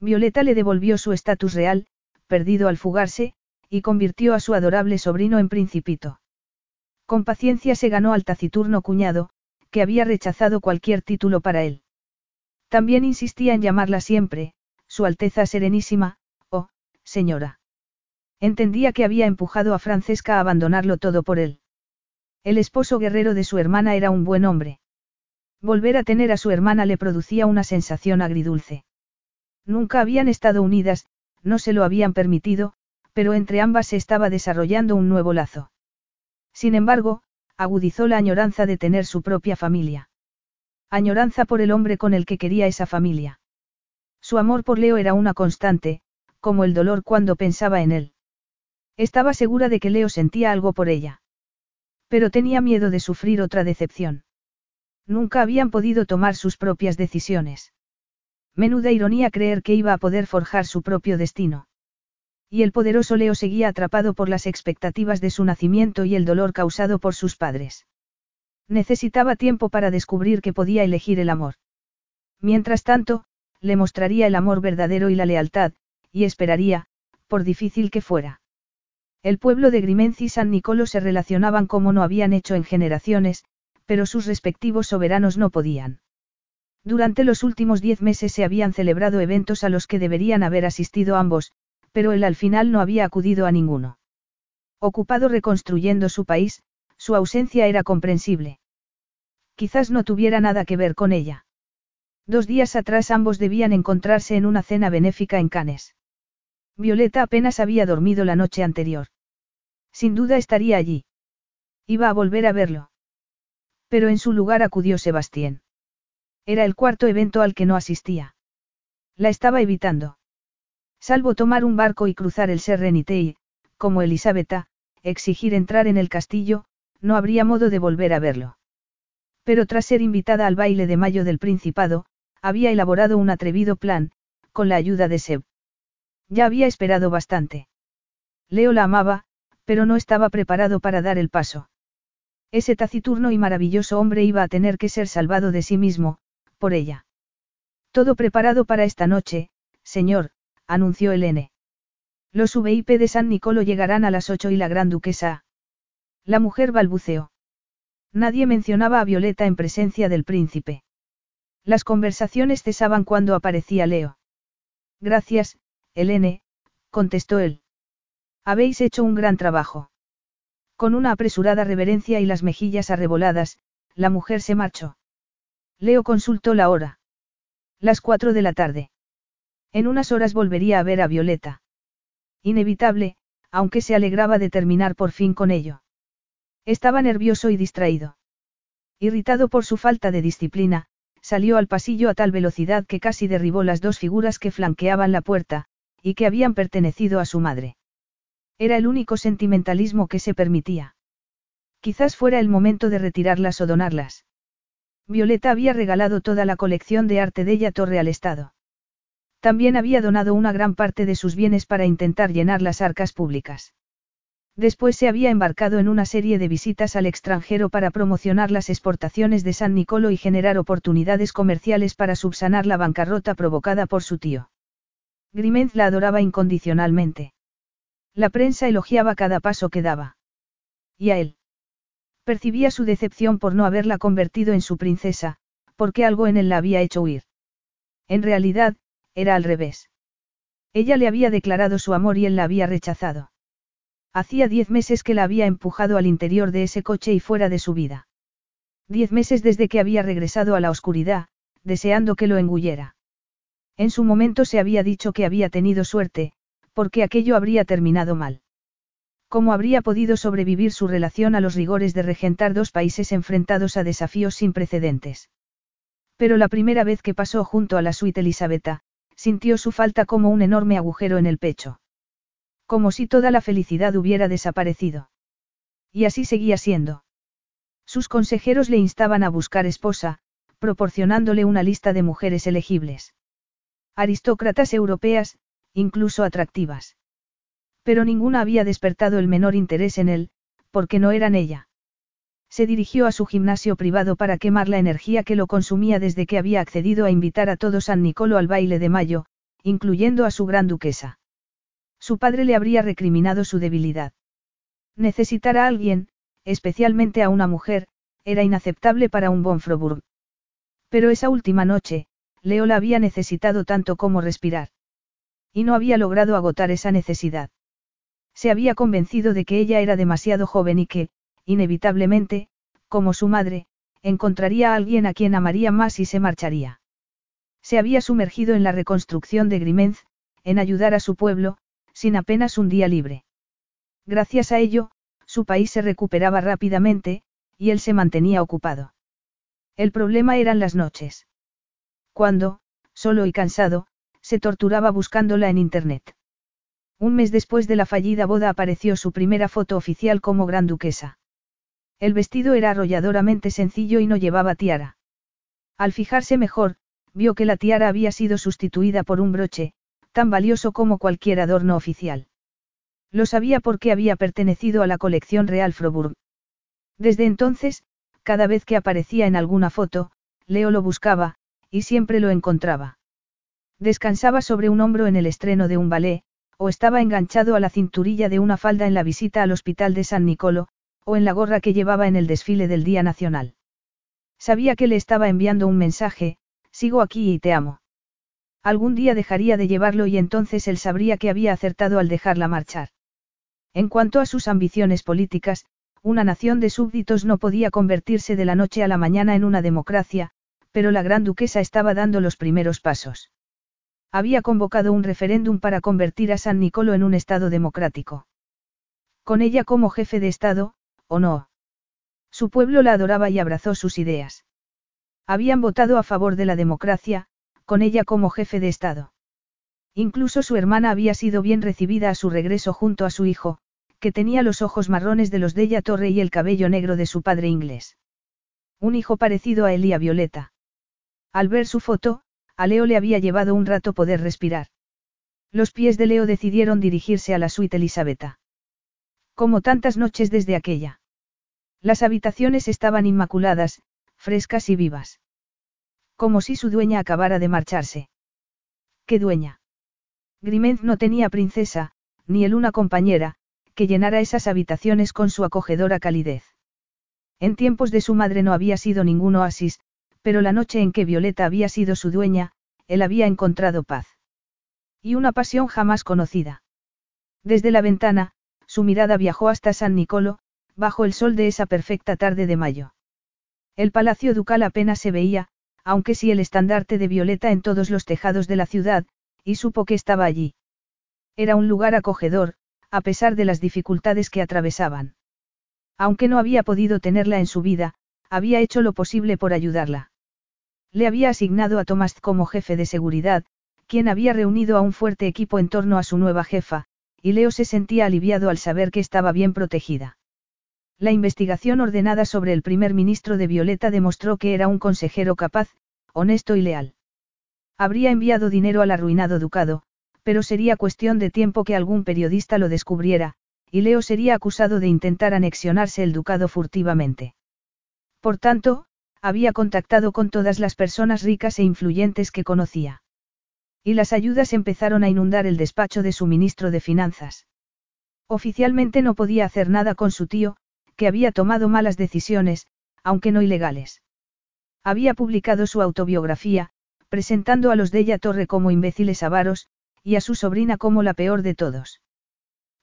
Violeta le devolvió su estatus real, perdido al fugarse, y convirtió a su adorable sobrino en principito. Con paciencia se ganó al taciturno cuñado, que había rechazado cualquier título para él. También insistía en llamarla siempre, Su Alteza Serenísima, o, señora. Entendía que había empujado a Francesca a abandonarlo todo por él. El esposo guerrero de su hermana era un buen hombre. Volver a tener a su hermana le producía una sensación agridulce. Nunca habían estado unidas, no se lo habían permitido, pero entre ambas se estaba desarrollando un nuevo lazo. Sin embargo, agudizó la añoranza de tener su propia familia. Añoranza por el hombre con el que quería esa familia. Su amor por Leo era una constante, como el dolor cuando pensaba en él. Estaba segura de que Leo sentía algo por ella. Pero tenía miedo de sufrir otra decepción. Nunca habían podido tomar sus propias decisiones. Menuda ironía creer que iba a poder forjar su propio destino. Y el poderoso Leo seguía atrapado por las expectativas de su nacimiento y el dolor causado por sus padres. Necesitaba tiempo para descubrir que podía elegir el amor. Mientras tanto, le mostraría el amor verdadero y la lealtad, y esperaría, por difícil que fuera. El pueblo de Grimenz y San Nicolo se relacionaban como no habían hecho en generaciones, pero sus respectivos soberanos no podían. Durante los últimos diez meses se habían celebrado eventos a los que deberían haber asistido ambos, pero él al final no había acudido a ninguno. Ocupado reconstruyendo su país, su ausencia era comprensible. Quizás no tuviera nada que ver con ella. Dos días atrás ambos debían encontrarse en una cena benéfica en Cannes. Violeta apenas había dormido la noche anterior. Sin duda estaría allí. Iba a volver a verlo. Pero en su lugar acudió Sebastián. Era el cuarto evento al que no asistía. La estaba evitando. Salvo tomar un barco y cruzar el Serenité y, como Elisabetta, exigir entrar en el castillo, no habría modo de volver a verlo. Pero tras ser invitada al baile de mayo del Principado, había elaborado un atrevido plan, con la ayuda de Seb. Ya había esperado bastante. Leo la amaba, pero no estaba preparado para dar el paso. Ese taciturno y maravilloso hombre iba a tener que ser salvado de sí mismo, por ella. Todo preparado para esta noche, señor, anunció Elene. Los VIP de San Nicolo llegarán a las ocho y la gran duquesa. La mujer balbuceó. Nadie mencionaba a Violeta en presencia del príncipe. Las conversaciones cesaban cuando aparecía Leo. Gracias, Helene, contestó él. Habéis hecho un gran trabajo. Con una apresurada reverencia y las mejillas arreboladas, la mujer se marchó. Leo consultó la hora. Las cuatro de la tarde. En unas horas volvería a ver a Violeta. Inevitable, aunque se alegraba de terminar por fin con ello. Estaba nervioso y distraído. Irritado por su falta de disciplina, salió al pasillo a tal velocidad que casi derribó las dos figuras que flanqueaban la puerta, y que habían pertenecido a su madre. Era el único sentimentalismo que se permitía. Quizás fuera el momento de retirarlas o donarlas. Violeta había regalado toda la colección de arte de ella Torre al Estado. También había donado una gran parte de sus bienes para intentar llenar las arcas públicas. Después se había embarcado en una serie de visitas al extranjero para promocionar las exportaciones de San Nicolo y generar oportunidades comerciales para subsanar la bancarrota provocada por su tío. Grimenz la adoraba incondicionalmente. La prensa elogiaba cada paso que daba. Y a él. Percibía su decepción por no haberla convertido en su princesa, porque algo en él la había hecho huir. En realidad, era al revés. Ella le había declarado su amor y él la había rechazado. Hacía diez meses que la había empujado al interior de ese coche y fuera de su vida. Diez meses desde que había regresado a la oscuridad, deseando que lo engullera. En su momento se había dicho que había tenido suerte, porque aquello habría terminado mal. ¿Cómo habría podido sobrevivir su relación a los rigores de regentar dos países enfrentados a desafíos sin precedentes? Pero la primera vez que pasó junto a la suite Elisabetta, sintió su falta como un enorme agujero en el pecho. Como si toda la felicidad hubiera desaparecido. Y así seguía siendo. Sus consejeros le instaban a buscar esposa, proporcionándole una lista de mujeres elegibles. Aristócratas europeas, incluso atractivas. Pero ninguna había despertado el menor interés en él, porque no eran ella. Se dirigió a su gimnasio privado para quemar la energía que lo consumía desde que había accedido a invitar a todo San Nicolo al baile de mayo, incluyendo a su gran duquesa. Su padre le habría recriminado su debilidad. Necesitar a alguien, especialmente a una mujer, era inaceptable para un bon Froburg. Pero esa última noche, Leo la había necesitado tanto como respirar. Y no había logrado agotar esa necesidad. Se había convencido de que ella era demasiado joven y que, inevitablemente, como su madre, encontraría a alguien a quien amaría más y se marcharía. Se había sumergido en la reconstrucción de Grimenz, en ayudar a su pueblo, sin apenas un día libre. Gracias a ello, su país se recuperaba rápidamente, y él se mantenía ocupado. El problema eran las noches. Cuando, solo y cansado, se torturaba buscándola en Internet. Un mes después de la fallida boda apareció su primera foto oficial como gran duquesa. El vestido era arrolladoramente sencillo y no llevaba tiara. Al fijarse mejor, vio que la tiara había sido sustituida por un broche, tan valioso como cualquier adorno oficial. Lo sabía porque había pertenecido a la colección Real Froburg. Desde entonces, cada vez que aparecía en alguna foto, Leo lo buscaba, y siempre lo encontraba. Descansaba sobre un hombro en el estreno de un ballet, o estaba enganchado a la cinturilla de una falda en la visita al hospital de San Nicolo, o en la gorra que llevaba en el desfile del Día Nacional. Sabía que le estaba enviando un mensaje, sigo aquí y te amo. Algún día dejaría de llevarlo y entonces él sabría que había acertado al dejarla marchar. En cuanto a sus ambiciones políticas, una nación de súbditos no podía convertirse de la noche a la mañana en una democracia, pero la gran duquesa estaba dando los primeros pasos. Había convocado un referéndum para convertir a San Nicolo en un Estado democrático. Con ella como jefe de Estado, ¿o no? Su pueblo la adoraba y abrazó sus ideas. Habían votado a favor de la democracia, con ella como jefe de Estado. Incluso su hermana había sido bien recibida a su regreso junto a su hijo, que tenía los ojos marrones de los de ella Torre y el cabello negro de su padre inglés. Un hijo parecido a él y a Violeta. Al ver su foto, a Leo le había llevado un rato poder respirar. Los pies de Leo decidieron dirigirse a la suite Elisabetta. Como tantas noches desde aquella. Las habitaciones estaban inmaculadas, frescas y vivas. Como si su dueña acabara de marcharse. ¿Qué dueña? Grimenz no tenía princesa, ni él una compañera, que llenara esas habitaciones con su acogedora calidez. En tiempos de su madre no había sido ningún oasis, pero la noche en que Violeta había sido su dueña, él había encontrado paz. Y una pasión jamás conocida. Desde la ventana, su mirada viajó hasta San Nicolo, bajo el sol de esa perfecta tarde de mayo. El palacio ducal apenas se veía, aunque sí el estandarte de Violeta en todos los tejados de la ciudad, y supo que estaba allí. Era un lugar acogedor, a pesar de las dificultades que atravesaban. Aunque no había podido tenerla en su vida, había hecho lo posible por ayudarla. Le había asignado a Tomás como jefe de seguridad, quien había reunido a un fuerte equipo en torno a su nueva jefa, y Leo se sentía aliviado al saber que estaba bien protegida. La investigación ordenada sobre el primer ministro de Violeta demostró que era un consejero capaz, honesto y leal. Habría enviado dinero al arruinado ducado, pero sería cuestión de tiempo que algún periodista lo descubriera, y Leo sería acusado de intentar anexionarse el ducado furtivamente. Por tanto, había contactado con todas las personas ricas e influyentes que conocía. Y las ayudas empezaron a inundar el despacho de su ministro de Finanzas. Oficialmente no podía hacer nada con su tío, que había tomado malas decisiones, aunque no ilegales. Había publicado su autobiografía, presentando a los de ella Torre como imbéciles avaros, y a su sobrina como la peor de todos.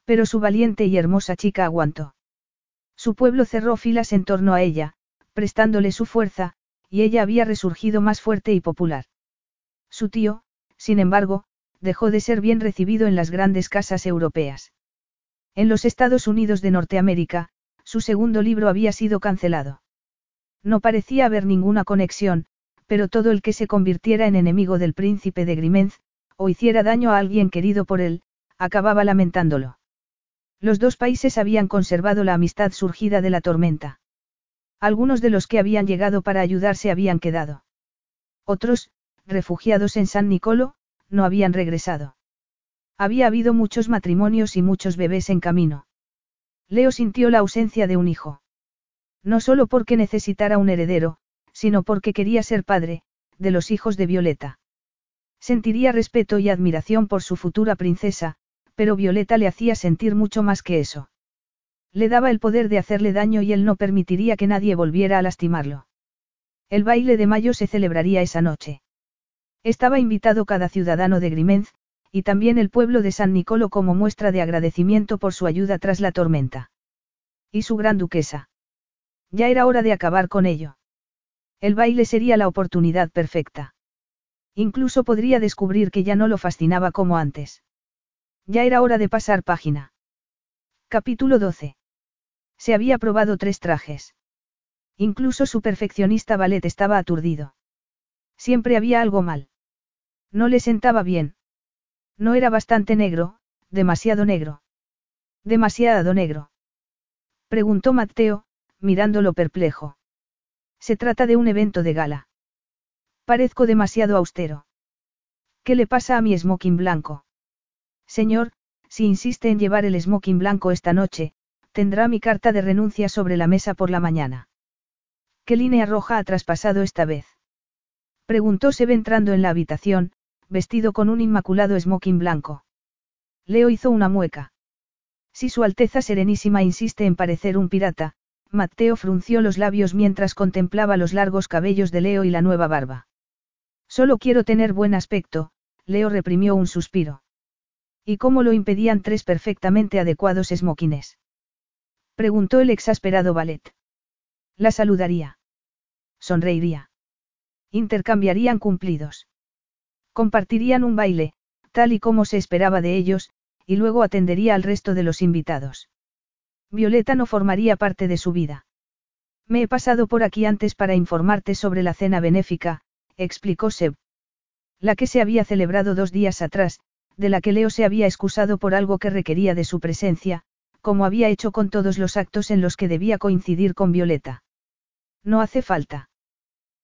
Pero su valiente y hermosa chica aguantó. Su pueblo cerró filas en torno a ella, prestándole su fuerza, y ella había resurgido más fuerte y popular. Su tío, sin embargo, dejó de ser bien recibido en las grandes casas europeas. En los Estados Unidos de Norteamérica, su segundo libro había sido cancelado. No parecía haber ninguna conexión, pero todo el que se convirtiera en enemigo del príncipe de Grimenz, o hiciera daño a alguien querido por él, acababa lamentándolo. Los dos países habían conservado la amistad surgida de la tormenta. Algunos de los que habían llegado para ayudarse habían quedado. Otros, refugiados en San Nicolo, no habían regresado. Había habido muchos matrimonios y muchos bebés en camino. Leo sintió la ausencia de un hijo. No solo porque necesitara un heredero, sino porque quería ser padre, de los hijos de Violeta. Sentiría respeto y admiración por su futura princesa, pero Violeta le hacía sentir mucho más que eso. Le daba el poder de hacerle daño y él no permitiría que nadie volviera a lastimarlo. El baile de mayo se celebraría esa noche. Estaba invitado cada ciudadano de Grimenz, y también el pueblo de San Nicolo como muestra de agradecimiento por su ayuda tras la tormenta. Y su gran duquesa. Ya era hora de acabar con ello. El baile sería la oportunidad perfecta. Incluso podría descubrir que ya no lo fascinaba como antes. Ya era hora de pasar página. Capítulo 12. Se había probado tres trajes. Incluso su perfeccionista ballet estaba aturdido. Siempre había algo mal. No le sentaba bien. No era bastante negro, demasiado negro. Demasiado negro. Preguntó Mateo, mirándolo perplejo. Se trata de un evento de gala. Parezco demasiado austero. ¿Qué le pasa a mi smoking blanco? Señor, si insiste en llevar el smoking blanco esta noche, tendrá mi carta de renuncia sobre la mesa por la mañana. ¿Qué línea roja ha traspasado esta vez? Preguntó Seb entrando en la habitación, vestido con un inmaculado smoking blanco. Leo hizo una mueca. Si Su Alteza Serenísima insiste en parecer un pirata, Mateo frunció los labios mientras contemplaba los largos cabellos de Leo y la nueva barba. Solo quiero tener buen aspecto, Leo reprimió un suspiro. ¿Y cómo lo impedían tres perfectamente adecuados smokines? Preguntó el exasperado ballet. La saludaría. Sonreiría. Intercambiarían cumplidos. Compartirían un baile, tal y como se esperaba de ellos, y luego atendería al resto de los invitados. Violeta no formaría parte de su vida. Me he pasado por aquí antes para informarte sobre la cena benéfica, explicó Seb. La que se había celebrado dos días atrás, de la que Leo se había excusado por algo que requería de su presencia, como había hecho con todos los actos en los que debía coincidir con Violeta. No hace falta.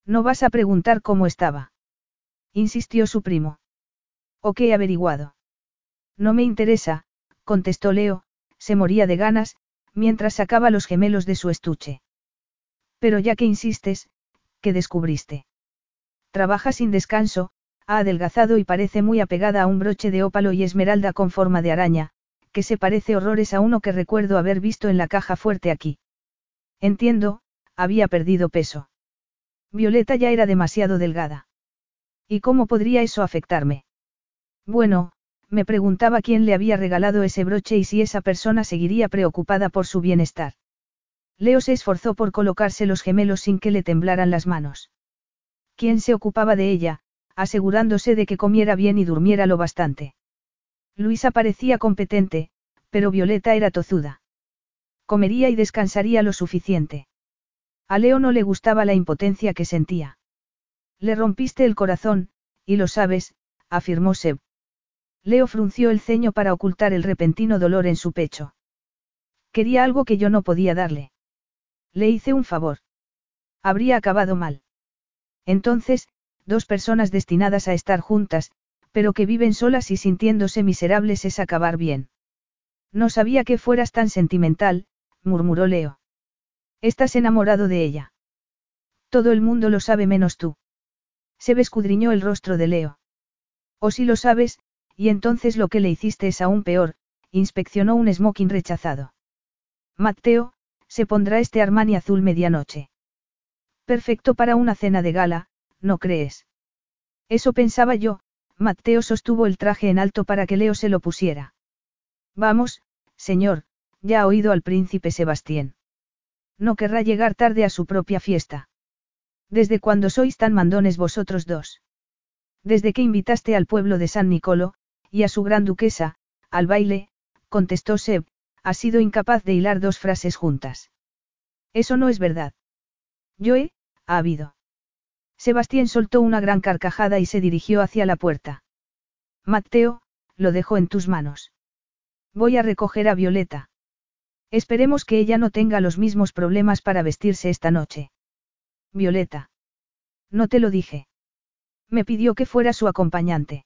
No vas a preguntar cómo estaba. Insistió su primo. ¿O qué he averiguado? No me interesa, contestó Leo, se moría de ganas, mientras sacaba los gemelos de su estuche. Pero ya que insistes, ¿qué descubriste? Trabaja sin descanso, ha adelgazado y parece muy apegada a un broche de ópalo y esmeralda con forma de araña, que se parece horrores a uno que recuerdo haber visto en la caja fuerte aquí. Entiendo, había perdido peso. Violeta ya era demasiado delgada. ¿Y cómo podría eso afectarme? Bueno, me preguntaba quién le había regalado ese broche y si esa persona seguiría preocupada por su bienestar. Leo se esforzó por colocarse los gemelos sin que le temblaran las manos. ¿Quién se ocupaba de ella, asegurándose de que comiera bien y durmiera lo bastante? Luisa parecía competente, pero Violeta era tozuda. Comería y descansaría lo suficiente. A Leo no le gustaba la impotencia que sentía. Le rompiste el corazón, y lo sabes, afirmó Seb. Leo frunció el ceño para ocultar el repentino dolor en su pecho. Quería algo que yo no podía darle. Le hice un favor. Habría acabado mal. Entonces, dos personas destinadas a estar juntas, pero que viven solas y sintiéndose miserables es acabar bien. No sabía que fueras tan sentimental, murmuró Leo. Estás enamorado de ella. Todo el mundo lo sabe menos tú. Se escudriñó el rostro de Leo. O si lo sabes, y entonces lo que le hiciste es aún peor, inspeccionó un smoking rechazado. Mateo, se pondrá este Armani azul medianoche. Perfecto para una cena de gala, ¿no crees? Eso pensaba yo, Mateo sostuvo el traje en alto para que Leo se lo pusiera. Vamos, señor, ya ha oído al príncipe Sebastián. No querrá llegar tarde a su propia fiesta. ¿Desde cuándo sois tan mandones vosotros dos? Desde que invitaste al pueblo de San Nicolo, y a su gran duquesa, al baile, contestó Seb, ha sido incapaz de hilar dos frases juntas. Eso no es verdad. Yo he, ha habido. Sebastián soltó una gran carcajada y se dirigió hacia la puerta. Mateo, lo dejo en tus manos. Voy a recoger a Violeta. Esperemos que ella no tenga los mismos problemas para vestirse esta noche. Violeta. No te lo dije. Me pidió que fuera su acompañante.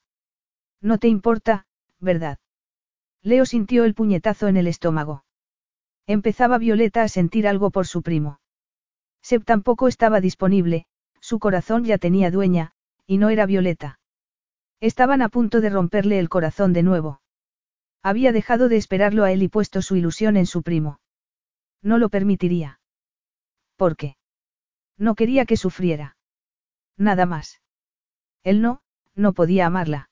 No te importa, ¿verdad? Leo sintió el puñetazo en el estómago. Empezaba Violeta a sentir algo por su primo. Seb tampoco estaba disponible, su corazón ya tenía dueña, y no era Violeta. Estaban a punto de romperle el corazón de nuevo. Había dejado de esperarlo a él y puesto su ilusión en su primo. No lo permitiría. ¿Por qué? No quería que sufriera. Nada más. Él no, no podía amarla.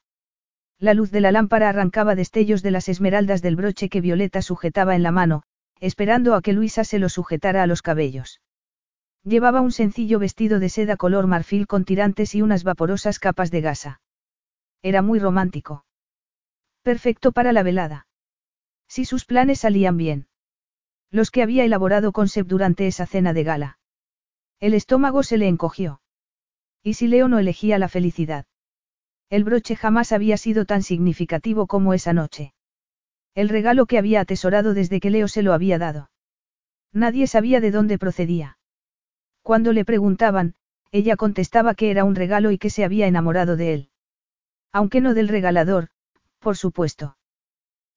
La luz de la lámpara arrancaba destellos de las esmeraldas del broche que Violeta sujetaba en la mano, esperando a que Luisa se lo sujetara a los cabellos. Llevaba un sencillo vestido de seda color marfil con tirantes y unas vaporosas capas de gasa. Era muy romántico. Perfecto para la velada. Si sus planes salían bien. Los que había elaborado con Seb durante esa cena de gala. El estómago se le encogió. ¿Y si Leo no elegía la felicidad? El broche jamás había sido tan significativo como esa noche. El regalo que había atesorado desde que Leo se lo había dado. Nadie sabía de dónde procedía. Cuando le preguntaban, ella contestaba que era un regalo y que se había enamorado de él. Aunque no del regalador, por supuesto.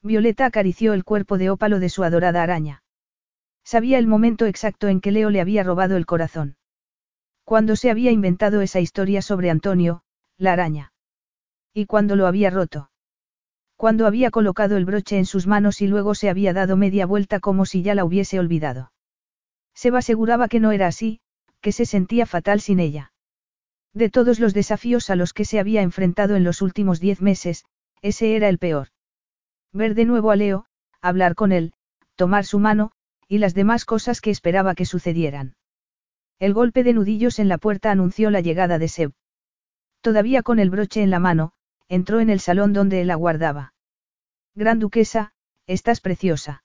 Violeta acarició el cuerpo de ópalo de su adorada araña. Sabía el momento exacto en que Leo le había robado el corazón. Cuando se había inventado esa historia sobre Antonio, la araña. Y cuando lo había roto. Cuando había colocado el broche en sus manos y luego se había dado media vuelta como si ya la hubiese olvidado. Seba aseguraba que no era así, que se sentía fatal sin ella. De todos los desafíos a los que se había enfrentado en los últimos diez meses, ese era el peor. Ver de nuevo a Leo, hablar con él, tomar su mano, y las demás cosas que esperaba que sucedieran. El golpe de nudillos en la puerta anunció la llegada de Seb. Todavía con el broche en la mano, entró en el salón donde él aguardaba. Gran duquesa, estás preciosa.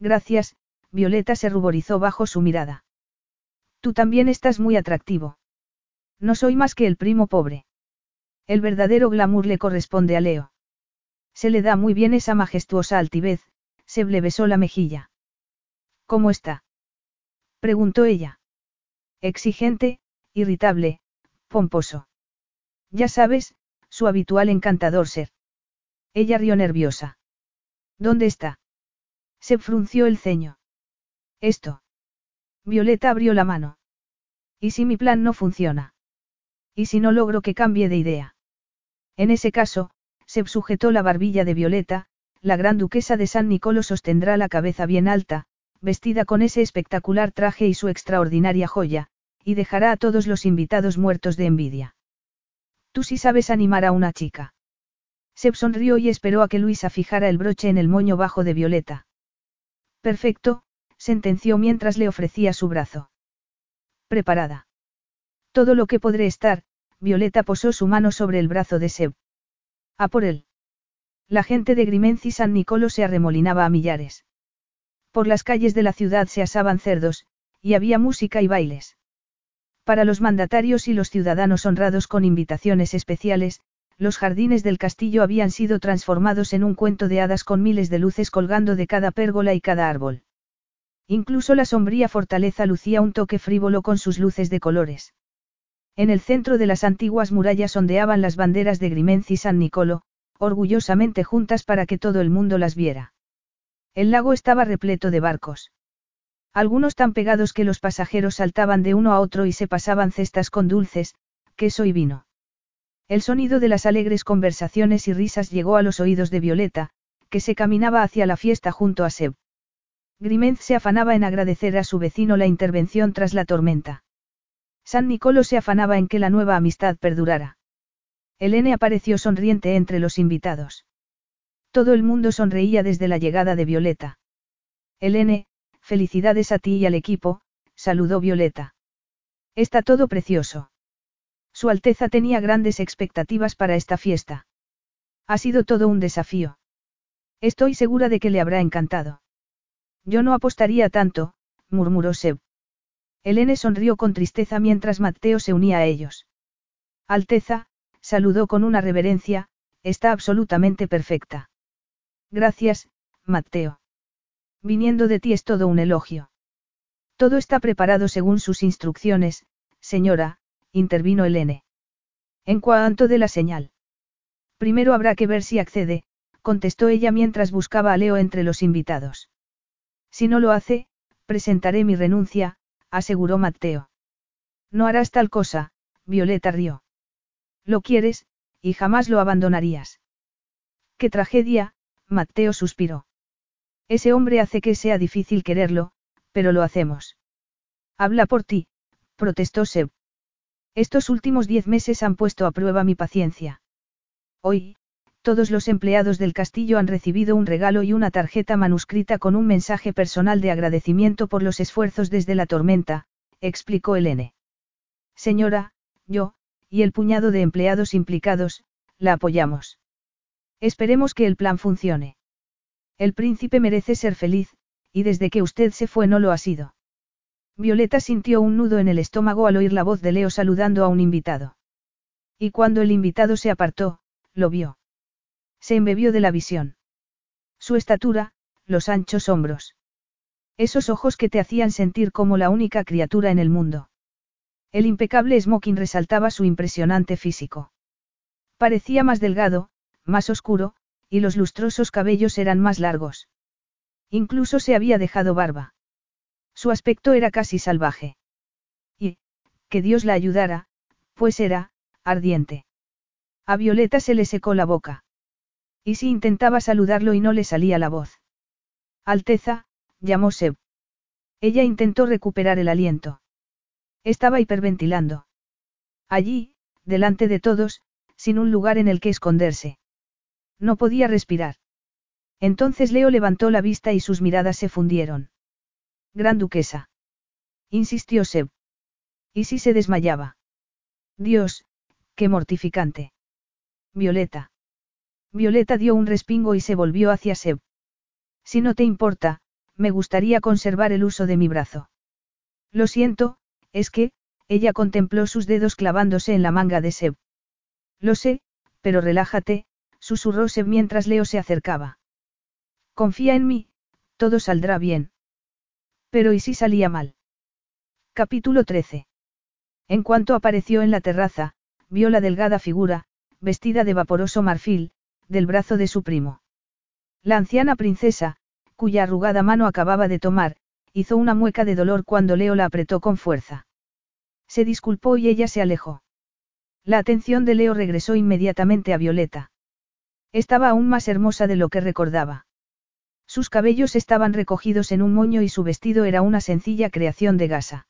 Gracias, Violeta se ruborizó bajo su mirada. Tú también estás muy atractivo. No soy más que el primo pobre. El verdadero glamour le corresponde a Leo. Se le da muy bien esa majestuosa altivez, se le besó la mejilla. ¿Cómo está? preguntó ella. Exigente, irritable, pomposo. Ya sabes, su habitual encantador ser. Ella rió nerviosa. ¿Dónde está? Se frunció el ceño. Esto. Violeta abrió la mano. ¿Y si mi plan no funciona? ¿Y si no logro que cambie de idea? En ese caso, se sujetó la barbilla de Violeta, la gran duquesa de San Nicolo sostendrá la cabeza bien alta, vestida con ese espectacular traje y su extraordinaria joya, y dejará a todos los invitados muertos de envidia. Tú sí sabes animar a una chica. Seb sonrió y esperó a que Luisa fijara el broche en el moño bajo de Violeta. Perfecto, sentenció mientras le ofrecía su brazo. Preparada. Todo lo que podré estar, Violeta posó su mano sobre el brazo de Seb. A por él. La gente de Grimenci San Nicolo se arremolinaba a millares. Por las calles de la ciudad se asaban cerdos, y había música y bailes. Para los mandatarios y los ciudadanos honrados con invitaciones especiales, los jardines del castillo habían sido transformados en un cuento de hadas con miles de luces colgando de cada pérgola y cada árbol. Incluso la sombría fortaleza lucía un toque frívolo con sus luces de colores. En el centro de las antiguas murallas ondeaban las banderas de Grimenci y San Nicolo, orgullosamente juntas para que todo el mundo las viera. El lago estaba repleto de barcos. Algunos tan pegados que los pasajeros saltaban de uno a otro y se pasaban cestas con dulces, queso y vino. El sonido de las alegres conversaciones y risas llegó a los oídos de Violeta, que se caminaba hacia la fiesta junto a Seb. Grimenz se afanaba en agradecer a su vecino la intervención tras la tormenta. San Nicolo se afanaba en que la nueva amistad perdurara. Elene apareció sonriente entre los invitados. Todo el mundo sonreía desde la llegada de Violeta. Elene, felicidades a ti y al equipo, saludó Violeta. Está todo precioso. Su Alteza tenía grandes expectativas para esta fiesta. Ha sido todo un desafío. Estoy segura de que le habrá encantado. Yo no apostaría tanto, murmuró Seb. Elene sonrió con tristeza mientras Mateo se unía a ellos. Alteza, saludó con una reverencia, está absolutamente perfecta. Gracias, Mateo. Viniendo de ti es todo un elogio. Todo está preparado según sus instrucciones, señora, intervino Elene. En cuanto de la señal. Primero habrá que ver si accede, contestó ella mientras buscaba a Leo entre los invitados. Si no lo hace, presentaré mi renuncia, aseguró Mateo. No harás tal cosa, Violeta rió. Lo quieres, y jamás lo abandonarías. Qué tragedia, Mateo suspiró. Ese hombre hace que sea difícil quererlo, pero lo hacemos. Habla por ti, protestó Seb. Estos últimos diez meses han puesto a prueba mi paciencia. Hoy, todos los empleados del castillo han recibido un regalo y una tarjeta manuscrita con un mensaje personal de agradecimiento por los esfuerzos desde la tormenta, explicó Elene. Señora, yo, y el puñado de empleados implicados, la apoyamos. Esperemos que el plan funcione. El príncipe merece ser feliz, y desde que usted se fue no lo ha sido. Violeta sintió un nudo en el estómago al oír la voz de Leo saludando a un invitado. Y cuando el invitado se apartó, lo vio. Se embebió de la visión. Su estatura, los anchos hombros. Esos ojos que te hacían sentir como la única criatura en el mundo. El impecable smoking resaltaba su impresionante físico. Parecía más delgado, más oscuro, y los lustrosos cabellos eran más largos. Incluso se había dejado barba. Su aspecto era casi salvaje. Y, que Dios la ayudara, pues era, ardiente. A Violeta se le secó la boca. Y si intentaba saludarlo y no le salía la voz. Alteza, llamó Seb. Ella intentó recuperar el aliento. Estaba hiperventilando. Allí, delante de todos, sin un lugar en el que esconderse. No podía respirar. Entonces Leo levantó la vista y sus miradas se fundieron. Gran duquesa. Insistió Seb. ¿Y si se desmayaba? Dios, qué mortificante. Violeta. Violeta dio un respingo y se volvió hacia Seb. Si no te importa, me gustaría conservar el uso de mi brazo. Lo siento, es que, ella contempló sus dedos clavándose en la manga de Seb. Lo sé, pero relájate, susurró Seb mientras Leo se acercaba. Confía en mí, todo saldrá bien. Pero ¿y si salía mal? Capítulo 13. En cuanto apareció en la terraza, vio la delgada figura, vestida de vaporoso marfil, del brazo de su primo. La anciana princesa, cuya arrugada mano acababa de tomar, hizo una mueca de dolor cuando Leo la apretó con fuerza. Se disculpó y ella se alejó. La atención de Leo regresó inmediatamente a Violeta. Estaba aún más hermosa de lo que recordaba. Sus cabellos estaban recogidos en un moño y su vestido era una sencilla creación de gasa.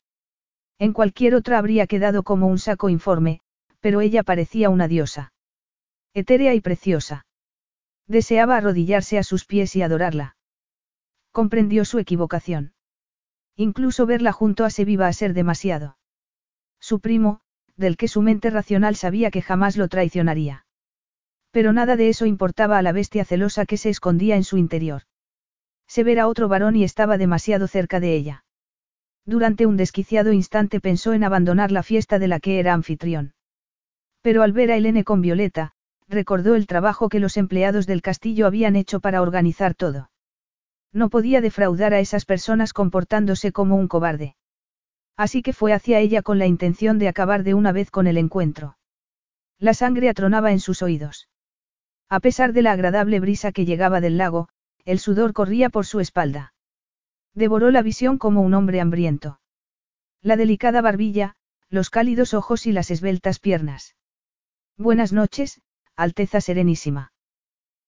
En cualquier otra habría quedado como un saco informe, pero ella parecía una diosa. Etérea y preciosa. Deseaba arrodillarse a sus pies y adorarla. Comprendió su equivocación. Incluso verla junto a Seb iba a ser demasiado. Su primo, del que su mente racional sabía que jamás lo traicionaría. Pero nada de eso importaba a la bestia celosa que se escondía en su interior. Se verá otro varón y estaba demasiado cerca de ella. Durante un desquiciado instante pensó en abandonar la fiesta de la que era anfitrión. Pero al ver a Helene con Violeta, recordó el trabajo que los empleados del castillo habían hecho para organizar todo. No podía defraudar a esas personas comportándose como un cobarde. Así que fue hacia ella con la intención de acabar de una vez con el encuentro. La sangre atronaba en sus oídos. A pesar de la agradable brisa que llegaba del lago, el sudor corría por su espalda. Devoró la visión como un hombre hambriento. La delicada barbilla, los cálidos ojos y las esbeltas piernas. Buenas noches, Alteza Serenísima.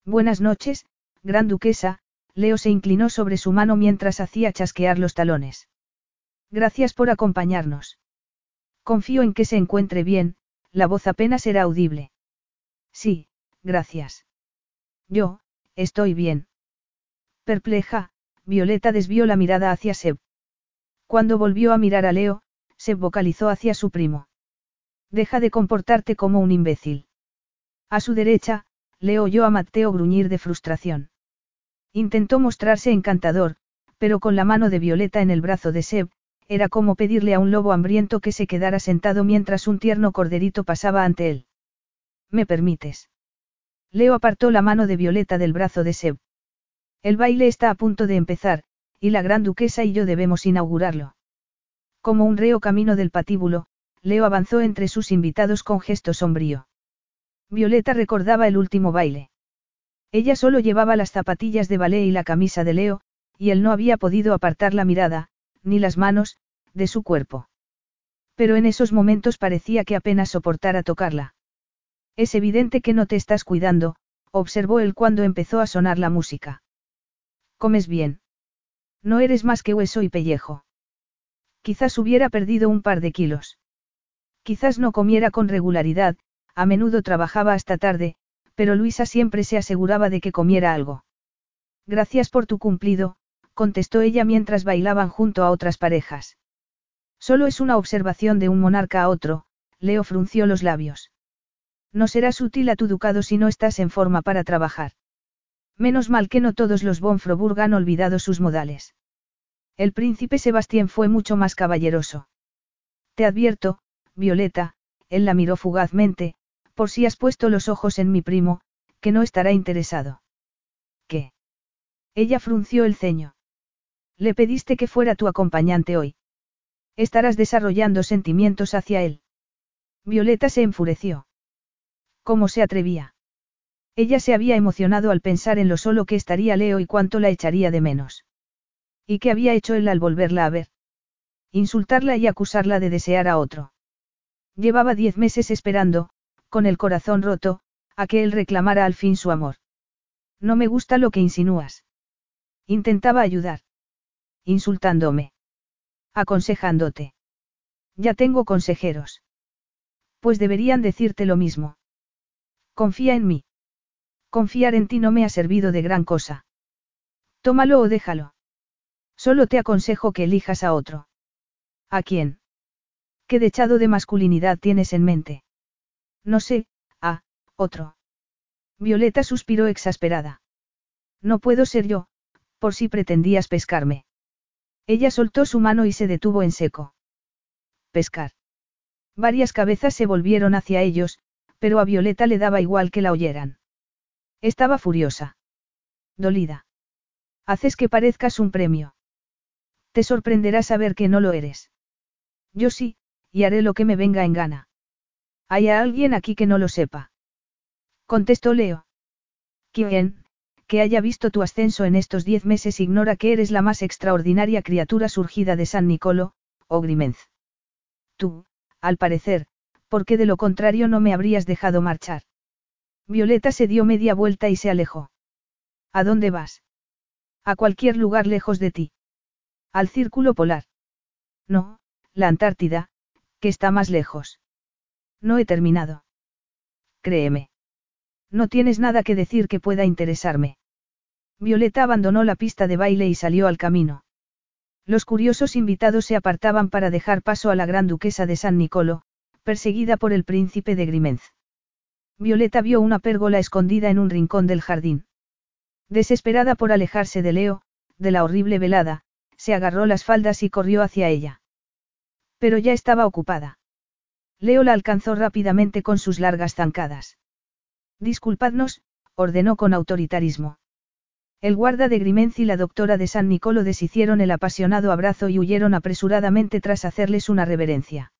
Buenas noches, Gran Duquesa, Leo se inclinó sobre su mano mientras hacía chasquear los talones. Gracias por acompañarnos. Confío en que se encuentre bien, la voz apenas era audible. Sí, gracias. Yo, estoy bien. Perpleja, Violeta desvió la mirada hacia Seb. Cuando volvió a mirar a Leo, Seb vocalizó hacia su primo. Deja de comportarte como un imbécil. A su derecha, le oyó a Mateo gruñir de frustración. Intentó mostrarse encantador, pero con la mano de Violeta en el brazo de Seb, era como pedirle a un lobo hambriento que se quedara sentado mientras un tierno corderito pasaba ante él. ¿Me permites? Leo apartó la mano de Violeta del brazo de Seb. El baile está a punto de empezar, y la gran duquesa y yo debemos inaugurarlo. Como un reo camino del patíbulo, Leo avanzó entre sus invitados con gesto sombrío. Violeta recordaba el último baile. Ella solo llevaba las zapatillas de ballet y la camisa de Leo, y él no había podido apartar la mirada, ni las manos, de su cuerpo. Pero en esos momentos parecía que apenas soportara tocarla. Es evidente que no te estás cuidando, observó él cuando empezó a sonar la música. Comes bien. No eres más que hueso y pellejo. Quizás hubiera perdido un par de kilos. Quizás no comiera con regularidad, a menudo trabajaba hasta tarde, pero Luisa siempre se aseguraba de que comiera algo. Gracias por tu cumplido, contestó ella mientras bailaban junto a otras parejas. Solo es una observación de un monarca a otro, Leo frunció los labios. No serás útil a tu ducado si no estás en forma para trabajar. Menos mal que no todos los Bonfroburg han olvidado sus modales. El príncipe Sebastián fue mucho más caballeroso. Te advierto, Violeta, él la miró fugazmente, Por si has puesto los ojos en mi primo, que no estará interesado. ¿Qué? Ella frunció el ceño. Le pediste que fuera tu acompañante hoy. Estarás desarrollando sentimientos hacia él. Violeta se enfureció. ¿Cómo se atrevía? Ella se había emocionado al pensar en lo solo que estaría Leo y cuánto la echaría de menos. ¿Y qué había hecho él al volverla a ver? Insultarla y acusarla de desear a otro. Llevaba diez meses esperando, con el corazón roto, a que él reclamara al fin su amor. No me gusta lo que insinúas. Intentaba ayudar. Insultándome. Aconsejándote. Ya tengo consejeros. Pues deberían decirte lo mismo. Confía en mí. Confiar en ti no me ha servido de gran cosa. Tómalo o déjalo. Solo te aconsejo que elijas a otro. ¿A quién? ¿Qué dechado de masculinidad tienes en mente? No sé, a, otro. Violeta suspiró exasperada. No puedo ser yo, por si pretendías pescarme. Ella soltó su mano y se detuvo en seco. Pescar. Varias cabezas se volvieron hacia ellos, pero a Violeta le daba igual que la oyeran. Estaba furiosa. Dolida. Haces que parezcas un premio. Te sorprenderá saber que no lo eres. Yo sí, y haré lo que me venga en gana. ¿Hay alguien aquí que no lo sepa? Contestó Leo. ¿Quién, que haya visto tu ascenso en estos diez meses ignora que eres la más extraordinaria criatura surgida de San Nicolo, o Grimenz. Tú, al parecer, porque de lo contrario no me habrías dejado marchar. Violeta se dio media vuelta y se alejó. ¿A dónde vas? A cualquier lugar lejos de ti. Al círculo polar. No, la Antártida, que está más lejos. No he terminado. Créeme. No tienes nada que decir que pueda interesarme. Violeta abandonó la pista de baile y salió al camino. Los curiosos invitados se apartaban para dejar paso a la gran duquesa de San Nicolo, perseguida por el príncipe de Grimenz. Violeta vio una pérgola escondida en un rincón del jardín. Desesperada por alejarse de Leo, de la horrible velada, se agarró las faldas y corrió hacia ella. Pero ya estaba ocupada. Leo la alcanzó rápidamente con sus largas zancadas. Disculpadnos, ordenó con autoritarismo. El guarda de Grimenz y la doctora de San Nicolo deshicieron el apasionado abrazo y huyeron apresuradamente tras hacerles una reverencia.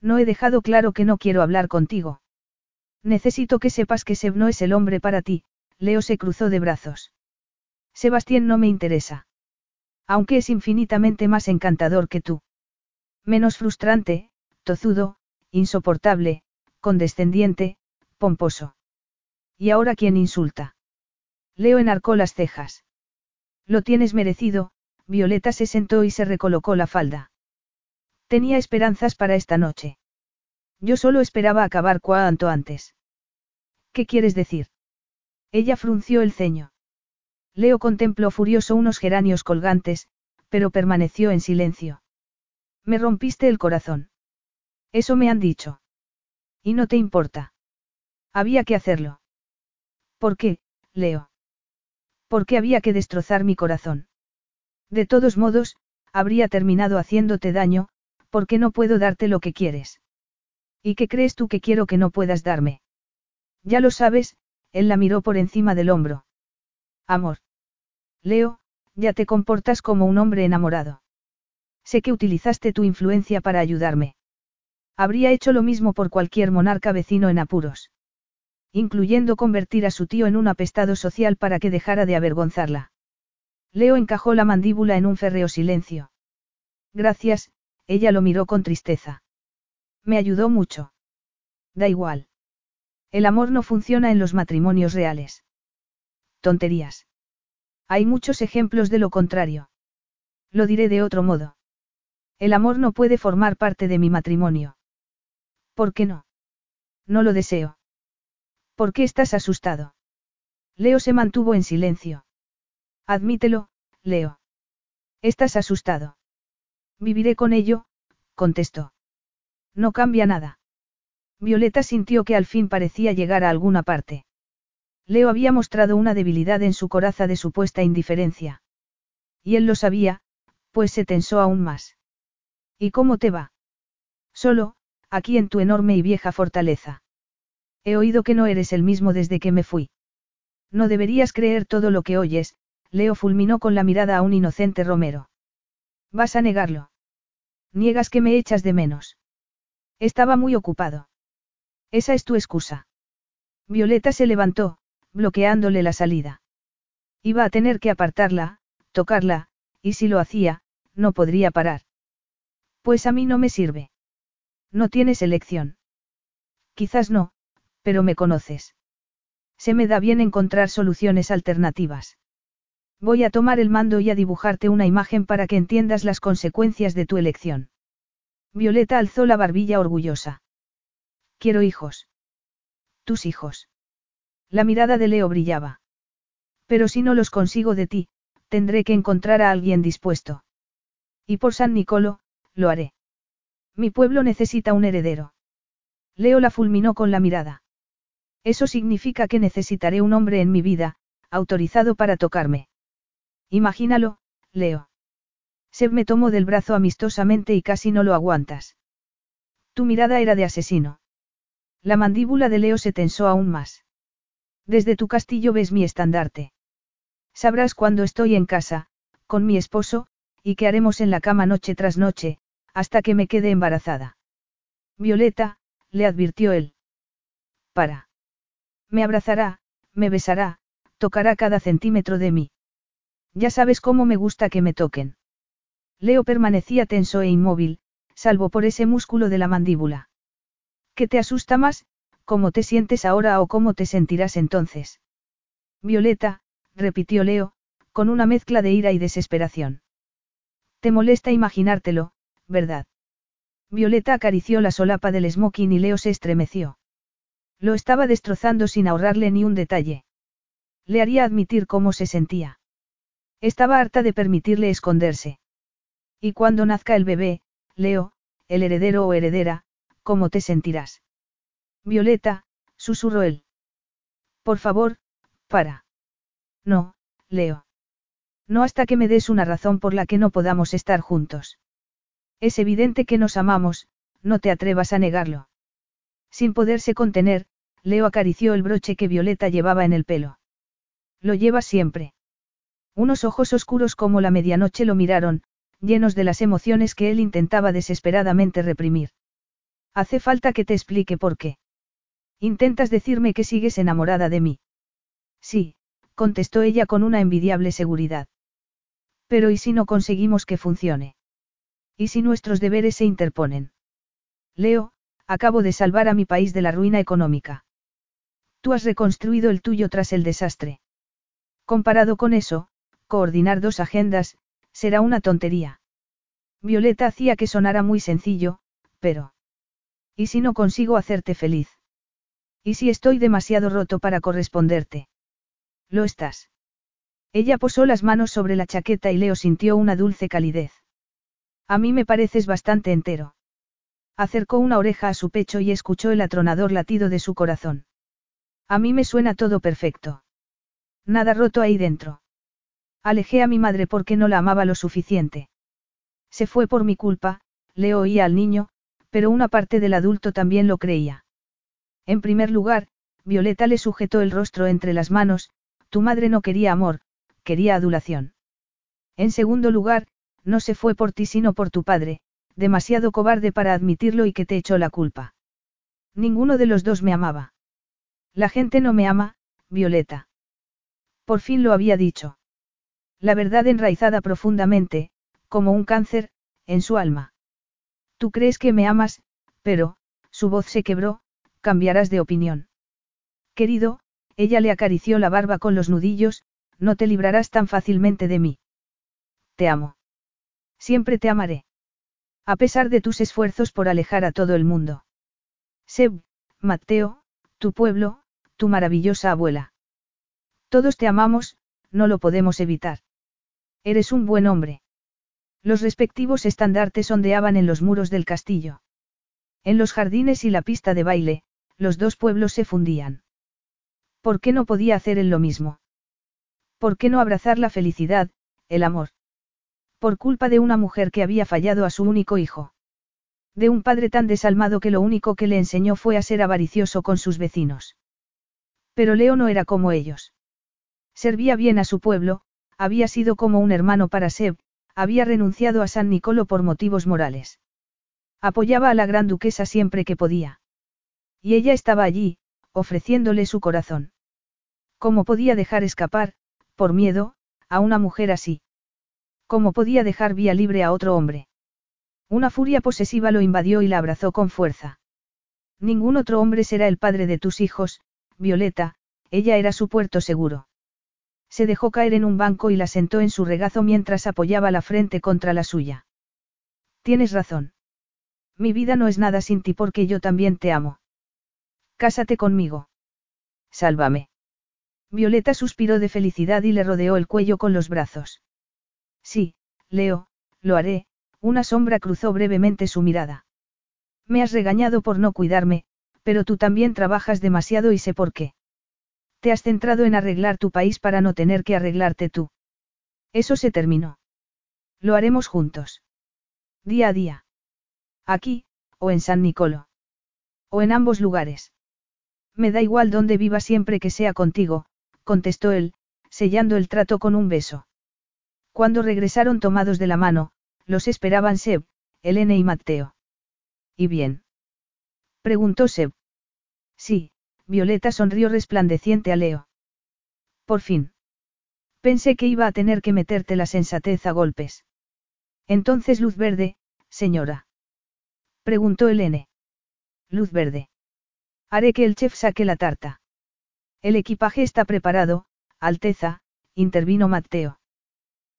No he dejado claro que no quiero hablar contigo. Necesito que sepas que Seb no es el hombre para ti, Leo se cruzó de brazos. Sebastián no me interesa. Aunque es infinitamente más encantador que tú. Menos frustrante, tozudo, insoportable, condescendiente, pomposo. ¿Y ahora quién insulta? Leo enarcó las cejas. Lo tienes merecido, Violeta se sentó y se recolocó la falda. Tenía esperanzas para esta noche. Yo solo esperaba acabar cuanto antes. ¿Qué quieres decir? Ella frunció el ceño. Leo contempló furioso unos geranios colgantes, pero permaneció en silencio. Me rompiste el corazón. Eso me han dicho. Y no te importa. Había que hacerlo. ¿Por qué, Leo? Porque había que destrozar mi corazón. De todos modos, habría terminado haciéndote daño, porque no puedo darte lo que quieres. ¿Y qué crees tú que quiero que no puedas darme? Ya lo sabes, él la miró por encima del hombro. Amor. Leo, ya te comportas como un hombre enamorado. Sé que utilizaste tu influencia para ayudarme. Habría hecho lo mismo por cualquier monarca vecino en apuros incluyendo convertir a su tío en un apestado social para que dejara de avergonzarla. Leo encajó la mandíbula en un férreo silencio. Gracias, ella lo miró con tristeza. Me ayudó mucho. Da igual. El amor no funciona en los matrimonios reales. Tonterías. Hay muchos ejemplos de lo contrario. Lo diré de otro modo. El amor no puede formar parte de mi matrimonio. ¿Por qué no? No lo deseo. ¿Por qué estás asustado? Leo se mantuvo en silencio. Admítelo, Leo. Estás asustado. Viviré con ello, contestó. No cambia nada. Violeta sintió que al fin parecía llegar a alguna parte. Leo había mostrado una debilidad en su coraza de supuesta indiferencia. Y él lo sabía, pues se tensó aún más. ¿Y cómo te va? Solo, aquí en tu enorme y vieja fortaleza. He oído que no eres el mismo desde que me fui. No deberías creer todo lo que oyes, Leo fulminó con la mirada a un inocente Romero. ¿Vas a negarlo? Niegas que me echas de menos. Estaba muy ocupado. Esa es tu excusa. Violeta se levantó, bloqueándole la salida. Iba a tener que apartarla, tocarla, y si lo hacía, no podría parar. Pues a mí no me sirve. No tienes elección. Quizás no, pero me conoces. Se me da bien encontrar soluciones alternativas. Voy a tomar el mando y a dibujarte una imagen para que entiendas las consecuencias de tu elección. Violeta alzó la barbilla orgullosa. Quiero hijos. Tus hijos. La mirada de Leo brillaba. Pero si no los consigo de ti, tendré que encontrar a alguien dispuesto. Y por San Nicolo, lo haré. Mi pueblo necesita un heredero. Leo la fulminó con la mirada. Eso significa que necesitaré un hombre en mi vida, autorizado para tocarme. Imagínalo, Leo. Seb me tomó del brazo amistosamente y casi no lo aguantas. Tu mirada era de asesino. La mandíbula de Leo se tensó aún más. Desde tu castillo ves mi estandarte. Sabrás cuando estoy en casa, con mi esposo, y qué haremos en la cama noche tras noche, hasta que me quede embarazada. Violeta, le advirtió él. Para. Me abrazará, me besará, tocará cada centímetro de mí. Ya sabes cómo me gusta que me toquen. Leo permanecía tenso e inmóvil, salvo por ese músculo de la mandíbula. ¿Qué te asusta más, cómo te sientes ahora o cómo te sentirás entonces? Violeta, repitió Leo, con una mezcla de ira y desesperación. Te molesta imaginártelo, ¿verdad? Violeta acarició la solapa del smoking y Leo se estremeció. Lo estaba destrozando sin ahorrarle ni un detalle. Le haría admitir cómo se sentía. Estaba harta de permitirle esconderse. Y cuando nazca el bebé, Leo, el heredero o heredera, ¿cómo te sentirás? Violeta, susurró él. Por favor, para. No, Leo. No hasta que me des una razón por la que no podamos estar juntos. Es evidente que nos amamos, no te atrevas a negarlo. Sin poderse contener, Leo acarició el broche que Violeta llevaba en el pelo. Lo llevas siempre. Unos ojos oscuros como la medianoche lo miraron, llenos de las emociones que él intentaba desesperadamente reprimir. Hace falta que te explique por qué. Intentas decirme que sigues enamorada de mí. Sí, contestó ella con una envidiable seguridad. Pero ¿y si no conseguimos que funcione? ¿Y si nuestros deberes se interponen? Leo, acabo de salvar a mi país de la ruina económica. Tú has reconstruido el tuyo tras el desastre. Comparado con eso, coordinar dos agendas, será una tontería. Violeta hacía que sonara muy sencillo, pero... ¿Y si no consigo hacerte feliz? ¿Y si estoy demasiado roto para corresponderte? Lo estás. Ella posó las manos sobre la chaqueta y Leo sintió una dulce calidez. A mí me pareces bastante entero. Acercó una oreja a su pecho y escuchó el atronador latido de su corazón. A mí me suena todo perfecto. Nada roto ahí dentro. Alejé a mi madre porque no la amaba lo suficiente. Se fue por mi culpa, le oía al niño, pero una parte del adulto también lo creía. En primer lugar, Violeta le sujetó el rostro entre las manos, tu madre no quería amor, quería adulación. En segundo lugar, no se fue por ti sino por tu padre, demasiado cobarde para admitirlo y que te echó la culpa. Ninguno de los dos me amaba. La gente no me ama, Violeta. Por fin lo había dicho. La verdad enraizada profundamente, como un cáncer, en su alma. Tú crees que me amas, pero, su voz se quebró, cambiarás de opinión. Querido, ella le acarició la barba con los nudillos, no te librarás tan fácilmente de mí. Te amo. Siempre te amaré. A pesar de tus esfuerzos por alejar a todo el mundo. Seb, Mateo, tu pueblo, tu maravillosa abuela. Todos te amamos, no lo podemos evitar. Eres un buen hombre. Los respectivos estandartes ondeaban en los muros del castillo. En los jardines y la pista de baile, los dos pueblos se fundían. ¿Por qué no podía hacer él lo mismo? ¿Por qué no abrazar la felicidad, el amor? Por culpa de una mujer que había fallado a su único hijo. De un padre tan desalmado que lo único que le enseñó fue a ser avaricioso con sus vecinos. Pero Leo no era como ellos. Servía bien a su pueblo, había sido como un hermano para Seb, había renunciado a San Nicolo por motivos morales. Apoyaba a la gran duquesa siempre que podía. Y ella estaba allí, ofreciéndole su corazón. ¿Cómo podía dejar escapar, por miedo, a una mujer así? ¿Cómo podía dejar vía libre a otro hombre? Una furia posesiva lo invadió y la abrazó con fuerza. Ningún otro hombre será el padre de tus hijos, Violeta, ella era su puerto seguro. Se dejó caer en un banco y la sentó en su regazo mientras apoyaba la frente contra la suya. Tienes razón. Mi vida no es nada sin ti porque yo también te amo. Cásate conmigo. Sálvame. Violeta suspiró de felicidad y le rodeó el cuello con los brazos. Sí, Leo, lo haré, una sombra cruzó brevemente su mirada. Me has regañado por no cuidarme, pero tú también trabajas demasiado y sé por qué. Te has centrado en arreglar tu país para no tener que arreglarte tú. Eso se terminó. Lo haremos juntos. Día a día. Aquí, o en San Nicolo. O en ambos lugares. Me da igual dónde viva siempre que sea contigo, contestó él, sellando el trato con un beso. Cuando regresaron tomados de la mano, los esperaban Seb, Elene y Mateo. ¿Y bien? Preguntó Seb. Sí, Violeta sonrió resplandeciente a Leo. Por fin. Pensé que iba a tener que meterte la sensatez a golpes. Entonces luz verde, señora. Preguntó Elene. Luz verde. Haré que el chef saque la tarta. El equipaje está preparado, Alteza, intervino Mateo.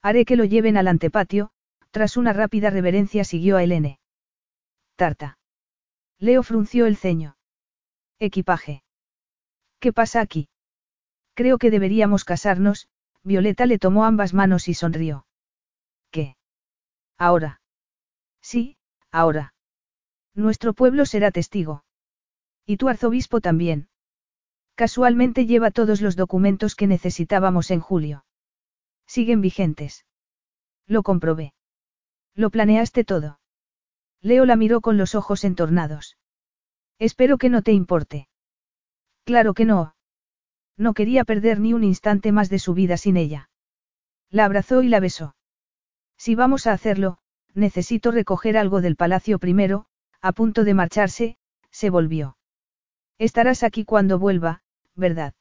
Haré que lo lleven al antepatio, tras una rápida reverencia siguió a Elene. Tarta. Leo frunció el ceño. Equipaje. ¿Qué pasa aquí? Creo que deberíamos casarnos, Violeta le tomó ambas manos y sonrió. ¿Qué? Ahora. Sí, ahora. Nuestro pueblo será testigo. Y tu arzobispo también. Casualmente lleva todos los documentos que necesitábamos en julio. Siguen vigentes. Lo comprobé. Lo planeaste todo. Leo la miró con los ojos entornados. Espero que no te importe. Claro que no. No quería perder ni un instante más de su vida sin ella. La abrazó y la besó. Si vamos a hacerlo, necesito recoger algo del palacio primero, a punto de marcharse, se volvió. Estarás aquí cuando vuelva, ¿verdad?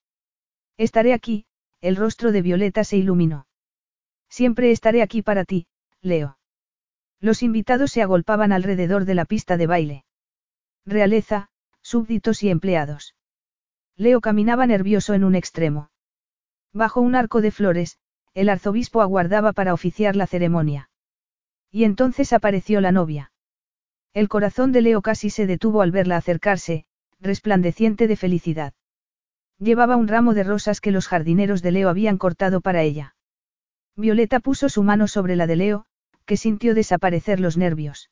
Estaré aquí, el rostro de Violeta se iluminó. Siempre estaré aquí para ti, Leo. Los invitados se agolpaban alrededor de la pista de baile. Realeza, súbditos y empleados. Leo caminaba nervioso en un extremo. Bajo un arco de flores, el arzobispo aguardaba para oficiar la ceremonia. Y entonces apareció la novia. El corazón de Leo casi se detuvo al verla acercarse, resplandeciente de felicidad. Llevaba un ramo de rosas que los jardineros de Leo habían cortado para ella. Violeta puso su mano sobre la de Leo, que sintió desaparecer los nervios.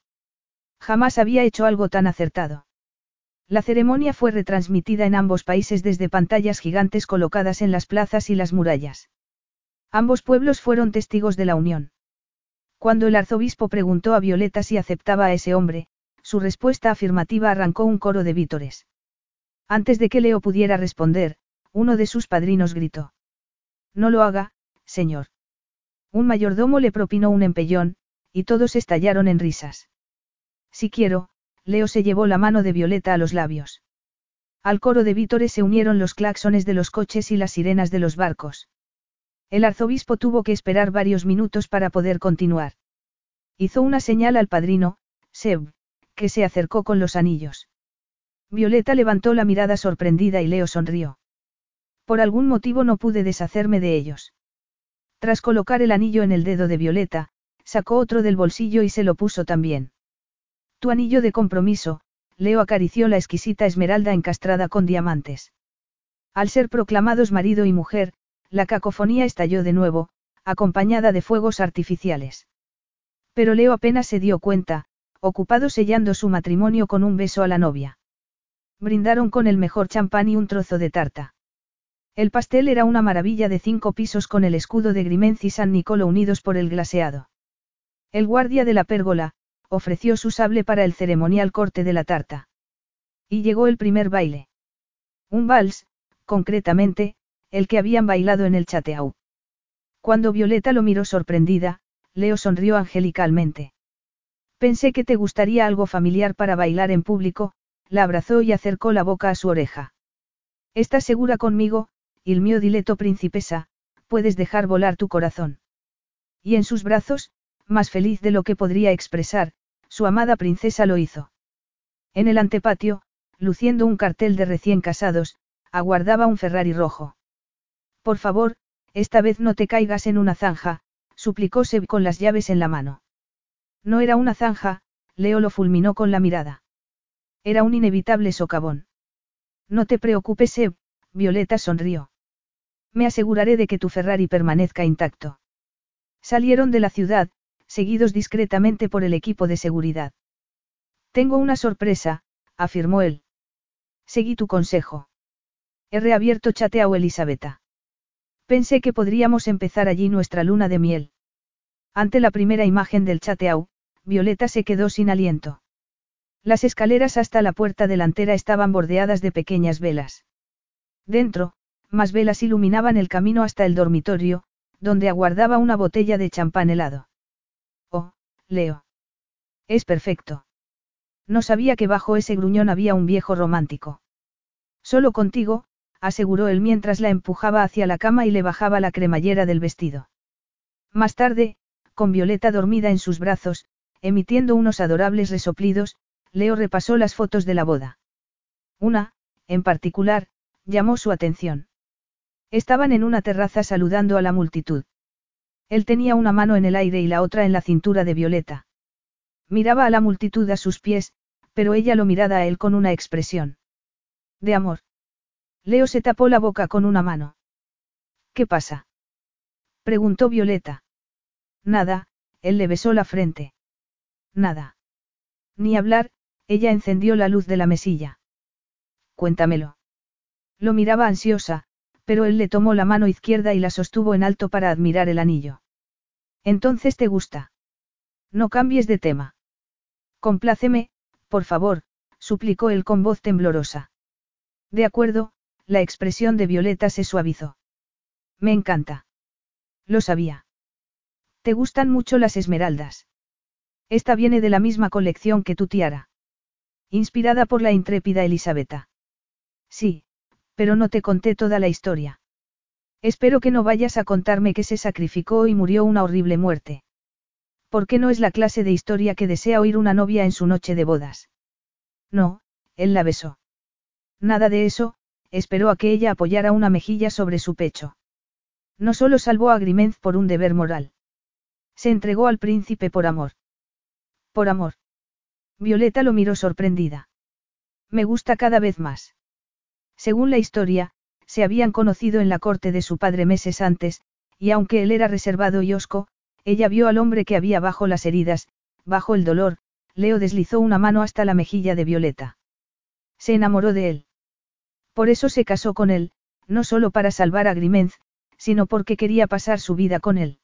Jamás había hecho algo tan acertado. La ceremonia fue retransmitida en ambos países desde pantallas gigantes colocadas en las plazas y las murallas. Ambos pueblos fueron testigos de la unión. Cuando el arzobispo preguntó a Violeta si aceptaba a ese hombre, su respuesta afirmativa arrancó un coro de vítores. Antes de que Leo pudiera responder, uno de sus padrinos gritó. No lo haga, señor. Un mayordomo le propinó un empellón, y todos estallaron en risas. Si quiero, Leo se llevó la mano de Violeta a los labios. Al coro de vítores se unieron los claxones de los coches y las sirenas de los barcos. El arzobispo tuvo que esperar varios minutos para poder continuar. Hizo una señal al padrino, Seb, que se acercó con los anillos. Violeta levantó la mirada sorprendida y Leo sonrió. Por algún motivo no pude deshacerme de ellos. Tras colocar el anillo en el dedo de Violeta, sacó otro del bolsillo y se lo puso también. Anillo de compromiso, Leo acarició la exquisita esmeralda encastrada con diamantes. Al ser proclamados marido y mujer, la cacofonía estalló de nuevo, acompañada de fuegos artificiales. Pero Leo apenas se dio cuenta, ocupado sellando su matrimonio con un beso a la novia. Brindaron con el mejor champán y un trozo de tarta. El pastel era una maravilla de cinco pisos con el escudo de Grimenz y San Nicolo unidos por el glaseado. El guardia de la pérgola, ofreció su sable para el ceremonial corte de la tarta. Y llegó el primer baile. Un vals, concretamente, el que habían bailado en el chateau. Cuando Violeta lo miró sorprendida, Leo sonrió angelicalmente. Pensé que te gustaría algo familiar para bailar en público, la abrazó y acercó la boca a su oreja. ¿Estás segura conmigo, il mio dileto principesa, puedes dejar volar tu corazón? Y en sus brazos, más feliz de lo que podría expresar, su amada princesa lo hizo. En el antepatio, luciendo un cartel de recién casados, aguardaba un Ferrari rojo. Por favor, esta vez no te caigas en una zanja, suplicó Seb con las llaves en la mano. No era una zanja, Leo lo fulminó con la mirada. Era un inevitable socavón. No te preocupes, Seb, Violeta sonrió. Me aseguraré de que tu Ferrari permanezca intacto. Salieron de la ciudad, seguidos discretamente por el equipo de seguridad. Tengo una sorpresa, afirmó él. Seguí tu consejo. He reabierto Chateau Elisabetta. Pensé que podríamos empezar allí nuestra luna de miel. Ante la primera imagen del Chateau, Violeta se quedó sin aliento. Las escaleras hasta la puerta delantera estaban bordeadas de pequeñas velas. Dentro, más velas iluminaban el camino hasta el dormitorio, donde aguardaba una botella de champán helado. Leo. Es perfecto. No sabía que bajo ese gruñón había un viejo romántico. Solo contigo, aseguró él mientras la empujaba hacia la cama y le bajaba la cremallera del vestido. Más tarde, con Violeta dormida en sus brazos, emitiendo unos adorables resoplidos, Leo repasó las fotos de la boda. Una, en particular, llamó su atención. Estaban en una terraza saludando a la multitud. Él tenía una mano en el aire y la otra en la cintura de Violeta. Miraba a la multitud a sus pies, pero ella lo miraba a él con una expresión. De amor. Leo se tapó la boca con una mano. ¿Qué pasa? preguntó Violeta. Nada, él le besó la frente. Nada. Ni hablar, ella encendió la luz de la mesilla. Cuéntamelo. Lo miraba ansiosa, pero él le tomó la mano izquierda y la sostuvo en alto para admirar el anillo. Entonces te gusta. No cambies de tema. Compláceme, por favor, suplicó él con voz temblorosa. De acuerdo, la expresión de Violeta se suavizó. Me encanta. Lo sabía. ¿Te gustan mucho las esmeraldas? Esta viene de la misma colección que tu tiara. Inspirada por la intrépida Elisabetta. Sí, pero no te conté toda la historia. Espero que no vayas a contarme que se sacrificó y murió una horrible muerte. ¿Por qué no es la clase de historia que desea oír una novia en su noche de bodas? No, él la besó. Nada de eso, esperó a que ella apoyara una mejilla sobre su pecho. No solo salvó a Grimenz por un deber moral. Se entregó al príncipe por amor. Por amor. Violeta lo miró sorprendida. Me gusta cada vez más. Según la historia, se habían conocido en la corte de su padre meses antes, y aunque él era reservado y osco, ella vio al hombre que había bajo las heridas, bajo el dolor, Leo deslizó una mano hasta la mejilla de Violeta. Se enamoró de él. Por eso se casó con él, no solo para salvar a Grimenz, sino porque quería pasar su vida con él.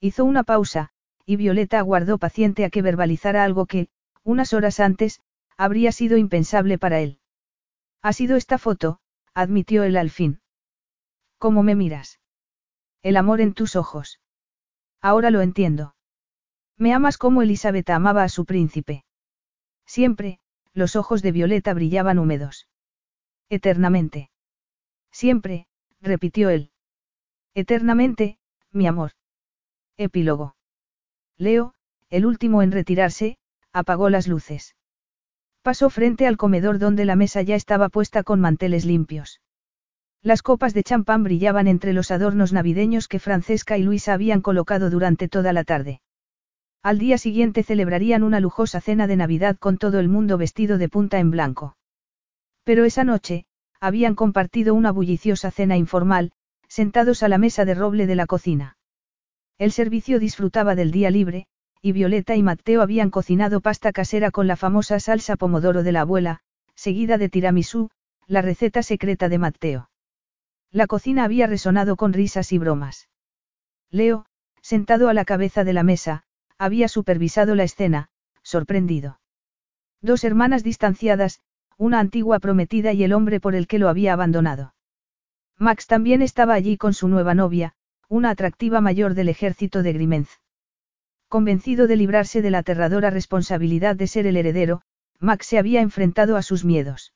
Hizo una pausa, y Violeta aguardó paciente a que verbalizara algo que, unas horas antes, habría sido impensable para él. Ha sido esta foto, admitió él al fin. ¿Cómo me miras? El amor en tus ojos. Ahora lo entiendo. Me amas como Elizabeth amaba a su príncipe. Siempre, los ojos de Violeta brillaban húmedos. Eternamente. Siempre, repitió él. Eternamente, mi amor. Epílogo. Leo, el último en retirarse, apagó las luces. Pasó frente al comedor donde la mesa ya estaba puesta con manteles limpios. Las copas de champán brillaban entre los adornos navideños que Francesca y Luisa habían colocado durante toda la tarde. Al día siguiente celebrarían una lujosa cena de Navidad con todo el mundo vestido de punta en blanco. Pero esa noche, habían compartido una bulliciosa cena informal, sentados a la mesa de roble de la cocina. El servicio disfrutaba del día libre, y Violeta y Matteo habían cocinado pasta casera con la famosa salsa pomodoro de la abuela, seguida de tiramisú, la receta secreta de Matteo. La cocina había resonado con risas y bromas. Leo, sentado a la cabeza de la mesa, había supervisado la escena, sorprendido. Dos hermanas distanciadas, una antigua prometida y el hombre por el que lo había abandonado. Max también estaba allí con su nueva novia, una atractiva mayor del ejército de Grimenz. Convencido de librarse de la aterradora responsabilidad de ser el heredero, Max se había enfrentado a sus miedos.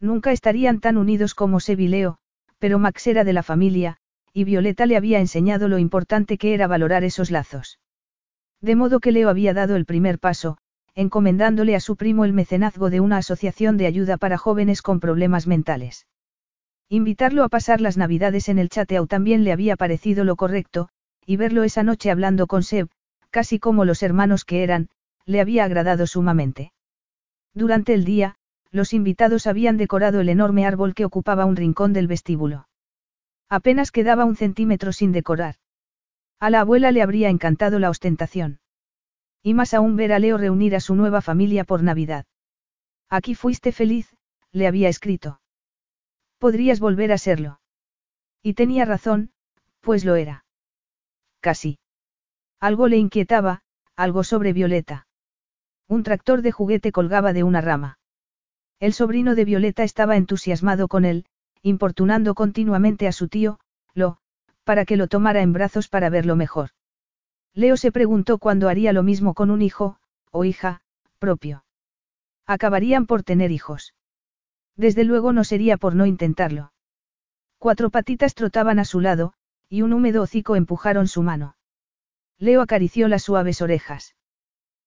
Nunca estarían tan unidos como Sevileo, pero Max era de la familia, y Violeta le había enseñado lo importante que era valorar esos lazos. De modo que Leo había dado el primer paso, encomendándole a su primo el mecenazgo de una asociación de ayuda para jóvenes con problemas mentales. Invitarlo a pasar las navidades en el chateau también le había parecido lo correcto, y verlo esa noche hablando con Seb, casi como los hermanos que eran, le había agradado sumamente. Durante el día, los invitados habían decorado el enorme árbol que ocupaba un rincón del vestíbulo. Apenas quedaba un centímetro sin decorar. A la abuela le habría encantado la ostentación. Y más aún ver a Leo reunir a su nueva familia por Navidad. Aquí fuiste feliz, le había escrito. Podrías volver a serlo. Y tenía razón, pues lo era. Casi. Algo le inquietaba, algo sobre Violeta. Un tractor de juguete colgaba de una rama. El sobrino de Violeta estaba entusiasmado con él, importunando continuamente a su tío, lo, para que lo tomara en brazos para verlo mejor. Leo se preguntó cuándo haría lo mismo con un hijo, o hija, propio. Acabarían por tener hijos. Desde luego no sería por no intentarlo. Cuatro patitas trotaban a su lado, y un húmedo hocico empujaron su mano. Leo acarició las suaves orejas.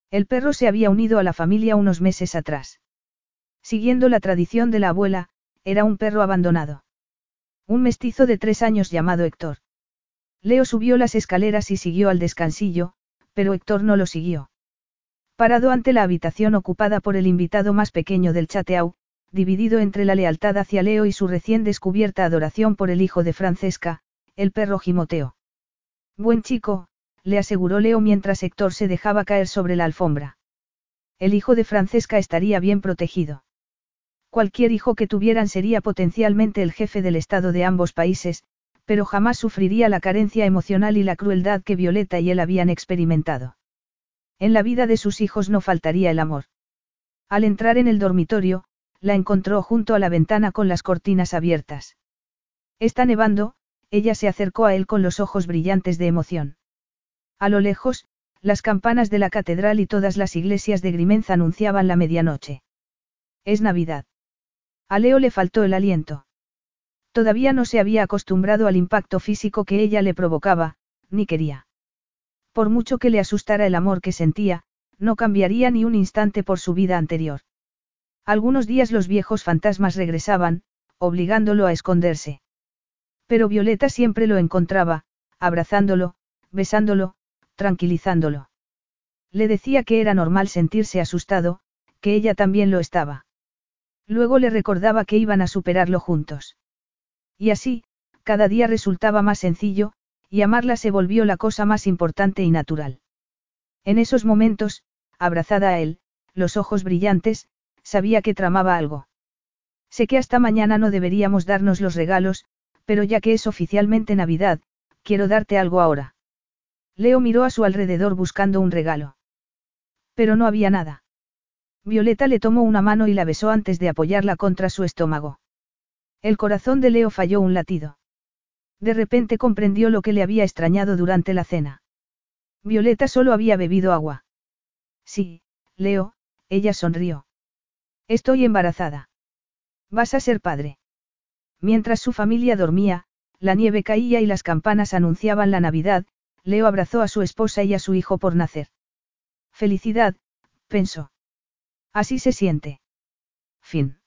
El perro se había unido a la familia unos meses atrás. Siguiendo la tradición de la abuela, era un perro abandonado. Un mestizo de tres años llamado Héctor. Leo subió las escaleras y siguió al descansillo, pero Héctor no lo siguió. Parado ante la habitación ocupada por el invitado más pequeño del chateau, dividido entre la lealtad hacia Leo y su recién descubierta adoración por el hijo de Francesca, el perro gimoteó. Buen chico, le aseguró Leo mientras Héctor se dejaba caer sobre la alfombra. El hijo de Francesca estaría bien protegido. Cualquier hijo que tuvieran sería potencialmente el jefe del Estado de ambos países, pero jamás sufriría la carencia emocional y la crueldad que Violeta y él habían experimentado. En la vida de sus hijos no faltaría el amor. Al entrar en el dormitorio, la encontró junto a la ventana con las cortinas abiertas. Está nevando, ella se acercó a él con los ojos brillantes de emoción. A lo lejos, las campanas de la catedral y todas las iglesias de Grimenza anunciaban la medianoche. Es Navidad. A Leo le faltó el aliento. Todavía no se había acostumbrado al impacto físico que ella le provocaba, ni quería. Por mucho que le asustara el amor que sentía, no cambiaría ni un instante por su vida anterior. Algunos días los viejos fantasmas regresaban, obligándolo a esconderse. Pero Violeta siempre lo encontraba, abrazándolo, besándolo, tranquilizándolo. Le decía que era normal sentirse asustado, que ella también lo estaba. Luego le recordaba que iban a superarlo juntos. Y así, cada día resultaba más sencillo, y amarla se volvió la cosa más importante y natural. En esos momentos, abrazada a él, los ojos brillantes, sabía que tramaba algo. Sé que hasta mañana no deberíamos darnos los regalos, pero ya que es oficialmente Navidad, quiero darte algo ahora. Leo miró a su alrededor buscando un regalo. Pero no había nada. Violeta le tomó una mano y la besó antes de apoyarla contra su estómago. El corazón de Leo falló un latido. De repente comprendió lo que le había extrañado durante la cena. Violeta solo había bebido agua. Sí, Leo, ella sonrió. Estoy embarazada. Vas a ser padre. Mientras su familia dormía, la nieve caía y las campanas anunciaban la Navidad, Leo abrazó a su esposa y a su hijo por nacer. Felicidad, pensó. Así se siente. Fin.